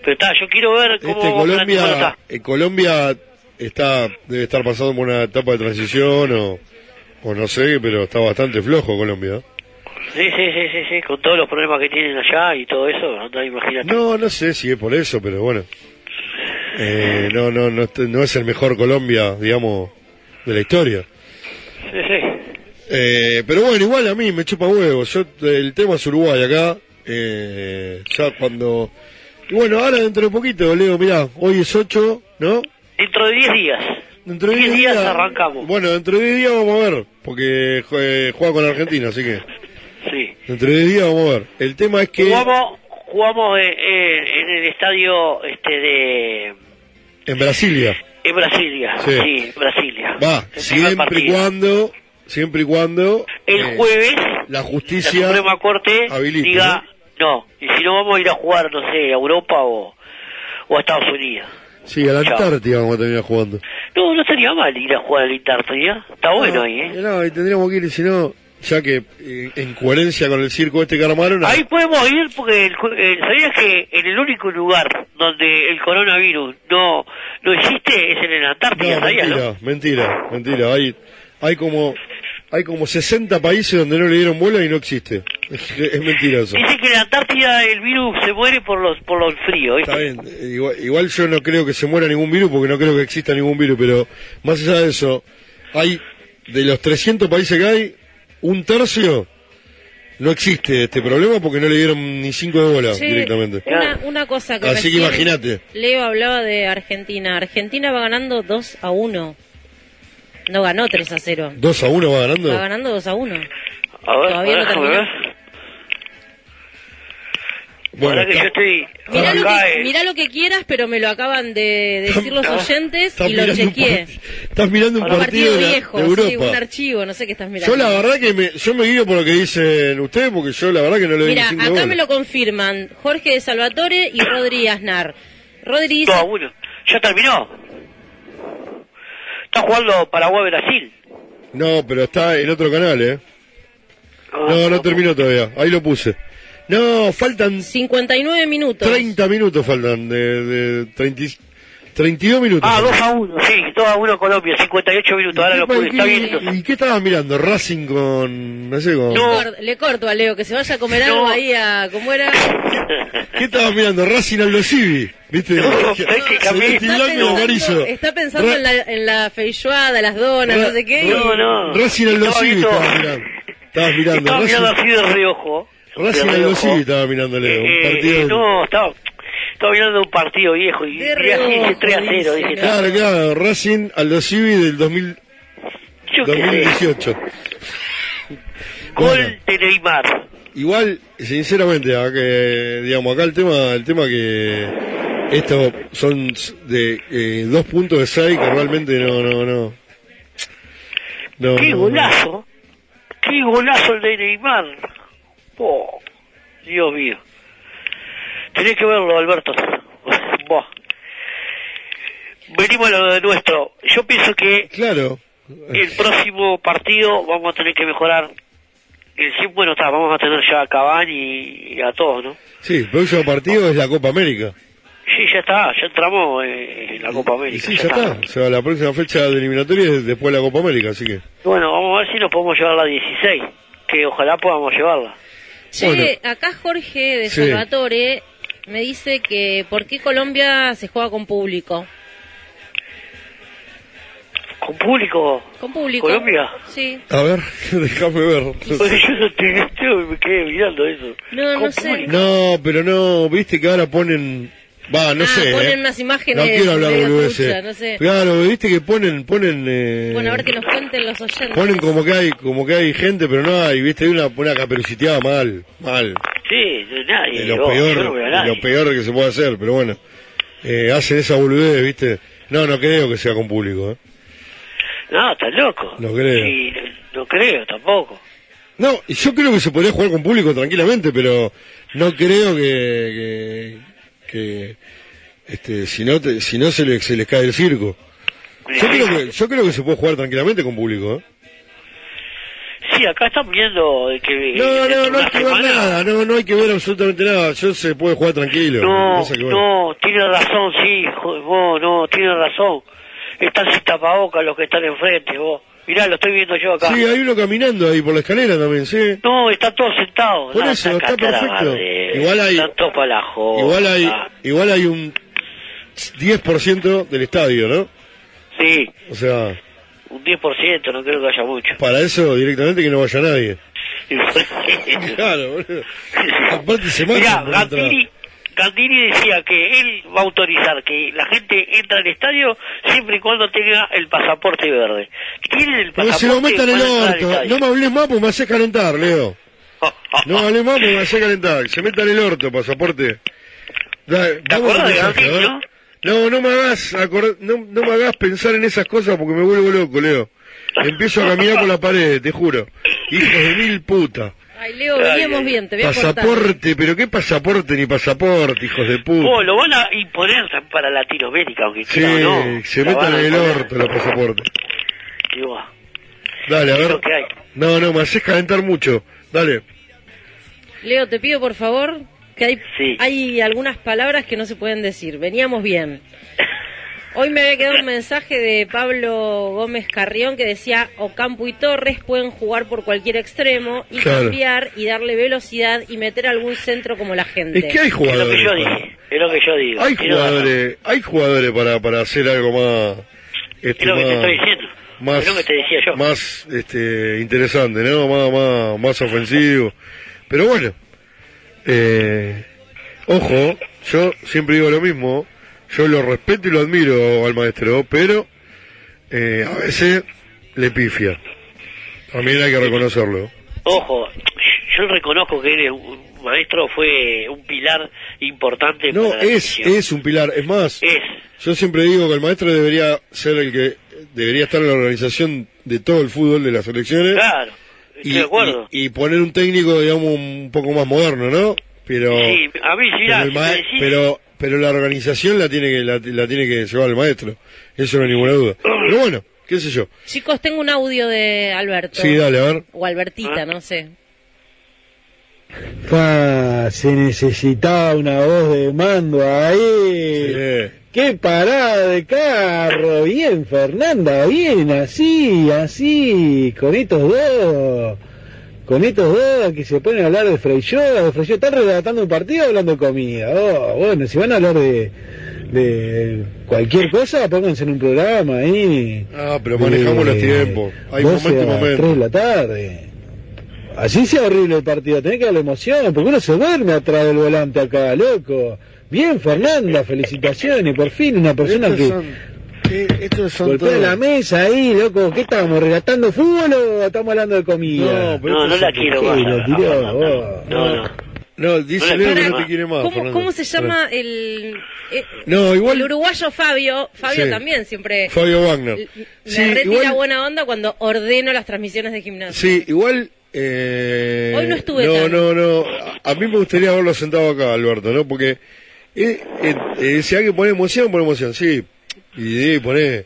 Pero está, yo quiero ver cómo Este cómo Colombia, está. eh, Colombia está debe estar pasando por una etapa de transición o, o no sé, pero está bastante flojo Colombia. Sí, sí, sí, sí, sí, con todos los problemas que tienen allá y todo eso, no te imaginas. No, no sé si es por eso, pero bueno. Eh, no, no, no, no es el mejor Colombia, digamos, de la historia. Sí, sí. Eh, pero bueno, igual a mí me chupa huevos. Yo, el tema es Uruguay acá. Eh, ya cuando. Y bueno, ahora dentro de poquito, Leo, mirá, hoy es 8, ¿no? Dentro de 10 días. Dentro de 10 10 días días arrancamos. Bueno, dentro de 10 días vamos a ver, porque eh, juega con Argentina, así que. Sí. Dentro de 10 días vamos a ver. El tema es que. Jugamos, jugamos eh, eh, en el estadio este de En Brasilia. en Brasilia, Sí. sí, en Brasilia. Va, siempre y cuando siempre y cuando El eh, jueves la la justicia Suprema Corte habilite, diga, no, y si no vamos a ir a jugar, no sé, a Europa o, o a Estados Unidos. Sí, a la. Antártida vamos a terminar jugando. No, no estaría mal ir a jugar a la Antártida. Está bueno ahí, ¿eh? No, y tendríamos que ir, si no, ya que eh, en coherencia con el circo este que armaron, Ahí podemos ir porque el, eh, ¿sabías que en el único lugar donde el coronavirus no no existe es en la Antártida? No, ¿sabías, no? mentira, mentira, mentira. Hay, hay como, hay como 60 países donde no le dieron bola y no existe. Es, mentira eso. Dice que en la Antártida el virus se muere por los por los fríos. Está bien, igual, igual yo no creo que se muera ningún virus porque no creo que exista ningún virus, pero más allá de eso, hay, de los 300 países que hay, un tercio no existe este problema porque no le dieron ni cinco de bola Sí, directamente. Una, una cosa que Así que imagínate. Leo hablaba de Argentina. Argentina va ganando 2 a 1. No ganó 3 a 0. 2 a 1 va ganando. Va ganando 2 a 1. A ver, Todavía a no ver, terminó. Bueno, que yo estoy lo, que, eh, lo que quieras, pero me lo acaban de decir los oyentes y lo chequeé. Estás mirando un partido, viejo, de sí, Europa. un archivo, no sé qué estás mirando. yo la verdad que me, yo me guío por lo que dicen ustedes porque yo la verdad que no doy Mira, acá me lo confirman Jorge de Salvatore y Rodri Aznar. Rodri dice, uno. Ya terminó. Está jugando Paraguay-Brasil. No, pero está en otro canal, ¿eh? No, no terminó todavía. Ahí lo puse. No, faltan 59 minutos. 30 minutos faltan de, de 30 y- 32 minutos. Ah, 2 a 1, sí, 2 a 1 Colombia, 58 minutos, ahora lo pude, ¿Y está bien entonces. ¿Y qué estabas mirando? Racing con... no sé, con... Le, cor- le corto a Leo que se vaya a comer algo ahí a... ¿Cómo era? ¿Qué estabas mirando? Racing Aldo Civi, ¿viste? es que cambié. Celeste y blanco y pensando, amarillo. está pensando Ra- en, la, en la feijoada, las donas, no sé qué. No, no. Racing Civi viendo- estabas mirando. Estabas mirando. Estaba mirando así de reojo. Racing reojo. Civi estaba mirando, Leo. Un Eh, partido... eh, no, estaba, estaba mirando un partido viejo y así, dice reojo, 3 a 0, dice. Claro, claro. Racing Aldo Civi del 2000, Yo qué sé. 2018. Gol de Neymar. Igual, sinceramente, acá, que, digamos, acá el tema, el tema que esto son de eh, dos puntos de seis que realmente no, no, no. no ¡Qué no, golazo! ¡Qué golazo el de Neymar! Oh, Dios mío. Tenés que verlo, Alberto. Buah. Venimos a lo de nuestro. Yo pienso que Claro. el próximo partido vamos a tener que mejorar. El bueno, está, vamos a tener ya a Cavani y a todos, ¿no? Sí, el próximo partido es la Copa América. Sí, ya está, ya entramos en la Copa Y América. sí, ya está. O sea, la próxima fecha de eliminatoria es después de la Copa América, así que. Bueno, vamos a ver si nos podemos llevar la 16, que ojalá podamos llevarla. Che, Bueno. acá Jorge de Sí. Salvatore me dice que ¿por qué Colombia se juega con público? ¿Con público? ¿Con público? ¿Colombia? Sí. A ver, déjame ver. Yo no te, yo me quedé mirando eso. No, no Con sé. público. No, pero no, viste que ahora ponen. Va, no ah, sé. ponen eh. unas imágenes No quiero hablar truchas, no sé. Claro, viste que ponen, ponen, eh, Bueno, a ver que nos cuenten los oyentes. ponen como que hay, como que hay gente, pero no hay, viste, hay una, una caperuciteada mal, mal, Sí, no hay nadie. de lo vos, peor, no de lo peor que se puede hacer, pero bueno, eh, hacen esa boludez, viste, no, no creo que sea con público, eh. No, estás loco. No creo. Sí, no, no creo tampoco. No, y yo creo que se podría jugar con público tranquilamente, pero no creo que, que, que este, si no, te- si no se, le, se les cae el circo. Yo creo que, yo creo que se puede jugar tranquilamente con público, ¿eh? Sí, acá están viendo que... No, no, no hay que ver semana- nada, no, no hay que ver absolutamente nada. Yo se puede jugar tranquilo. No, bueno. no, tiene razón, sí, vos, no, tiene razón. Están sin tapabocas los que están enfrente, vos. Mirá, lo estoy viendo yo acá. Sí, hay uno caminando ahí por la escalera también, sí. No, están todos sentados. Por No, eso, está perfecto. madre. Igual hay- Están todos para la joda. Igual hay, igual hay un 10% del estadio, ¿no? Sí, O sea, un 10%, no creo que haya mucho. para eso directamente que no vaya nadie. Claro, boludo. Aparte se matan Mirá, entrar. Gandini, decía que él va a autorizar que la gente entre al estadio siempre y cuando tenga el pasaporte verde. Tienen el pasaporte se lo metan en el orto. No me hables más porque me haces calentar, Leo. No me hables más porque me haces calentar. Se meta en el orto, pasaporte. Da- vamos acordás al de Gandini, ver. No, no me hagas acordar- no, no me hagas pensar en esas cosas porque me vuelvo loco, Leo. empiezo a caminar por la pared, te juro. Hijos de mil puta. Ay, Leo, veníamos bien, te voy a. Pasaporte, pero qué pasaporte ni pasaporte, hijos de puta. Oh, lo van a imponer para Latinoamérica, aunque Sí, quiera o no. se metan en el orto los pasaportes. Digo, Dale, a ver. lo que hay. No, no, me haces calentar mucho. Dale. Leo, te pido por favor que hay, hay algunas palabras que no se pueden decir. Veníamos bien. Hoy me había quedado un mensaje de Pablo Gómez Carrión que decía Ocampo y Torres pueden jugar por cualquier extremo y Claro. cambiar y darle velocidad y meter algún centro como la gente. Es que hay jugadores. Es lo que yo para- dije. Es lo que yo digo. Hay jugadores, hay jugadores para, para hacer algo más, este, Es lo que te más- estoy diciendo. más, Es lo que te decía yo. más, este, interesante, ¿no? Más, más, más ofensivo. Pero bueno, eh, ojo, yo siempre digo lo mismo, yo lo respeto y lo admiro al maestro, pero eh, a veces le pifia. También hay que reconocerlo. Ojo, yo reconozco que él, un maestro, fue un pilar importante No, para la es, es un pilar. Es más, Es. yo siempre digo que el maestro debería ser el que debería estar en la organización de todo el fútbol de las selecciones. Claro, estoy y, de acuerdo. y- y poner un técnico, digamos, un poco más moderno, ¿no? Pero, Sí, a mí, pero, mirá, el ma- decís- pero, pero la organización la tiene que la, la tiene que llevar el maestro. Eso no hay ninguna duda. Pero bueno, qué sé yo. Chicos, tengo un audio de Alberto. Sí, dale, a ver. O Albertita, no sé. Se necesitaba una voz de mando ahí. ¡Qué parada de carro! Bien, Fernanda, bien, así, así, con estos dos. Con estos dos que se ponen a hablar de Freixó, de Freixó, están relatando un partido hablando de comida. Oh, bueno, si van a hablar de, de cualquier cosa, pónganse en un programa ahí. Ah, pero manejamos los tiempos. Hay 12 momentos y momentos. 3 de la tarde. Así sea horrible el partido, tenés que darle emoción, porque uno se duerme atrás del volante acá, loco. Bien, Fernanda, felicitaciones, por fin una persona que eh, estos son golpea todos- la mesa ahí, loco. ¿Qué estábamos, relatando fútbol o estamos hablando de comida? No, pero No, la quiero ¿Qué más. No, no. No, dice Leo que no te quiere más, ¿Cómo, Fernando. cómo se llama el, eh, No, igual- el uruguayo Fabio? Fabio Sí. también siempre Fabio Wagner. le Sí, retira igual- buena onda cuando ordeno las transmisiones de gimnasio. Sí, igual. Eh, Hoy no estuve No, tan- no, no. A, mí me gustaría haberlo sentado acá, Alberto, ¿no? Porque. Eh, eh, eh, si hay que poner emoción, pone emoción, sí. Y, pone.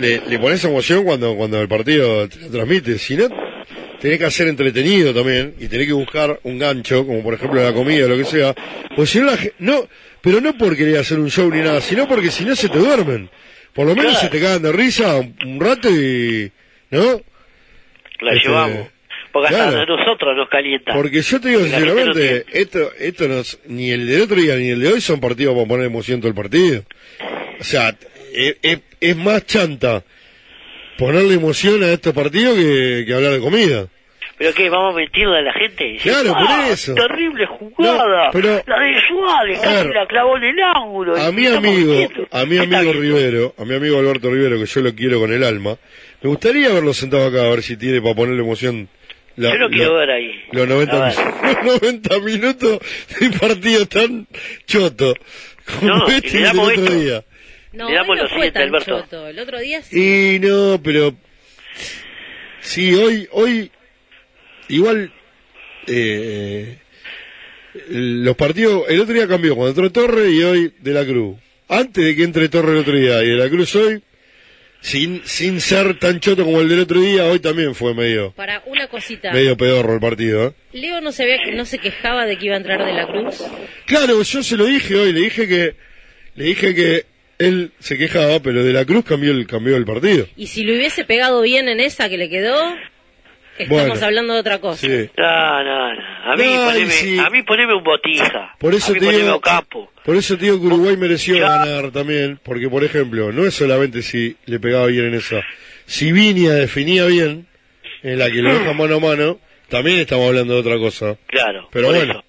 Le, le pones emoción cuando, cuando el partido te lo transmite. Si no, tenés que hacer entretenido también. Y tenés que buscar un gancho, como por ejemplo la comida o lo que sea. Pues si no, la, no. Pero no por querer hacer un show ni nada, sino porque si no se te duermen. Por lo menos Claro. se te cagan de risa un, un rato y. ¿No? La Este, llevamos. Porque hasta claro. nosotros nos calienta. Porque yo te digo sinceramente, esto, esto no es- ni el del otro día ni el de hoy son partidos para poner emoción todo el partido. O sea, es, es- es más chanta ponerle emoción a estos partidos que, que hablar de comida. ¿Pero qué? ¿Vamos a mentirle a la gente? Claro, por "Ah, eso". Terrible jugada. No, pero- la de Suárez, casi ver, la clavó en el ángulo. A mi amigo, quietos. a mi amigo. Rivero, a mi amigo Alberto Rivero, que yo lo quiero con el alma, me gustaría verlo sentado acá a ver si tiene para ponerle emoción. la- Yo lo quiero la- ver ahí. Los 90, A ver. los 90 minutos de partido tan choto como No, y este le y el otro esto. día. No, Le damos hoy no fue tan Alberto. choto. El otro día sí. Y no, pero sí, hoy, hoy, igual, eh, los partidos, el otro día cambió, cuando entró Torre y hoy De la Cruz. Antes de que entre Torre el otro día y De la Cruz hoy, sin, sin ser tan choto como el del otro día, hoy también fue medio, Para una cosita. medio pedorro el partido, ¿eh? Leo no se, había- no se quejaba de que iba a entrar de la Cruz. Claro, yo se lo dije hoy, le dije que, le dije que él se quejaba, pero De la Cruz cambió el, cambió el partido. Y si lo hubiese pegado bien en esa que le quedó, estamos Bueno. hablando de otra cosa. Sí. No, no, no. A mí, No, poneme, sí. a mí poneme un botija. Por eso a mí te poneme digo, Ocampo. por eso te digo que Uruguay mereció ganar también, porque por ejemplo, no es solamente si le pegaba bien en esa, si Viña definía bien, en la que lo deja mano a mano, también estamos hablando de otra cosa. Claro. Pero por bueno. eso.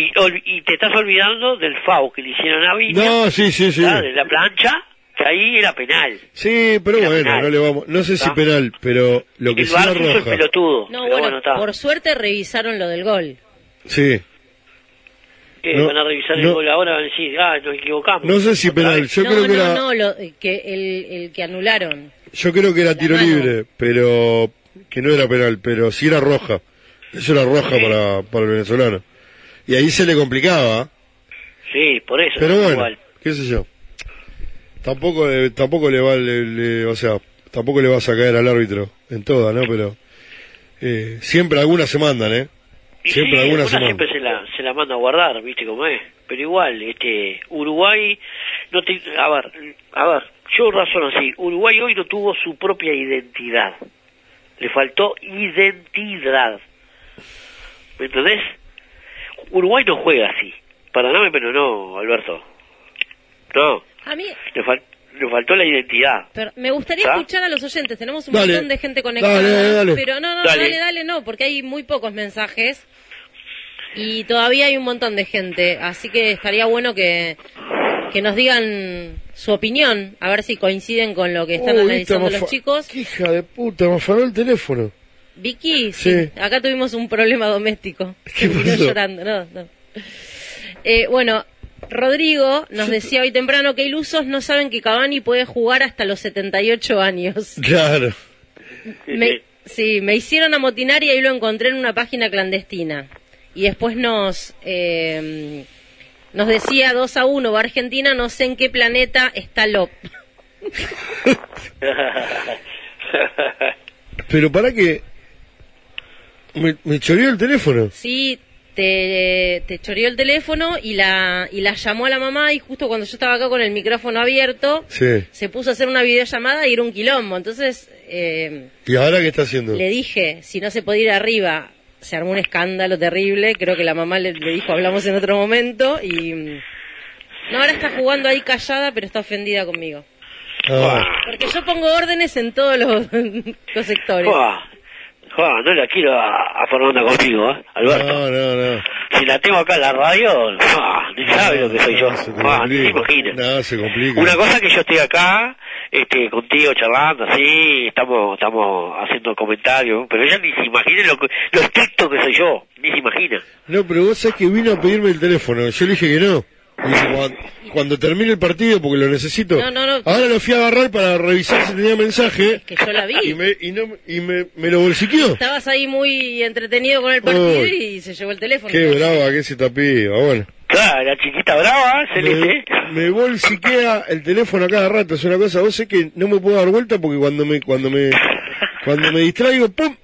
Y, te estás olvidando del FAO que le hicieron a Viña. No, sí, sí, sí. De la plancha, que ahí era penal. Sí, pero Era bueno, penal. no le vamos, no sé si penal, pero lo que el sí VAR la puso el roja. pelotudo. No, pero bueno, por suerte revisaron lo del gol. Sí. ¿Qué? no, van a revisar el gol ahora van a decir, ah, nos equivocamos. No sé si penal, yo no, creo que no, era no, lo, que el, el que anularon. Yo creo que era tiro mano. libre, pero que no era penal, pero sí era roja. Eso era roja para, para el venezolano. Y ahí se le complicaba, Sí, por eso. pero bueno, igual. qué sé yo. Tampoco, le- tampoco le va, le- le- o sea, tampoco le vas a caer al árbitro en todas, ¿no? Pero eh, siempre algunas se mandan, ¿eh? Y Siempre sí, algunas siempre se la, se la manda a guardar, viste cómo es. Pero igual, este, Uruguay, no te, a ver, a ver, yo razono así, Uruguay hoy no tuvo su propia identidad. Le faltó identidad. ¿Me entendés? Uruguay no juega así. Perdóname, pero no, Alberto. No, A mí, le, fal- le faltó la identidad. pero me gustaría escuchar a los oyentes. Tenemos un Dale. montón de gente conectada. Dale, dale, dale. Pero no, no, Dale. dale. dale, no, porque hay muy pocos mensajes. Y todavía hay un montón de gente. Así que estaría bueno que, que nos digan su opinión. A ver si coinciden con lo que están Uy, analizando los chicos. hija de puta, me afanó el teléfono. Vicky, Sí. sí. Acá tuvimos un problema doméstico. ¿Qué pasó? llorando. No, no. Eh, bueno, Rodrigo nos decía hoy temprano que ilusos no saben que Cavani puede jugar hasta los 78 años. Claro. Me, sí, me hicieron amotinar y ahí lo encontré en una página clandestina. Y después nos eh, nos decía 2 a 1 va Argentina, no sé en qué planeta está Lop. Pero para que me, me choreó el teléfono. Sí, te, te choreó el teléfono y la, y la llamó a la mamá y justo cuando yo estaba acá con el micrófono abierto, Sí. se puso a hacer una videollamada y era un quilombo. Entonces eh, ¿Y ahora qué está haciendo? le dije, si no se podía ir arriba, se armó un escándalo terrible. Creo que la mamá le, le dijo, hablamos en otro momento. Y no, ahora está jugando ahí callada, pero está ofendida conmigo. Ah, Porque yo pongo órdenes en todos los, los sectores. Juá, juá, no la quiero a, a Fernanda contigo, ¿eh? Alberto. no, no, no. Si la tengo acá en la radio, ni sabe lo que soy yo. Juá, ni se imagina. No, se complica. Una cosa que yo estoy acá, este, contigo charlando, así, estamos, estamos haciendo comentarios, pero ella ni se imagina lo, lo estricto que soy yo, ni se imagina. No, pero vos sabés que vino a pedirme el teléfono. Yo le dije que no. Y dice, cuando, cuando termine el partido, porque lo necesito. No, no, no. Ahora lo fui a agarrar para revisar si tenía mensaje. Que yo la vi. Y me, y no, y me, me lo bolsiqueó. Estabas ahí muy entretenido con el partido y se llevó el teléfono. Qué brava que se tapiba, bueno. Claro, la chiquita brava, celeste. Me, me bolsiquea el teléfono a cada rato, es una cosa, vos sé que no me puedo dar vuelta porque cuando me, cuando me, cuando me distraigo, pum,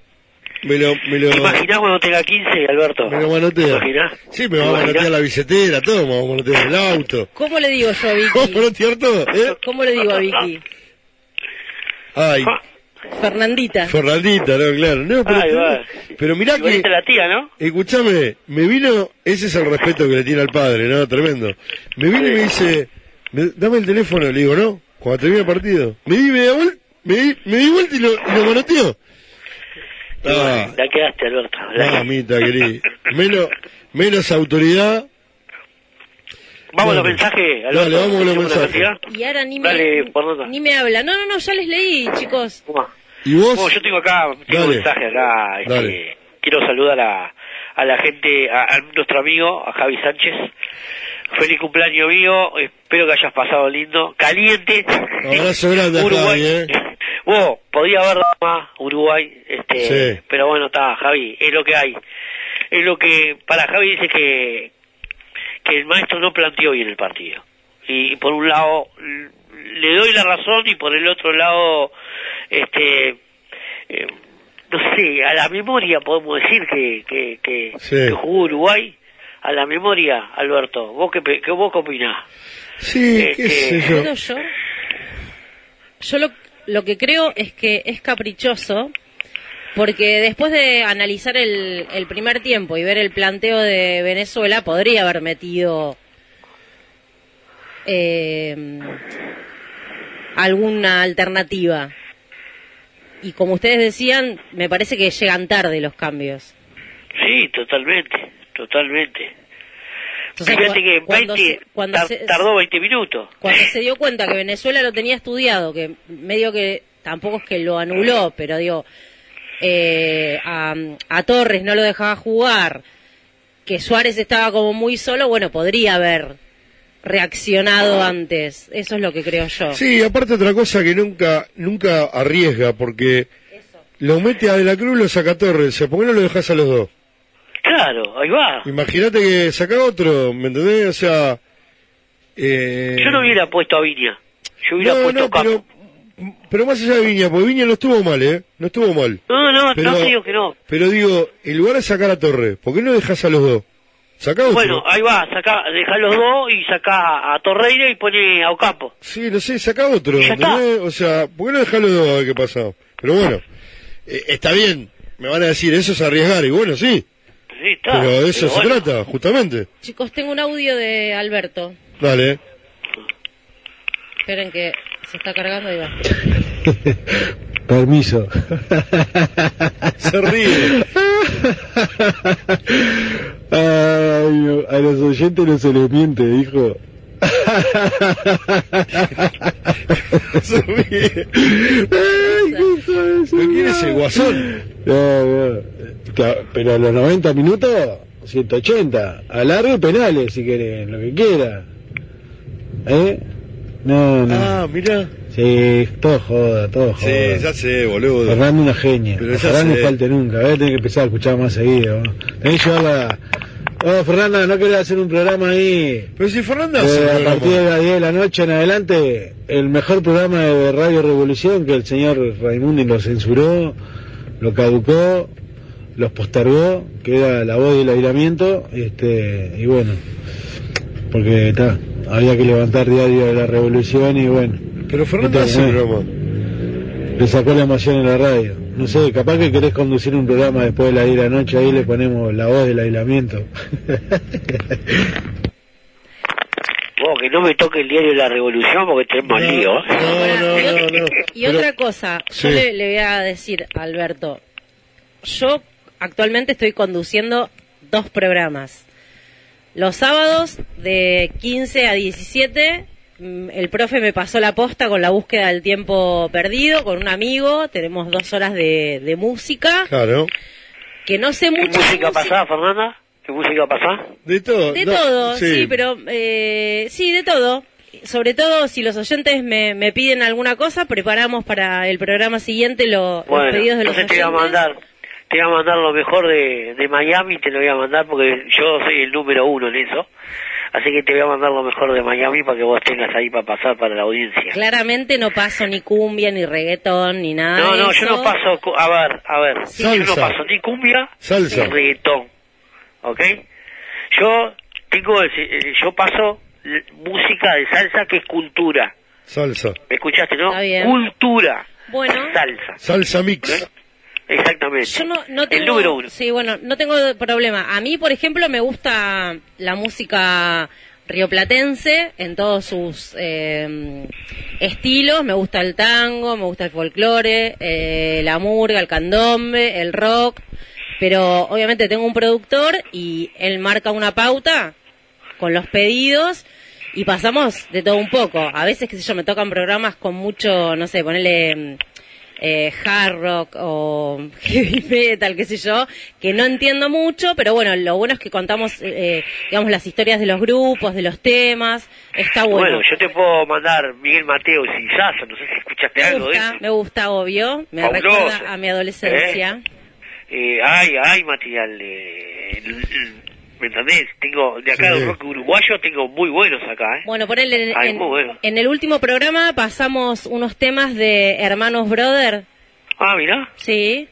me lo, me lo, ¿Te imaginás cuando tenga 15, Alberto? me lo manotea. ¿Te imaginás? Sí, me va a manotear la billetera, todo, me va a manotear el auto. ¿Cómo le digo yo a ¿Vamos a Vicky? manotear todo, eh? ¿Cómo le digo a Vicky? Ay, Fernandita. Fernandita, no, claro. No, pero, Ay, va. pero mirá que, la tía, ¿no? escúchame, me vino, ese es el respeto que le tiene al padre, ¿no? Tremendo. Me vino y me dice, "Me- dame el teléfono, le digo, ¿no? Cuando termine el partido. Me di, me di vuelta, me di, me di vuelta y lo, y lo manoteó. Ah, La quedaste, Alberto. La- mamita querida. Menos, menos autoridad. Vamos a los mensajes, Alberto. Dale, vamos a los mensajes. Y ahora ni me, Dale, ni me habla. No, no, no, ya les leí, chicos. ¿Y vos? Bueno, yo tengo acá, tengo Dale. un mensaje acá. este, quiero saludar a, a la gente, a, a nuestro amigo, a Javi Sánchez. Feliz cumpleaños mío, espero que hayas pasado lindo, caliente. Abrazo grande a Uruguay. Javi, eh. Vos, podía haber dado más Uruguay, este, Sí. pero bueno, está, Javi, es lo que hay. Es lo que, para Javi dice que, que el maestro no planteó bien el partido. Y por un lado, le doy la razón y por el otro lado, este, eh, no sé, a la memoria podemos decir que, que, que, Sí. que jugó Uruguay. A la memoria, Alberto, ¿vos qué, qué, vos qué opinás? Sí, qué Este, sé yo. ¿Puedo yo? Yo lo, lo que creo es que es caprichoso, porque después de analizar el, el primer tiempo y ver el planteo de Venezuela, podría haber metido eh, alguna alternativa. Y como ustedes decían, me parece que llegan tarde los cambios. Sí, totalmente, totalmente. Entonces, Fíjate que en cuando 20, se- cuando tar- se- tardó 20 minutos. cuando se dio cuenta que Venezuela lo tenía estudiado, que medio que tampoco es que lo anuló, pero digo, eh, a, a Torres no lo dejaba jugar, que Suárez estaba como muy solo, bueno, podría haber reaccionado antes. Eso es lo que creo yo. Sí, aparte otra cosa que nunca nunca arriesga, porque lo mete a De la Cruz, lo saca a Torres. ¿Por qué no lo dejas a los dos? Claro, ahí va. Imagínate que saca otro, ¿me entendés? O sea... Eh... Yo no hubiera puesto a Viña. Yo hubiera No, puesto no, a Capo. pero, pero más allá de Viña, porque Viña no estuvo mal, ¿eh? No estuvo mal. No, no, Pero- no digo que no. Pero digo, en lugar de sacar a Torres, ¿por qué no dejas a los dos? Saca otro. Bueno, ahí va, saca, deja los dos y saca a Torreira y pone a Ocampo. Sí, no sé, saca otro. O sea, ¿por qué no dejas los dos a ver qué pasa? Pero bueno, eh, está bien. Me van a decir, eso es arriesgar. Y bueno, sí. Sí, está. Pero de eso Pero se bueno. trata, justamente. Chicos, tengo un audio de Alberto. Dale. Esperen que se está cargando y va. Permiso. Se ríe. Ay, a los oyentes no se les miente, dijo. Se ríe. ¿Pero quién es el guasón? No, no. Pero a los 90 minutos, 180. A largo y penales, si querés, lo que quiera. ¿Eh? No, no. Ah, mira. Sí, todo joda, todo joda. Sí, ya sé, boludo. Fernando una genia. Pero ya Ojalá no sé. falte nunca. Voy a tener que empezar a escuchar más seguido. ¿no? Tenés que llevarla... Oh, Fernanda, ¿no querés hacer un programa ahí? Pero si Fernanda Eh, hace un a programa. partir de las 10 de la noche en adelante, el mejor programa de Radio Revolución que el señor Raimundi lo censuró, lo caducó, los postergó, que era la voz del aislamiento, este, y bueno, porque está, había que levantar diario de la revolución y bueno. Pero Fernanda hace programa. Le sacó la emoción en la radio. No sé, capaz que querés conducir un programa después de las 10 de la noche, ahí le ponemos la voz del aislamiento. Vos, que no me toque el diario de la Revolución porque tenemos lío. ¿eh? Y otra cosa, Sí. yo le, le voy a decir a Alberto, yo actualmente estoy conduciendo dos programas. Los sábados de 15 a 17, mm, el profe me pasó la posta con la búsqueda del tiempo perdido, con un amigo, tenemos dos horas de, de música, Claro. que no sé ¿Qué mucho. música pasaba, Fernanda? ¿Qué música pasaba? De todo. De no, todo, sí, pero eh, sí, de todo. Sobre todo si los oyentes me, me piden alguna cosa, preparamos para el programa siguiente lo- los pedidos de los entonces te voy a oyentes. mandar, te voy a mandar lo mejor de, de Miami, te lo voy a mandar porque yo soy el número uno en eso. Así que te voy a mandar lo mejor de Miami para que vos tengas ahí para pasar para la audiencia. Claramente no paso ni cumbia, ni reggaetón, ni nada No, de no, eso. yo no paso, a ver, a ver, yo no paso ni cumbia Salsa. ni reggaetón, ¿ok? Yo tengo, eh, yo paso música de salsa que es cultura, Salsa. ¿me escuchaste, no? Está bien. Cultura, Bueno, salsa, Salsa mix. Exactamente. yo no, no tengo... El número uno. Sí, bueno, no tengo problema. A mí, por ejemplo, me gusta la música rioplatense en todos sus eh, estilos. Me gusta el tango, me gusta el folclore, eh, la murga, el candombe, el rock. Pero obviamente tengo un productor y él marca una pauta con los pedidos y pasamos de todo un poco. A veces, qué sé yo, me tocan programas con mucho, no sé, ponerle eh, hard rock o heavy metal, qué sé yo, que no entiendo mucho, pero bueno, lo bueno es que contamos, eh, digamos, las historias de los grupos, de los temas, está bueno. Bueno, yo te puedo mandar Miguel Mateo y Cisazo, no sé si escuchaste me algo de eso. me gusta, obvio, me Fabuloso. recuerda a mi adolescencia. Eh, hay, hay material de... ¿Me entendés? Tengo, de acá Sí. del rock uruguayo tengo muy buenos acá, ¿eh? Bueno, en, Ay, en- muy bueno. en el último programa pasamos unos temas de Hermanos Brother, Ah, mira. Sí.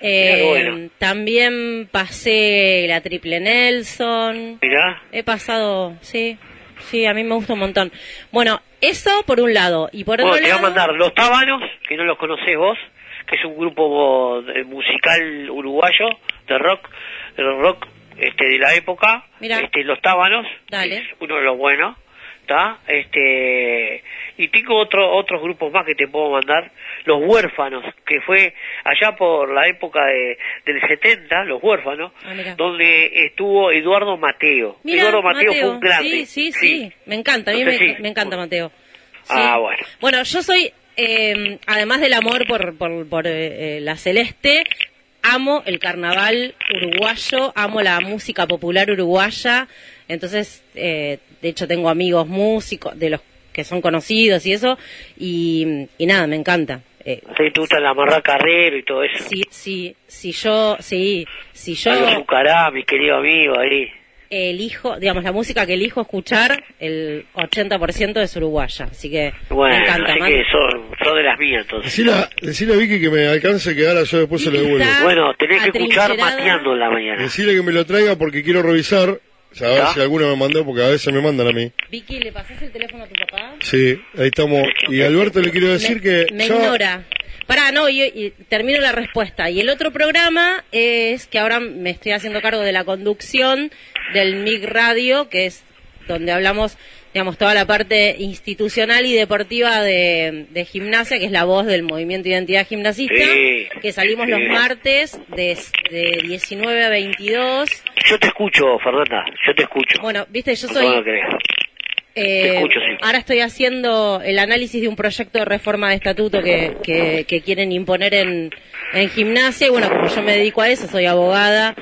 Mirá Eh, bueno. También pasé la Triple Nelson. Mirá. He pasado, sí, sí, a mí me gusta un montón. Bueno, eso por un lado. Y por Bueno, otro te voy a lado... mandar Los Tábanos, que no los conocés vos, que es un grupo de- musical uruguayo de rock, de rock este de la época. Mira. Este Los Tábanos, Dale. es uno de los buenos, ¿está? Este y tengo otro, otros grupos más que te puedo mandar, Los Huérfanos, que fue allá por la época de, del 70, Los Huérfanos, Ah, donde estuvo Eduardo Mateo. Eduardo Mateo, fue un grande. Sí, sí, sí, me encanta, a mí Entonces, me, sí. me encanta Mateo. Sí. Ah, bueno. Bueno, yo soy, eh, además del amor por, por, por, eh, eh, la celeste, amo el carnaval uruguayo, amo la música popular uruguaya, entonces, eh, de hecho tengo amigos músicos, de los que son conocidos y eso, y, y nada, me encanta. Eh, Sí, te gusta la marra carrero y todo eso. si, si, si yo, sí, si yo Algo Zucará, mi querido amigo ahí. Elijo, digamos, la música que elijo escuchar, el 80% es uruguaya, así que Bueno, me encanta. así que son, son de las mías entonces. Decile a, Vicky que me alcance que ahora yo después se lo devuelvo. Bueno, tenés que escuchar mateando en la mañana. Decile que me lo traiga porque quiero revisar, o sea, a ver si alguno me mandó, porque a veces me mandan a mí. Vicky, ¿le pasás el teléfono a tu papá? Sí, ahí estamos. Y a Alberto le quiero decir me, que me ya- ignora. Pará, no, y, y termino la respuesta. Y el otro programa es que ahora me estoy haciendo cargo de la conducción del MIG Radio, que es donde hablamos, digamos, toda la parte institucional y deportiva de, de gimnasia, que es la voz del movimiento Identidad Gimnasista, Sí, que salimos sí. los martes de, de 19 a 22. Yo te escucho, Fernanda, yo te escucho. Bueno, viste, yo soy... Eh, escucho, sí. Ahora estoy haciendo el análisis de un proyecto de reforma de estatuto que, que, que quieren imponer en, en gimnasia. Y bueno, como yo me dedico a eso, soy abogada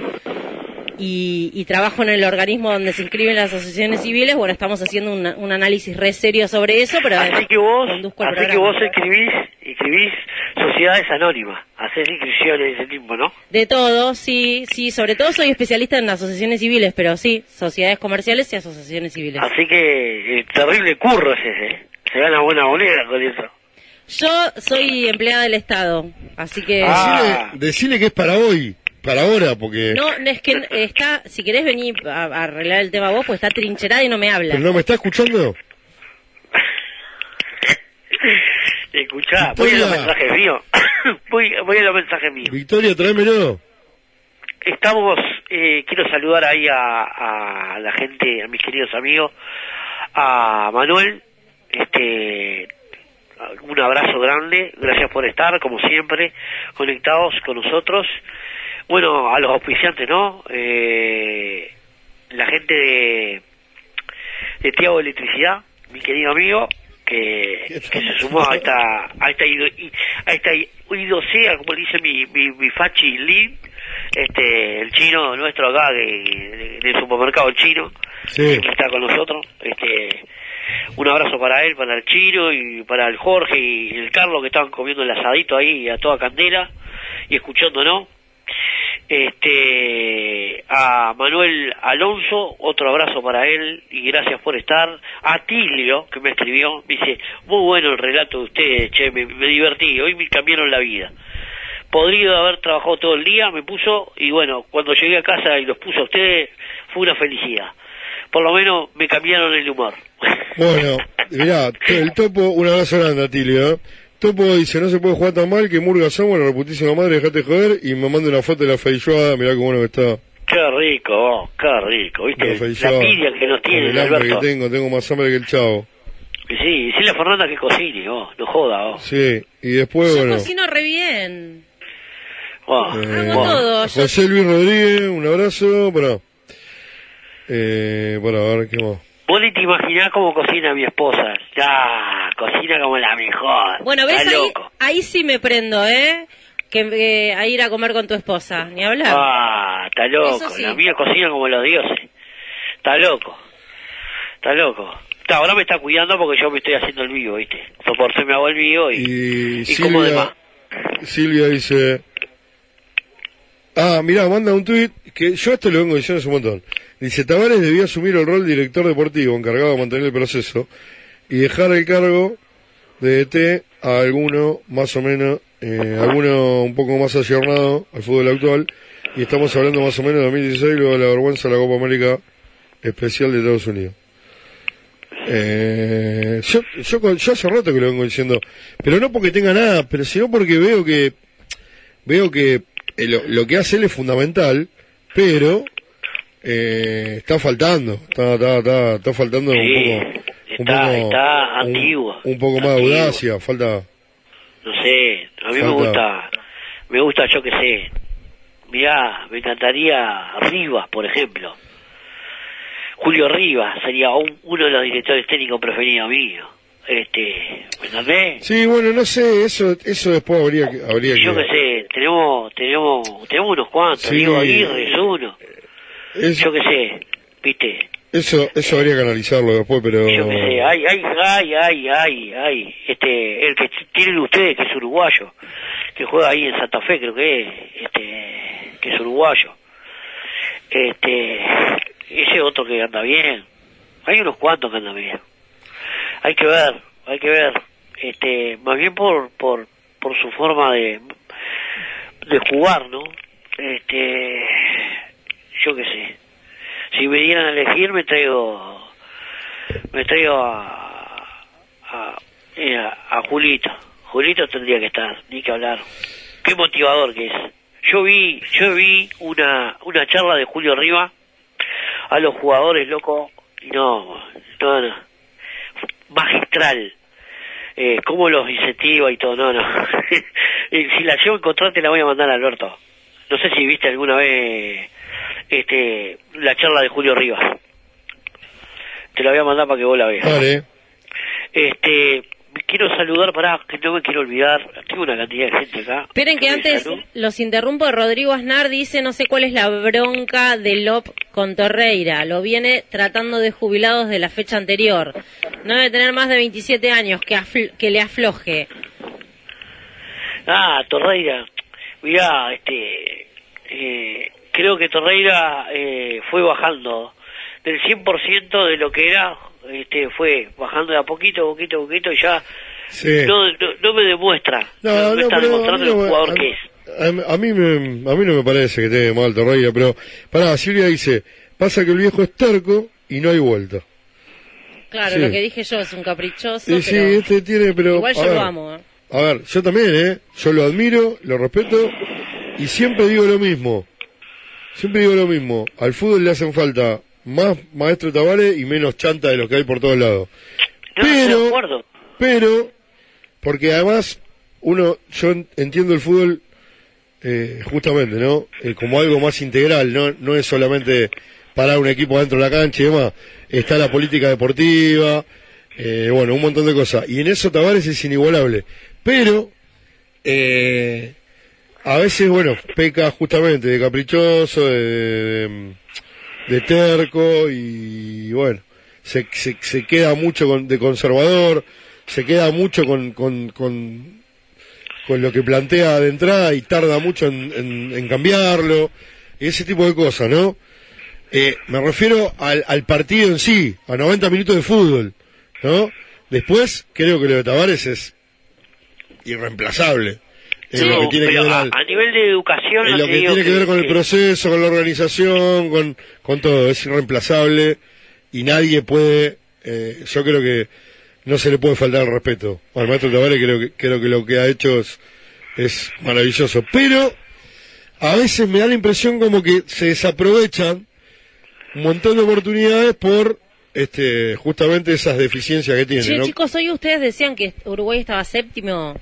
y, y trabajo en el organismo donde se inscriben las asociaciones civiles. Bueno, estamos haciendo un, un análisis re serio sobre eso, pero Así que vos, así que vos escribís, escribís sociedades anónimas, haces inscripciones de ese tipo, ¿no? De todo, sí, sí. Sobre todo soy especialista en asociaciones civiles, pero sí, sociedades comerciales y asociaciones civiles. Así que eh, terrible curro es ese, ¿eh? Se gana buena moneda con eso. Yo soy empleada del Estado, así que... Ah. Decile, decile que es para hoy, para ahora, porque... No, no, es que está, si querés venir a, a arreglar el tema vos, pues está trincherada y no me habla. ¿Pero no me está escuchando? Escuchá, voy a los mensajes míos. voy, voy a los mensajes míos. Victoria, tráemelo. Estamos, eh, quiero saludar ahí a, a la gente, a mis queridos amigos, a Manuel, este, un abrazo grande, gracias por estar, como siempre, conectados con nosotros. Bueno, a los auspiciantes, ¿no? Eh, la gente de, de Tiago Electricidad, mi querido amigo, que, que se sumó a esta, a esta, a esta i- idosea, como le dice mi, mi, mi Fachi Lin, este, el chino nuestro acá, que, de- del supermercado chino, Sí. que está con nosotros, este, un abrazo para él, para el chino y para el Jorge y el Carlos que estaban comiendo el asadito ahí a toda candela y escuchándonos. Este, a Manuel Alonso, otro abrazo para él y gracias por estar. A Tilio, que me escribió, me dice, muy bueno el relato de ustedes, che, me, me divertí, hoy me cambiaron la vida. Podrido de haber trabajado todo el día, me puso, y bueno, cuando llegué a casa y los puso a ustedes, fue una felicidad. Por lo menos me cambiaron el humor. Bueno, mirá, el topo, un abrazo grande a Tilio. ¿eh? Topo dice, no se puede jugar tan mal que Murga Samuel, la reputísima madre, dejate joder, y me manda una foto de la feijoada, mirá cómo bueno que está. Qué rico, vos, qué rico, La ¿viste? La feijoada. envidia que nos tiene, el hambre Alberto. que tengo, tengo más hambre que el chavo. Y Sí, decirle a Fernanda que cocine, vos, no joda, vos. Sí, y después, Yo bueno, cocino re bien. Vos, eh, Hago todo. José Luis Rodríguez, un abrazo, para... Eh, para ver, ¿qué más? Vos ni te imaginás cómo cocina mi esposa. Ya, cocina como la mejor. Bueno, ves ahí, loco. ahí sí me prendo, ¿eh? Que eh, a ir a comer con tu esposa, ni hablar. Ah, está loco. Sí. La mía cocina como los dioses. Está loco. Está loco. Está, ahora me está cuidando porque yo me estoy haciendo el vivo, ¿viste? Por eso me hago el vivo y, Y y como de más. Silvia, Silvia dice... Ah, mirá, manda un tuit que yo esto lo vengo diciendo hace un montón. Dice, Tavares debía asumir el rol de director deportivo encargado de mantener el proceso y dejar el cargo de ET a alguno más o menos, eh, alguno un poco más ayornado al fútbol actual. Y estamos hablando más o menos de 2016, luego de la vergüenza de la Copa América especial de Estados Unidos. Eh, yo, yo, yo hace rato que lo vengo diciendo, pero no porque tenga nada, pero sino porque veo que veo que eh, lo, lo que hace él es fundamental, pero eh, está faltando, está, está, está, está faltando un poco, un está- poco, está un- antiguo, un, poco más de antiguo. audacia, falta, No sé, a mí me gusta, me gusta, yo que sé. Mirá, me encantaría Rivas, por ejemplo. Julio Rivas sería un- uno de los directores técnicos preferidos míos. Este, ¿me entendés? Sí, bueno, no sé, eso eso después habría que... Habría Yo que qué sé, tenemos, tenemos, tenemos unos cuantos, Sí. Diego Aguirre es uno. Es- Yo qué sé, viste, Eso eso habría que analizarlo después, pero... yo qué sé, hay, hay, hay, hay, hay, hay, este, el que tienen ustedes que es uruguayo, que juega ahí en Santa Fe creo que es, este, que es uruguayo. Este, ese otro que anda bien, hay unos cuantos que andan bien. Hay que ver, hay que ver, este, más bien por, por, por su forma de, de jugar, ¿no? Este, yo qué sé. Si me dieran a elegir, me traigo, me traigo a, a, Julito. Julito tendría que estar, ni que hablar. Qué motivador que es. Yo vi, yo vi una, una charla de Julio Riva a los jugadores, loco, y no, no, no, magistral. Eh, cómo los incentiva y todo, no, no. Si la llevo a encontrar te la voy a mandar a Alberto. No sé si viste alguna vez este la charla de Julio Rivas. Te la voy a mandar para que vos la veas. Vale. Este, quiero saludar, para que no me quiero olvidar, tengo una cantidad de gente acá. Esperen que antes salud. los interrumpo. Rodrigo Aznar dice, no sé cuál es la bronca de Lop con Torreira. Lo viene tratando de jubilados de la fecha anterior. No debe tener más de 27 años, que, afl- que le afloje. Ah, Torreira. Mirá, este, eh, creo que Torreira eh, fue bajando del 100% de lo que era, este, fue bajando de a poquito, poquito, poquito y ya Sí. no, no, no me demuestra, no, No, me no, está demostrando el jugador a- que es. A, a mí me, a mí no me parece que tenga mal Torreira, pero pará, Silvia dice, pasa que el viejo es terco y no hay vuelta. Claro, Sí. lo que dije yo es un caprichoso, Y sí, pero este tiene, pero... igual yo lo amo. ¿eh? A ver, yo también, ¿eh? Yo lo admiro, lo respeto y siempre digo lo mismo. Siempre digo lo mismo. Al fútbol le hacen falta más maestro Tavares y menos chanta de los que hay por todos lados. No, estoy de Pero, acuerdo. pero, porque además uno, yo en- entiendo el fútbol eh, justamente, ¿no? Eh, como algo más integral, no, no es solamente parar un equipo dentro de la cancha y demás. Está la política deportiva, eh, bueno, un montón de cosas. Y en eso Tavares es inigualable. Pero, eh, a veces, bueno, peca justamente de caprichoso, de, terco y bueno, se, se, queda mucho con- de conservador, se queda mucho con, con, con, con lo que plantea de entrada y tarda mucho en, en- en cambiarlo, ese tipo de cosas, ¿no? Eh, me refiero al, al partido en sí, a 90 minutos de fútbol, ¿no? Después, creo que lo de Tavares es irreemplazable. En Sí, lo que tiene que pero ver a, al- a nivel de educación en no lo que tiene que ver con el que- proceso, con la organización, con, con todo, es irreemplazable y nadie puede, eh, yo creo que no se le puede faltar el respeto. Al maestro Tavares creo que, creo que lo que ha hecho es, es maravilloso. Pero a veces me da la impresión como que se desaprovechan un montón de oportunidades por este justamente esas deficiencias que tiene. ¿no? chicos, hoy ustedes decían que Uruguay estaba séptimo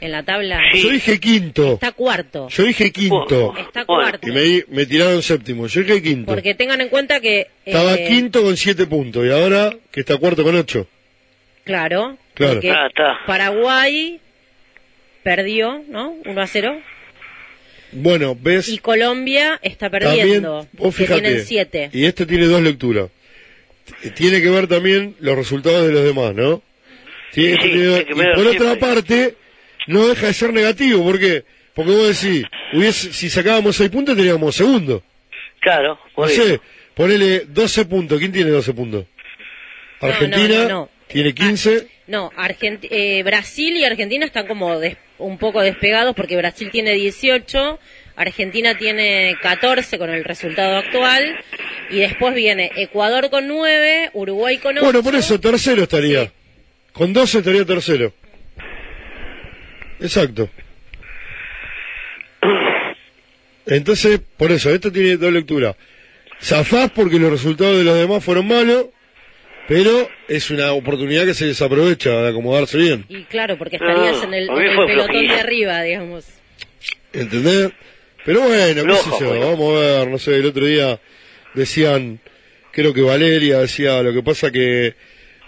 en la tabla. Yo dije quinto. Está cuarto. Yo dije quinto. Está cuarto. Y me, di- me tiraron séptimo. Yo dije quinto. Porque tengan en cuenta que... Estaba eh, quinto con siete puntos y ahora que está cuarto con ocho. Claro. Claro. porque Ah, está. Paraguay perdió, ¿no? 1 a 0. Bueno, ves, Y Colombia está también, perdiendo. vos que fíjate, tienen 7. y este tiene dos lecturas. Tiene que ver también los resultados de los demás, ¿no? Tiene- Sí, tiene- y por otra parte, no deja de ser negativo, ¿por qué? Porque vos decís, hubiese, si sacábamos seis puntos teníamos segundo. Claro, No sé, ponele 12 puntos. ¿Quién tiene 12 puntos? Argentina no, no, no. tiene 15. No, Argent- eh, Brasil y Argentina están como des- un poco despegados porque Brasil tiene 18, Argentina tiene 14 con el resultado actual y después viene Ecuador con 9, Uruguay con 8. Bueno, por eso, tercero estaría. Con 12 estaría tercero. Exacto. Entonces, por eso, esto tiene dos lecturas. Zafás porque los resultados de los demás fueron malos, pero es una oportunidad que se desaprovecha de acomodarse bien. Y claro, porque estarías en el, a mí en el fue pelotón de arriba, digamos. ¿Entendés? Pero bueno, qué sé yo, vamos a ver, no sé, el otro día decían, creo que Valeria decía, lo que pasa que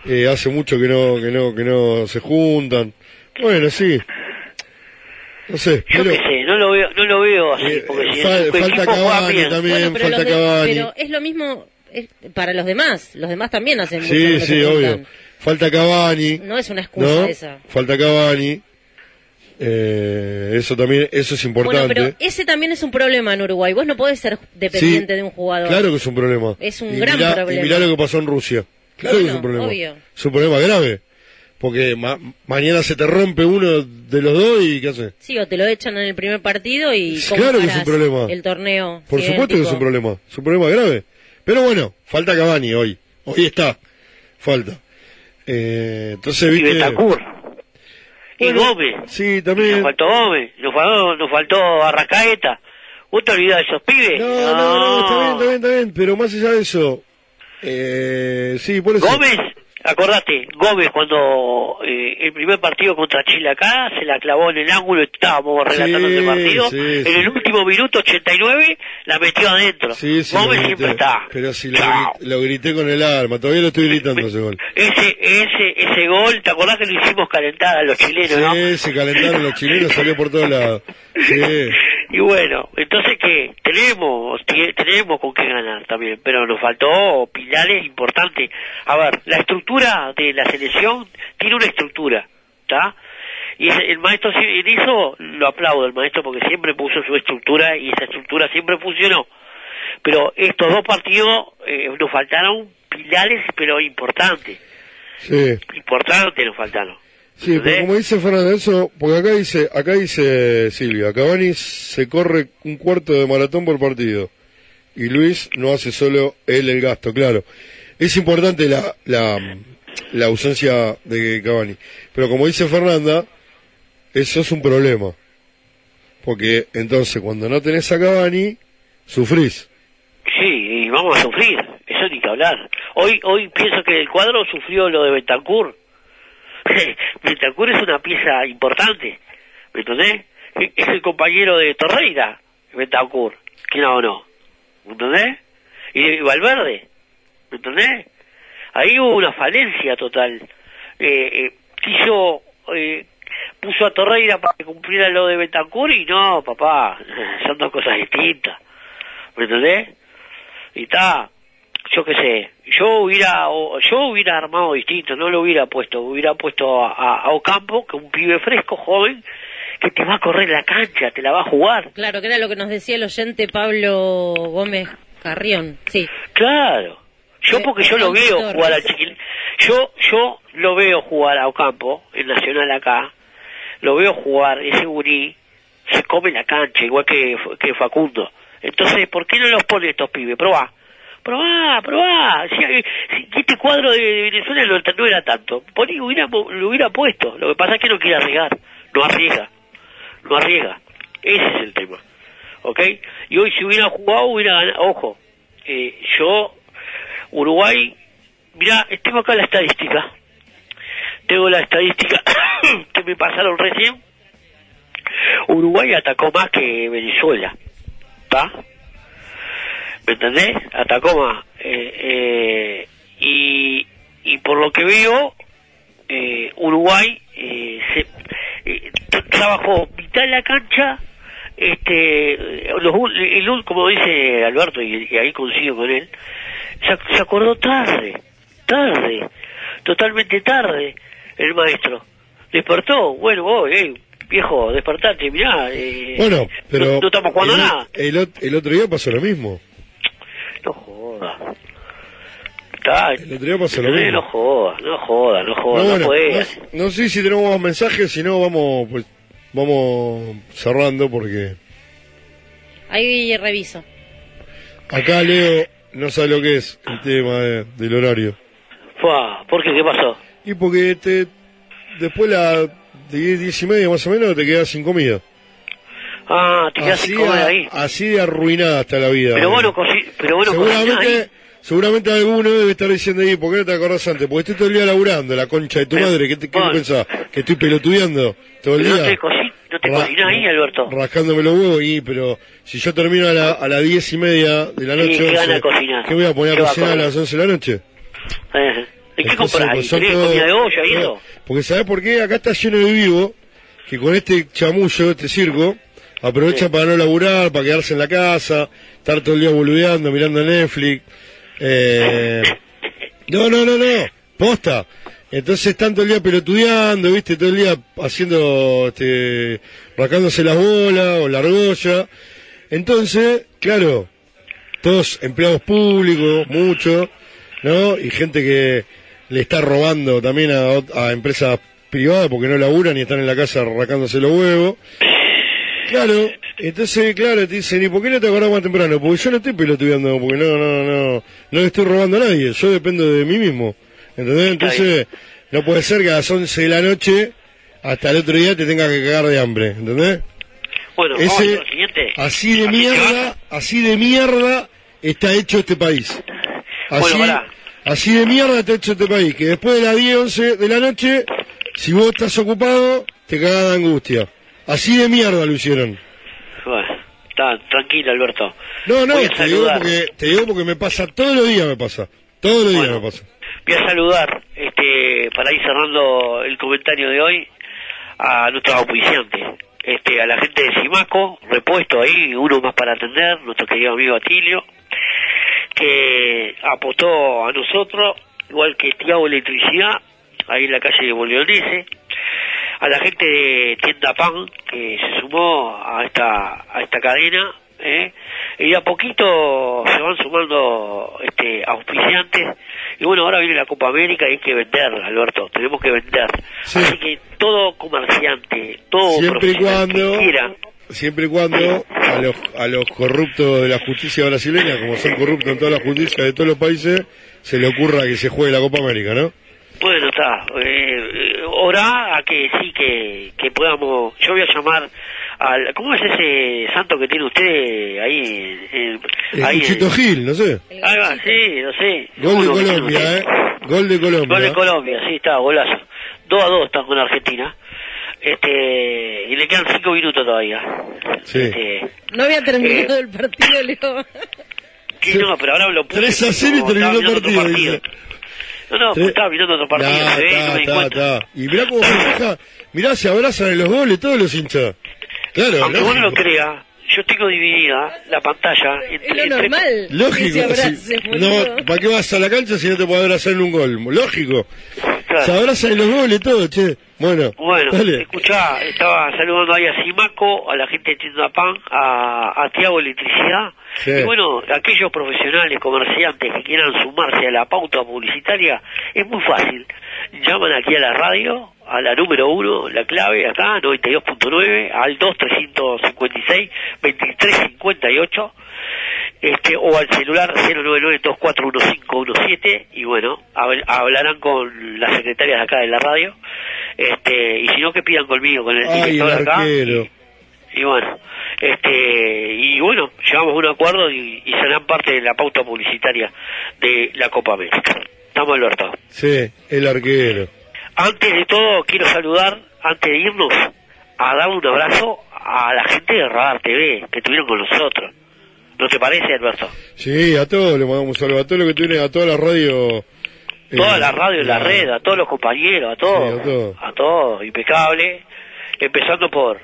Eh, hace mucho que no, que no, que no se juntan. Bueno, sí. No sé, Yo pero qué sé, no lo veo, no lo veo así, porque si Eh, fal- el falta Cavani también, Bueno, pero, falta Cavani. pero es lo mismo es para los demás. Los demás también hacen mucho. Sí, sí, obvio. Falta Cavani. No es una excusa ¿no? esa. Falta Cavani. Eh, eso también, eso es Bueno, importante. pero ese también es un problema en Uruguay. Vos no podés ser dependiente Sí, de un jugador. Claro que es un problema. Es un y gran mirá, problema. Y mirá lo que pasó en Rusia. Claro que es un Bueno, problema. obvio. Es un problema grave. Porque ma- mañana se te rompe uno de los dos y ¿qué haces? Sí, o te lo echan en el primer partido y cómo Claro que es un problema. el torneo. Por supuesto que es un problema. Es un problema grave. Pero bueno, falta Cavani hoy. Hoy está. Falta. Eh, entonces, Y viste. Y Bueno, Gómez. Sí, también. Nos faltó Gómez, nos faltó, nos faltó Arrascaeta. ¿Vos te olvidás de esos pibes? No, no, no, está bien, está bien, está bien. Pero más allá de eso. Eh, sí, por eso. Gómez, acordate, Gómez cuando eh, el primer partido contra Chile acá se la clavó en el ángulo, estábamos relatando Sí, ese partido, sí, en sí. el último minuto 89 la metió adentro. Gómez siempre está. Pero si lo, gri- lo grité con el arma. Todavía lo estoy gritando ese gol. Ese, ese, ese gol, ¿te acordás que lo hicimos calentar a los chilenos, no? Sí, se calentaron los chilenos, salió por todos lados. Sí. Y bueno, entonces que tenemos, tenemos con qué ganar también, pero nos faltó pilares importantes. A ver, la estructura de la selección tiene una estructura, ¿está? Y el maestro en eso lo aplaudo el maestro porque siempre puso su estructura y esa estructura siempre funcionó. Pero estos dos partidos eh, nos faltaron pilares, pero importantes, Sí. importantes nos faltaron. Sí, pero como dice Fernando, eso, porque acá dice, acá dice Silvia, Cavani se corre un cuarto de maratón por partido y Luis no hace solo él el gasto, claro. Es importante la, la, la ausencia de Cavani, pero como dice Fernanda, eso es un problema, porque entonces cuando no tenés a Cavani, sufrís. Sí, y vamos a sufrir, eso ni que hablar. Hoy hoy pienso que el cuadro sufrió lo de Bentancur. Bentancur es una pieza importante, ¿me entendés? Es el compañero de Torreira, Bentancur, ¿quién o no? ¿Me entendés? Y de Valverde, ¿me entendés? Ahí hubo una falencia total. Eh, eh, quiso, eh, puso a Torreira para que cumpliera lo de Bentancur y no, papá, son dos cosas distintas. ¿Me entendés? Y está, yo qué sé, yo hubiera, yo hubiera armado distinto, no lo hubiera puesto, hubiera puesto a, Ocampo, que un pibe fresco, joven, que te va a correr la cancha, te la va a jugar. Claro, que era lo que nos decía el oyente Pablo Gómez Carrión. Sí. Claro. Yo Eh, porque yo lo veo jugar al chiquil. Yo, yo lo veo jugar a Ocampo, en Nacional acá, lo veo jugar, ese gurí se come la cancha, igual que, que Facundo. Entonces, ¿por qué no los pone estos pibes? Probá. Probá, probá. Si, este cuadro de, Venezuela no, no era tanto. Poní, hubiera, lo hubiera puesto. Lo que pasa es que no quiere arriesgar. No arriesga. No arriesga. Ese es el tema. ¿Ok? Y hoy si hubiera jugado, hubiera ganado. Ojo, eh, yo, Uruguay, mirá, tengo acá la estadística. Tengo la estadística que me pasaron recién. Uruguay atacó más que Venezuela. ¿Está? ¿Me entendés? Atacó más. Eh, eh, y, y por lo que veo, eh, Uruguay eh, se, eh, trabajó mitad de la cancha, este, los, el, como dice Alberto, y, y ahí coincido con él, se, se acordó tarde, tarde, totalmente tarde, el maestro. Despertó, bueno, vos, eh, viejo, despertate, mirá. Eh, Bueno, pero no, no estamos jugando el, nada. el otro día pasó lo mismo. No joda. Está, mismo. no joda, no joda, no joda, No, no, bueno, puede. no, no sé si tenemos más mensajes, si no vamos, pues, vamos cerrando porque Ahí reviso. acá Leo no sabe lo que es el tema de- del horario. Fua, ¿Por qué? ¿Qué pasó? Y porque te, después la de 10, 10 y media más o menos te quedas sin comida. Ah, te quedas Así, a- ahí. así de arruinada está la vida. Pero bueno, pero bueno, seguramente, seguramente alguno debe estar diciendo ahí, ¿por qué no te acordás antes? Porque estoy todo el día laburando, la concha de tu Pero, madre. ¿Qué, te, qué bueno. pensás? ¿Que estoy pelotudeando todo el Pero no día? te, no te cocinás ahí, Alberto. rascándome los huevos y pero si yo termino a, la, a las diez y media de la Sí, noche ¿qué once, gana de cocinar? ¿qué voy a poner ¿Qué a a cocinar a comer? las once de la noche? Eh, ¿Y qué compras? pues, ¿Y son tenés todo- comida de olla y eso? Porque ¿sabes por qué? Acá está lleno de vivo, que con este chamullo, este circo, aprovecha para no laburar, para quedarse en la casa, estar todo el día boludeando, mirando Netflix. Eh, no, no, no, no, posta. Entonces están todo el día pelotudeando, viste, todo el día haciendo, este, rascándose las bolas o la argolla. Entonces, claro, todos empleados públicos, muchos, ¿no? Y gente que le está robando también a, a empresas privadas porque no laburan y están en la casa rascándose los huevos. Claro, entonces, claro, te dicen, ¿y por qué no te acordás más temprano? Porque yo no estoy pelotudeando, porque no, no, no, no le estoy robando a nadie, yo dependo de mí mismo. ¿Entendés? Entonces, no puede ser que a las 11 de la noche hasta el otro día te tenga que cagar de hambre, ¿entendés? Bueno, Ese- siguiente. Así de mierda, así de mierda está hecho este país. Así, Bueno, así de mierda está hecho este país, que después de las 10, 11 de la noche, si vos estás ocupado, te cagás de angustia. Así de mierda lo hicieron. Bueno, está tranquilo, Alberto. No, no, te digo, porque, te digo porque me pasa, todos los días me pasa. Todos los días me pasa. Voy a saludar, este, para ir cerrando el comentario de hoy, a nuestros auspiciantes. Este, a la gente de Simaco, repuesto ahí, uno más para atender, nuestro querido amigo Atilio, que apostó a nosotros, igual que Tiago Electricidad, ahí en la calle de Boliolese, a la gente de Tienda Pan, que se sumó a esta, a esta cadena, ¿eh? y a poquito se van sumando este, auspiciantes, y bueno, ahora viene la Copa América y hay que vender, Alberto, tenemos que vender. Así que todo comerciante, todo Siempre y profesional que cuando, quiera, siempre y cuando a los, a los corruptos de la justicia brasileña, como son corruptos en todas las justicias de todos los países, se le ocurra que se juegue la Copa América, ¿no? Bueno, está. Eh, eh, orá a que sí, que, que podamos. Yo voy a llamar al. ¿Cómo es ese santo que tiene usted ahí? en- El ahí en- Gil, no sé. Ahí va, sí, no sé. Gol de Colombia. ¿eh? Gol de Colombia. Gol de Colombia, sí, está, golazo. 2 a 2 están con Argentina. Este, y le quedan 5 minutos todavía. Sí. Este, No había terminado el partido, Leo. sí, no, pero ahora lo puse. 3 a 0 y terminó el partido. No, no, pues estaba mirando otro partido, Nah, se ve, no di. Y mirá cómo festeja, mirá, se abrazan en los goles todos los hinchas. Claro, Aunque vos no lo lógico. creas, yo tengo dividida la pantalla entre, Es lo entre- normal. Lógico, se sí. no, ¿para qué vas a la cancha si no te puedes abrazar en un gol? Lógico. Claro. Se abrazan en los goles todos, che. Bueno, Bueno, dale. escuchá, estaba saludando ahí a Simaco, a la gente de Tienda Pan, a, a Tiago Electricidad. Sí. Y bueno, aquellos profesionales, comerciantes que quieran sumarse a la pauta publicitaria, es muy fácil. Llaman aquí a la radio, a la número uno, la clave acá, 92.9, al 2356-2358, este, o al celular 099-241517, y bueno, habl- hablarán con las secretarias de acá de la radio, este, y si no que pidan conmigo, con el Ay, el director acá, y bueno, este, y bueno, llegamos a un acuerdo y, y serán parte de la pauta publicitaria de la Copa América. Estamos, Alberto. Sí, el arquero. Antes de todo, quiero saludar, antes de irnos, a dar un abrazo a la gente de Radar TV que estuvieron con nosotros. ¿No te parece, Alberto? Sí, a todos le mandamos un saludo, a todos los que tienen, a toda la radio. eh, Toda la radio, la red, a todos los compañeros, a todos. Sí, a todos. a todos, impecable. Empezando por,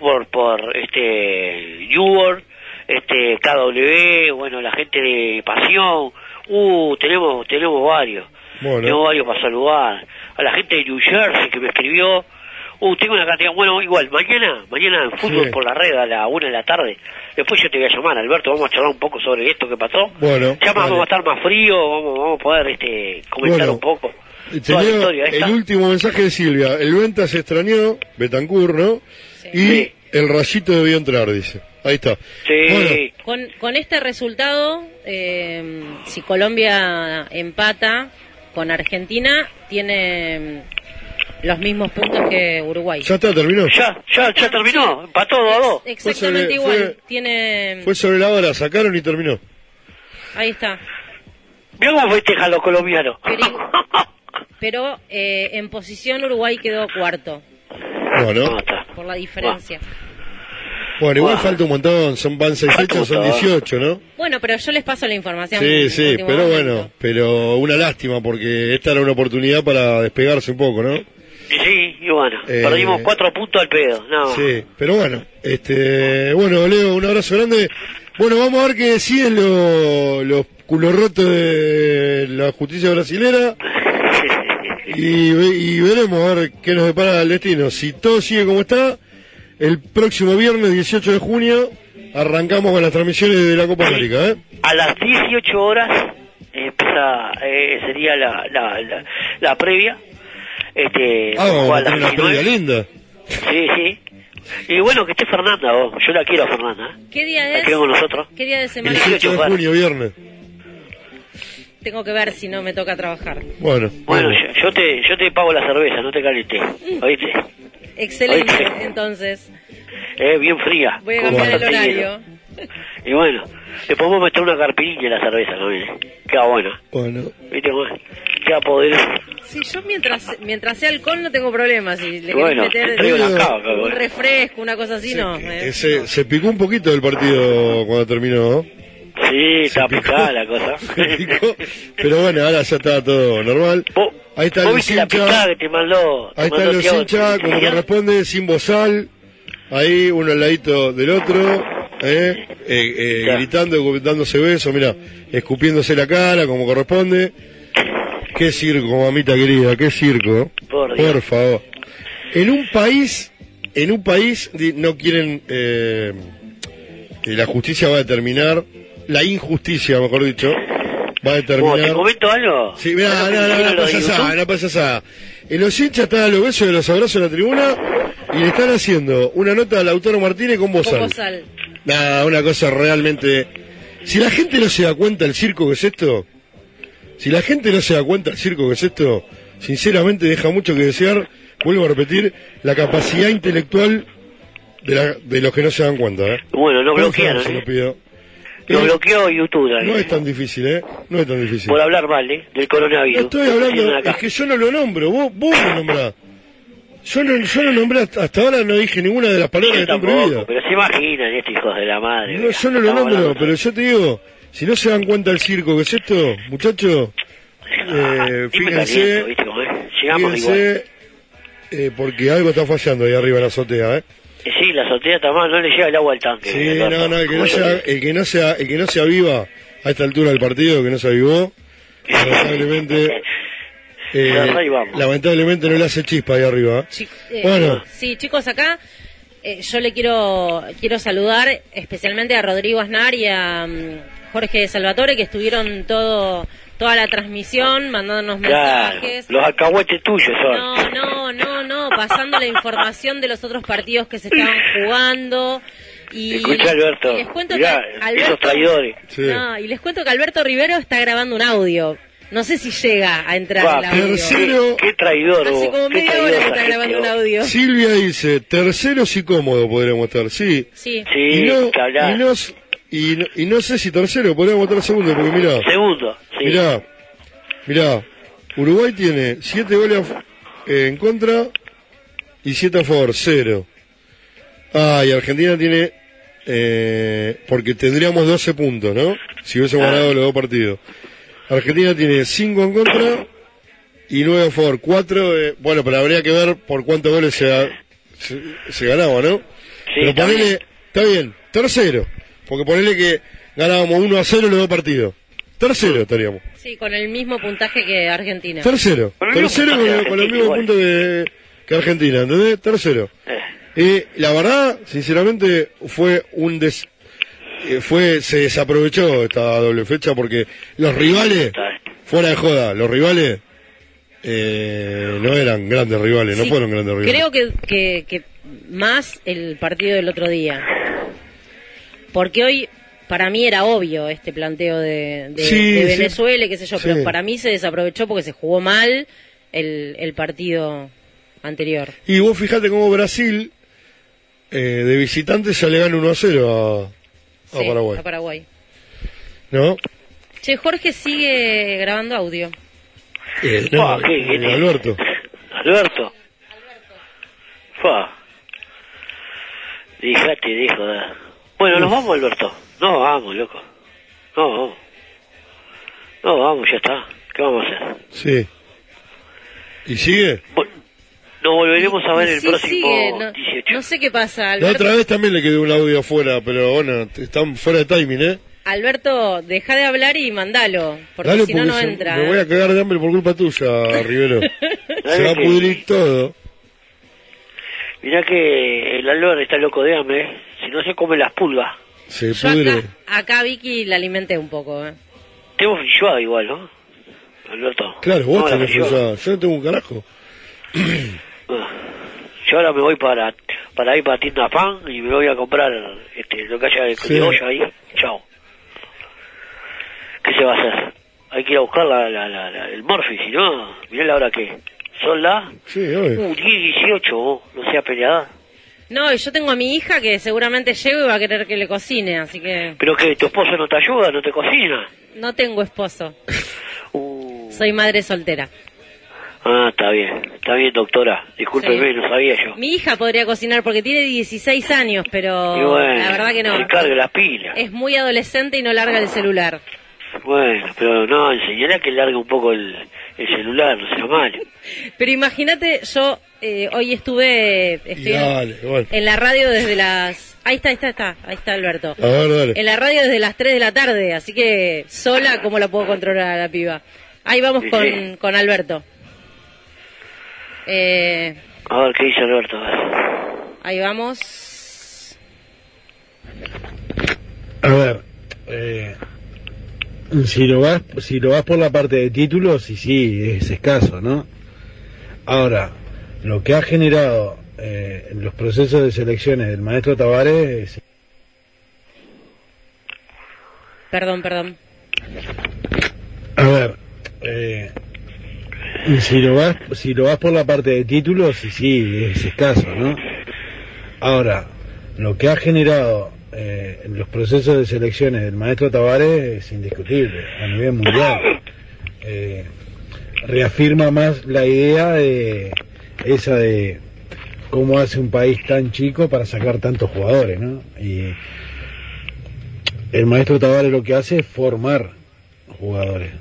por, por, este, Newborn, este, KW, bueno, la gente de Pasión. Uh, tenemos, tenemos varios. Bueno. Tengo varios para saludar. A la gente de New Jersey que me escribió. Uh, tengo una cantidad. Bueno, igual, mañana, mañana en fútbol Sí. por la red a la una de la tarde. Después yo te voy a llamar, Alberto. Vamos a charlar un poco sobre esto que pasó. Bueno, Ya dale. vamos a estar más frío, vamos, vamos a poder este, comentar Bueno, un poco. Eh, Toda la tenía historia esta. el último mensaje de Silvia. El Venta se extrañó, Betancur, ¿no? Y el rayito debió entrar, dice. Ahí está. Sí. Con, con este resultado, eh, si Colombia empata con Argentina, tiene mm, los mismos puntos que Uruguay. ¿Ya está, terminó? Ya, ya, ya terminó. Empató 2 a 2. Exactamente Fue igual. sobre- Tiene. Fue sobre la hora, sacaron y terminó. Ahí está. Mira cómo festejan los colombianos. Pero eh, en posición Uruguay quedó cuarto Bueno, por la diferencia. Bueno, igual falta un montón, son van seis Falta un fechas, son montón. 18, ¿no? Bueno, pero yo les paso la información. Sí, sí, pero momento. bueno, pero una lástima porque esta era una oportunidad para despegarse un poco, ¿no? Sí, y bueno, Eh, perdimos cuatro puntos al pedo. No. Sí, pero bueno, este, bueno, Leo, un abrazo grande. Bueno, vamos a ver qué deciden lo- los culos rotos de la justicia brasilera y, ve- y veremos a ver qué nos depara el destino. Si todo sigue como está, el próximo viernes 18 de junio arrancamos con las transmisiones de la Copa América, ¿eh? A las 18 horas empieza, eh, sería la, la, la, la previa. Este, Ah, vamos a una previa 19. linda. Sí, sí. Y bueno, que esté Fernanda, vos. yo la quiero a Fernanda. ¿eh? ¿Qué día La es? queremos nosotros. ¿Qué día de El semana? 18 de junio, viernes. Tengo que ver si no me toca trabajar. Bueno, Bueno, yo, yo te yo te pago la cerveza, no te calientes. ¿Oíste? Excelente, Oíste. entonces. Eh, bien fría. Voy a cambiar el horario. hielo. Y bueno, le podemos meter una carpinilla en la cerveza, ¿no? viene? Queda buena. Bueno. ¿Viste? Queda poderoso. Sí, yo mientras mientras sea alcohol no tengo problemas. Si le Bueno, te meter cava, un refresco, una cosa así, no. eh. Eh, se, se picó un poquito del partido cuando terminó, ¿no? Sí, está picada la cosa. Pero bueno, ahora ya está todo normal. Ahí están ¿Vos los viste la picada hinchas, que te mandó? te ahí están los hinchas, como corresponde, sin bozal, ahí uno al ladito del otro, ¿eh? Eh, eh, gritando, dándose besos, mira, escupiéndose la cara, como corresponde. Qué circo, mamita querida, qué circo. Por favor. En un país, en un país no quieren, eh, que la justicia va a determinar, la injusticia, mejor dicho, va a determinar. ¿Te comento algo? Sí, ¿Sabés no, lo no, no de pasa no pasa nada. En los hinchas están a los besos de los abrazos en la tribuna y le están haciendo una nota a Lautaro Martínez con voz Con alta. sal. Nada, una cosa realmente... Si la gente no se da cuenta del circo que es esto, si la gente no se da cuenta del circo que es esto, sinceramente deja mucho que desear, vuelvo a repetir, la capacidad intelectual de, la- de los que no se dan cuenta. ¿eh? Bueno, nos Por bloquearon, se ¿eh? lo pido. Nos Eh, bloqueó YouTube. No es tan difícil, ¿eh? No es tan difícil. Por hablar mal, ¿eh? Del coronavirus. No estoy hablando, es que yo no lo nombro, vos, vos lo nombrás. Yo no, yo no nombré, hasta, ahora no dije ninguna de las palabras que Yo están tampoco, prohibidas. pero se imaginan estos hijos de la madre. No, mira, yo no lo nombro, hablando- pero yo te digo, si no se dan cuenta del circo que es esto, muchachos, eh, Dime caliento, fíjense, ¿viste cómo es? Llegamos igual. fíjense, eh, porque algo está fallando ahí arriba en la azotea, ¿eh? Sí, la azotea está mal, no le llega el agua al tanque. Sí, no, no, el que no, Bueno, se, el que no se, el que no se aviva a esta altura del partido, que no se avivó, lamentablemente, eh, lamentablemente no le hace chispa ahí arriba. ¿eh? Eh, Bueno. Sí, chicos, acá eh, yo le quiero quiero saludar especialmente a Rodrigo Aznar y a mm, Jorge Salvatore que estuvieron todo toda la transmisión mandándonos Claro, mensajes. los alcahuetes tuyos son. No, no, no, no, pasando la información de los otros partidos que se estaban jugando. Y, Escucha, Alberto, y les cuento mirá, que Alberto, esos traidores. No, y les cuento que Alberto Rivero está grabando un audio. No sé si llega a entrar Va, el audio. tercero- Qué traidor, Hace vos, como qué media hora que está grabando un audio. Silvia dice, terceros y cómodo podríamos estar, sí. Sí. Sí, y, no, que hablar. y, no, y, no- y no sé si tercero, podríamos estar segundo, porque mirá, Segundo, sí. mirá, mirá, Uruguay tiene siete goles a f- eh, en contra y siete a favor, cero. Ah, y Argentina tiene, eh, porque tendríamos 12 puntos, ¿no? Si hubiésemos Ah. ganado los dos partidos. Argentina tiene 5 en contra y 9 a favor. 4, bueno, pero habría que ver por cuántos goles se, se, se ganaba, ¿no? pero ponele, está bien, tercero. Porque ponele que ganábamos 1 a 0 los dos partidos. Tercero estaríamos. Sí, con el mismo puntaje que Argentina. Tercero. Con el mismo Tercero con, mismos Argentina, puntos que, Argentina, ¿entendés? Tercero. Eh. Y la verdad, sinceramente, fue un des... eh, fue se desaprovechó esta doble fecha porque los rivales, fuera de joda, los rivales eh, no eran grandes rivales, no fueron grandes rivales. Creo que, que, que más el partido del otro día. Porque hoy, para mí era obvio este planteo de, de, Sí, de sí. Venezuela, y qué sé yo, Sí. pero para mí se desaprovechó porque se jugó mal el, el partido anterior. Y vos fijate cómo Brasil, eh, de visitante, ya le gana 1 a 0 a, a Sí, Paraguay. a Paraguay. ¿No? Che, Jorge sigue grabando audio. Eh, no, ¿qué? ¿Qué eh? Alberto. Alberto. Fa. Fíjate, dijo. da. Bueno, nos vamos, Alberto. No, vamos, loco. No, vamos. No, vamos, ya está. ¿Qué vamos a hacer? Sí. ¿Y sigue? Nos volveremos a ver el Sí, próximo sigue, no, 18. no sé qué pasa, La Alberto. otra vez también le quedó un audio afuera, pero bueno, están fuera de timing, ¿eh? Alberto, deja de hablar y mandalo, porque Dale, si no, no se- entra. Me voy a cagar de hambre por culpa tuya, Rivero. se va a que- pudrir todo. Mirá que el Albert está loco de hambre. ¿eh? Si no se come las pulgas. Se Yo acá, acá Vicky la alimenté un poco. ¿eh? Tengo frijoada igual, ¿no? Alberto. Claro, vos No, tenés frisada. Yo no tengo un carajo. Yo ahora me voy para para ir para tienda pan y me voy a comprar este lo que haya de, Sí. olla ahí. Chao. ¿Qué se va a hacer? Hay que ir a buscar la, la, la- la- el Morphy, si no, mirá la hora que son las Sí, uh, 10 18, vos, no sea peleada. No, y yo tengo a mi hija que seguramente llego y va a querer que le cocine, así que Pero que tu esposo no te ayuda, no te cocina. no tengo esposo. Uh. Soy madre soltera. Ah, está bien, está bien, doctora. Discúlpeme, Sí. no sabía yo. Mi hija podría cocinar porque tiene 16 años, pero bueno, la verdad que no. se cargue la pila. Es muy adolescente y no larga el celular. Bueno, pero no, enseñaré a que largue un poco el, el celular, no sea malo. Pero imagínate, yo eh, hoy estuve estoy en- Dale, bueno. en la radio desde las... Ahí está, ahí está, está, ahí está Alberto. A ver, dale. En la radio desde las 3 de la tarde, así que sola, ¿cómo la puedo controlar a la piba? Ahí vamos Sí, con, sí. con Alberto. Eh, A ver qué dice Alberto. ahí vamos. A ver, eh, si lo vas, si lo vas por la parte de títulos, sí, sí, es escaso, ¿no? Ahora, lo que ha generado eh, los procesos de selecciones del maestro Tavares es Perdón, perdón. A ver, eh, si lo vas, si lo vas por la parte de títulos, sí, sí, es escaso, ¿no? Ahora, lo que ha generado eh, los procesos de selecciones del maestro Tavares es indiscutible a nivel mundial. Eh, reafirma más la idea de esa de cómo hace un país tan chico para sacar tantos jugadores, ¿no? Y el maestro Tavares lo que hace es formar jugadores.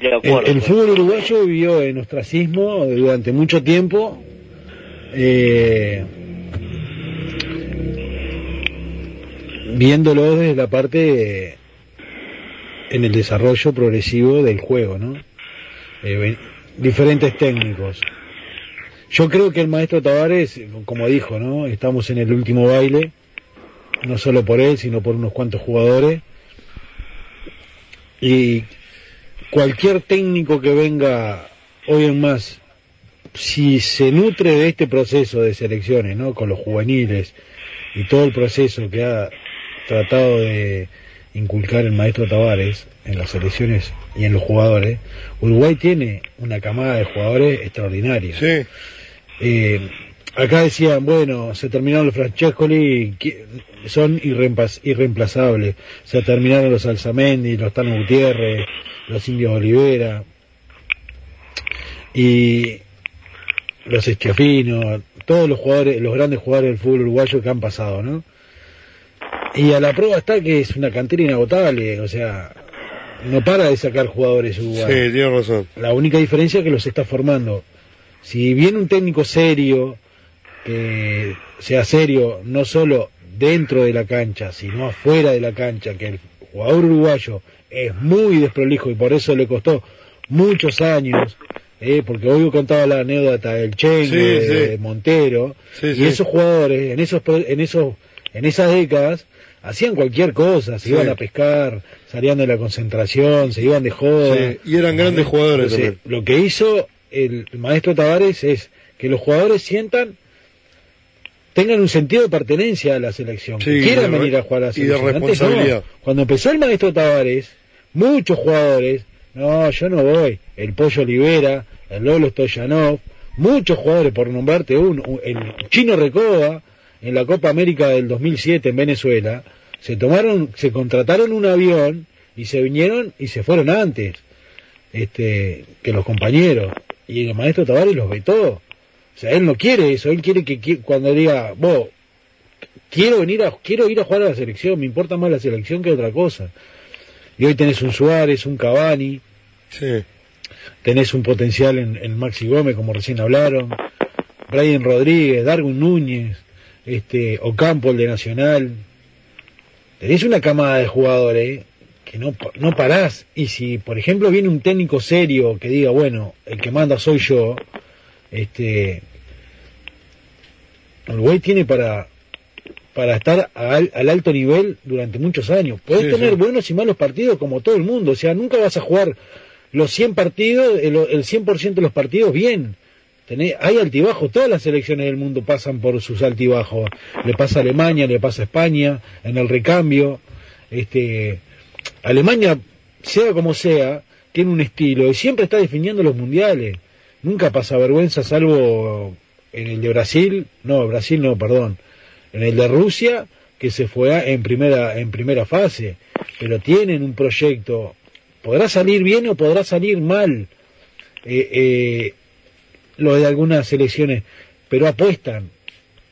El, el fútbol uruguayo vivió en ostracismo durante mucho tiempo. eh, viéndolo desde la parte eh, en el desarrollo progresivo del juego, ¿no? Eh, diferentes técnicos. Yo creo que el maestro Tavares, como dijo, ¿no? Estamos en el último baile, no solo por él, sino por unos cuantos jugadores. Y cualquier técnico que venga hoy en más, si se nutre de este proceso de selecciones, ¿no? Con los juveniles y todo el proceso que ha tratado de inculcar el maestro Tavares en las selecciones y en los jugadores, Uruguay tiene una camada de jugadores extraordinaria. Eh, acá decían, bueno, se terminaron los Francescoli, son irreemplaz- irreemplazables. Se terminaron los Alzamendi, los Tano Gutiérrez, los Indios Olivera y los Esquiafinos, todos los jugadores, los grandes jugadores del fútbol uruguayo que han pasado, ¿no? Y a la prueba está que es una cantera inagotable, o sea, no para de sacar jugadores Sí, uruguayos. tienes razón. La única diferencia es que los está formando. Si viene un técnico serio, que sea serio no solo dentro de la cancha, sino afuera de la cancha, que el jugador uruguayo es muy desprolijo y por eso le costó muchos años, eh, porque hoy contaba la anécdota del Sí, de, sí. de Montero, Sí, y sí. esos jugadores en esos, en esos, en esas décadas hacían cualquier cosa, se Sí. iban a pescar, salían de la concentración, se iban de joda. Sí, y eran grandes jugadores Entonces. Lo que hizo el, maestro Tavares es que los jugadores sientan, tengan un sentido de pertenencia a la selección, Sí, que quieran venir a jugar a la y de selección. Antes no. responsabilidad. Cuando empezó el maestro Tavares, muchos jugadores, no, yo no voy, el Pollo Olivera, el Lolo Stoyanov, muchos jugadores, por nombrarte uno, un- el Chino Recoba, en la Copa América del 2007 en Venezuela, se tomaron, se contrataron un avión y se vinieron y se fueron antes este que los compañeros y el maestro Tavares los vetó. O sea, él no quiere eso, él quiere que, que cuando diga, vos, quiero venir a, quiero ir a jugar a la selección, me importa más la selección que otra cosa. Y hoy tenés un Suárez, un Cavani, Sí. tenés un potencial en, en Maxi Gómez, como recién hablaron, Brian Rodríguez, Darwin Núñez, este, Ocampo, el de Nacional. Tenés una camada de jugadores que no, no parás. Y si, por ejemplo, viene un técnico serio que diga, bueno, el que manda soy yo, este, Uruguay tiene para, para estar al, al alto nivel durante muchos años. Podés Sí, tener sí. buenos y malos partidos como todo el mundo. O sea, nunca vas a jugar los 100 partidos, el, el 100% de los partidos bien. Hay altibajos, todas las selecciones del mundo pasan por sus altibajos. Le pasa a Alemania, le pasa a España, en el recambio. Este, Alemania, sea como sea, tiene un estilo y siempre está definiendo los mundiales. Nunca pasa vergüenza, salvo en el de Brasil, no, Brasil no, perdón, en el de Rusia, que se fue en primera, en primera fase. Pero tienen un proyecto. Podrá salir bien o podrá salir mal. Eh, eh, lo de algunas selecciones, pero apuestan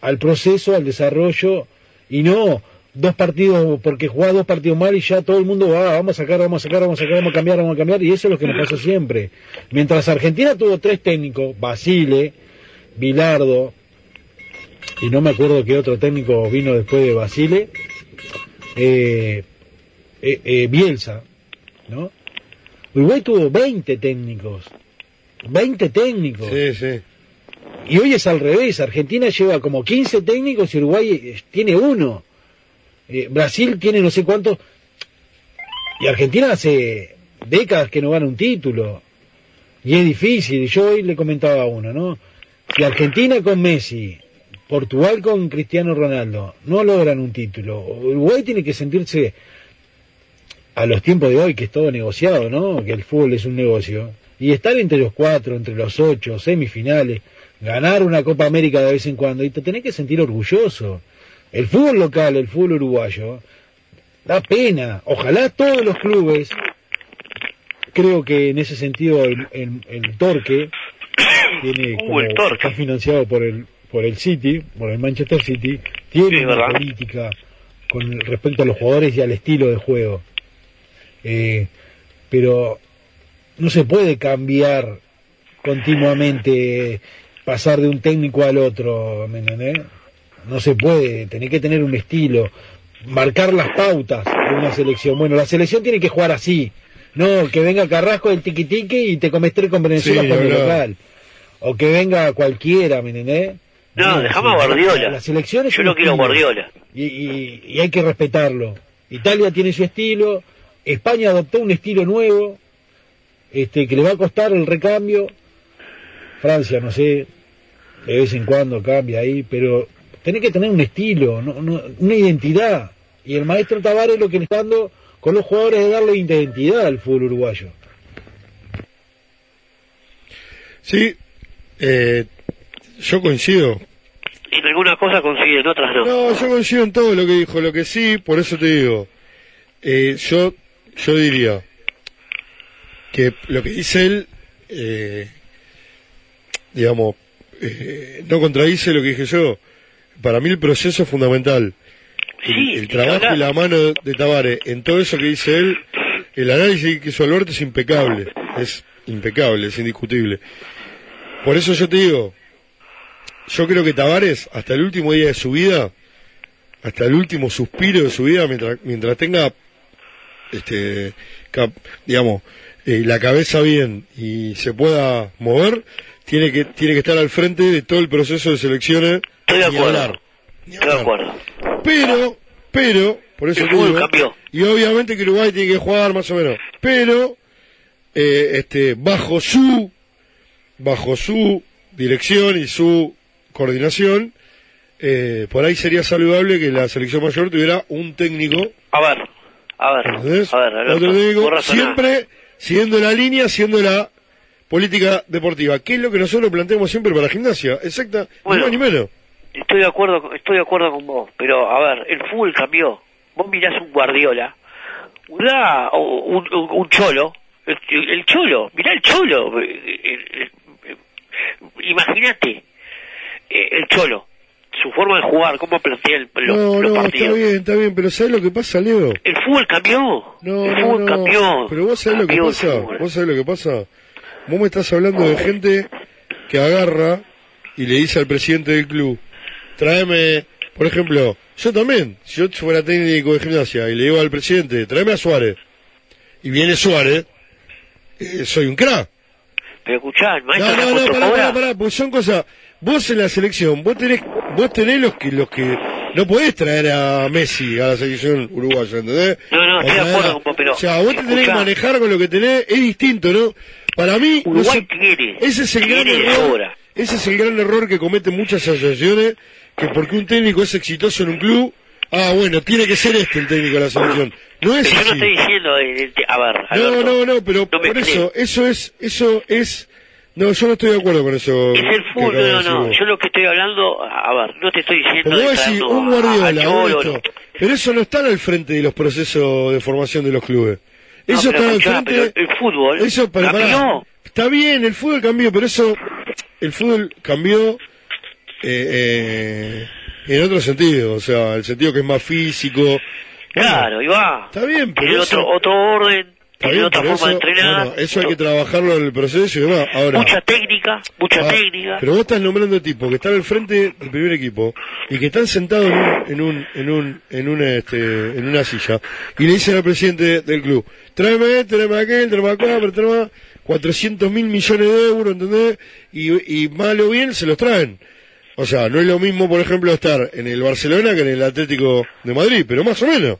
al proceso, al desarrollo y no dos partidos, porque jugás dos partidos mal y ya todo el mundo va, vamos a sacar, vamos a sacar, vamos a sacar, vamos a cambiar, vamos a cambiar, y eso es lo que nos pasó siempre. Mientras Argentina tuvo tres técnicos, Basile, Bilardo, y no me acuerdo qué otro técnico vino después de Basile, eh, eh, eh, Bielsa, ¿no? Uruguay tuvo 20 técnicos, 20 técnicos. Sí, sí. Y hoy es al revés, Argentina lleva como 15 técnicos y Uruguay eh, tiene uno. Eh, Brasil tiene no sé cuántos. Y Argentina hace décadas que no gana un título. Y es difícil. Yo hoy le comentaba a uno, ¿no? Si Argentina con Messi, Portugal con Cristiano Ronaldo no logran un título, Uruguay tiene que sentirse a los tiempos de hoy, que es todo negociado, ¿no? Que el fútbol es un negocio. Y estar entre los cuatro, entre los ocho, semifinales, ganar una Copa América de vez en cuando, y te tenés que sentir orgulloso. El fútbol local, el fútbol uruguayo, da pena. Ojalá todos los clubes, creo que en ese sentido el, el- el Torque, tiene como- el Torque. está financiado por el, por el City, por el Manchester City, tiene Sí, una ¿verdad? política con respecto a los jugadores y al estilo de juego. Eh, pero no se puede cambiar continuamente, pasar de un técnico al otro, ¿me entendés? No se puede, tenés que tener un estilo, marcar las pautas de una selección. Bueno, la selección tiene que jugar así, no que venga Carrasco del tiquitique y te comes tres con Venezuela Sí, por el local. O que venga cualquiera, ¿me entendés? No, dejame a Guardiola. La selección es Yo un lo quiero Guardiola. y, y- y hay que respetarlo. Italia tiene su estilo, España adoptó un estilo nuevo, este que le va a costar el recambio. Francia, no sé, de vez en cuando cambia ahí, pero tenés que tener un estilo, no- no- una identidad. Y el maestro Tavares lo que le está dando con los jugadores es darle identidad al fútbol uruguayo. Sí, eh, yo coincido. En algunas cosas consigue, en otras no. No, yo coincido en todo lo que dijo. Lo que sí, por eso te digo, eh, yo, yo diría que lo que dice él, eh, digamos, eh, no contradice lo que dije yo. Para mí el proceso es fundamental. El, el trabajo y la mano de Tavares en todo eso que dice él, el análisis que hizo Alberto es impecable, es impecable, es indiscutible. Por eso yo te digo, yo creo que Tavares, hasta el último día de su vida, hasta el último suspiro de su vida, mientras, mientras tenga, este, cap- digamos, eh, la cabeza bien y se pueda mover, tiene que, tiene que estar al frente de todo el proceso de selecciones. Estoy de acuerdo. hablar. Estoy de acuerdo. Pero, pero, por eso digo, y obviamente que Uruguay tiene que jugar más o menos, pero, eh, este, bajo su, bajo su dirección y su coordinación, eh, por ahí sería saludable que la selección mayor tuviera un técnico, A ver, a ver, ¿entendés? a ver, Alberto, técnico, siempre siguiendo la línea, siguiendo la política deportiva, que es lo que nosotros planteamos siempre para gimnasia, exacta, Bueno. ni más ni menos. Estoy de acuerdo, con- estoy de acuerdo con vos, pero a ver, el fútbol cambió. Vos mirás un Guardiola, o un, un- un cholo, el, el cholo, mirá el cholo. eh, eh, eh, Imagínate, el Cholo, su forma de jugar, cómo plantea el- los, No, los no, está partidos. bien, está bien, pero ¿sabes lo que pasa, Leo? El fútbol cambió. No, el fútbol no. cambió. Pero vos sabés lo que pasa. Vos sabés lo que pasa. Vos me estás hablando de gente que agarra y le dice al presidente del club, tráeme, por ejemplo, yo también, si yo fuera técnico de gimnasia y le digo al presidente, tráeme a Suárez, y viene Suárez, eh, soy un crack. Pero escuchá, el maestro No, no, está no, pará, pará, pará, porque son cosas. Vos en la selección, vos tenés, vos tenés los que, los que, no podés traer a Messi a la selección uruguaya, ¿entendés? No, no, estoy de acuerdo con vos, pero- O sea, vos te tenés que manejar con lo que tenés, es distinto, ¿no? Para mí, no Uruguay se- tiene. ese es el gran error, ese es el gran error que cometen muchas asociaciones, que porque un técnico es exitoso en un club, ah, bueno, tiene que ser este el técnico de la selección. No es Pero yo no así. estoy diciendo, de- a ver, No, Alberto, no, no, pero no me por eso, eso es, eso es, no, yo no estoy de acuerdo con eso. Es el fútbol, no, no, vos. yo lo que estoy hablando, a ver, no te estoy diciendo Pero vos decís, un a- a Guardiola, un no. esto, pero eso no está al frente de los procesos de formación de los clubes. No, Eso pero está al frente. pero el fútbol eso, para, cambió. Está bien, el fútbol cambió, pero eso, el fútbol cambió eh, eh, en otro sentido, o sea, el sentido que es más físico. Claro, y va. Está bien, pero eso- otro, otro orden, tiene bien, otra pero forma eso, de entrenar. bueno, eso hay que trabajarlo en el proceso y demás. Ahora, mucha técnica, mucha Ah, técnica. Pero vos estás nombrando tipos que están al frente del primer equipo y que están sentados en un, en un, en un, en una, este, en una silla y le dicen al presidente del club, tráeme este, tráeme aquel, tráeme acá, pero tráeme 400 mil millones de euros, ¿entendés? Y, y mal o bien se los traen. O sea, no es lo mismo, por ejemplo, estar en el Barcelona que en el Atlético de Madrid, pero más o menos.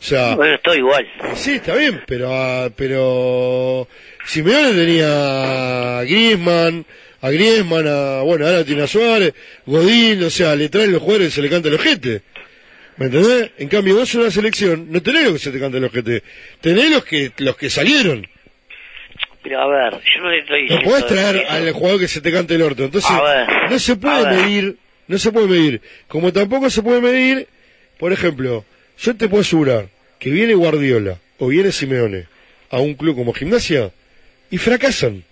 O sea, Bueno, estoy igual. Sí, está bien, pero ah, pero Simeone tenía a Griezmann, a Griezmann, a, bueno, ahora tiene a Suárez, Godín, o sea, le traen los jugadores y se le canta el ojete. ¿Me entendés? En cambio, vos en una selección no tenés los que se te canta el ojete, tenés los que los que salieron. Pero a ver, yo no le estoy No diciendo... podés traer al jugador que se te cante el orto. Entonces, ver, no se puede medir, no se puede medir. Como tampoco se puede medir, por ejemplo, yo te puedo asegurar que viene Guardiola o viene Simeone a un club como Gimnasia y fracasan.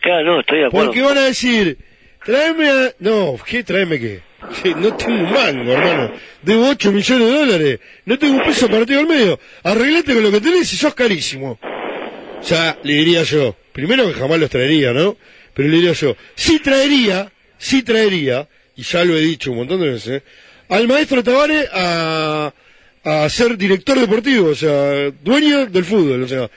Claro, no, estoy de acuerdo. Porque van a decir, tráeme a... No, ¿qué? Tráeme qué. No tengo un mango, hermano. Debo 8 millones de dólares. No tengo un peso partido al medio. Arreglate con lo que tenés y sos carísimo. O sea, le diría yo, primero que jamás los traería, ¿no? Pero le diría yo, sí traería, sí traería, y ya lo he dicho un montón de veces, al maestro Tavares a, a ser director deportivo, o sea, dueño del fútbol, o sea,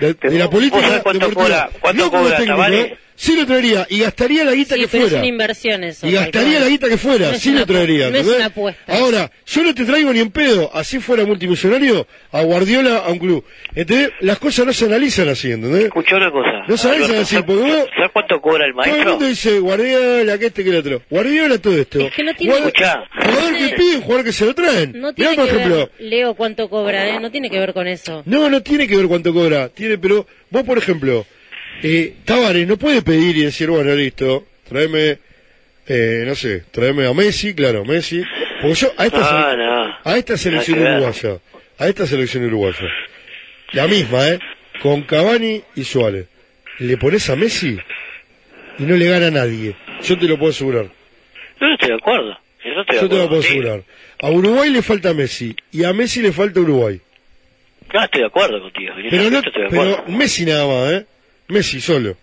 de, de la ¿vos política cuánto deportiva. cobra- cuánto no como cobra técnico. Sí lo traería, y gastaría la guita Sí, que pero es fuera. una inversión eso. Y gastaría la guita que fuera, No sí lo traería. apu- No es ¿entendés? una apuesta. Ahora, yo no te traigo ni en pedo, así fuera multimillonario, a Guardiola a un club. ¿Entendés? Las cosas no se analizan así, ¿entendés? Escucha una cosa. No sabés Alberto, decir, porque vos- ¿Sabes cuánto cobra el Todo el maestro? mundo dice Guardiola, que este, que el otro. Guardiola todo esto. Es que no tiene- Escuchá. Jugador que pide, jugador que se lo traen. No Mirá, tiene por que ejemplo, ver, Leo, cuánto cobra, ¿eh? No tiene que ver con eso. no, no tiene que ver cuánto cobra. Tiene, pero vos, por ejemplo, eh, Tavares no puede pedir y decir, bueno, listo, tráeme, eh, no sé, tráeme a Messi, claro, Messi. Porque yo, a esta, Ah, no. a esta selección uruguaya, a esta selección uruguaya, la misma, ¿eh? Con Cavani y Suárez. Le pones a Messi y no le gana a nadie. Yo te lo puedo asegurar. No, no estoy de acuerdo. Yo no Yo te lo puedo asegurar. A Uruguay le falta Messi y a Messi le falta Uruguay. No, estoy de acuerdo contigo. Yo Pero, no, estoy de acuerdo. pero Messi nada más, ¿eh? Messi solo.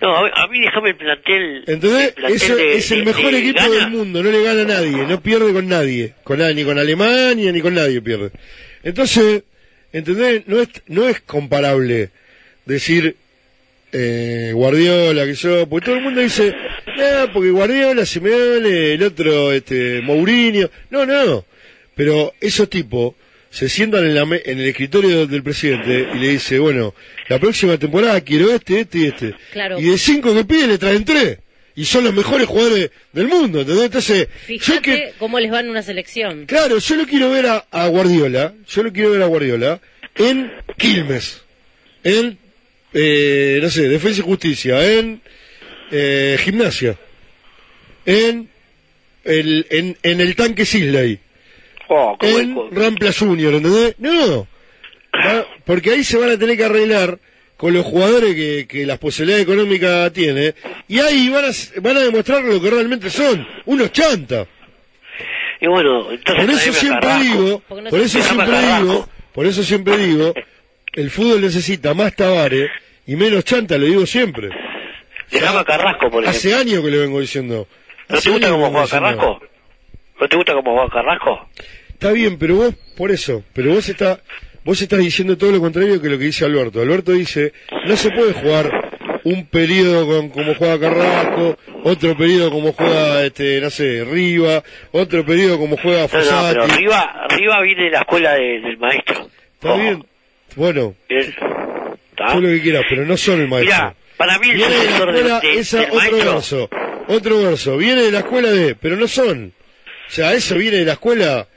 No, a, mí déjame el plantel. ¿Entendés? el plantel Eso de- es el mejor de equipo del mundo, no le gana a nadie, no pierde con nadie, con ni con Alemania, ni con nadie pierde. Entonces, ¿entendés? No es, no es comparable decir eh, Guardiola, que yo, porque todo el mundo dice, no, porque Guardiola, Simeone, el otro, este, Mourinho, no, no, pero esos tipos se sientan en, la me- en el escritorio del presidente y le dice, bueno, la próxima temporada quiero este, este y este. Claro. Y de cinco que pide le traen tres. Y son los mejores jugadores del mundo, ¿entendés? Entonces, yo Fíjate que, cómo les va en una selección. claro, yo lo quiero ver a, a Guardiola, yo lo quiero ver a Guardiola en Quilmes, en, eh, no sé, Defensa y Justicia, en eh, Gimnasia, en el, en, en el tanque Sisley, Oh, en el- Rampla Junior, ¿entendés? No, Va- porque ahí se van a tener que arreglar con los jugadores que, que las posibilidades económicas tiene, y ahí van a, van a demostrar lo que realmente son, unos chanta. Y bueno, entonces Por eso siempre Carrasco. digo, no por eso siempre Carrasco. digo, por eso siempre digo, el fútbol necesita más Tavares y menos chanta, lo digo siempre. Se llama Carrasco, por Hace ejemplo. años que le vengo diciendo. ¿No Hace te gusta cómo juega. Carrasco? ¿No te gusta cómo juega Carrasco? Está bien, pero vos, por eso, pero vos está, vos estás diciendo todo lo contrario que lo que dice Alberto. Alberto dice, no se puede jugar un periodo con como juega Carrasco, otro periodo como juega, este, no sé, Riva, otro periodo como juega No, no, Fossati. pero Riva, Riva viene de la escuela de- del maestro. Está bien, bueno, Bien. ¿Está? todo lo que quieras, pero no son el maestro. Mirá, para mí el Viene de la escuela, de- esa, del otro maestro... verso, otro verso, viene de la escuela de, pero no son. O sea, eso viene de la escuela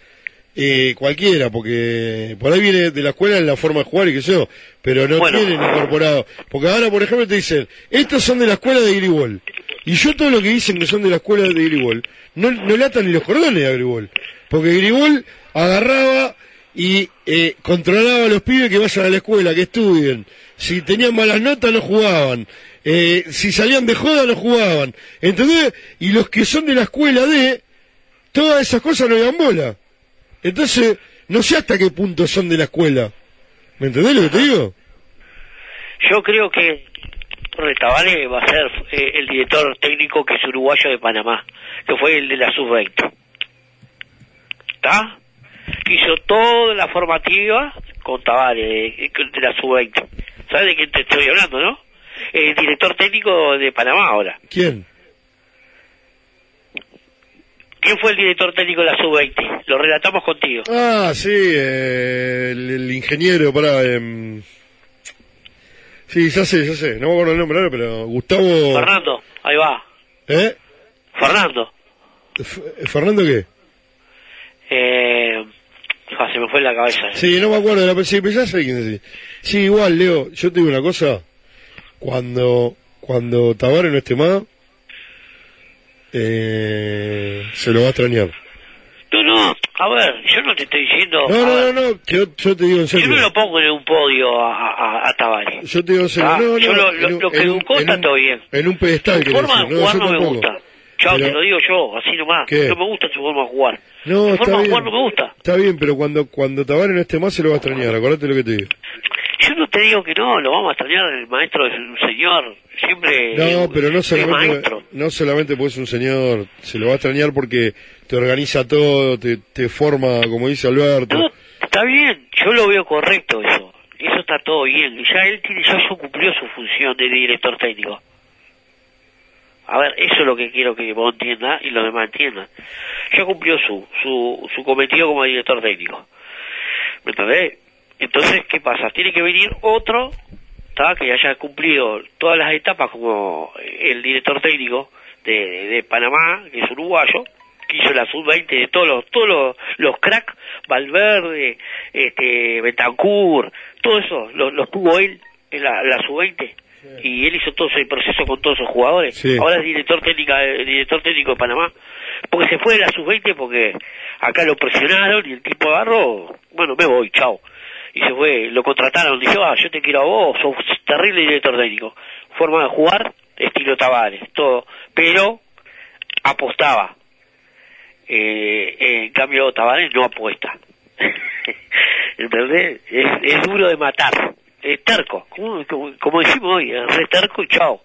eh, cualquiera, porque por ahí viene de la escuela en la forma de jugar y qué sé yo, pero no Bueno. tienen incorporado. Porque ahora, por ejemplo, te dicen, estos son de la escuela de Gribol. Y yo todo lo que dicen que son de la escuela de Gribol, no, no le atan ni los cordones a Gribol. Porque Gribol agarraba y eh, controlaba a los pibes que vayan a la escuela, que estudien. Si tenían malas notas no jugaban. Eh, si salían de joda no jugaban. ¿Entendés? Y los que son de la escuela de, todas esas cosas no dan bola. Entonces, no sé hasta qué punto son de la escuela. ¿Me entendés lo que te digo? Yo creo que Torre Tavares va a ser eh, el director técnico que es uruguayo de Panamá, que fue el de la sub-20. ¿Está? Que hizo toda la formativa con Tavares de, de la sub-20. ¿Sabes de quién te estoy hablando, no? El director técnico de Panamá ahora. ¿Quién? ¿Quién fue el director técnico de la sub-20? Lo relatamos contigo. Ah, sí, eh, el, el ingeniero, para sí, ya sé, ya sé. No me acuerdo el nombre ahora, pero Gustavo... Fernando, ahí va. ¿Eh? Fernando. F- ¿Fernando qué? Eh, ah, se me fue la cabeza. Sí, no me acuerdo de la sí, pero ya sé quién es. Sí, igual, Leo, yo te digo una cosa. Cuando, cuando Tavares no esté más, eh, se lo va a extrañar. No, no, a ver, yo no te estoy diciendo... No, no, ver, no, no, yo, yo te digo en Yo serio. no lo pongo en un podio a, a, a Tavares. Yo te digo en serio. Ah, no, no, yo lo, lo- en un- lo que educó está todo bien. En un pedestal, quiero forma de jugar yo no, me gusta. Chao, te lo digo yo, así nomás. ¿Qué? No me gusta su forma de jugar. No, su está forma de bien. jugar no me gusta. Está bien, pero cuando, cuando Tavares no esté más, se lo va a extrañar. Acordate lo que te digo. Yo no te digo que no, lo vamos a extrañar, el maestro es un señor, siempre... No, pero no solamente, no solamente porque es un señor, se lo va a extrañar porque te organiza todo, te, te forma, como dice Alberto. No, está bien, yo lo veo correcto eso. Eso está todo bien. Ya él tiene, ya cumplió su función de director técnico. A ver, eso es lo que quiero que vos entiendas y los demás entiendan. Ya cumplió su, su, su cometido como director técnico. ¿Me entendés? Entonces, ¿qué pasa? Tiene que venir otro ¿tá? que haya cumplido todas las etapas como el director técnico de, de Panamá, que es uruguayo, que hizo la sub-20 de todos los, todos los, los cracks, Valverde, este, Betancourt, todo eso, los, los tuvo él en la, la sub-20. Y él hizo todo ese proceso con todos esos jugadores. Sí. Ahora es director técnico, eh, director técnico de Panamá. Porque se fue de la sub-20 porque acá lo presionaron y el tipo agarró, bueno, me voy, chao. Y se fue, lo contrataron, dijo, ah, yo te quiero a vos, sos terrible director técnico. Forma de jugar, estilo Tavares, todo. Pero apostaba. Eh, en cambio, Tavares no apuesta. ¿Entendés? Es, es duro de matar. Es terco. Como, decimos hoy, es re terco y chao.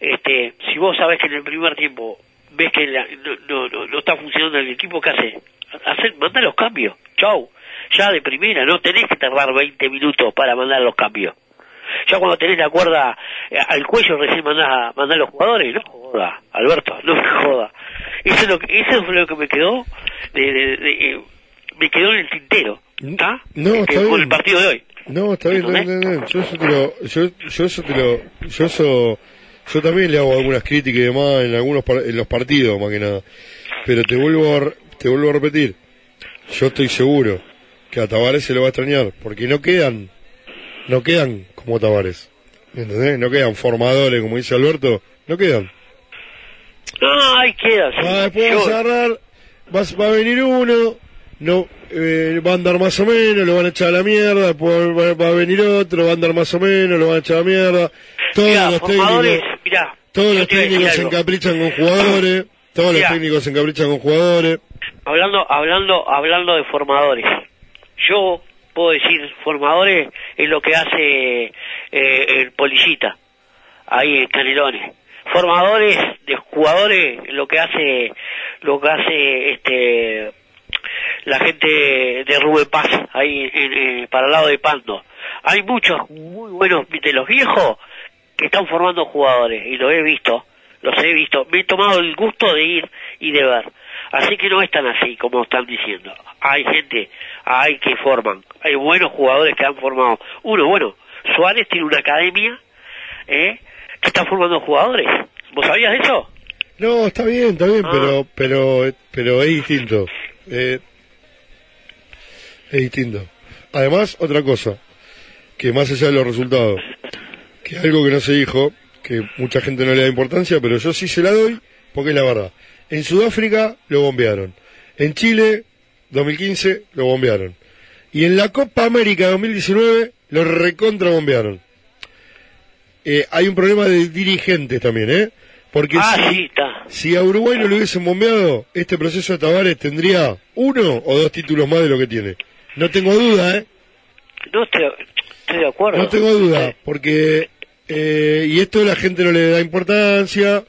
Este, si vos sabés que en el primer tiempo ves que no, no, no, no está funcionando el equipo, ¿qué hace? Hacer, manda los cambios. Chau. Ya de primera, no tenés que tardar 20 minutos para mandar los cambios. Ya cuando tenés la cuerda eh, al cuello recién mandás, mandás los jugadores, no joda, Alberto, no me joda. Eso es lo que, eso fue lo que me quedó, de, de- de- eh, me quedó en el tintero, ¿está? No, Eh, está con bien. el partido de hoy. No, está bien, bien, está bien. Yo eso te lo, yo, yo eso te lo, yo eso, yo también le hago algunas críticas y demás en algunos, en los partidos más que nada. Pero te vuelvo a, te vuelvo a repetir, yo estoy seguro que a Tavares se lo va a extrañar, porque no quedan, no quedan como Tavares. ¿Entendés? No quedan formadores, como dice Alberto, no quedan. No, ahí queda. sí. Ah, después vas a agarrar, vas, va a venir uno, no, eh, va a andar más o menos, lo van a echar a la mierda, después va, va a venir otro, va a andar más o menos, lo van a echar a la mierda. Todos Mirá, los técnicos, mirá, todos los técnicos se encaprichan con jugadores, todos Mirá. los técnicos se encaprichan con jugadores. Hablando, hablando, hablando de formadores, yo puedo decir formadores es lo que hace eh, el policita ahí en Canelones. Formadores de jugadores lo que hace, lo que hace este la gente de Rubén Paz ahí en, para el lado de Pando. Hay muchos muy buenos de los viejos que están formando jugadores y los he visto, los he visto, me he tomado el gusto de ir y de ver. Así que no es tan así como están diciendo. Hay gente, hay que forman, hay buenos jugadores que han formado. Uno, bueno, Suárez tiene una academia ¿eh? que está formando jugadores. ¿Vos sabías de eso? No, está bien, está bien, Ah. pero, pero, pero es distinto. Eh, es distinto. Además, otra cosa, que más allá de los resultados, que algo que no se dijo, que mucha gente no le da importancia, pero yo sí se la doy, porque es la verdad. En Sudáfrica lo bombearon. En Chile, 2015, lo bombearon. Y en la Copa América 2019, lo recontra bombearon. Eh, hay un problema de dirigentes también, ¿eh? Porque ah, si, a Uruguay no lo hubiesen bombeado, este proceso de Tavares tendría uno o dos títulos más de lo que tiene. No tengo duda, ¿eh? No estoy, estoy de acuerdo. No tengo duda, porque... eh, y esto la gente no le da importancia,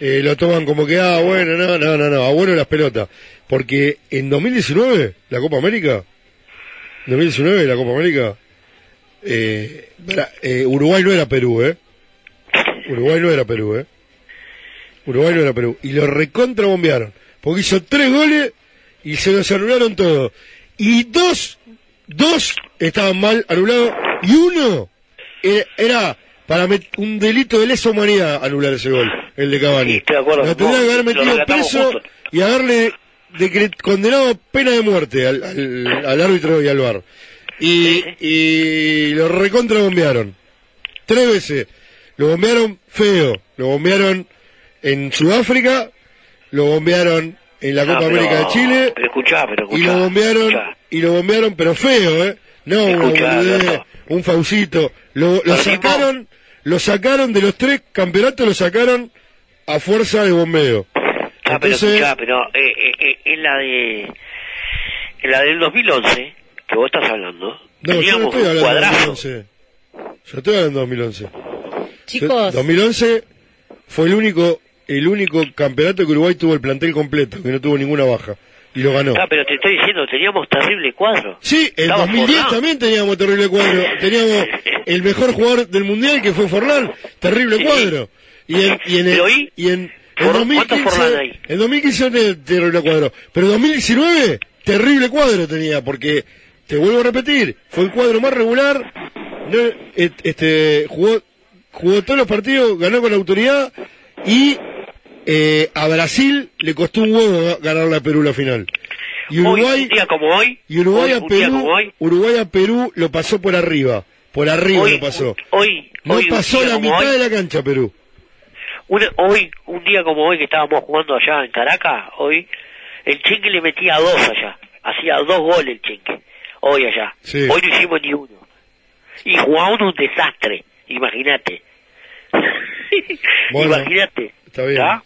eh, lo toman como que, ah, bueno, no, no, no, no, a bueno las pelotas. Porque en 2019, la Copa América, 2019, la Copa América, eh, eh, Uruguay no era Perú, ¿eh? Uruguay no era Perú, ¿eh? Uruguay no era Perú. Y lo recontra bombearon. Porque hizo tres goles y se los anularon todos. Y dos, dos estaban mal anulados y uno eh, era para un delito de lesa humanidad anular ese gol, el de Cavani. estoy de acuerdo. Lo tendría que haber metido preso y haberle condenado pena de muerte al, al, al árbitro y al VAR. Y, y lo recontra bombearon. Tres veces. Lo bombearon feo. Lo bombearon en Sudáfrica. Lo bombearon en la Ah, Copa pero- América de Chile. Pero escuchá, pero Y escuchá. lo bombearon, escuchá. y lo bombearon, pero feo, ¿eh? No, Escuchá, un faucito. Lo, lo sacaron, lo sacaron de los tres campeonatos, lo sacaron a fuerza de bombeo. Ah, pero Entonces, escuchá, pero eh, eh, eh, en la de en la del 2011 que vos estás hablando, no, yo no teníamos estoy hablando de cuadrazo. 2011. Yo estoy hablando de 2011. Chicos. 2011 fue el único, el único campeonato que Uruguay tuvo el plantel completo, que no tuvo ninguna baja. Y lo ganó. Ah, pero te estoy diciendo, teníamos terrible cuadro. Sí, en Estaba 2010 Forlán. también teníamos terrible cuadro. Teníamos el mejor jugador del mundial que fue Forlán, terrible Sí. cuadro. Y en, y en, el- y en, en ¿por- 2015, cuánto Forlán hay? en 2015 no tenía terrible cuadro. Pero 2019, terrible cuadro tenía, porque, te vuelvo a repetir, fue el cuadro más regular, no, este, jugó, jugó todos los partidos, ganó con autoridad y eh, a Brasil le costó un huevo ganar la Perú la final. Y Hoy, Uruguay, un día como hoy, y Uruguay hoy, a un Perú, hoy, Uruguay a Perú lo pasó por arriba, por arriba Hoy, lo pasó. hoy, No hoy, un pasó la mitad hoy, de la cancha Perú. Una- hoy, un día como hoy que estábamos jugando allá en Caracas, hoy, el Chenque le metía dos allá, hacía dos goles el Chenque, hoy allá. Sí. Hoy no hicimos ni uno. Y jugábamos un desastre, imagínate. Bueno, imagínate. Está bien. ¿Está?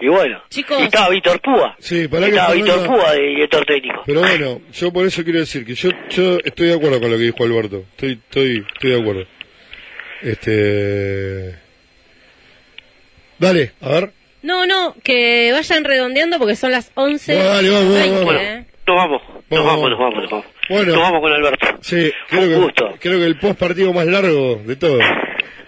Y bueno, Chicos. y estaba Víctor Púa. Sí, para que estaba Fernando- Víctor Púa de director técnico. Pero bueno, yo por eso quiero decir que yo, yo estoy de acuerdo con lo que dijo Alberto. Estoy, estoy, estoy de acuerdo. Este. Dale, a ver. No, no, que vayan redondeando porque son las 11. Dale, vamos, vamos, vamos. Bueno, ¿eh? nos vamos, nos Vamos, vamos, nos vamos, nos vamos. Bueno. Nos vamos con Alberto. Sí, Un creo que, gusto. creo que el post partido más largo de todo.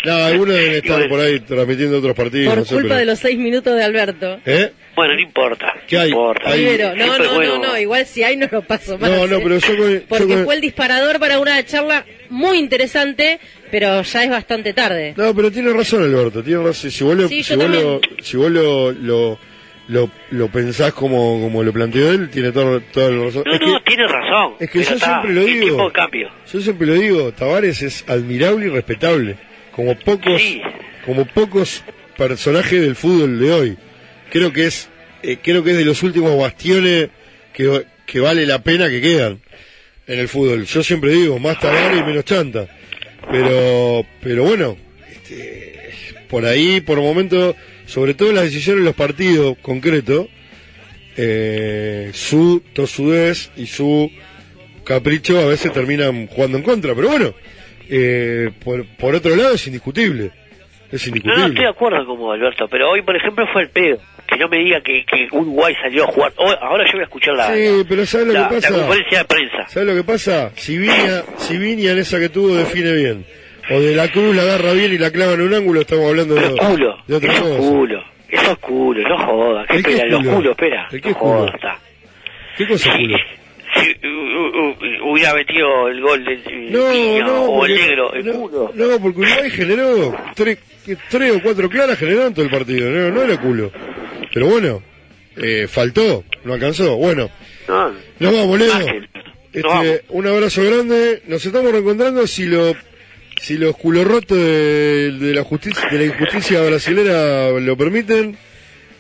Nada, algunos deben estar por ahí transmitiendo otros partidos. Por no sé, culpa pero- de los seis minutos de Alberto. ¿Eh? Bueno, no importa. ¿Qué no hay? importa. Hay- no, Siempre no, bueno. no, no, igual si hay no lo paso más. No, no, pero yo con- yo Porque con- fue el disparador para una charla muy interesante, pero ya es bastante tarde. No, pero tiene razón Alberto, tiene razón. Si vos lo, Sí, si yo vos lo, si vos lo, lo, lo, lo pensás como, como lo planteó él, tiene todo, toda la razón. No, es no, que, tiene razón. es que yo está, siempre lo el digo. yo siempre lo digo, Tavares es admirable y respetable, como pocos, Sí. como pocos personajes del fútbol de hoy. Creo que es, eh, creo que es de los últimos bastiones que, que vale la pena que quedan en el fútbol. Yo siempre digo, más tabar y menos chanta. Pero, pero bueno, este, por ahí, por momento, sobre todo en las decisiones de los partidos concretos, eh, su tosudez y su capricho a veces terminan jugando en contra. Pero bueno, eh, por, por otro lado es indiscutible. Es No, no, indiscutible. estoy de acuerdo con vos, Alberto, pero hoy, por ejemplo, fue el pedo. Que no me diga que, que Uruguay salió a jugar. Hoy- ahora yo voy a escuchar la, Sí, pero ¿sabes lo la- que pasa? la conferencia de prensa. ¿Sabes lo que pasa? Si Viña, si Viña en esa que tuvo define bien, o de la cruz la agarra bien y la clava en un ángulo, estamos hablando de, Pero culo, de otra cosa. culo, eso es culo, no jodas. ¿Qué ¿El qué espera? es Los culo? culos, espera. ¿El qué No es culo? jodas. ¿Qué cosa es culo? Si hubiera metido el gol del No, o el negro, el no, culo. no, porque Uruguay generó tres, tres o cuatro claras generaron todo el partido, no, no era culo. Pero bueno, eh, faltó, no alcanzó. Bueno, No, nos vamos, Leo. Este, vamos. un abrazo grande. Nos estamos reencontrando si lo si los culos rotos de, de la justicia de la injusticia brasilera lo permiten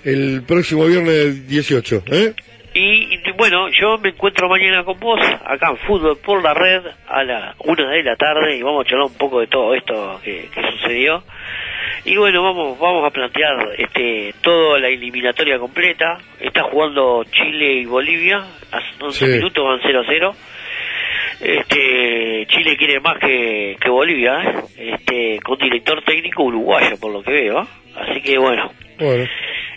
el próximo viernes 18, ¿eh? Y, y, bueno, yo me encuentro mañana con vos acá en Fútbol por la Red a la una de la tarde y vamos a charlar un poco de todo esto que, que sucedió. Y bueno, vamos vamos a plantear este toda la eliminatoria completa. Está jugando Chile y Bolivia, hace 11 Sí. minutos van 0 a 0. Este, Chile quiere más que, que Bolivia, ¿eh? este, con director técnico uruguayo, por lo que veo. ¿eh? Así que bueno, Bueno,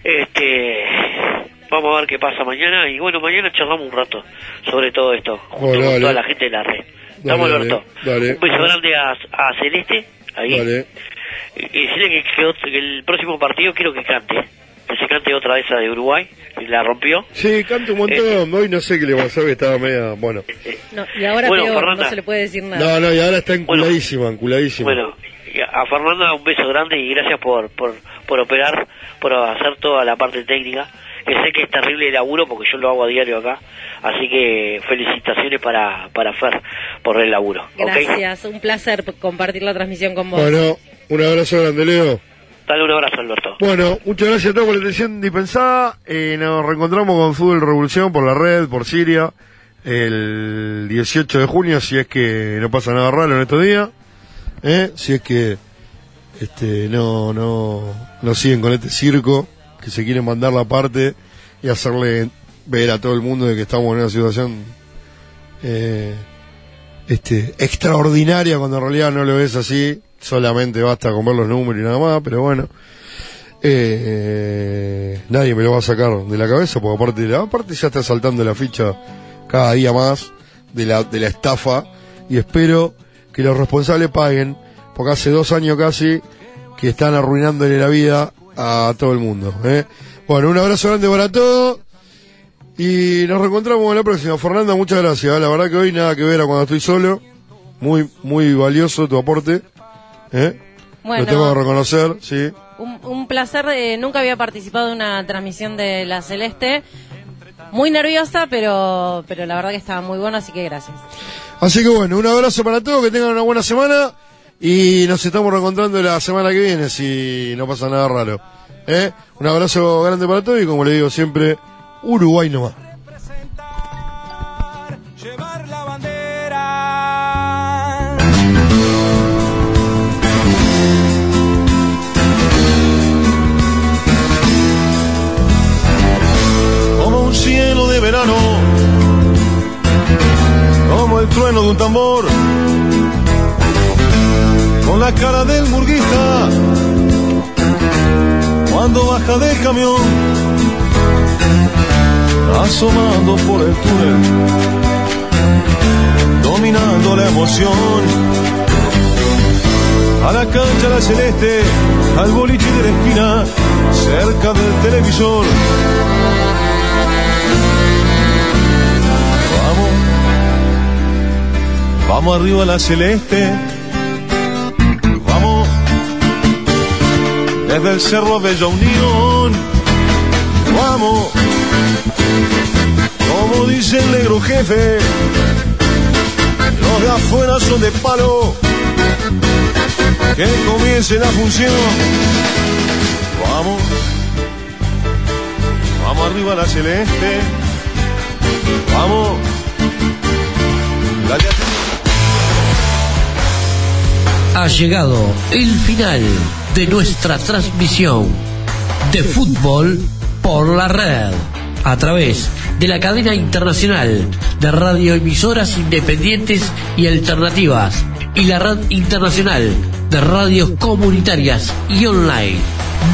este, vamos a ver qué pasa mañana y bueno, mañana charlamos un rato sobre todo esto, junto Bueno, con dale. toda la gente de la red. Estamos, Dale, Alberto. dale. Un beso grande a, a Celeste, ahí. vale. Y, y decirle que, que que el próximo partido quiero que cante. Que se cante otra de esa de Uruguay, que la rompió. Sí, canta un montón. Hoy no sé qué le pasó, que estaba media. Bueno. No, y ahora Bueno, peor, Fernanda. no se le puede decir nada. No, no, y ahora está enculadísima, enculadísima. Bueno, y a a Fernanda un beso grande y gracias por, por, por operar, por hacer toda la parte técnica, que sé que es terrible el laburo porque yo lo hago a diario acá, así que felicitaciones para, para Fer por el laburo. Gracias, un placer compartir la transmisión con vos. Bueno, un abrazo grande, Leo. Dale un abrazo, Alberto. Bueno, muchas gracias a todos por la atención dispensada. Eh, nos reencontramos con Fútbol Revolución por la red, por Siria, el 18 de junio, si es que no pasa nada raro en estos días. ¿eh? Si es que este, no, no, no siguen con este circo, se quieren mandar la parte y hacerle ver a todo el mundo de que estamos en una situación eh, este, extraordinaria cuando en realidad no lo es así, solamente basta con ver los números y nada más, pero bueno, eh, nadie me lo va a sacar de la cabeza, porque aparte, aparte ya está saltando la ficha cada día más de la, de la estafa y espero que los responsables paguen, porque hace dos años casi que están arruinándole la vida a todo el mundo. ¿eh? Bueno, un abrazo grande para todos. Y nos reencontramos en la próxima. Fernanda, muchas gracias. ¿eh? La verdad que hoy nada que ver a cuando estoy solo. Muy, muy valioso tu aporte. ¿eh? Bueno. Lo tengo que reconocer, sí. Un, un placer, eh, nunca había participado de una transmisión de La Celeste. Muy nerviosa, pero, pero la verdad que estaba muy bueno, así que gracias. Así que bueno, un abrazo para todos, que tengan una buena semana. Y nos estamos reencontrando la semana que viene, si no pasa nada raro. ¿eh? Un abrazo grande para todos y como le digo siempre, Uruguay nomás. como un cielo de verano, como el trueno de un tambor, con la cara del murguista, cuando baja del camión, asomando por el túnel, dominando la emoción. A la cancha la celeste, al boliche de la esquina, cerca del televisor. Vamos, vamos arriba a la celeste. Desde el cerro Bella Unión. Vamos, como dice el negro jefe, los de afuera son de palo. Que comience la función. Vamos, vamos arriba a la celeste. Vamos. Ha llegado el final de nuestra transmisión de fútbol por la red a través de la cadena internacional de radioemisoras independientes y alternativas y la red internacional de radios comunitarias y online.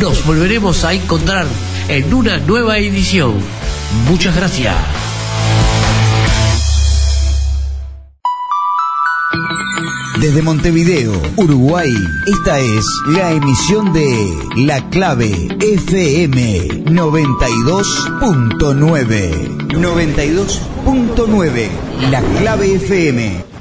Nos volveremos a encontrar en una nueva edición. Muchas gracias. Desde Montevideo, Uruguay, esta es la emisión de La Clave FM 92.9. 92.9. La Clave FM.